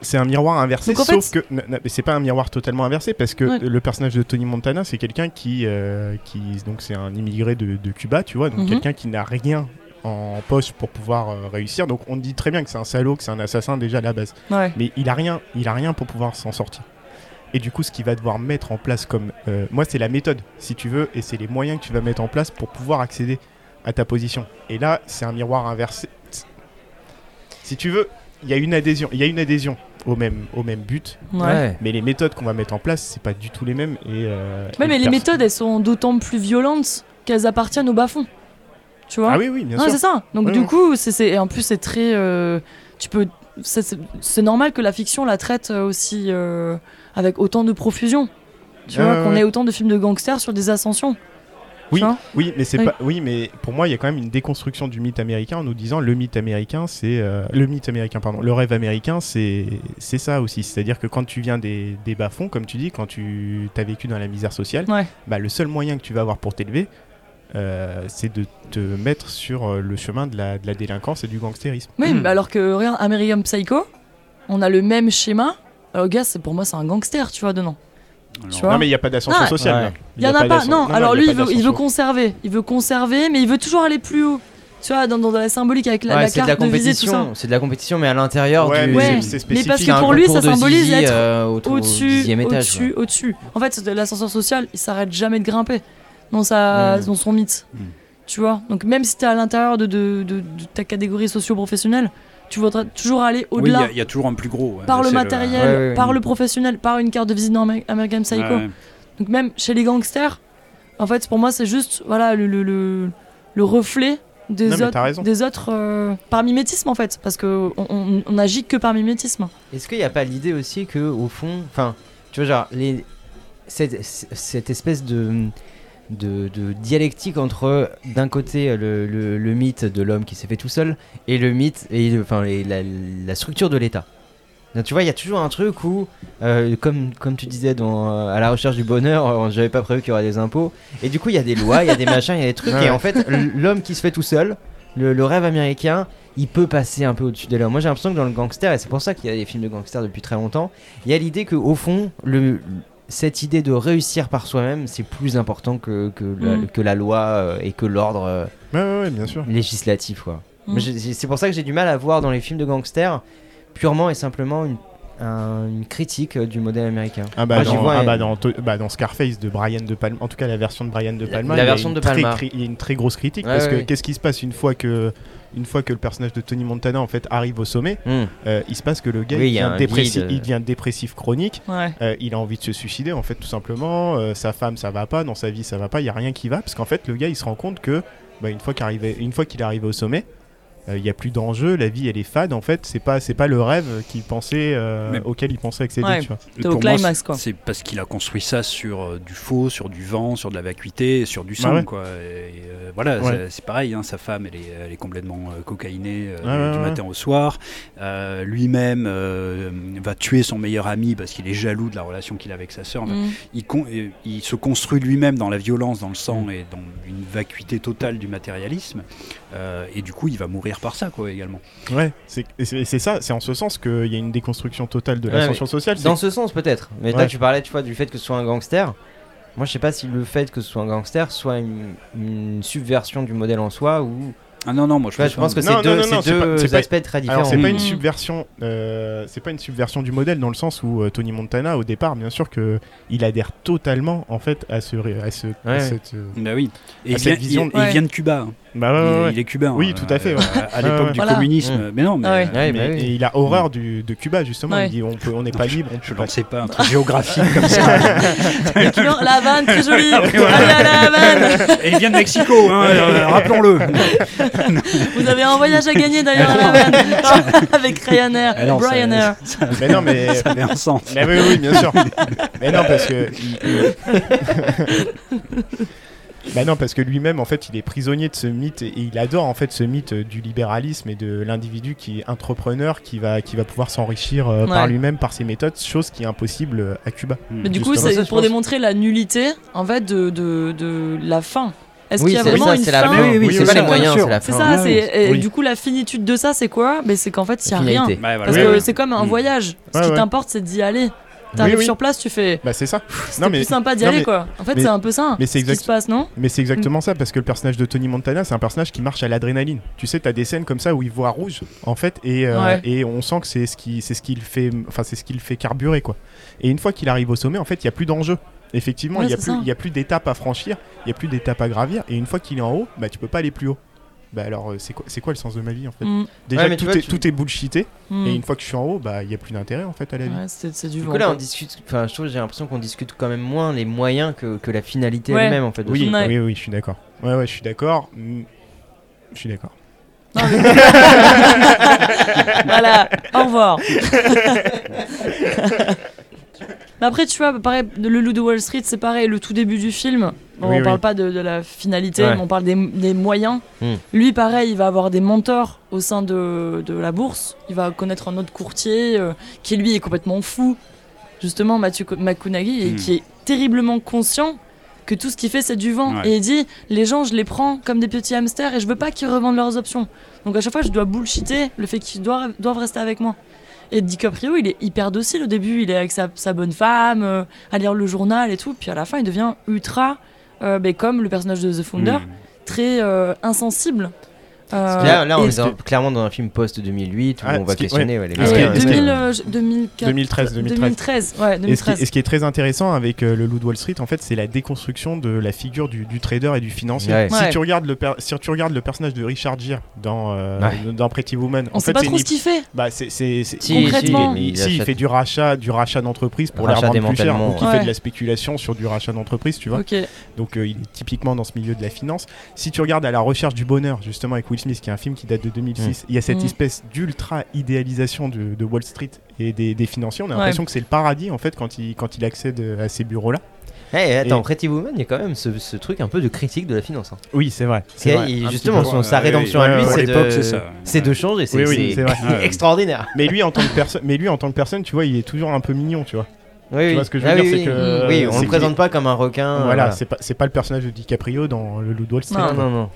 C'est un miroir inversé, Donc, en sauf que c'est pas un miroir totalement inversé parce que Ouais. le personnage de Tony Montana, c'est quelqu'un qui, euh, qui donc c'est un immigré de, de Cuba, tu vois, donc Mhm. quelqu'un qui n'a rien en poche pour pouvoir euh, réussir. Donc on dit très bien que c'est un salaud, que c'est un assassin déjà à la base, Ouais. mais il a rien, il a rien pour pouvoir s'en sortir. Et du coup, ce qu'il va devoir mettre en place comme, euh, moi, c'est la méthode, si tu veux, et c'est les moyens que tu vas mettre en place pour pouvoir accéder à ta position. Et là, c'est un miroir inversé. Si tu veux, il y a une adhésion, il y a une adhésion au même, au même but, Ouais. Mais les méthodes qu'on va mettre en place, c'est pas du tout les mêmes. Et, euh, Ouais, et mais les méthodes, elles sont d'autant plus violentes qu'elles appartiennent au bas-fond. Tu vois? Ah oui, oui, bien Non, sûr. c'est ça. Donc Ouais, du ouais. coup, c'est c'est- et en plus c'est très, euh, tu peux, c'est- normal que la fiction la traite euh, aussi euh, avec autant de profusion. Tu vois, ouais, qu'on ait autant de films de gangsters sur des ascensions. Oui, vois oui, mais c'est Oui. pas. Oui, mais pour moi, il y a quand même une déconstruction du mythe américain en nous disant le mythe américain, c'est euh, le mythe américain, pardon, le rêve américain, c'est c'est ça aussi. C'est-à-dire que quand tu viens des, des bas fonds, comme tu dis, quand tu as vécu dans la misère sociale, Ouais. bah, le seul moyen que tu vas avoir pour t'élever, euh, c'est de te mettre sur euh, le chemin de la, de la délinquance et du gangstérisme. Oui, Hmm. mais alors que American Psycho, on a le même schéma. Alors, le gars, c'est pour moi, c'est un gangster, tu vois, dedans. Alors, Tu vois Non, mais il n'y a pas d'ascension Ah, sociale. ouais. Il y en a pas. Non, alors lui, il veut, il veut d'ascension. conserver. Il veut conserver, mais il veut toujours aller plus haut. Tu vois, dans, dans la symbolique avec la, Ouais, la de la carte de visée, tout ça. compétition, c'est de la compétition, mais à l'intérieur Ouais, du. Ouais. c'est- Mais parce que pour lui, ça symbolise être euh, au, au Au-dessus, au-dessus, au-dessus. En fait, de l'ascenseur social, il s'arrête jamais de grimper dans, sa, Mm. dans son mythe. Mm. Tu vois? Donc même si t'es à l'intérieur de, de, de- de ta catégorie socio-professionnelle, tu voudras toujours aller Oui, il y au-delà. il y, a toujours un plus gros. ouais, par le matériel, Ouais, ouais, par ouais. le professionnel, par une carte de visite dans Amer- American Psycho. Ouais, ouais. Donc même chez les gangsters, en fait, pour moi, c'est juste voilà, le, le, le, le reflet des Non, autres, t'as raison. des autres euh, par mimétisme, en fait. Parce qu'on on, on agit que par mimétisme. Est-ce qu'il n'y a pas l'idée aussi que au fond, enfin, tu vois, genre, les, cette, cette espèce de, de, de dialectique entre d'un côté le, le- le mythe de l'homme qui s'est fait tout seul et le mythe et enfin la, la structure de l'État. Donc, tu vois, il y a toujours un truc où, euh, comme, comme tu disais, dans, euh, à la recherche du bonheur, euh, j'avais pas prévu qu'il y aurait des impôts. Et du coup, il y a des lois, il y a des machins, il y a des trucs. Ouais. Et en fait, l'homme qui se fait tout seul, le, le rêve américain, il peut passer un peu au-dessus des lois. Moi, j'ai l'impression que dans le gangster, et c'est pour ça qu'il y a des films de gangsters depuis très longtemps, il y a l'idée qu'au fond, le, cette idée de réussir par soi-même, c'est plus important que, que, la, Mm. que la loi euh, et que l'ordre Ouais, ouais, ouais, bien sûr. législatif. Quoi. C'est pour ça que j'ai du mal à voir dans les films de gangsters purement et simplement une, un- une critique euh, du modèle américain. Ah bah, Moi, j'y dans, vois ah un- bah, dans, bah, dans Scarface de Brian De Palma, en tout cas la version de Brian De Palma, la il y a version une de très Palma. il y a une très grosse critique Ouais, parce que ouais. qu'est-ce qui se passe une fois que une fois que le personnage de Tony Montana en fait arrive au sommet, Mm. euh, il se passe que le gars Oui, il, devient dépressif, vide. il devient dépressif chronique, Ouais. euh, il a envie de se suicider en fait tout simplement, euh, sa femme ça va pas, dans sa vie ça va pas, il y a rien qui va parce qu'en fait le gars il se rend compte que bah, une fois qu'il est arrivé au sommet, euh, il y a plus d'enjeu, la vie elle est fade en fait, c'est pas c'est pas le rêve qu'il pensait euh, Mais- auquel il pensait accéder, Ouais. tu vois. Au moi, climax, c'est- quoi. C'est parce qu'il a construit ça sur euh, du faux, sur du vent, sur de la vacuité, sur du sang, Bah ouais. quoi. Et, euh, voilà, Ouais. c'est- c'est pareil. hein, sa femme, elle est, elle est complètement euh, cocaïnée euh, Ouais, du ouais, ouais. matin au soir. Euh, Lui-même euh, va tuer son meilleur ami parce qu'il est jaloux de la relation qu'il a avec sa sœur. Enfin, Mm. il, con- euh, il se construit lui-même dans la violence, dans le sang et dans une vacuité totale du matérialisme. Euh, et du coup, il va mourir par ça, quoi, également. Ouais, c'est ça, c'est en ce sens qu'il y a une déconstruction totale de Ouais, l'ascension sociale. c'est- Dans ce sens, peut-être. Mais là, Ouais. tu parlais tu vois, du fait que ce soit un gangster. Moi, je sais pas si le fait que ce soit un gangster soit une, une subversion du modèle en soi ou. Ah non, non, moi je pense que c'est deux, non, deux pas- c'est pas- aspects très différents. Alors c'est pas une Mhm. subversion, euh, c'est pas une subversion du modèle dans le sens où euh, Tony Montana au départ, bien sûr que il adhère totalement en fait à ce, à ce, à Ouais. cette, euh, Bah oui. Et À il, cette vient, vision- il- il vient de Cuba. bah ouais, il, ouais, est- ouais. il est cubain. Oui, tout à fait, ouais. à l'époque du Voilà. communisme. Mm. Mais non, mais ouais. Ouais, Mais- bah oui. et il a horreur du, de Cuba justement. Ouais. Il dit on peut, on n'est pas libre, je pas. lançais pas [laughs] un truc géographique comme ça. [laughs] La Havane, très jolie. Ah. Et il vient de Mexico, hein, rappelons-le. [laughs] [laughs] Vous avez un voyage à gagner d'ailleurs à la [laughs] Havane [laughs] avec Ryanair. Non, ça- Ryanair. ça- Mais non, mais ça avait un sens. Mais oui, oui, bien sûr. Mais non, parce que. bah non, parce que lui-même, en fait, il est prisonnier de ce mythe et il adore en fait ce mythe euh, du libéralisme et de l'individu qui est entrepreneur, qui va, qui va pouvoir s'enrichir euh, par lui-même, par ses méthodes, chose qui est impossible euh, à Cuba. Mais du coup, c'est pour démontrer la nullité en fait de, de, de la fin. Est-ce Oui, qu'il y a c'est vraiment ça, une c'est la fin fin. Oui, oui, c'est c'est pas ça, les moyens, c'est la C'est fin. ça, c'est et oui. du coup la finitude de ça, c'est quoi? Ben c'est qu'en fait il y a rien. Voilà. Parce Oui, que oui. c'est comme un Mm. voyage. Ce Ouais, qui ouais. t'importe, c'est d'y aller. T'arrives Oui, oui. sur place, tu fais. Bah c'est ça. C'était plus sympa d'y aller mais- quoi. En fait, mais- c'est un peu ça. mais c'est ce qui se passe, non? Mais c'est exactement ça, parce que le personnage de Tony Montana, c'est un personnage qui marche à l'adrénaline. Tu sais, t'as des scènes comme ça où il voit rouge, en fait, et, euh, Ouais. et on sent que c'est ce qui, c'est ce qui le fait, enfin c'est ce qui le fait carburer, quoi. Et une fois qu'il arrive au sommet, en fait, il y a plus d'enjeu. Effectivement, il Ouais, y a c'est plus, ça. il y a plus d'étapes à franchir, il y a plus d'étapes à gravir, et une fois qu'il est en haut, bah tu peux pas aller plus haut. Bah alors, euh, c'est quoi, c'est quoi le sens de ma vie en fait? Mm, Déjà, Ouais, tout, vois, est, tu- tout est bullshité, mm. et une fois que je suis en haut, bah il y a plus d'intérêt en fait à la vie. Ouais, c'est c'est du Du vent. coup, là, on discute. Enfin, je trouve, j'ai l'impression qu'on discute quand même moins les moyens que, que la finalité Ouais. elle-même, en fait. de Oui, Ouais. oui, oui, je suis d'accord. Ouais, ouais, je suis d'accord. Mm, Je suis d'accord. [laughs] Voilà, au revoir. [laughs] Mais après, tu vois, pareil, le loup de Wall Street, c'est pareil, le tout début du film. Oui, on oui. parle pas de, de la finalité, Ouais. mais on parle des, des moyens. Hmm. Lui, pareil, il va avoir des mentors au sein de, de la bourse. Il va connaître un autre courtier euh, qui, lui, est complètement fou. Justement, Mathieu et Hmm. qui est terriblement conscient que tout ce qu'il fait, c'est du vent. Ouais. Et il dit les gens, je les prends comme des petits hamsters et je veux pas qu'ils revendent leurs options. Donc à chaque fois, je dois bullshiter le fait qu'ils doivent, doivent rester avec moi. Et DiCaprio, il est hyper docile au début. Il est avec sa, sa bonne femme, euh, à lire le journal et tout. Puis à la fin, il devient ultra, euh, ben, comme le personnage de The Founder, Mm. très euh, insensible. Euh, Là, là, on est clairement dans un film post-2008 où Ah, on va questionner ouais, les Ah, ce qui est- 2000, euh, 2004 2013, 2013. 2013, ouais, Et ce, qui, 2013. et ce qui est très intéressant avec euh, le Loup de Wall Street, en fait, c'est la déconstruction de la figure du, du trader et du financier. Ouais. Si, Ouais. tu regardes le per- si tu regardes le personnage de Richard Gere dans, euh, Ouais. dans Pretty Woman, On en sait fait, pas trop une ce qu'il fait. bah, c'est, Si, Concrètement. si, il, il si, il fait du rachat, du rachat d'entreprise pour les revendre plus cher, qui ouais. fait Ouais. de la spéculation sur du rachat d'entreprise, tu vois. Donc euh, il est typiquement dans ce milieu de la finance. Si tu regardes à la recherche du bonheur, justement avec Will Smith, qui est un film qui date de 2006, il y a cette Mm. espèce d'ultra idéalisation de, de Wall Street et des, des financiers. On a Ouais. l'impression que c'est le paradis en fait quand il, quand il accède à ces bureaux-là. Eh, attends, Et- Pretty Woman, il y a quand même ce, ce truc un peu de critique de la finance. hein. Oui, c'est vrai. c'est Et vrai. il- Un justement, son, sa Ouais, rédemption à lui, c'est de, c'est ça. c'est de changer. C'est Oui, oui, [laughs] extraordinaire. Mais lui, en tant que personne, mais lui, en tant que personne, tu vois, il est toujours un peu mignon, tu vois. Oui, oui. vois ce que je veux Ah dire, oui, que- Oui, on le présente pas comme un requin. euh, voilà, c'est pas, c'est pas le personnage de DiCaprio dans Le Loup de Wall Street. Non, non, non.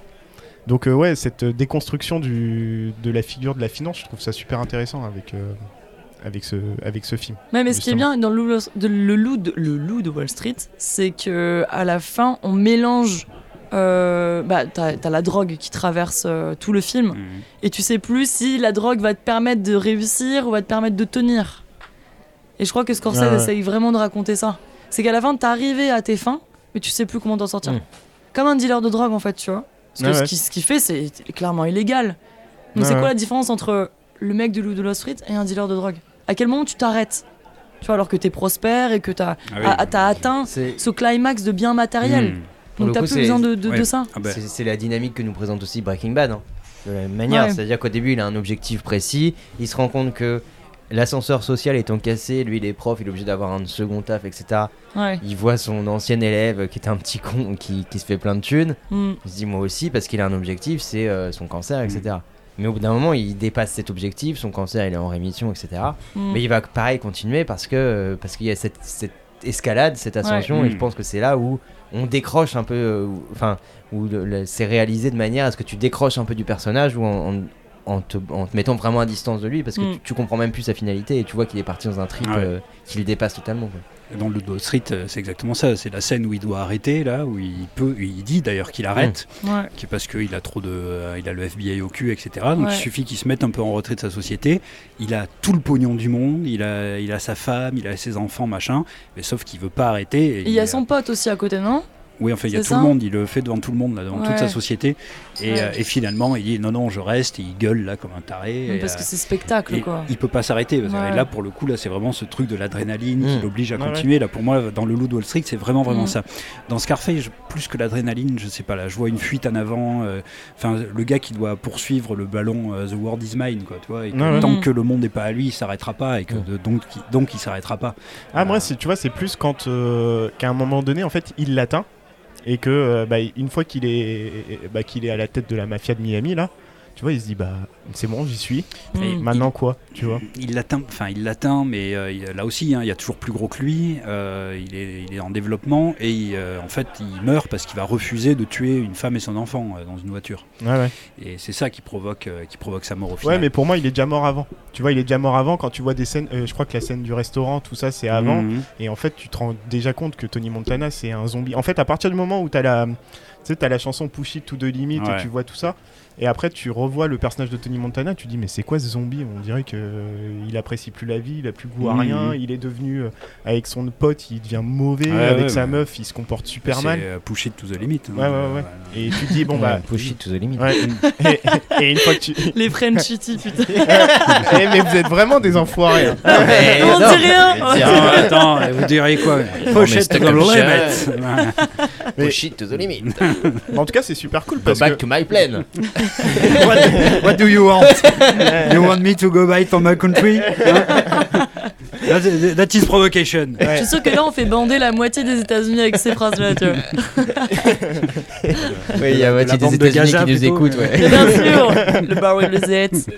Donc euh, ouais, cette déconstruction du, de la figure de la finance, je trouve ça super intéressant avec, euh, avec, ce, avec ce film. Ouais, mais ce qui est bien dans le loup de, le loup de, le loup de Wall Street, c'est que à la fin, on mélange. Euh, bah, t'as as la drogue qui traverse euh, tout le film, Mhm. et tu sais plus si la drogue va te permettre de réussir ou va te permettre de tenir. Et je crois que Scorsese Ouais, ouais. essaye vraiment de raconter ça. C'est qu'à la fin, t'es arrivé à tes fins, mais tu sais plus comment t'en sortir. Mm. Comme un dealer de drogue, en fait, tu vois. Parce que Ouais, ce qu'il ce fait, c'est clairement illégal. Donc c'est quoi ouais. la différence entre le mec du loup de Wall Street et un dealer de drogue? À quel moment tu t'arrêtes? Tu vois, alors que t'es prospère et que t'as Ah oui. atteint ce climax de bien matériel. Pour Donc t'as plus besoin de, de- de ça. Ah bah, c'est- la dynamique que nous présente aussi Breaking Bad. hein. De la même manière, Ouais. c'est-à-dire qu'au début, il a un objectif précis. Il se rend compte que l'ascenseur social étant cassé, lui, il est prof, il est obligé d'avoir un second taf, etc. Ouais. Il voit son ancien élève qui était un petit con qui, qui se fait plein de thunes. Mm. Il se dit moi aussi parce qu'il a un objectif, c'est euh, son cancer, etc. Mais au bout d'un moment, il dépasse cet objectif, son cancer il est en rémission, etc. Mm. Mais il va pareil continuer parce que euh, parce qu'il y a cette, cette escalade, cette ascension, Ouais. et je Mm. pense que c'est là où on décroche un peu, euh, où- enfin où c'est réalisé de manière à ce que tu décroches un peu du personnage ou en, en- en te, en te mettant vraiment à distance de lui parce que Mm. tu, tu comprends même plus sa finalité et tu vois qu'il est parti dans un trip Ah ouais. euh, qui le dépasse totalement. quoi. Dans le Wall Street, euh, c'est exactement ça. C'est la scène où il doit arrêter, là, où il peut, il dit d'ailleurs qu'il arrête, Ouais. qui- parce qu'il a trop de, euh, il a le FBI au cul, etc. Donc Ouais. il suffit qu'il se mette un peu en retrait de sa société. Il a tout le pognon du monde, il a, il a sa femme, il a ses enfants, machin. Mais sauf qu'il veut pas arrêter. et Et il y a son pote aussi à côté, non? Oui, enfin, il y a tout le monde, il le fait devant tout le monde, là, devant toute sa société. Et, Ouais. euh, et finalement, il dit non, non, je reste, et il gueule là comme un taré. et, Parce que euh, c'est spectacle, et quoi. il peut pas s'arrêter. Ouais. Là, pour le coup, là, c'est vraiment ce truc de l'adrénaline qui l'oblige à Ouais, ouais. continuer. Là, pour moi, dans le Loup de Wall Street, c'est vraiment, vraiment Mm. ça. Dans Scarface, je- plus que l'adrénaline, je sais pas, là, je vois une fuite en avant. euh, Enfin, le gars qui doit poursuivre le ballon euh, The World is Mine, quoi, tu vois. Et que Ouais, ouais. tant Mm. que le monde n'est pas à lui, il s'arrêtera pas, et que de- donc, il- donc, il s'arrêtera pas. Ah, moi, Euh, c'est- tu vois, c'est plus quand, euh, qu'à un moment donné, en fait, il l'atteint. Et que, euh, bah, une fois qu'il est, bah, qu'il est à la tête de la mafia de Miami, là, tu vois, il se dit, bah, c'est bon, j'y suis. Et Mm. Maintenant, quoi Tu vois Il l'atteint, enfin il l'atteint, mais euh, là aussi, hein, il y a toujours plus gros que lui. euh, il, est, il est en développement et il, euh, en fait, il meurt parce qu'il va refuser de tuer une femme et son enfant dans une voiture. Ouais, ouais. Et c'est ça qui provoque, qui provoque sa mort au final. Ouais, mais pour moi, il est déjà mort avant. Tu vois, il est déjà mort avant quand tu vois des scènes. je crois que la scène du restaurant, tout ça, c'est avant. Mhm. Et en fait, tu te rends déjà compte que Tony Montana, c'est un zombie. En fait, à partir du moment où t'as la, tu sais, t'as la chanson Push It to the Limit Ouais. et tu vois tout ça, et après tu revois le personnage de Tony Montana, tu dis mais c'est quoi ce zombie? On dirait que euh, il apprécie plus la vie, il a plus goût à Mhm. rien, il est devenu euh, avec son pote, il devient mauvais, Ouais, avec ouais, sa ouais. meuf, il se comporte super C'est, mal. euh, push it to the limit. hein. Ouais, ouais, ouais. Et tu te dis bon bah. Push it to the limit. Ouais. et, et une fois que tu. [laughs] Les French Chitty, putain. [laughs] Eh, mais vous êtes vraiment des enfoirés. hein. Mais On non. dit rien attends, vous diriez quoi? Push it to the limit. Push it to the limit. En tout cas, c'est super cool Go parce back que. to my plane. [laughs] what, what do you want? [laughs] You want me to go back for my country? [laughs] That, that is provocation. Je suis sûr que là, on fait bander la moitié des États-Unis avec ces phrases-là, tu vois. Oui, il y a La moitié des de États-Unis qui nous écoutent. ouais. Et bien sûr, le bar with the Z.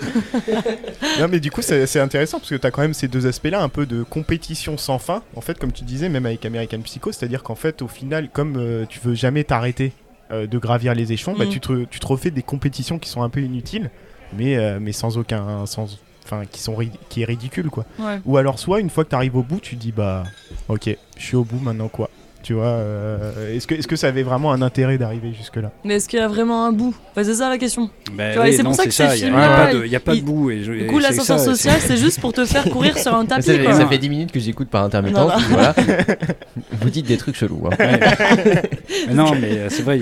Non mais du coup c'est c'est intéressant parce que tu as quand même ces deux aspects-là, un peu de compétition sans fin, en fait comme tu disais même avec American Psycho, c'est-à-dire qu'en fait au final comme euh, tu veux jamais t'arrêter euh, de gravir les échelons, bah, Mm. tu, te, tu te refais des compétitions qui sont un peu inutiles, mais, euh, mais sans aucun... Sans, Enfin, qui, sont qui est ridicule quoi. Ouais. Ou alors soit une fois que tu arrives au bout, tu dis bah ok, je suis au bout maintenant quoi. Tu vois, euh, est-ce que, est que ça avait vraiment un intérêt d'arriver jusque-là Mais est-ce qu'il y a vraiment un bout Enfin, C'est ça la question. Tu vois, et oui, c'est pour ça que c'est ces Il n'y a, films-là, pas de, il y a pas de ils- bout. Et je, Du coup, l'ascenseur social, c'est juste pour te faire courir sur un tapis. quoi. ça fait 10 minutes que j'écoute par intermittence. Non, non. puis voilà. [laughs] Vous dites des trucs chelous. hein. Mais [laughs] non, mais euh, c'est vrai,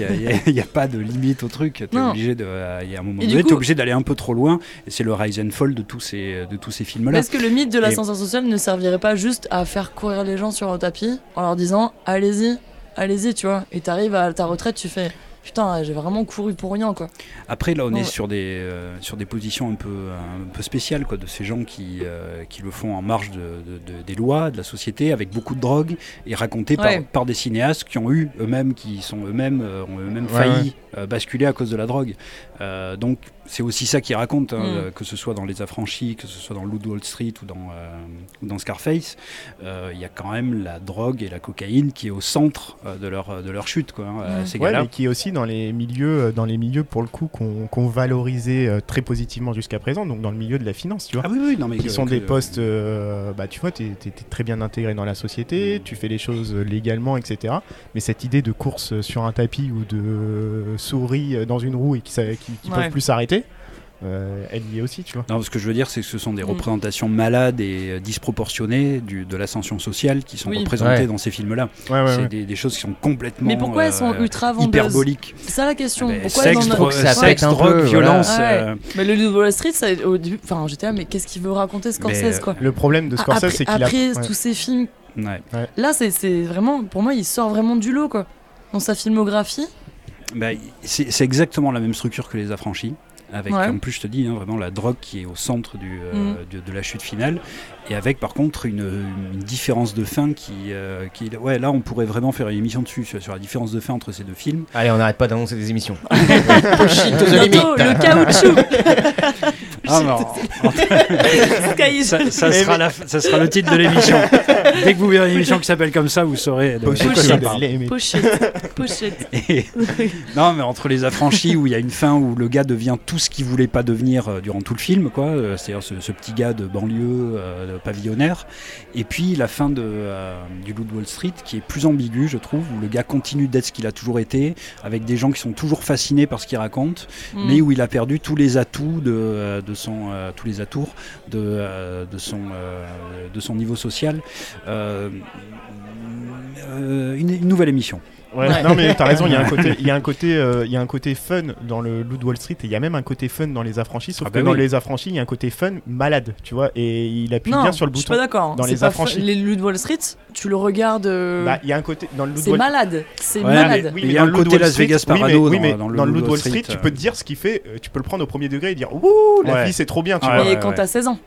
il n'y [laughs] a, pas de limite au truc. T'es Non. obligé de, euh, il y a un moment donné, coup- t'es obligé d'aller un peu trop loin. Et c'est le rise and fall de tous ces, de tous ces films-là. Est-ce que le mythe de l'ascenseur social ne servirait pas juste à faire courir les gens sur un tapis en leur disant allez-y, allez-y, tu vois Et t'arrives à ta retraite, tu fais putain, j'ai vraiment couru pour rien, quoi. Après, là, on Ouais. est sur des, euh, sur des positions un peu, un peu spéciales, quoi, de ces gens qui, euh, qui le font en marge de, de- de- des lois, de la société, avec beaucoup de drogue, et racontés Ouais. par, par des cinéastes qui ont eu eux-mêmes, qui sont eux-mêmes, euh, ont eux-mêmes Ouais, failli euh, basculer à cause de la drogue. Euh, donc, c'est aussi ça qui raconte, hein, Mm. que ce soit dans Les Affranchis, que ce soit dans Loup de Wall Street ou dans, euh, ou dans Scarface, euh, il y a quand même la drogue et la cocaïne qui est au centre euh, de, leur, de leur chute, quoi, hein, Mm. ces Ouais, gars-là. mais qui est aussi dans les milieux, dans les milieux pour le coup qu'on valorisait très positivement jusqu'à présent, donc dans le milieu de la finance, tu vois. Ah oui, oui, non, mais qui que- sont que- des postes, euh, bah tu vois, t'es es, très bien intégré dans la société, tu fais les choses légalement, etc. Mais cette idée de course sur un tapis ou de souris dans une roue et qui, Ouais. peuvent plus s'arrêter, euh, elle y est aussi, tu vois. Non, ce que je veux dire, c'est que ce sont des Mm. représentations malades et euh, disproportionnées du, de l'ascension sociale qui sont Oui. représentées Ouais. dans ces films-là. Ouais, ouais, c'est ouais. des, des choses qui sont complètement Mais pourquoi elles sont euh, ultra vendeuses hyperboliques. C'est ça la question. Ben, pourquoi sexe, ça drogue, peu, violence. voilà. euh, Mais le Loup de Wall Street, ça, au début, enfin, j'étais là, mais qu'est-ce qu'il veut raconter Scorsese, Mais, quoi Le problème de Ah, Scorsese, c'est qu'il a. après tous ces films, ouais. là, c'est- vraiment, pour moi, il sort vraiment du lot, quoi. Dans sa filmographie. Ben, c'est c'est exactement la même structure que les affranchis. Avec, Ouais. en plus, je te dis, hein, vraiment la drogue qui est au centre du, euh, Mm. de, de la chute finale. Et avec, par contre, une, une différence de fin qui, euh, qui. Ouais, là, on pourrait vraiment faire une émission dessus, sur, sur la différence de fin entre ces deux films. Allez, on n'arrête pas d'annoncer des émissions. [laughs] Le caoutchouc. [laughs] Ah, non. [laughs] Ça, ça sera la- ça sera le titre de l'émission. Dès que vous verrez une émission qui s'appelle comme ça, vous saurez de, de quoi Pochette. Pochette. Pochette. [laughs] Et- non, mais entre les affranchis où il y a une fin où le gars devient tout ce qu'il voulait pas devenir euh, durant tout le film, quoi. euh, C'est-à-dire ce, ce petit gars de banlieue, euh, de pavillonnaire. Et puis la fin de, euh, du Loup de Wall Street qui est plus ambiguë, je trouve, où le gars continue d'être ce qu'il a toujours été, avec des gens qui sont toujours fascinés par ce qu'il raconte, Mm. mais où il a perdu tous les atouts de, de euh, tous les atours de, euh, euh, son niveau social. Une nouvelle émission. Ouais, Ouais. Non mais t'as raison, il y a un côté, il y a un côté, euh, il y a un côté fun dans le de Wall Street et il y a même un côté fun dans les affranchis. Sauf Ah bah que dans oui. les affranchis, il y a un côté fun malade, tu vois. Et il appuie Non, bien sur le je suis bouton. pas d'accord. Dans C'est les affranchis. Les de Wall Street, tu le regardes. euh, Bah, il y a un côté dans le c'est Wall malade. C'est Ouais, malade. Oui, Il mais y a dans un côté Wall Las Street- Vegas parano oui, dans- mais dans le dans de Wall Street, tu euh. peux te dire ce qu'il fait, tu peux le prendre au premier degré et dire Ouh, la Ouais. vie c'est trop bien, tu vois. Mais ouais, quand t'as 16 ans.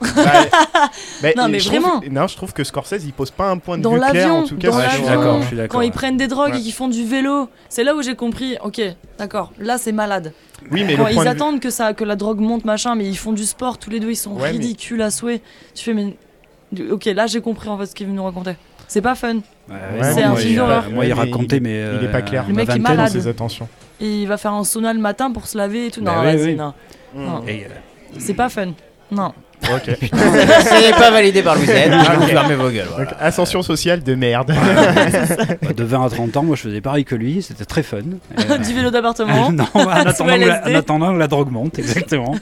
Bah, [laughs] bah, Non, mais je trouve- vraiment. non, je trouve que Scorsese il pose pas un point de Dans vue clair en tout cas. dans Ouais, je suis d'accord. Quand ils prennent des drogues Ouais. et qu'ils font du vélo, c'est là où j'ai compris. Ok, d'accord. Là, c'est malade. Oui, mais Quand le ils point de vue- attendent que ça, que la drogue monte, machin, mais ils font du sport tous les deux, ils sont Ouais, mais- ridicules à souhait. Tu fais mais, ok, là j'ai compris en fait ce qu'il veut nous raconter. C'est pas fun. C'est un film il- d'horreur. Moi, il racontait, il- mais. il est pas clair. Le mec est malade. ses attentions. Et il va faire un sauna le matin pour se laver et tout. Bah non. Et, euh, C'est pas fun. Non. Ok. [laughs] Ce n'est pas validé par Louis Z. Je vous fermez vos gueules. voilà. Donc, ascension sociale de merde. [laughs] bah, de 20 à 30 ans, moi, je faisais pareil que lui. C'était très fun. Euh, [laughs] du vélo d'appartement. non, en attendant, que la, LSD. en attendant que la drogue monte, exactement.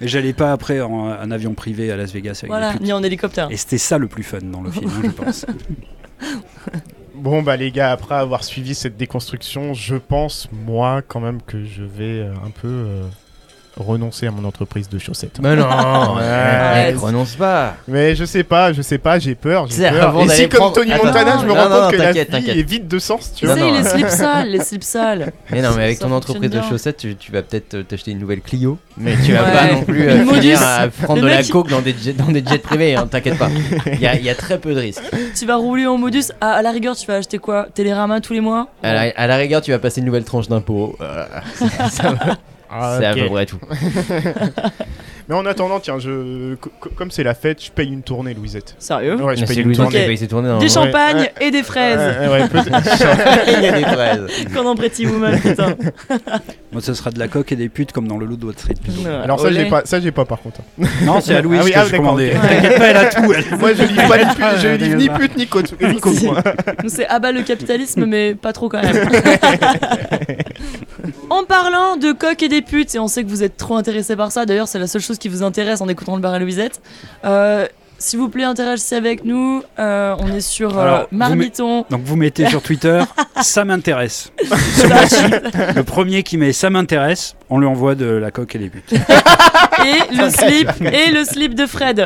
Mais j'allais pas après en avion privé à Las Vegas avec voilà, ni en hélicoptère. Et c'était ça le plus fun dans le film, hein, je pense. Bon bah les gars, après avoir suivi cette déconstruction, je pense moi quand même que je vais euh, un peu euh, renoncer à mon entreprise de chaussettes. Mais non, [laughs] Ouais. renonce pas. Mais je sais pas, je sais pas, j'ai peur, j'ai peur. avant Et si comme prendre- Tony Attends. Montana, je me Non, rends non, compte que la vie est vide de sens, tu vois. non. les slips [laughs] sales, les slips sales. Mais non, mais avec ton entreprise de chaussettes, tu, tu vas peut-être t'acheter une nouvelle Clio, mais tu vas Ouais. pas non plus euh, finir à prendre de la coke dans des jets, dans des jets privés, hein, t'inquiète pas. Il y, y a très peu de risques. Tu vas rouler en modus. À, à la rigueur, tu vas acheter quoi? Télérama tous les mois? À la, à la rigueur, tu vas passer une nouvelle tranche d'impôt. euh, [laughs] ça va- Ah, C'est à ok. peu près tout. [laughs] Mais en attendant, tiens, je co- co- comme c'est la fête, je paye une tournée, Louisette. Sérieux Ouais, je Mais paye une Louis Ok. qui paye ses tournées. hein. Des champagnes Ouais. et des fraises. Ouais, y a [laughs] des fraises. Comme dans Pretty Woman, putain. [laughs] Moi, ce sera de la coque et des putes comme dans le lot de Wall Street. plutôt. Alors ça j'ai pas, ça j'ai pas par contre. Non, c'est à Louise Ah oui, que ah, je commandais. T'inquiète pas, elle a tout. elle. Moi je livre pas les putes, je ni pute ni. Nous, c'est abat le capitalisme, mais pas trop quand même. en parlant de coq et des putes, et on sait que vous êtes trop intéressés par ça, d'ailleurs, c'est la seule chose qui vous intéresse en écoutant le bar à Louisette. Euh, S'il vous plaît, interagissez avec nous. Euh, on est sur euh, Alors, vous Marmiton. Donc vous mettez sur Twitter, [laughs] ça m'intéresse. Le premier qui met ça m'intéresse, on lui envoie de la coque et des putes. [laughs] et le slip et le slip de Fred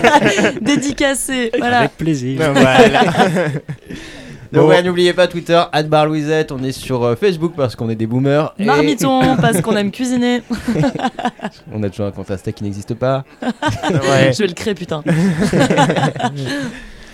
[laughs] dédicacé voilà Avec plaisir. voilà. Donc Bon. ouais, n'oubliez pas Twitter, @barlouisette. On est sur euh, Facebook parce qu'on est des boomers. Et Marmiton, [laughs] parce qu'on aime cuisiner. [laughs] On a toujours un compte Insta qui n'existe pas. [laughs] Ouais. Je vais le créer, putain.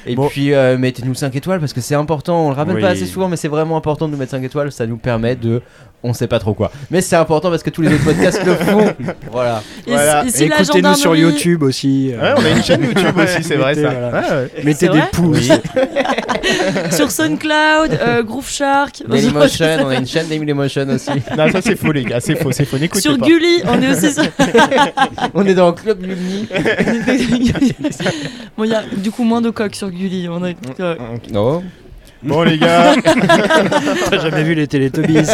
Et Bon. puis euh, mettez-nous 5 étoiles parce que c'est important. On le rappelle Oui. pas assez souvent, mais c'est vraiment important de nous mettre 5 étoiles. Ça nous permet de. On sait pas trop quoi. Mais c'est important parce que tous les autres podcasts le font. [laughs] Voilà. Et, Voilà. et si la Écoutez-nous sur YouTube aussi. euh, Ouais, on a une chaîne YouTube [laughs] aussi, c'est vrai ça. Mettez, voilà. Ouais, ouais. Mettez des pouces. [laughs] Sur SoundCloud, euh, Groove Shark. Dailymotion, on a une chaîne Dailymotion aussi. Non, ça c'est faux, les gars, c'est faux, c'est faux. N'écoutez Sur pas. Gulli, on est aussi sur. On est dans le club Lumni. bon, il y a du coup moins de coques sur Gulli. On euh, Non. Bon, les gars, [laughs] T'as jamais vu les Teletubbies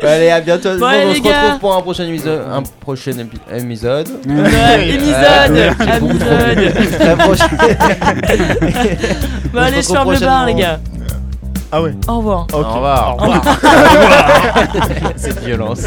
Bah, allez, à bientôt. Bon, allez, on les se gars. retrouve pour un prochain épisode. Un prochain épi- épisode. ouais, épisode, épisode. La [laughs] prochaine. Bon, On allez, je ferme le bar, les prochainement. gars. ah ouais. Au revoir. Au revoir. Au revoir. [laughs] Cette violence.